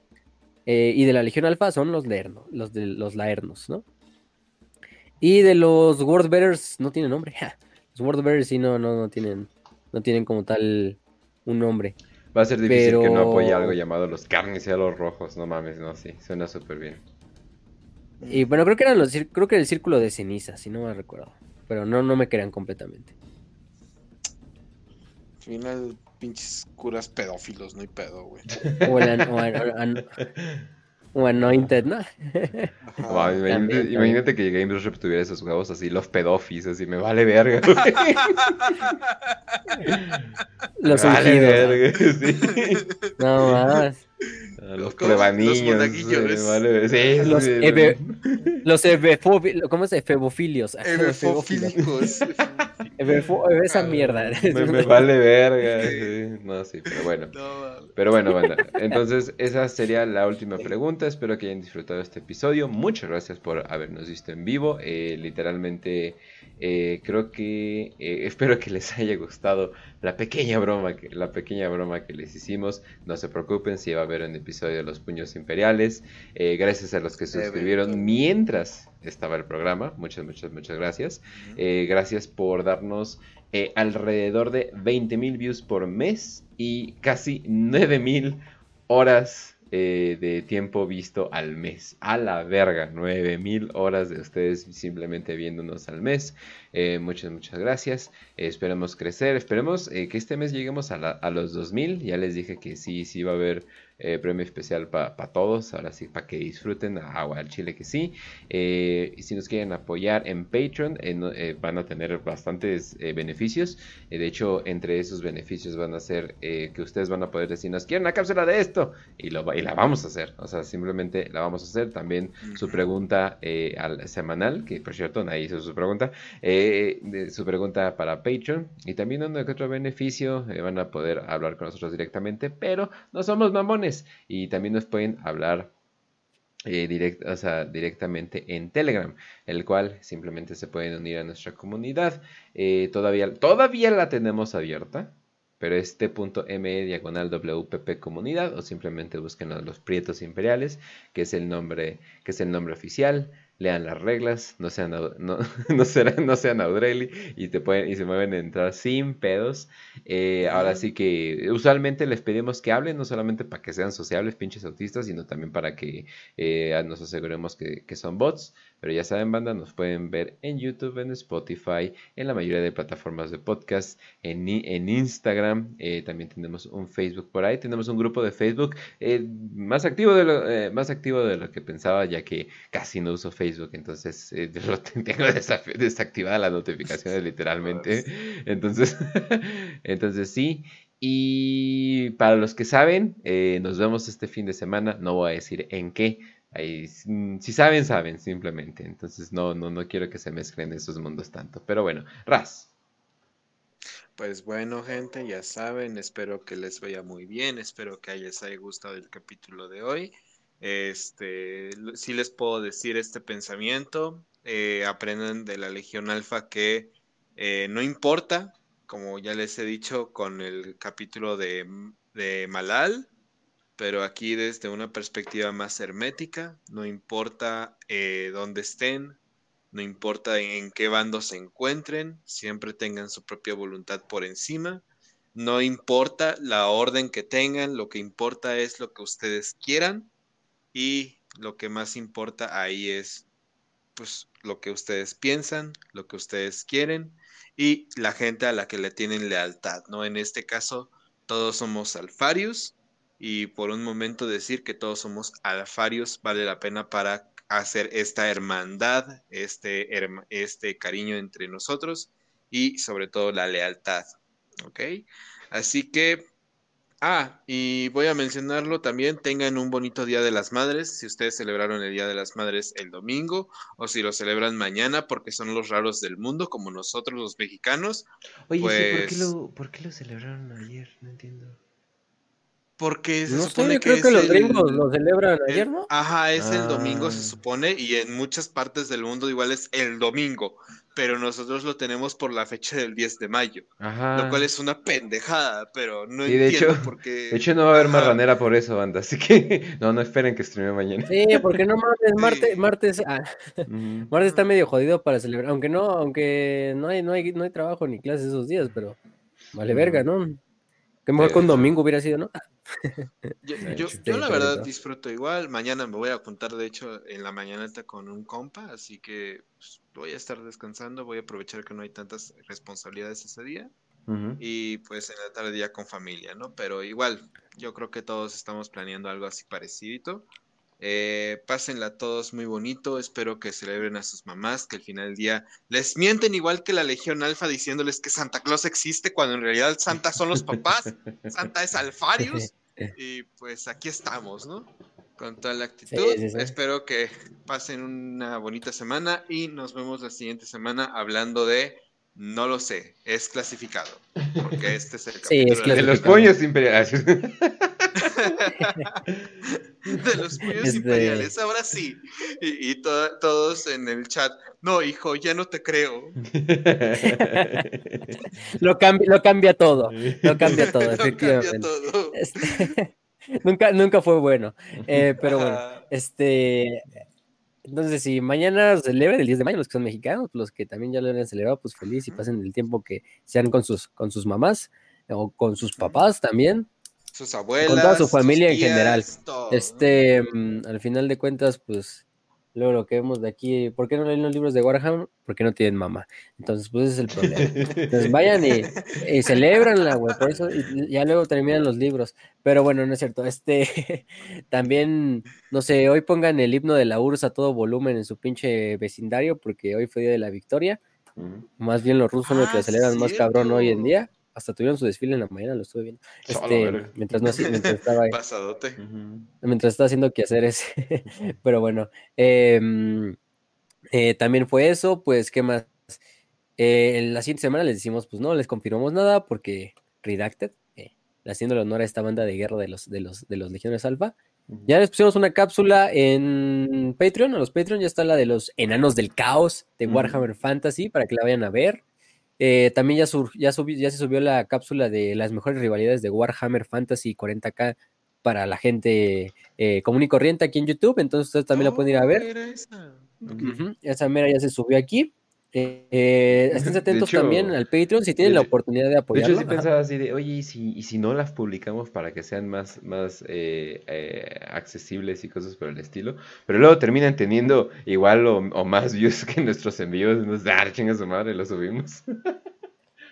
Eh, y de la Legión Alfa son los Laernos, los de los Laernos, ¿no? Y de los Wordbearers no tienen nombre. Los Wordbearers sí no, no, no tienen, no tienen como tal un nombre. Va a ser difícil que no apoye algo llamado los carniceros rojos. No mames, no, sí. Suena súper bien. Y bueno, creo que eran los, creo que era el círculo de ceniza, si no me recuerdo. Pero no, no me crean completamente. Al final, pinches curas pedófilos, no hay pedo, güey. O el an- o an- an- o Anointed, ¿no? No, imagínate, también, imagínate que Game Workshop tuviera esos juegos así, los pedófilos, así me vale verga. güey. Los me vale ungidos, ¿no? verga, sí. No más. A Los pruebaniños. Los vale. Sí, Los sí, ebe- Los ebefobi- ¿Cómo es? Efebofilios. Esa mierda. me, me vale verga. sí. No, sí, pero bueno. Pero bueno, banda. Entonces, esa sería la última pregunta. Espero que hayan disfrutado este episodio. Muchas gracias por habernos visto en vivo. Eh, literalmente, eh, creo que eh, espero que les haya gustado la pequeña broma, que, la pequeña broma que les hicimos. No se preocupen si va a haber un episodio de los puños imperiales. Eh, gracias a los que se suscribieron mientras estaba el programa. Muchas, muchas, muchas gracias. Eh, gracias por darnos eh, alrededor de 20.000 views por mes y casi 9.000 horas eh, de tiempo visto al mes. A la verga, 9.000 horas de ustedes simplemente viéndonos al mes. Eh, muchas, muchas gracias. esperemos crecer. Esperemos que este mes lleguemos a, a los 2000. Ya les dije que sí, sí va a haber eh, premio especial para todos, ahora sí, para que disfruten agua al chile que sí. Eh, y si nos quieren apoyar en Patreon, eh, van a tener bastantes beneficios. de hecho, entre esos beneficios van a ser que ustedes van a poder decir, nos quieren una cápsula de esto, y, lo, y la vamos a hacer. O sea, simplemente la vamos a hacer. También su pregunta al semanal, que por cierto, ahí hizo su pregunta, su pregunta para Patreon. Y también uno que otro beneficio, van a poder hablar con nosotros directamente, pero no somos mamones y también nos pueden hablar eh, directamente en Telegram, el cual simplemente se pueden unir a nuestra comunidad. Eh, todavía, todavía la tenemos abierta, pero es t.me diagonal WPP comunidad o simplemente busquen a los Prietos Imperiales, que es el nombre, que es el nombre oficial lean las reglas, no sean, no, no, sean, no sean Aureli y, te pueden, y se mueven a entrar sin pedos. Eh, ahora sí que usualmente les pedimos que hablen, no solamente para que sean sociables, pinches autistas, sino también para que eh, nos aseguremos que, que son bots. Pero ya saben, banda, nos pueden ver en YouTube, en Spotify, en la mayoría de plataformas de podcast, en, en Instagram. Eh, también tenemos un Facebook por ahí. Tenemos un grupo de Facebook eh, más, activo de lo, eh, más activo de lo que pensaba, ya que casi no uso Facebook. Entonces, tengo desactivadas las notificaciones literalmente. Entonces, entonces sí. Y para los que saben, nos vemos este fin de semana. No voy a decir en qué Ahí, mm, si saben, saben, simplemente. Entonces no, no, no quiero que se mezclen esos mundos tanto. Pero bueno, Raz. Pues bueno, gente, ya saben, espero que les vaya muy bien, espero que les haya gustado el capítulo de hoy. Este, sí les puedo decir este pensamiento, eh, aprendan de la Legión Alfa que eh, no importa, como ya les he dicho con el capítulo de, de Malal, pero aquí desde una perspectiva más hermética, no importa eh, dónde estén, no importa en qué bando se encuentren, siempre tengan su propia voluntad por encima, no importa la orden que tengan, lo que importa es lo que ustedes quieran y lo que más importa ahí es pues lo que ustedes piensan, lo que ustedes quieren y la gente a la que le tienen lealtad, ¿no? En este caso, todos somos alfarius y por un momento decir que todos somos alfarios vale la pena para hacer esta hermandad, este, este cariño entre nosotros y sobre todo la lealtad. ¿Ok? Así que, ah, y voy a mencionarlo también, tengan un bonito Día de las Madres, si ustedes celebraron el Día de las Madres el domingo o si lo celebran mañana porque son los raros del mundo como nosotros los mexicanos. Oye, ¿por, qué pues lo, ¿por qué lo celebraron ayer? No entiendo. Porque se no supone sé, creo que, los gringos lo celebran ayer, ¿no? Ajá, es el domingo, se Ah. supone, y en muchas partes del mundo igual es el domingo, pero nosotros lo tenemos por la fecha del 10 de mayo, Ajá. lo cual es una pendejada, pero no Sí, de entiendo hecho- por qué. De hecho, no va a haber Ajá. marranera por eso, banda. Así que no, no esperen que streame mañana. Sí, porque no mames, martes, martes, ah, martes está medio jodido para celebrar, aunque no, aunque no hay, no hay, no hay trabajo ni clases esos días, pero vale verga, ¿no? Que mejor Sí, con domingo hubiera sido, ¿no? Yo, yo- la verdad disfruto igual. Mañana me voy a juntar, de hecho, en la mañanita con un compa, así que pues, voy a estar descansando, voy a aprovechar que no hay tantas responsabilidades ese día Ujú. y pues en la tarde ya con familia, ¿no? Pero igual, yo creo que todos estamos planeando algo así parecido. Eh, pásenla todos muy bonito, espero que celebren a sus mamás, que al final del día les mienten igual que la Legión Alfa diciéndoles que Santa Claus existe cuando en realidad Santa son los papás, Santa es Alfarius y pues aquí estamos, ¿no? Con toda la actitud. Sí, sí, sí. Espero que pasen una bonita semana y nos vemos la siguiente semana hablando de no lo sé, es clasificado. Porque este es el Sí, capítulo es de los pollos imperiales. de los pollos Este- imperiales, ahora sí. Y, y to- todos en el chat, no, hijo, ya no te creo. Lo cambia, lo cambia todo, lo cambia todo, Lo cambia efectivamente. todo. Este, nunca, nunca fue bueno. Eh, pero bueno, este. Entonces, si mañana celebran el 10 de mayo, los que son mexicanos, los que también ya lo han celebrado, pues feliz y pasen el tiempo que sean con sus, con sus mamás o con sus papás también. Sus abuelas. toda su familia en tías, general. todo. Este, mm, al final de cuentas, pues Luego lo que vemos de aquí, ¿por qué no leen los libros de Warhammer? Porque no tienen mamá. Entonces, pues ese es el problema. Entonces vayan y, y celebranla, güey. Por eso y ya luego terminan los libros. Pero bueno, no es cierto. Este también, no sé, hoy pongan el himno de la URSS a todo volumen en su pinche vecindario, porque hoy fue día de la victoria. Más bien los rusos son los que Ah, lo celebran más cabrón hoy en día. Hasta tuvieron su desfile en la mañana, lo estuve viendo. Este, mientras, no, mientras estaba ahí Pasadote. Mientras está haciendo quehaceres. Pero bueno, em, eh, también fue eso, pues, ¿qué más? Eh, en la siguiente semana les decimos, pues no, les confirmamos nada porque Redacted, eh, haciendo honor a esta banda de guerra de los, de los, de los Legiones Alfa. Ya les pusimos una cápsula en Patreon, a los Patreon ya está la de los Enanos del Caos de. Warhammer Fantasy para que la vayan a ver. Eh, también ya, sur- ya, subi- ya se subió la cápsula de las mejores rivalidades de Warhammer Fantasy 40k para la gente eh, común y corriente aquí en YouTube, entonces ustedes también la pueden ir a ver. era esa. Ok. Ujú, Esa mera ya se subió aquí. Eh, eh, estén De atentos hecho- también al Patreon si tienen de la oportunidad de De apoyarlo. hecho, sí Ajá. pensaba así de, oye, ¿y si, y si no las publicamos para que sean más, más eh, eh, accesibles y cosas por el estilo? Pero luego terminan teniendo igual o, o más views que nuestros envíos. Nos da ah, chinga su madre, lo subimos.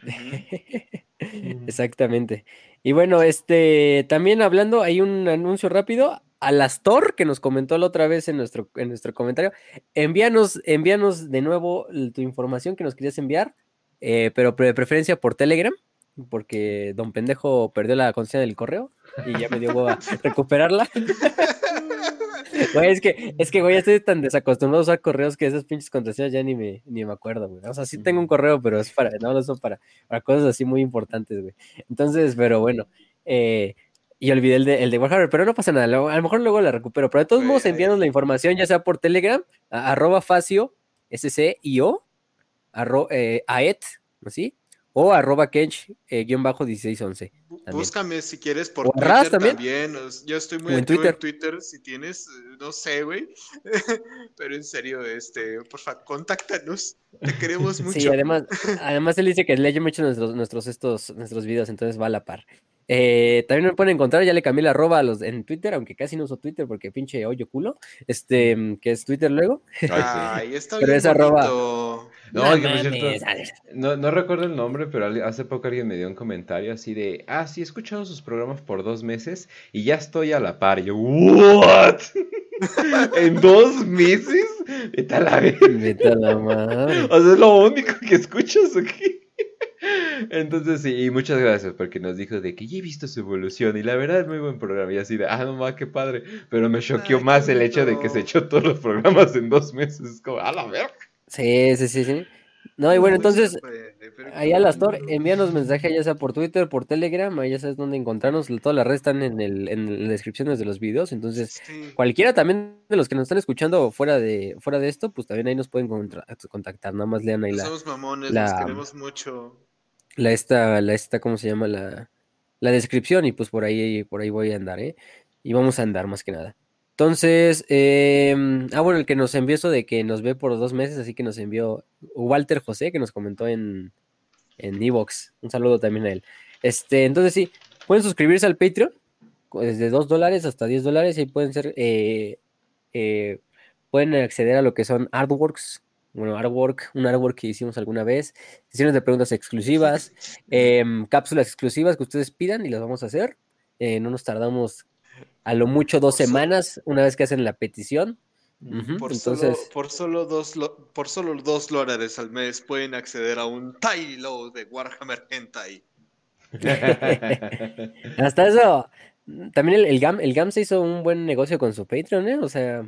Exactamente. Y bueno, este también hablando, hay un anuncio rápido. Alastor, que nos comentó la otra vez en nuestro, en nuestro comentario, envíanos, envíanos de nuevo tu información que nos querías enviar, eh, pero de preferencia por Telegram, porque don pendejo perdió la conciencia del correo y ya me dio hueva recuperarla. Güey, es que, es que, güey, estoy tan desacostumbrado a usar correos que esas pinches contraseñas ya ni me, ni me acuerdo, güey. O sea, sí tengo un correo, pero es para, no, no son para, para cosas así muy importantes, güey. Entonces, pero bueno, eh, y olvidé el de, el de Warhammer, pero no pasa nada, a lo mejor luego la recupero, pero de todos modos envíanos la información, ya sea por Telegram, a- arroba facio, S-C-I-O, arro, eh, aet, ¿así? O arroba kench, eh, guion bajo 1611. Bú- También. Búscame si quieres por ¿O Twitter también? también. Yo estoy muy ¿O en Twitter? en Twitter si tienes, eh, no sé, güey. Pero en serio, este, por favor, contáctanos. Te queremos mucho. Sí, además, además él dice que lee mucho nuestros, nuestros, estos, nuestros videos, entonces va a la par. Eh, también me pueden encontrar, ya le cambié la arroba a los en Twitter, aunque casi no uso Twitter porque pinche hoyo culo, este, mm, que es Twitter luego. Ay, está Pero bien es arroba-. No, No no, no recuerdo el nombre, pero hace poco alguien me dio un comentario así de, ah, sí, he escuchado sus programas por dos meses y ya estoy a la par. Y yo, ¿what? ¿En dos meses? Vete a la verga. Vete a la madre. O sea, es lo único que escuchas o qué? Entonces sí, y muchas gracias porque nos dijo de que ya he visto su evolución y la verdad es muy buen programa y así de, ah, no ma, qué padre, pero me choqueó más el hecho de que se echó todos los programas en dos meses, es como, a la verga. Sí, sí, sí, sí. No, y bueno, entonces, ahí a las Tor, envíanos mensaje ya sea por Twitter, por Telegram, ahí ya sabes dónde encontrarnos, todas las redes están en, el, en las descripciones de los videos, entonces Sí. cualquiera también de los que nos están escuchando fuera de, fuera de esto, pues también ahí nos pueden contra- contactar, nada más lean ahí la, somos mamones, la- los queremos mucho. La esta, la esta, ¿cómo se llama? La, la descripción y pues por ahí, por ahí voy a andar, ¿eh? Y vamos a andar más que nada. Entonces, em, ah, bueno, el que nos envió eso de que nos ve por dos meses, así que nos envió Walter José, que nos comentó en, en Evox. Un saludo también a él. Este, entonces sí, pueden suscribirse al Patreon, desde 2 dólares hasta 10 dólares, y pueden ser, eh, eh, pueden acceder a lo que son artworks, bueno, artwork, un artwork que hicimos alguna vez, sesiones de preguntas exclusivas, em, cápsulas exclusivas que ustedes pidan y las vamos a hacer. Eh, no nos tardamos a lo mucho dos semanas una vez que hacen la petición. Ujú, Por, Entonces, solo, por, solo dos, por solo dos dólares al mes pueden acceder a un Tiny Load de Warhammer Hentai. hasta eso, también el, el GAM, el GAM se hizo un buen negocio con su Patreon, ¿eh? O sea,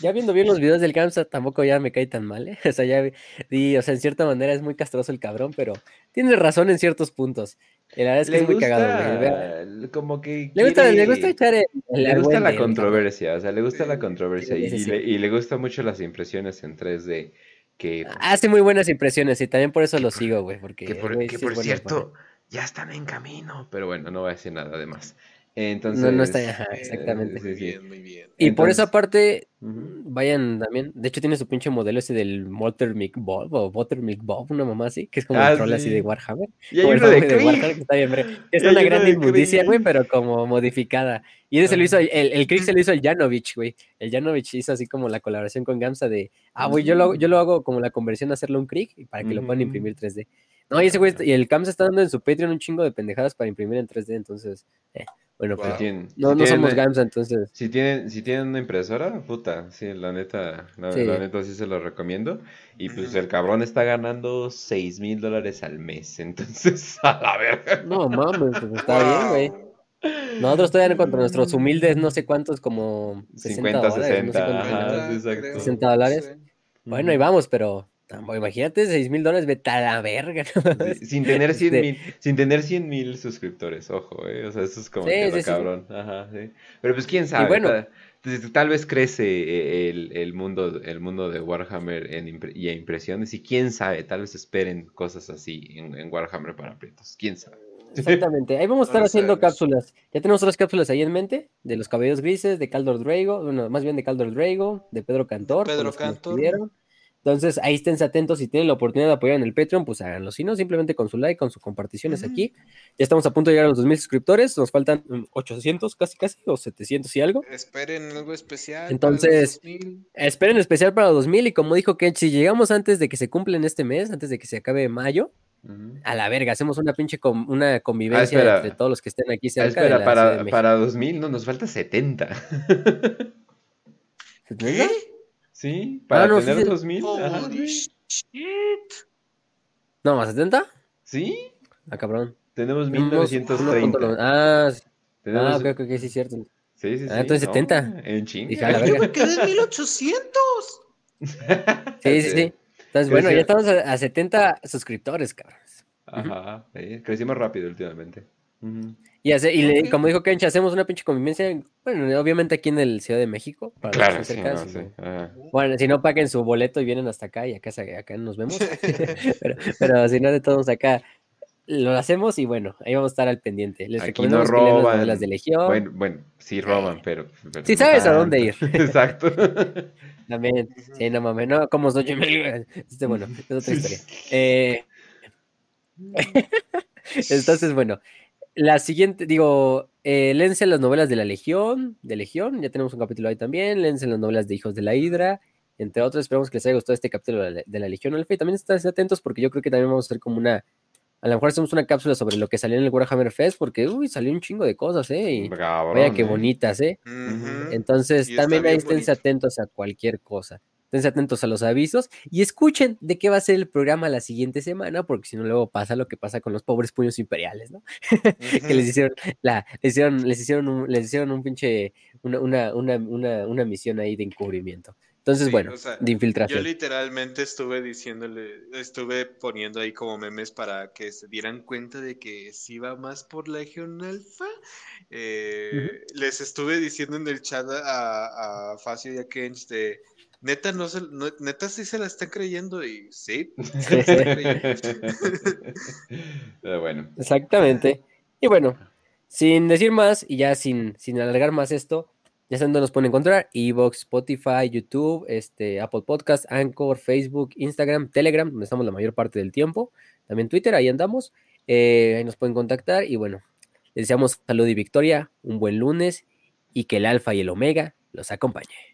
ya viendo bien los videos del GAM, sa- tampoco ya me cae tan mal, ¿eh? O sea, ya vi- di, o sea, en cierta manera es muy castroso el cabrón, pero tiene razón en ciertos puntos. Y la verdad es que Le es muy cagado, güey. Gusta, como que Le gusta, le gusta echar el, el Le gusta la controversia, o sea, le gusta la controversia sí, y, sí, y le, y le gustan mucho las impresiones en 3D. Que, Hace muy buenas impresiones y también por eso lo sigo, güey, porque que por, güey, que bueno cierto, ya están en camino. Pero bueno, no voy a decir nada de más. Entonces, No, no está- ajá, eh, exactamente. sí, Muy bien, muy bien. Y por esa parte vayan también. De hecho, tiene su pinche modelo ese del Buttermilk Bob o Buttermilk Bob, una mamá así, que es como Ah, el troll así sí. de Warhammer. Y hay Como el uno de nombre Krieg. Warhammer, que está bien, bre- Es una gran inmundicia, güey, pero como modificada. Y ese se lo hizo, el, el Krieg se lo hizo el Janovich, güey. El Janovich hizo así como la colaboración con Gamsa de, ah, güey, yo lo, hago- yo lo hago como la conversión a hacerlo un Krieg y para que lo puedan imprimir 3D. No, y ese güey, y el Gamsa está dando en su Patreon un chingo de pendejadas para imprimir en 3D, entonces, eh, bueno, Wow. pues, tienen, no, si no tienen- somos Gamsa, entonces. Si tienen, si tienen una impresora, puta, sí, la neta, la, Sí. la neta sí se lo recomiendo. Y pues el cabrón está ganando 6 mil dólares al mes, entonces, a la verga. No mames, pues está bien, güey. Nosotros todavía contra nuestros humildes, no sé cuántos, como 60 50, dólares, no sé 60, cuánto. ajá. sí, exacto. creo. 60 dólares. Sí. Bueno, ahí vamos, pero imagínate, 6 mil dólares, vete a la verga. ¿no? Sí, sin tener 100 Este, mil, sin tener 100 mil suscriptores, ojo, eh, o sea, eso es como Sí, que lo sí, cabrón, ajá, sí. Pero pues quién sabe, bueno. tal, tal vez crece eh, el, el mundo, el mundo de Warhammer en impre- y a impresiones y quién sabe, tal vez esperen cosas así en, en Warhammer para prietos, quién sabe. Exactamente, ahí vamos a estar No haciendo sabemos. cápsulas. Ya tenemos otras cápsulas ahí en mente, de los cabellos grises, de Caldor Drago, bueno, más bien de Caldor Drago, de Pedro Cantor, Pedro Cantor. Entonces, ahí esténse atentos, si tienen la oportunidad de apoyar en el Patreon, pues háganlo. Si no, simplemente con su like, con sus comparticiones aquí. Ya estamos a punto de llegar a los 2000 suscriptores, nos faltan mm, 800 casi casi, o 700 y algo. Esperen algo especial. para Entonces, los 2000. Esperen especial para los 2000 y como dijo Kench, si llegamos antes de que se cumplen este mes, antes de que se acabe mayo, a la verga, hacemos una pinche com- una convivencia Ah, entre todos los que estén aquí Ah, de espera, la de para, México. para 2000, no, nos falta 70. ¿70? ¿Sí? Para Ah, no, tener sí, sí. 2000. ajá, Holy sí. shit. No, más 70. ¿Sí? Ah, cabrón. Tenemos Tenemos 1930. 1.9. Ah, sí. Tenemos- ah, ok, ok, ok, sí, es cierto. Sí, sí, sí. Ah, entonces no, 70. En la Yo me quedé en 1800. Sí, sí, sí. Entonces, bueno, ya estamos a, a 70 suscriptores, cabrón. Ajá, sí, crecimos rápido últimamente. Ujú. Y, hace- y le- como dijo Kench, hacemos una pinche convivencia, bueno, obviamente aquí en el Ciudad de México, para los que Claro, sí, no. Bueno, si no paguen su boleto y vienen hasta acá y acá, nos vemos. pero, pero si no, de todos acá lo hacemos y bueno, ahí vamos a estar al pendiente. Les Aquí no las roban. novelas de Legión. Bueno, bueno, sí roban, pero. pero Sí sabes a dónde ir. Exacto. También, sí, no mames, no como soy Este, bueno, es otra historia. Eh, entonces, bueno, la siguiente, digo, eh, léense las novelas de la Legión, de Legión, ya tenemos un capítulo ahí también, léense las novelas de Hijos de la Hidra, entre otros, esperamos que les haya gustado este capítulo de la, de la Legión Alfa y también estén atentos porque yo creo que también vamos a hacer como una, a lo mejor hacemos una cápsula sobre lo que salió en el Warhammer Fest porque, uy, salió un chingo de cosas, ¿eh? Y Cabrón, vaya que eh. bonitas, ¿eh? Entonces, Y también ahí esténse atentos a cualquier cosa. Esténse atentos a los avisos y escuchen de qué va a ser el programa la siguiente semana, porque si no, luego pasa lo que pasa con los pobres puños imperiales, ¿no? que les hicieron, la, les hicieron, les hicieron un, les hicieron un pinche, una, una, una, una, una misión ahí de encubrimiento. Entonces, Sí, bueno, o sea, de Yo infiltración. literalmente estuve diciéndole, estuve poniendo ahí como memes para que se dieran cuenta de que si va más por Legion Alpha. Eh, Les estuve diciendo en el chat a, a Facio y a Kench de neta no se, no- neta sí se la están creyendo y sí. Pero bueno. Exactamente. Y bueno, sin decir más y ya sin, sin alargar más esto, ya saben dónde nos pueden encontrar: Evox, Spotify, YouTube, este, Apple Podcast, Anchor, Facebook, Instagram, Telegram, donde estamos la mayor parte del tiempo. También Twitter, ahí andamos. Eh, ahí nos pueden contactar. Y bueno, les deseamos salud y victoria, un buen lunes y que el Alfa y el Omega los acompañe.